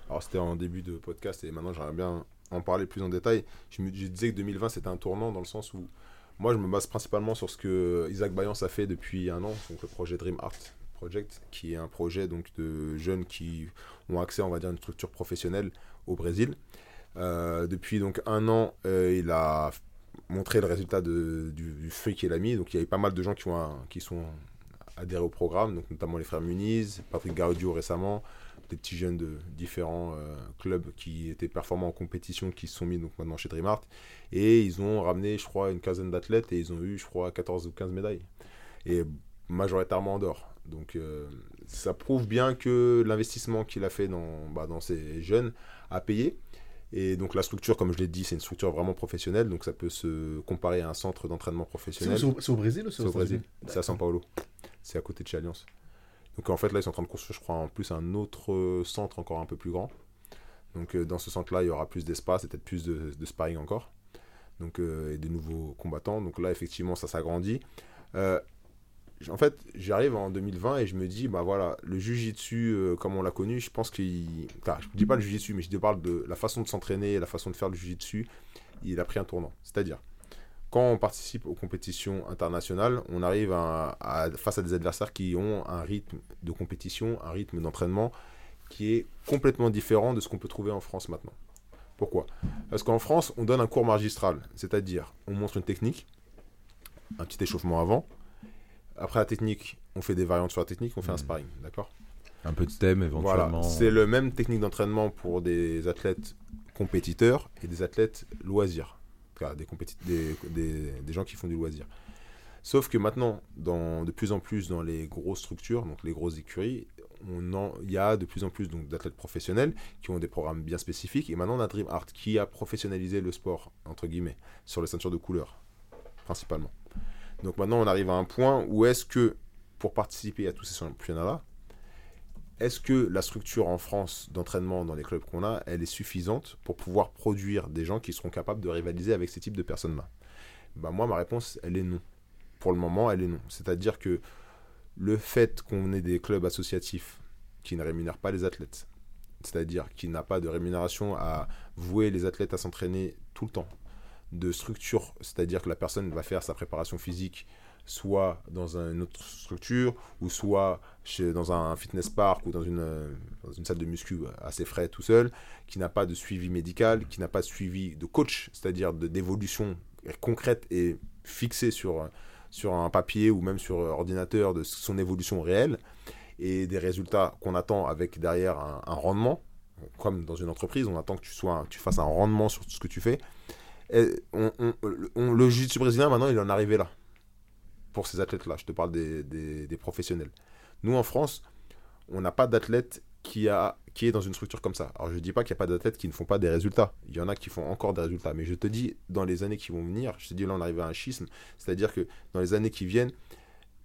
alors, c'était en début de podcast et maintenant, j'aimerais bien en parler plus en détail. Je, me, je disais que 2020, c'était un tournant dans le sens où moi, je me base principalement sur ce que Isaac Bayance a fait depuis un an, donc le projet Dream Art Qui est un projet donc de jeunes qui ont accès, on va dire, à une structure professionnelle au Brésil. Euh, depuis donc un an, euh, il a montré le résultat du, feu qu'il a mis. Donc il y a eu pas mal de gens qui, sont adhérés au programme, donc notamment les frères Muniz, Patrick Gaudio récemment, des petits jeunes de différents euh, clubs qui étaient performants en compétition qui se sont mis donc maintenant chez Dreamart. Et ils ont ramené, je crois, une quinzaine d'athlètes et ils ont eu, je crois, 14 ou 15 médailles. Et majoritairement en dehors. Donc euh, ça prouve bien que l'investissement qu'il a fait dans, bah, dans ces jeunes a payé. Et donc la structure, comme je l'ai dit, c'est une structure vraiment professionnelle, donc ça peut se comparer à un centre d'entraînement professionnel. c'est au, Brésil ou C'est au Brésil, c'est à São Paulo. C'est à côté de chez Alliance. Donc en fait là ils sont en train de construire, je crois, en plus un autre euh, centre encore un peu plus grand. Donc euh, dans ce centre-là il y aura plus d'espace et peut-être plus de, de sparring encore. Donc euh, et des nouveaux combattants. Donc là effectivement ça s'agrandit. Euh, en fait, j'arrive en 2020 et je me dis, bah voilà, le jujitsu, euh, comme on l'a connu, je pense qu'il. Enfin, je ne dis pas le jujitsu, mais je te parle de la façon de s'entraîner, la façon de faire le jujitsu, il a pris un tournant. C'est-à-dire, quand on participe aux compétitions internationales, on arrive face à des adversaires qui ont un rythme de compétition, un rythme d'entraînement qui est complètement différent de ce qu'on peut trouver en France maintenant. Pourquoi? Parce qu'en France, on donne un cours magistral, c'est-à-dire on montre une technique, un petit échauffement avant. Après la technique, on fait des variantes sur la technique, on fait un mmh. sparring, d'accord Un peu de thème éventuellement. Voilà, c'est le même technique d'entraînement pour des athlètes compétiteurs et des athlètes loisirs des, des, des, gens qui font du loisir. Sauf que maintenant, dans, de plus en plus dans les grosses structures, donc les grosses écuries, il y a de plus en plus d'athlètes professionnels qui ont des programmes bien spécifiques. Et maintenant, on a Dream Art qui a professionnalisé le sport, entre guillemets, sur les ceintures de couleur, principalement. Donc maintenant, on arrive à un point où est-ce que, pour participer à tous ces championnats-là, est-ce que la structure en France d'entraînement dans les clubs qu'on a, elle est suffisante pour pouvoir produire des gens qui seront capables de rivaliser avec ces types de personnes-là? Bah Moi, ma réponse, elle est non. Pour le moment, elle est non. C'est-à-dire que le fait qu'on ait des clubs associatifs qui ne rémunèrent pas les athlètes, c'est-à-dire qui n'a pas de rémunération à vouer les athlètes à s'entraîner tout le temps, de structure, c'est-à-dire que la personne va faire sa préparation physique soit dans une autre structure, ou soit dans un fitness park ou dans une, une salle de muscu assez frais tout seul, qui n'a pas de suivi médical, qui n'a pas de suivi de coach, c'est-à-dire d'évolution concrète et fixée sur, sur un papier ou même sur ordinateur de son évolution réelle, et des résultats qu'on attend avec derrière un, rendement, comme dans une entreprise, on attend que tu, sois, tu fasses un rendement sur tout ce que tu fais. Et on, le jiu-jitsu brésilien, maintenant, il en est arrivé là pour ces athlètes-là. Je te parle des, professionnels. Nous, en France, on n'a pas d'athlète qui, qui est dans une structure comme ça. Alors, je ne dis pas qu'il n'y a pas d'athlètes qui ne font pas des résultats. Il y en a qui font encore des résultats. Mais je te dis, dans les années qui vont venir, je te dis, là, on arrive à un schisme. C'est-à-dire que dans les années qui viennent,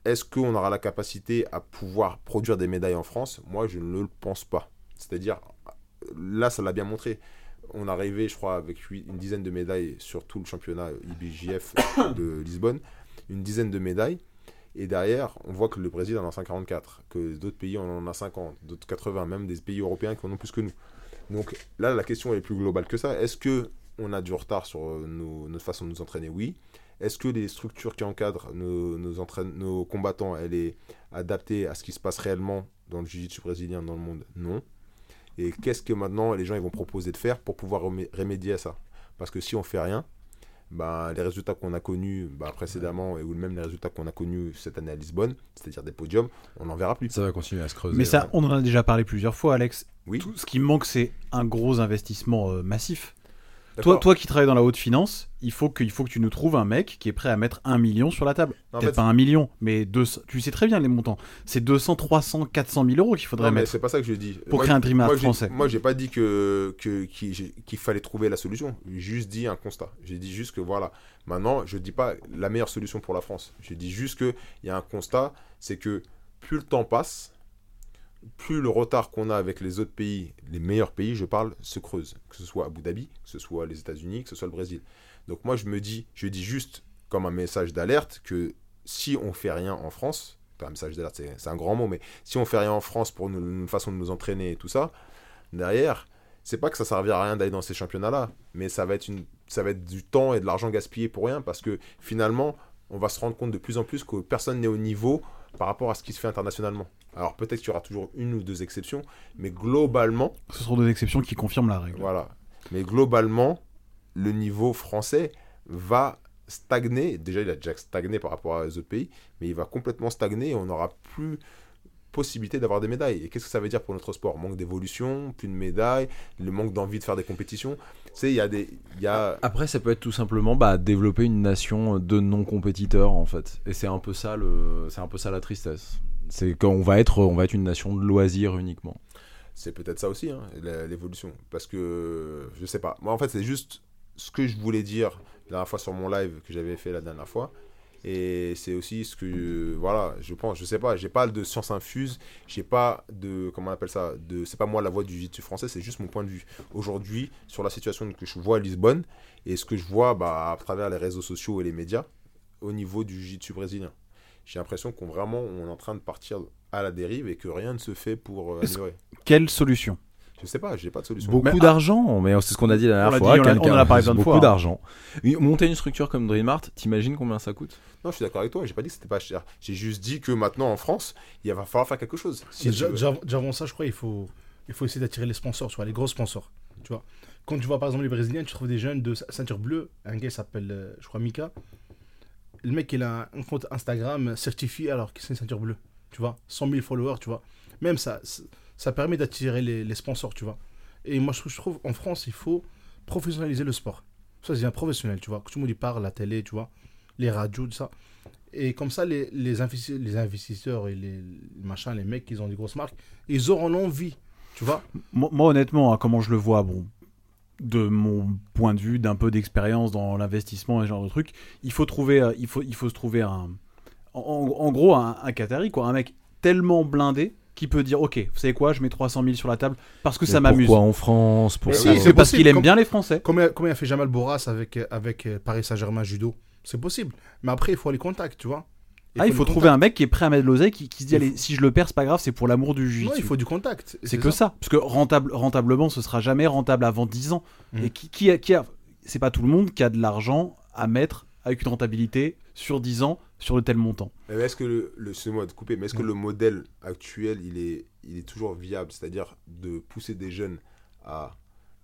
est-ce qu'on aura la capacité à pouvoir produire des médailles en France? Moi, je ne le pense pas. C'est-à-dire, là, ça l'a bien montré. On est arrivé, je crois, avec une dizaine de médailles sur tout le championnat IBJF de Lisbonne une dizaine de médailles. Et derrière, on voit que le Brésil en a 144, que d'autres pays en ont 50, d'autres 80, même des pays européens qui en ont plus que nous. Donc là, la question est plus globale que ça. Est-ce que on a du retard sur euh, nos, notre façon de nous entraîner? Oui. Est-ce que les structures qui encadrent nos, nos, nos combattants, elle est adaptée à ce qui se passe réellement dans le jiu-jitsu brésilien dans le monde? Non. Et qu'est-ce que maintenant les gens ils vont proposer de faire pour pouvoir remédier à ça? Parce que si on fait rien, bah, les résultats qu'on a connus bah, précédemment, et ou même les résultats qu'on a connus cette année à Lisbonne, c'est-à-dire des podiums, on n'en verra plus. Ça va continuer à se creuser. Mais ça, on en a déjà parlé plusieurs fois, Alex. Oui. Tout ce qui manque, c'est un gros investissement euh, massif. Toi, toi qui travailles dans la haute finance, il faut, que, faut que tu nous trouves un mec qui est prêt à mettre un million sur la table. Peut-être pas un million, mais deux, tu sais très bien les montants. C'est 200, 300, 400 000 euros qu'il faudrait non, mettre. C'est pas ça que je dis. Pour créer un Dream français. Moi, j'ai pas dit que, que, qu'il fallait trouver la solution. J'ai juste dit un constat. J'ai dit juste que voilà. Maintenant, je dis pas la meilleure solution pour la France. J'ai dit juste qu'il y a un constat c'est que plus le temps passe, plus le retard qu'on a avec les autres pays, les meilleurs pays, je parle, se creuse. Que ce soit Abu Dhabi, que ce soit les États-Unis, que ce soit le Brésil. Donc moi, je me dis, je dis juste comme un message d'alerte que si on fait rien en France, un message d'alerte, c'est un grand mot, mais si on fait rien en France pour une façon de nous entraîner et tout ça, derrière, c'est pas que ça servira à rien d'aller dans ces championnats-là, mais ça va être une, ça va être du temps et de l'argent gaspillé pour rien parce que finalement, on va se rendre compte de plus en plus que personne n'est au niveau par rapport à ce qui se fait internationalement. Alors peut-être qu'il y aura toujours une ou deux exceptions, mais globalement... Ce sont des exceptions qui confirment la règle. Voilà. Mais globalement, le niveau français va stagner. Déjà, il a déjà stagné par rapport aux autres pays, mais il va complètement stagner et on n'aura plus possibilité d'avoir des médailles. Et qu'est-ce que ça veut dire pour notre sport? Manque d'évolution, plus de médailles, le manque d'envie de faire des compétitions. Tu il y a des... Y a... Après, ça peut être tout simplement bah, développer une nation de non-compétiteurs, en fait. Et c'est un, peu ça le... un peu ça la tristesse. C'est qu'on va être, on va être une nation de loisirs uniquement. C'est peut-être ça aussi, hein, l'évolution. Parce que, je sais pas. Moi, en fait, c'est juste ce que je voulais dire la dernière fois sur mon live que j'avais fait la dernière fois. Et c'est aussi ce que, voilà, je pense, je sais pas, j'ai pas de science infuse, j'ai pas de, comment on appelle ça, de, c'est pas moi la voix du jiu français, c'est juste mon point de vue. Aujourd'hui, sur la situation que je vois à Lisbonne, et ce que je vois bah, à travers les réseaux sociaux et les médias, au niveau du jiu brésilien j'ai l'impression qu'on vraiment on est en train de partir à la dérive et que rien ne se fait pour euh, améliorer. Quelle solution? Je sais pas, j'ai pas de solution. Beaucoup Mais- d'argent, mais c'est ce qu'on a dit la On dernière l'a fois. dit, on on en a parlé plein de beaucoup fois, hein. d'argent. Monter une structure comme Dreamart, t'imagines combien ça coûte? Non, je suis d'accord avec toi, j'ai pas dit que c'était pas cher. J'ai juste dit que maintenant en France, il va falloir faire quelque chose. Si déjà, déjà- avant ça, je crois il faut, il faut essayer d'attirer les sponsors, tu vois, les gros sponsors. Tu vois. Quand tu vois par exemple les Brésiliens, tu trouves des jeunes de ceinture bleue. Un gars s'appelle, euh, je crois, Mika. Le mec, il a un compte Instagram certifié alors que c'est une ceinture bleue. Tu vois, 100 000 followers, tu vois. Même ça, ça- ça permet d'attirer les, sponsors, tu vois. Et moi, je trouve, en France, il faut professionnaliser le sport. Ça devient professionnel, tu vois. Que tout le monde y parle, la télé, tu vois, les radios, tout ça. Et comme ça, les, les, investi- les investisseurs et les, machins, les mecs qui ont des grosses marques, ils auront envie, tu vois. Moi, honnêtement, hein, comment je le vois, bon, de mon point de vue, d'un peu d'expérience dans l'investissement et ce genre de truc, il faut trouver, euh, il faut, il faut se trouver un, en, en gros, un, un Qatari, quoi, un mec tellement blindé qui peut dire, ok, vous savez quoi, je mets 300 000 sur la table parce que ça m'amuse. Pourquoi en France pour ça C'est parce qu'il aime comme- bien les Français. Combien, combien a fait Jamal Boras avec, avec euh, Paris Saint-Germain judo C'est possible. Mais après, il faut les contacts, tu vois. Ah, il faut trouver un mec qui est prêt à mettre de l'oseille, qui, qui se dit, Il allez, si je le perds, c'est pas grave, c'est pour l'amour du Non, il faut du contact. C'est que ça. Parce que rentable, rentablement, ce sera jamais rentable avant 10 ans. Mhm. Et qui, qui a, qui a- c'est pas tout le monde qui a de l'argent à mettre avec une rentabilité sur 10 ans sur de tels montants. Est-ce que le, le mot de couper, mais est-ce que le modèle actuel, il est, il est toujours viable, c'est-à-dire de pousser des jeunes à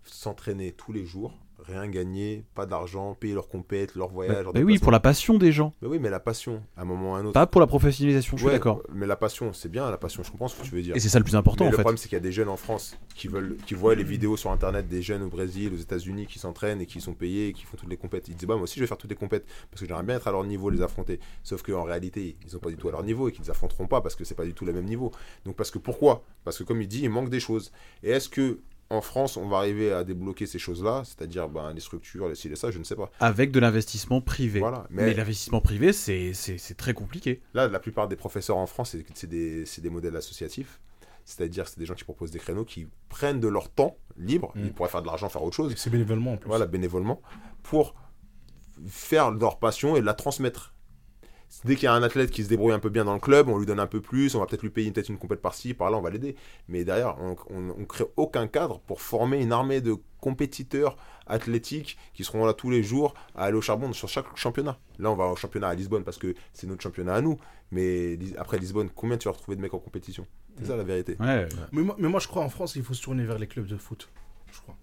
s'entraîner tous les jours, rien gagner, pas d'argent, payer leurs compètes, leurs voyages, leurs Mais oui, pour la passion des gens, Mais oui, mais la passion, à un moment ou à un autre. pas pour la professionnalisation, je suis d'accord. Mais la passion, c'est bien, la passion, je comprends ce que tu veux dire. Et c'est ça le plus important Mais en le fait. problème, c'est qu'il y a des jeunes en France qui veulent, qui voient les vidéos sur internet des jeunes au Brésil, aux États-Unis qui s'entraînent et qui sont payés et qui font toutes les compètes. Ils disent bah moi aussi je vais faire toutes les compètes parce que j'aimerais bien être à leur niveau, les affronter. Sauf qu'en réalité, ils sont pas du tout à leur niveau et qu'ils les affronteront pas parce que c'est pas du tout le même niveau. Donc parce que pourquoi? Parce que comme il dit, il manque des choses. Et est-ce que en France, on va arriver à débloquer ces choses-là, c'est-à-dire ben, les structures, les les ça, je ne sais pas. Avec de l'investissement privé. Voilà. Mais, Mais, l'investissement privé, c'est très compliqué. là, la plupart des professeurs en France, c'est- des, modèles associatifs. C'est-à-dire, c'est des gens qui proposent des créneaux, qui prennent de leur temps libre. Mm. Ils pourraient faire de l'argent, faire autre chose. Et C'est bénévolement en plus. voilà, bénévolement, pour faire leur passion et la transmettre. Dès qu'il y a un athlète qui se débrouille un peu bien dans le club, on lui donne un peu plus, on va peut-être lui payer peut-être une compète par-ci, par-là, on va l'aider. Mais derrière, on, on crée aucun cadre pour former une armée de compétiteurs athlétiques qui seront là tous les jours à aller au charbon sur chaque championnat. Là, on va au championnat à Lisbonne parce que c'est notre championnat à nous. Mais après Lisbonne, combien tu vas retrouver de mecs en compétition? C'est ça la vérité. Ouais. Mais, moi, mais moi, je crois en France, il faut se tourner vers les clubs de foot. Je crois.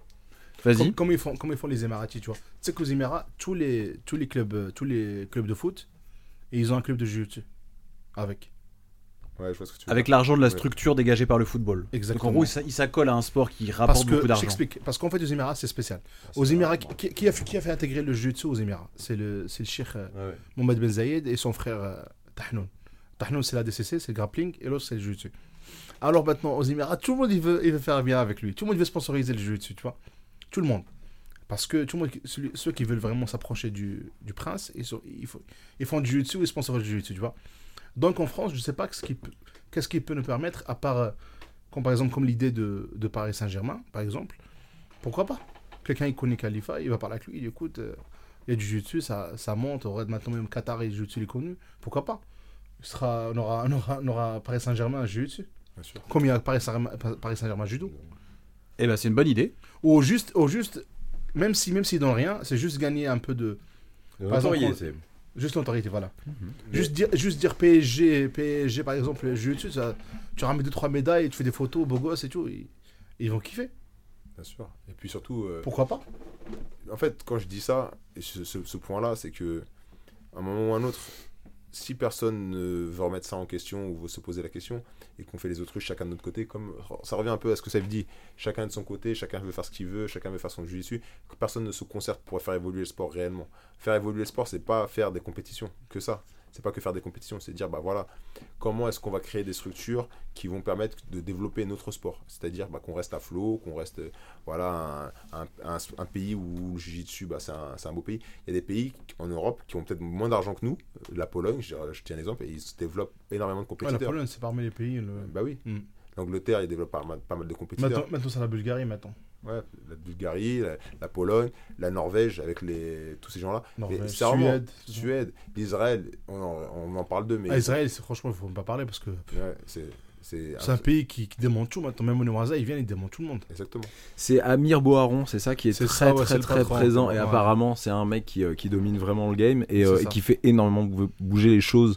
Vas-y. Comme, comme ils font, comme ils font les Émiratis, tu vois. Tu sais qu'aux Émirats, tous les, tous, les clubs, tous les clubs de foot, et ils ont un club de jiu-jitsu. Avec. Ouais, je vois ce que tu veux Avec dire. l'argent de la Ouais. structure dégagée par le football. Donc Exactement. en gros, il s'a- à un sport qui Parce rapporte que, beaucoup d'argent. j'explique. Parce qu'en fait, aux Émirats, c'est spécial. Aux. Émirats, qui, qui a, fait- qui a fait intégrer le jiu-jitsu aux Émirats? C'est le, c'est le cheikh euh, Ouais, ouais. Mohamed Ben Zayed et son frère euh, Tahnoun. Tahnoun, c'est la DCC, c'est le grappling, et l'autre, c'est le jiu-jitsu. Alors maintenant, aux Émirats, tout le monde il veut, il veut faire bien avec lui. Tout le monde veut sponsoriser le jiu-jitsu, tu vois. Tout le monde. Parce que tout le monde, celui- ceux qui veulent vraiment s'approcher du, du prince, ils, sont, ils, font, ils font du jiu-jitsu ils sponsorisent du jiu-jitsu, tu vois. Donc en France, je ne sais pas qui qu'est-ce qui peut nous permettre, à part, euh, comme par exemple, comme l'idée de, de Paris Saint-Germain, par exemple. Pourquoi pas? Quelqu'un, il connaît Khalifa, il va parler avec lui, il dit, écoute, euh, il y a du jiu-jitsu, ça, ça monte, on aurait maintenant même Qatar et le jiu-jitsu, il est connu. Pourquoi pas? Sera, on, aura, on, aura, on aura Paris Saint-Germain jiu-jitsu. Bien sûr. Comme il y a Paris Saint-Germain Saint-Germain judo. Eh ben, c'est une bonne idée. Ou juste, ou juste même si même s'ils donnent rien, c'est juste gagner un peu de. Notoriété. Juste l'autorité, voilà. Mais- Juste, dire, juste dire PSG, PSG par exemple, jiu-jitsu, ça- tu ramènes 2-3 médailles, tu fais des photos, beau gosse et tout, ils, ils vont kiffer. Bien sûr. Et puis surtout, euh, Pourquoi pas? en fait, quand je dis ça, ce- ce point-là, c'est que à un moment ou à un autre, si personne ne veut remettre ça en question ou veut se poser la question, et qu'on fait les autruches chacun de notre côté, comme ça revient un peu à ce que ça dit, chacun de son côté, chacun veut faire ce qu'il veut, chacun veut faire son dessus, que personne ne se concerte pour faire évoluer le sport réellement. Faire évoluer le sport, c'est pas faire des compétitions, que ça. C'est pas que faire des compétitions, c'est dire, bah voilà, comment est-ce qu'on va créer des structures qui vont permettre de développer notre sport? C'est-à-dire bah, qu'on reste à flot, qu'on reste, voilà, un, un- un- un pays où le jiu-jitsu, bah, c'est un, c'est un beau pays. Il y a des pays en Europe qui ont peut-être moins d'argent que nous, la Pologne, je, je tiens un exemple, et ils se développent énormément de Ouais, La compétiteurs. Pologne, c'est parmi les pays. le- bah oui. Mm. L'Angleterre, ils développent pas mal, pas mal de compétiteurs. Maintenant, maintenant c'est la Bulgarie, maintenant. Ouais, la Bulgarie, la, la Pologne, la Norvège avec les, tous ces gens-là. Suède. Suède, Israël, on en, on en parle d'eux, mais Ah, Israël, c'est- franchement, il faut pas parler parce que ouais, c'est c'est c'est un pays qui, qui démonte tout maintenant. Même au Noisa, ils viennent, ils démontent tout le monde. exactement. C'est Amir Boharon, c'est ça qui est très ça, ouais, c'est très très patron. présent et Ouais. apparemment c'est un mec qui, euh, qui domine vraiment le game et, euh, et qui fait énormément bou- bouger les choses.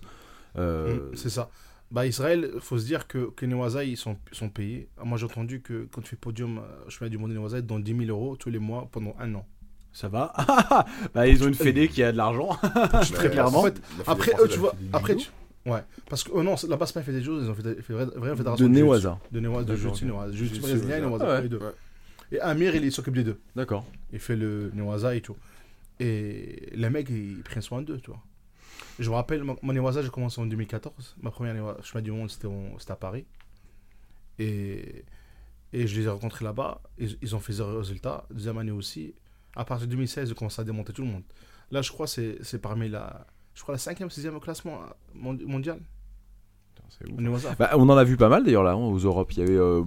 Euh, Mm, c'est ça. Bah, Israël, faut se dire que, que les ils sont, sont payés. Moi, j'ai entendu que quand tu fais podium, euh, chemin du monde des Noisa, ils te donnent 10 000 euros tous les mois pendant un an. Ça va? Bah, ils ont une fédé qui a de l'argent. Très clairement. En fait, après, eux, tu vois, après, tu... ouais, parce que oh non, là-bas, c'est pas fait des choses, ils ont fait des fait vraie, vraie fédération de. Néoisa. De Néoisa, de. Néoisa. Jiu-Jitsu Jiu-Jitsu, brésilien et les deux. Ouais. Et Amir, il s'occupe des deux. D'accord. Il fait le Néoisa et tout. Et les mecs, ils prennent soin d'eux, tu vois. Je me rappelle, mon Néoisa, j'ai commencé en 2014. Ma première chemin du monde, c'était à Paris. Et, et je les ai rencontrés là-bas. Ils, ils ont fait zéro résultat. Deuxième année aussi. À partir de 2016, j'ai commencé à démonter tout le monde. Là, je crois c'est c'est parmi la, je crois la cinquième, sixième classement mondi- mondial. Ouf. Bah, on en a vu pas mal d'ailleurs là hein, aux Europes. Il y avait euh,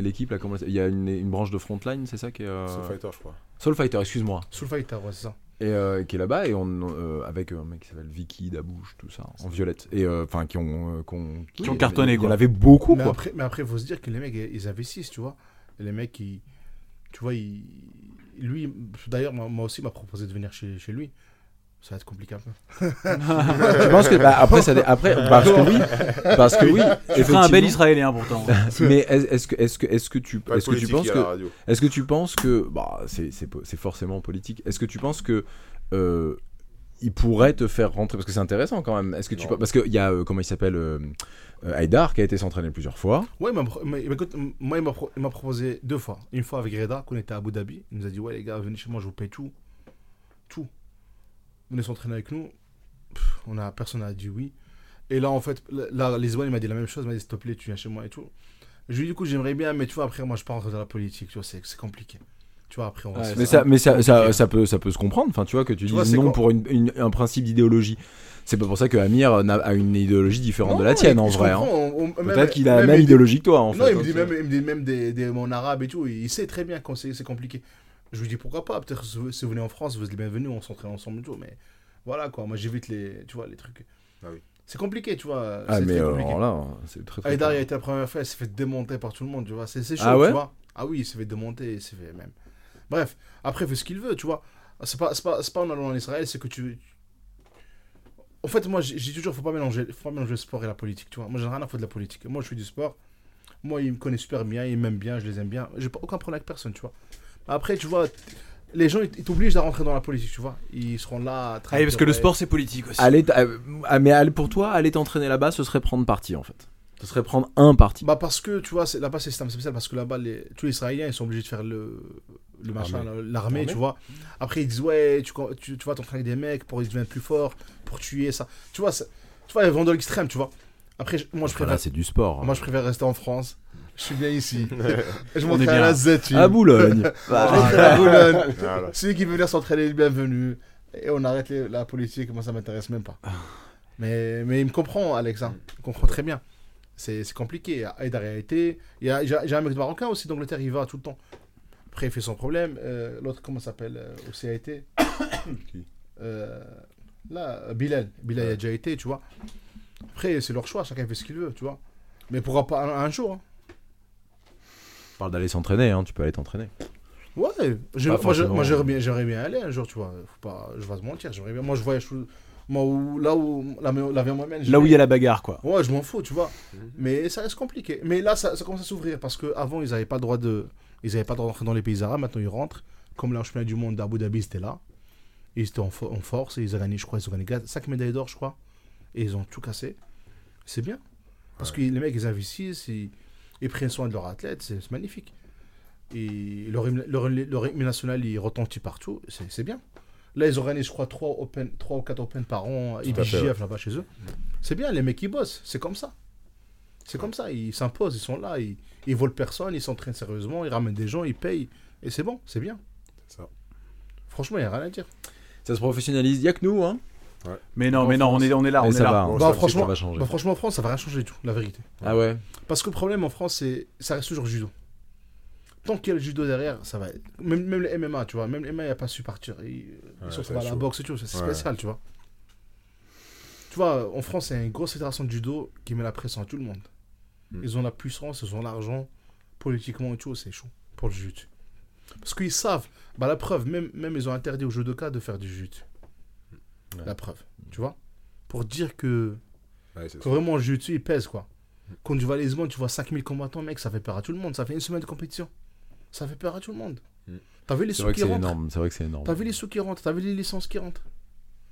l'équipe là, comment elle- il y a une, une branche de frontline, c'est ça qui est euh, Soul Fighter, je crois. Soul Fighter, excuse-moi, Soul Fighter, ouais, c'est ça. Et euh, qui est là-bas et on euh, avec un mec qui s'appelle Vicky Dabouche, tout ça, en violette et euh, enfin qui ont euh, qu'on- Qui ont cartonné, quoi. avait beaucoup mais quoi. après, mais après, il faut se dire que les mecs, ils investissent, tu vois. Les mecs, ils, tu vois, ils, lui, d'ailleurs, moi, aussi, il m'a proposé de venir chez, chez lui. Ça va être compliqué un peu. Je pense que bah, après ça après parce que oui, parce que oui, Tu feras un bel. Israélien pourtant. Mais est- est-ce que est-ce que est-ce que tu est-ce que tu penses il que radio. Est-ce que tu penses que bah c'est c'est po- c'est forcément politique. Est-ce que tu penses que euh, il pourrait te faire rentrer parce que c'est intéressant quand même. Est-ce que tu Non. parce qu'il y a euh, comment il s'appelle euh, euh, Haïdar qui a été s'entraîner plusieurs fois. Ouais, il mais- mais écoute, moi, il m'a pro- il m'a proposé deux fois. Une fois avec Reda, qu'on était à Abu Dhabi. Il nous a dit Ouais, les gars, venez chez moi, je vous paye tout. Tout. Venez s'entraîner avec nous. Pff, on a, personne n'a dit oui. Et là, en fait, là, Lisbonne, il m'a dit la même chose. Il m'a dit S'il te plaît, tu viens chez moi et tout. Je lui ai dit Du coup, j'aimerais bien, mais tu vois, après, moi, je pars dans la politique. Tu vois, c'est compliqué. Tu vois, après, on Ouais, Mais ça mais ça, ça, peut ça peut se comprendre. Enfin tu vois que tu, c'est non pour une, une- un principe d'idéologie. C'est pas pour ça que Amir a une idéologie différente Non, de la tienne en vrai. hein. Peut-être qu'il a la même idéologie que toi en Non, fait. il me hein, dit même, il me dit même des, des mots et tout. Il sait très bien c'est c'est compliqué. Je lui dis pourquoi pas. Peut-être si vous venez en France, vous êtes les bienvenus, on s'entraîne ensemble et tout. Mais voilà quoi, moi j'évite les, tu vois, les trucs. Ah oui. C'est compliqué, tu vois. Ah mais euh, alors là c'est très très. Haïdar, il a été la première fois, il s'est fait démonter par tout le monde, tu vois. C'est c'est chaud, Ah ouais tu vois. Ah oui, il s'est fait démonter, il s'est fait même. Bref, après, il fait ce qu'il veut, tu vois. C'est pas, c'est pas, c'est pas en allant en Israël, c'est que tu. En fait, moi, j'ai toujours, faut pas mélanger, faut pas mélanger le sport et la politique, tu vois. Moi, j'ai rien à foutre de la politique. Moi, je suis du sport. Moi, il me connaît super bien, il m'aime bien, je les aime bien. J'ai pas aucun problème avec personne, tu vois. Après, tu vois, les gens, ils t'obligent à rentrer dans la politique, tu vois. Ils seront là. à Ah oui, parce que le sport c'est politique aussi. Aller t- euh, ah, mais aller- pour toi aller t'entraîner là-bas ce serait prendre parti en fait. Ce serait prendre un parti. Bah parce que tu vois, c'est- là-bas c'est système spécial parce que là-bas les, tous les Israéliens ils sont obligés de faire le, le machin, L'armée. tu vois. Après ils disent ouais, tu, tu, tu vas t'entraîner avec des mecs pour qu'ils deviennent plus forts, pour tuer ça. Tu vois, c'est- tu vois, ils vont dans l'extrême, tu vois. Après, je- moi je Enfin, préfère, là c'est du sport. moi je préfère rester en France. Je suis bien ici. je On monte est à bien. la Z, tu À Boulogne. Je à Boulogne. Voilà. Celui qui veut venir s'entraîner est le bienvenu. Et on arrête les- la politique, moi ça m'intéresse même pas. Mais, mais il me comprend, Alex. hein. Il comprend très bien. C'est c'est compliqué. Aïdar a été. Il y a, j'ai un mec marocain aussi d'Angleterre, il va tout le temps. Après, il fait son problème. Euh, L'autre, comment ça s'appelle euh, Aussi a été. Qui? Euh, Là, Bilal. Bilal il a Ouais. déjà été, tu vois. Après, c'est leur choix, chacun fait ce qu'il veut, tu vois. Mais pourquoi pas un, un jour hein. Parle d'aller s'entraîner, hein, tu peux aller t'entraîner. Ouais, je- moi, je- forcément. moi j'aimerais bien, j'aimerais bien aller un jour, tu vois. Faut pas, je vais pas te mentir, j'aimerais bien. Moi, je voyage moi, où, là où la, la vie moi-même. Là où il y a la bagarre quoi. Ouais, je m'en fous, tu vois. Mhm. Mais ça reste compliqué. Mais là, ça, ça commence à s'ouvrir parce qu'avant, ils n'avaient pas le droit de. Ils avaient pas le droit d'entrer dans les pays arabes. Maintenant, ils rentrent. Comme là, championnat du monde d'Abu Dhabi, c'était là. Ils étaient en, fo- en force et ils ont gagné, je crois, ils ont gagné 5 médailles d'or, je crois. Et ils ont tout cassé. C'est bien. Parce que les mecs, ils investissent, ils, ils prennent soin de leurs athlètes, c'est magnifique. Et leur, leur, leur hymne national, il retentit partout, c'est bien. Là, ils organisent, je crois, 3, open, 3 ou 4 Open par an, IBJF là-bas chez eux. C'est bien, les mecs, ils bossent, c'est comme ça. C'est comme ça, ils s'imposent, ils sont là, ils, ils volent personne, ils s'entraînent sérieusement, ils ramènent des gens, ils payent. Et c'est bon, c'est bien. Ça. Franchement, il n'y a rien à dire. Ça se professionnalise, il y a que nous hein. Mais non, mais non, on est, on est là, on est ça là. Bon, Bah, ça, franchement, ça va changer. Bah, franchement, en France, ça va rien changer du tout, la vérité. Ah ouais. Parce que le problème en France, c'est ça reste toujours judo. tant qu'il y a le judo derrière, ça va. Même, même les MMA, tu vois, même les MMA, il a pas su partir. Ils, Ouais, à la chaud. boxe et tout, c'est Ouais. spécial, tu vois. Tu vois, en France, il y a une grosse fédération de judo qui met la pression à tout le monde. Mm. Ils ont la puissance, ils ont l'argent, politiquement et tout, c'est chaud pour le jiu Parce qu'ils savent, bah la preuve, même, même ils ont interdit aux judokas de faire du jiu Ouais. La preuve, tu vois. Pour dire que, Ouais, vraiment le jiu il pèse, quoi. Quand tu vas à Lisbonne, tu vois 5000 combattants, mec, ça fait peur à tout le monde. Ça fait une semaine de compétition. Ça fait peur à tout le monde. Mm. T'as vu les sous qui rentrent énorme. C'est vrai que c'est énorme. T'as vu les sous qui rentrent, t'as vu les licences qui rentrent.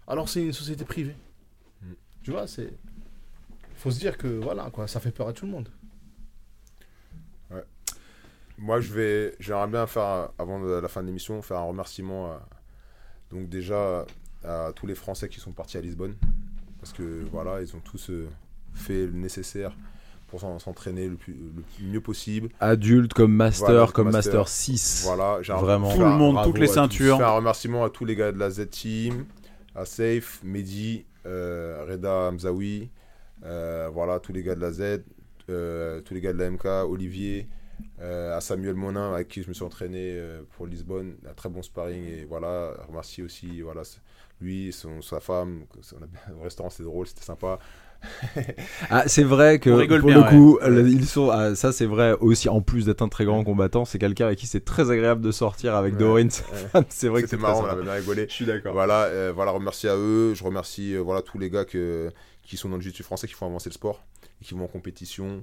Alors c'est une société privée. Mm. Tu vois, c'est. Faut se dire que voilà, quoi, ça fait peur à tout le monde. Moi, je vais, j'aimerais bien faire, avant la fin de l'émission, faire un remerciement à- donc déjà à tous les Français qui sont partis à Lisbonne. Parce que voilà, ils ont tous euh, fait le nécessaire pour s'en- s'entraîner le, plus- le mieux possible. Adulte comme master, Voilà, comme master. master 6. Voilà, Vraiment. Tout le monde, toutes les ceintures. Je fais un remerciement à tous les gars de la Z-Team, à Safe, Mehdi, euh, Reda Hamzaoui, euh, voilà, tous les gars de la Z, euh, tous les gars de la MK, Olivier, euh, à Samuel Monin, avec qui je me suis entraîné euh, pour Lisbonne, un très bon sparring, et voilà, remercier aussi, voilà, lui, son, sa femme, a- au restaurant c'était drôle, c'était sympa. Ah, c'est vrai que pour bien, le coup, ouais. le- ils sont. ah, ça, c'est vrai aussi. En plus d'être un très grand combattant, c'est quelqu'un avec qui c'est très agréable de sortir avec Ouais. Ouais. c'est vrai que C'était c'est marrant, on avait bien rigolé. Je suis d'accord. Voilà, euh, voilà, remercier à eux. Je remercie euh, voilà, tous les gars que, qui sont dans le jiu français, qui font avancer le sport, et qui vont en compétition.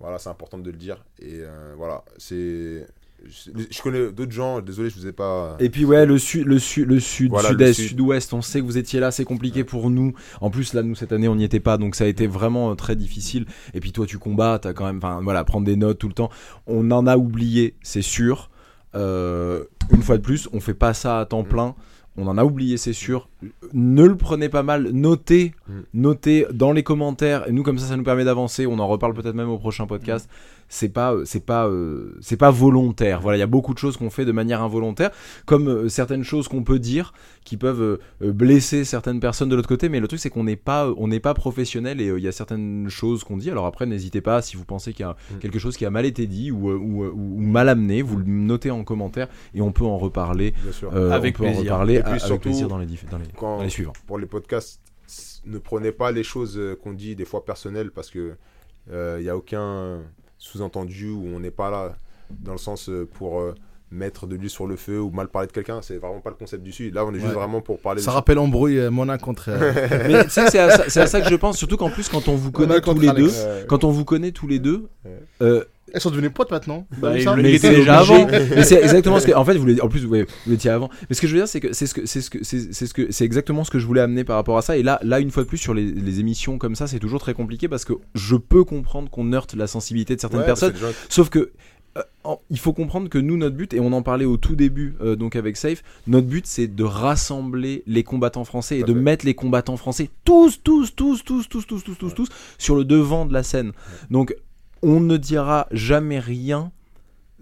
Voilà, c'est important de le dire. Et euh, voilà, c'est. Je, je connais d'autres gens, désolé, je vous ai pas. Et puis ouais, le sud, le sud, le sud, Voilà, sud-est, sud. sud-ouest. On sait que vous étiez là, c'est compliqué pour nous. En plus là, nous cette année, on n'y était pas, donc ça a été vraiment euh, très difficile. Et puis toi, tu combats, t'as quand même, enfin voilà, prendre des notes tout le temps. On en a oublié, c'est sûr. Euh, une fois de plus, on fait pas ça à temps Mm. plein. On en a oublié, c'est sûr. Ne le prenez pas mal. Notez, Mm. notez dans les commentaires. Et nous, comme ça, ça nous permet d'avancer. On en reparle peut-être même au prochain podcast. C'est pas, euh, c'est pas, euh, c'est pas volontaire. Voilà, il y a beaucoup de choses qu'on fait de manière involontaire, comme euh, certaines choses qu'on peut dire qui peuvent euh, euh, blesser certaines personnes de l'autre côté. Mais le truc, c'est qu'on n'est pas, euh, on n'est pas professionnel et euh, il y a certaines choses qu'on dit. Alors après, n'hésitez pas si vous pensez qu'il y a Mm. quelque chose qui a mal été dit ou, euh, ou, euh, ou mal amené, vous le notez en commentaire et on peut en reparler. Bien sûr. euh, Avec on peut en plaisir. reparler Et puis a- avec surtout, plaisir dans les, diff- dans les, quand- dans les suivants. Pour les podcasts, ne prenez pas les choses euh, qu'on dit des fois personnelles parce que il n'y a aucun sous-entendu où on n'est pas là dans le sens euh, pour euh, mettre de l'huile sur le feu ou mal parler de quelqu'un. C'est vraiment pas le concept du sud. Là, on est juste Ouais. vraiment pour parler. Ça de- rappelle embrouille euh, Monin contre. euh, Mais c'est à, ça- c'est à ça que je pense, surtout qu'en plus, quand on vous connaît tous les Alex. deux, quand on vous connaît tous les deux, Ouais. euh, Elles sont devenues potes maintenant. Bah, il ça le- mais était c'est déjà obligé. avant. mais c'est exactement ce que en fait vous voulez en plus vous étiez avant mais ce que je veux dire c'est que c'est ce que c'est ce que c'est c'est ce que c'est exactement ce que je voulais amener par rapport à ça et là là une fois de plus sur les, les émissions comme ça c'est toujours très compliqué parce que je peux comprendre qu'on heurte la sensibilité de certaines ouais, personnes sauf que euh, en- il faut comprendre que nous notre but et on en parlait au tout début euh, donc avec Safe notre but c'est de rassembler les combattants français et de fait. mettre les combattants français tous tous tous tous tous tous tous tous Ouais. tous sur le devant de la scène donc on ne dira jamais rien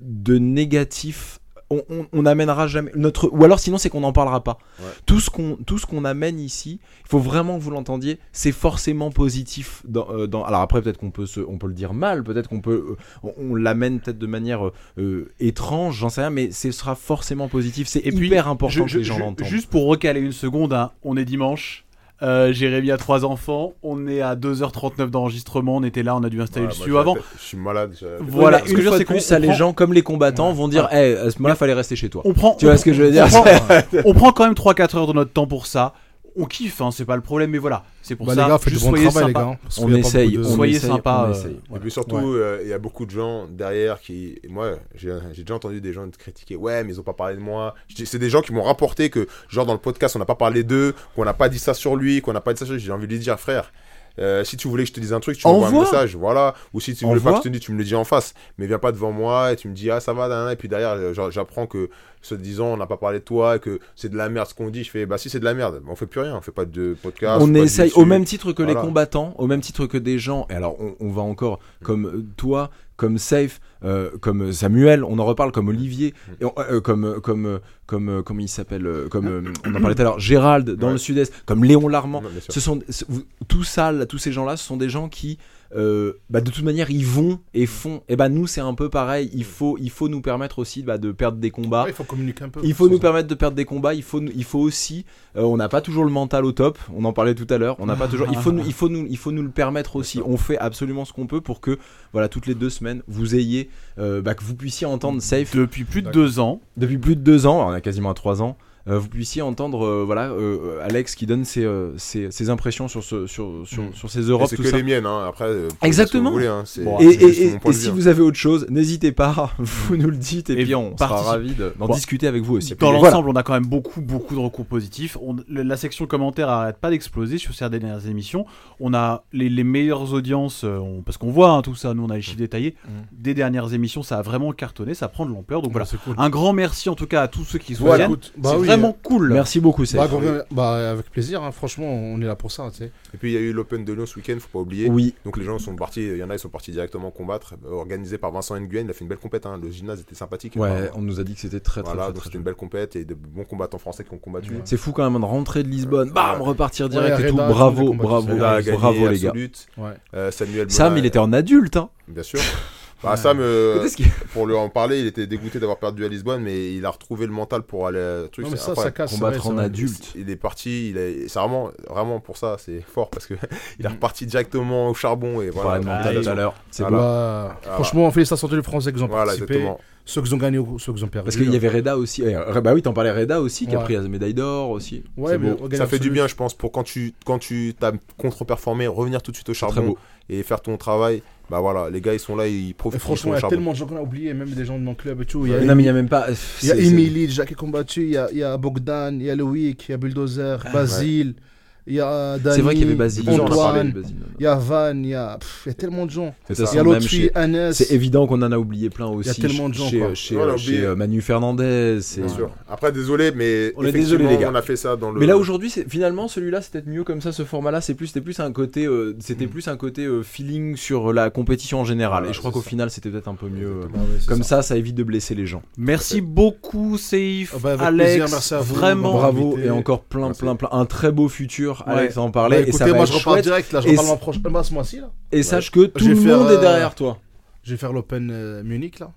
de négatif. On, on, on amènera jamais notre ou alors sinon c'est qu'on n'en parlera pas. Ouais. Tout ce qu'on tout ce qu'on amène ici, il faut vraiment que vous l'entendiez, c'est forcément positif. Dans, euh, dans- alors après peut-être qu'on peut se, on peut le dire mal, peut-être qu'on peut, euh, on, on l'amène peut-être de manière euh, étrange, j'en sais rien, mais ce sera forcément positif. C'est Et puis, hyper important Je- que les je- gens l'entendent. Juste pour recaler une seconde, hein, on est dimanche. Euh, Jérémy a trois enfants. On est à 2h39 d'enregistrement. On était là, on a dû installer Ouais, le studio avant. Je suis malade. j'ai- Voilà, ce que je veux une dire, fois c'est qu'on- ça, les prend- gens comme les combattants vont dire, Eh, à ce moment-là, fallait rester chez toi. On prend, Tu vois ce que je veux dire? on prend, on prend quand même 3-4 heures de notre temps pour ça. On kiffe, hein, c'est pas le problème, mais voilà, c'est pour Bah, ça. les gars, juste bon soyez travail, les sympas. gars. parce On essaye, de- on Soyez essaye, sympa, on euh, essaye. Et puis surtout, euh, il y a beaucoup de gens derrière qui. et Moi, j'ai déjà entendu des gens te critiquer. Ouais, mais ils ont pas parlé de moi. C'est des gens qui m'ont rapporté que, genre, dans le podcast, on n'a pas parlé d'eux, qu'on n'a pas dit ça sur lui, qu'on n'a pas dit ça sur lui. J'ai envie de lui dire, frère. euh, si tu voulais que je te dise un truc, tu m'envoies un message, voilà. Ou si tu voulais pas que je te dise, tu me le dis en face. Mais viens pas devant moi et tu me dis, ah ça va, nan, nan, et puis derrière, j'apprends que, se disant, on n'a pas parlé de toi, que c'est de la merde ce qu'on dit. Je fais, bah si c'est de la merde, on fait plus rien, on fait pas de podcast. on essaye au même titre que les combattants, au même titre que des gens. Et alors, on, on va encore comme euh, toi, comme Safe, euh, comme Samuel, on en reparle comme Olivier, et on- euh, comme comme euh, comme euh, comment il s'appelle, comme euh, on en parlait tout à l'heure, Gérald dans Ouais. le Sud-Est, comme Léon Larmand. Non. Ce sont ce- vous- tout ça, là, tous ces gens-là, ce sont des gens qui euh, bah, de toute manière ils vont et font. Et bah nous c'est un peu pareil. Il faut, il faut nous permettre aussi bah, de perdre des combats. Ouais, il faut communiquer un peu. Il faut nous Ça, permettre de perdre des combats. Il faut, il faut aussi. euh, on n'a pas toujours le mental au top. On en parlait tout à l'heure. On n'a pas toujours. Il faut, nous, il faut nous, il faut nous le permettre aussi. On fait absolument ce qu'on peut pour que, voilà, toutes les deux semaines, vous ayez, euh, bah, que vous puissiez entendre Safe Depuis plus de deux ans. depuis plus de deux ans. On a quasiment à trois ans. Euh, vous puissiez entendre, euh, voilà, euh, Alex qui donne ses, euh, ses, ses impressions sur ce, sur, sur, Mm. sur ces Et Europes, C'est que ça. les miennes, hein. après. vous Exactement. ce que vous voulez, hein. Bon, Et, si vue, hein. vous avez autre chose, n'hésitez pas, vous nous le dites et, Et puis on sera participe- ravis de- d'en Bon. discuter avec vous aussi. Dans Voilà. l'ensemble, on a quand même beaucoup, beaucoup de recours positifs. On- la section commentaires arrête pas d'exploser sur ces dernières émissions. On a les, les meilleures audiences, on- parce qu'on voit hein, tout ça, nous on a les chiffres détaillés. Mm. Des dernières émissions, ça a vraiment cartonné, ça prend de l'ampleur. Donc Voilà, voilà. cool. Un grand merci en tout cas à tous ceux qui bah c'est oui, vraiment cool. Merci beaucoup, Seth. Bah, gros- bah, avec plaisir, hein. franchement, on est là pour ça, tu sais. Et puis il y a eu l'Open de Lyon ce week-end, faut pas oublier. Oui, Donc les gens sont partis, il y en a, ils sont partis directement combattre, euh, organisé par Vincent Nguyen, il a fait une belle compète, hein. le gymnase était sympathique. ouais, Apparemment. on nous a dit que c'était très très Voilà, très, donc très c'était une belle compète et de bons combattants français qui ont combattu. Ouais. C'est fou quand même de rentrer de Lisbonne, bam, ouais. repartir direct Ouais, et tout. Reda, Bravo, bravo, gagné bravo les gars. Ouais. euh, Samuel Sam, il était en adulte, hein. Bien sûr. Bah, Sam, euh, pour lui en parler, il était dégoûté d'avoir perdu à Lisbonne, mais il a retrouvé le mental pour aller. euh, Truc, Non, mais ça, ça casse. Combattre vrai, en adulte. Il est parti, il est, c'est vraiment, vraiment pour ça, c'est fort parce que il est Mm. reparti directement au charbon et On voilà. parlait de mental ils tout à l'heure. C'est Voilà. beau. Bah, Voilà. Franchement, félicitations à tous les Français qui ont Voilà, participé, exactement. ceux qui ont gagné ou ceux qui ont perdu. Parce qu'il y avait Reda aussi. eh, bah oui, t'en parlais Reda aussi, qui a pris la médaille d'or aussi. Ouais, mais Ça fait du bien, je pense, pour quand tu, quand tu t'as contre-performé, revenir tout de suite au Très charbon beau. Et faire ton travail. Bah voilà, les gars, ils sont là, ils profitent. franchement, il y a tellement de gens qu'on a oubliés, même des gens de mon club et tout. Il y a, Non, mais il y a même pas. il y a Emily déjà qui est combattu, il y a, il y a Bogdan, il y a Loïc, il y a Bulldozer, Basile, il y a Dani, C'est vrai qu'il y avait Basile. Deux ans, on a parlé Antoine, de Basile. il y a Van, il y a, pff, il y a tellement de gens. C'est ça. ça, Il y a même l'autre chez- fille, Anes. C'est évident qu'on en a oublié plein aussi. y a tellement de gens, Chez, quoi. chez, on a chez, oublié. euh, Manu Fernandez. c'est- Bien sûr. Après, désolé, mais On est effectivement, désolé, les gars. on a fait ça dans le. Mais là aujourd'hui, c'est- finalement, celui-là, c'est peut-être mieux comme ça, ce format-là. C'est plus, c'était plus un côté, euh, c'était Mm. plus un côté euh, feeling sur la compétition en général. Voilà, et je crois c'est qu'au ça. final, c'était peut-être un peu mieux. euh, Comme ça. ça, ça évite de blesser les gens. Merci beaucoup, Safe, Ah bah, avec Alex. plaisir, merci à vous. vraiment. Bravo invité. et encore plein, Merci. plein, plein. Un très beau futur. Ouais. Alex en Bah, parlait et écoutez, ça va moi être je repars direct là, je Et repars mois prochain- bah, ce mois-ci là. Et sache que tout Je vais le faire, monde est euh, derrière toi. Je vais faire l'Open euh, Munich là.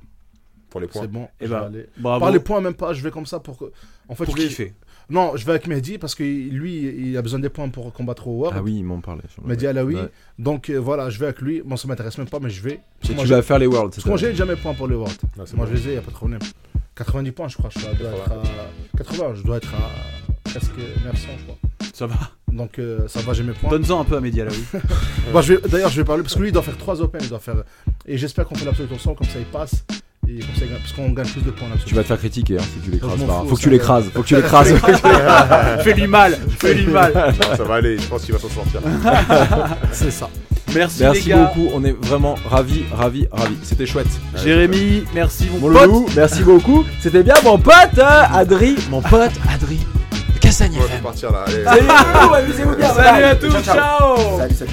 Pour les points. C'est bon. Eh je ben, aller. Par les points même pas, je vais comme ça pour que. En fait, pour je vais- kiffer. Non, je vais avec Mehdi parce que lui, il a besoin des points pour combattre au World. Ah oui, il m'en parlait. Mehdi Alaoui. Ouais. Donc euh, voilà, je vais avec lui. Bon, ça m'intéresse même pas, mais je vais. Et Moi, tu vas faire les Worlds. Parce que moi, j'ai déjà mes points pour les World. Ah, c'est Moi, bon. je les ai, y a pas de problème. 90 points, je crois. Je dois être à 80, je dois être à presque 900, je crois. Ça va. Donc euh, ça va, j'ai mes points. Donne-en un peu à Mehdi Alaoui. Bon, je vais- D'ailleurs, je vais parler parce que lui, il doit faire 3 Open. Il doit faire... Et j'espère qu'on fait l'absolu ensemble, comme ça il passe. Et comme ça, il gagne- parce qu'on gagne plus de points absolu. Tu vas te faire critiquer hein, si tu l'écrases Je m'en pas. fous, Faut que ça tu l'écrases. Faut que tu l'écrases. Fais-lui mal. Fais-lui mal. Non, ça va aller, je pense qu'il va s'en sortir. C'est ça. Merci, Merci les gars. beaucoup. On est vraiment ravis, ravis, ravis. C'était chouette. Jérémy, merci mon, Mon pote. loulou, merci beaucoup. C'était bien mon pote hein, Adri. Mon pote Adri. Castagne On va FM. partir là. Allez. Salut, amusez-vous bien. Salut bye. à tous. ciao. Salut, salut.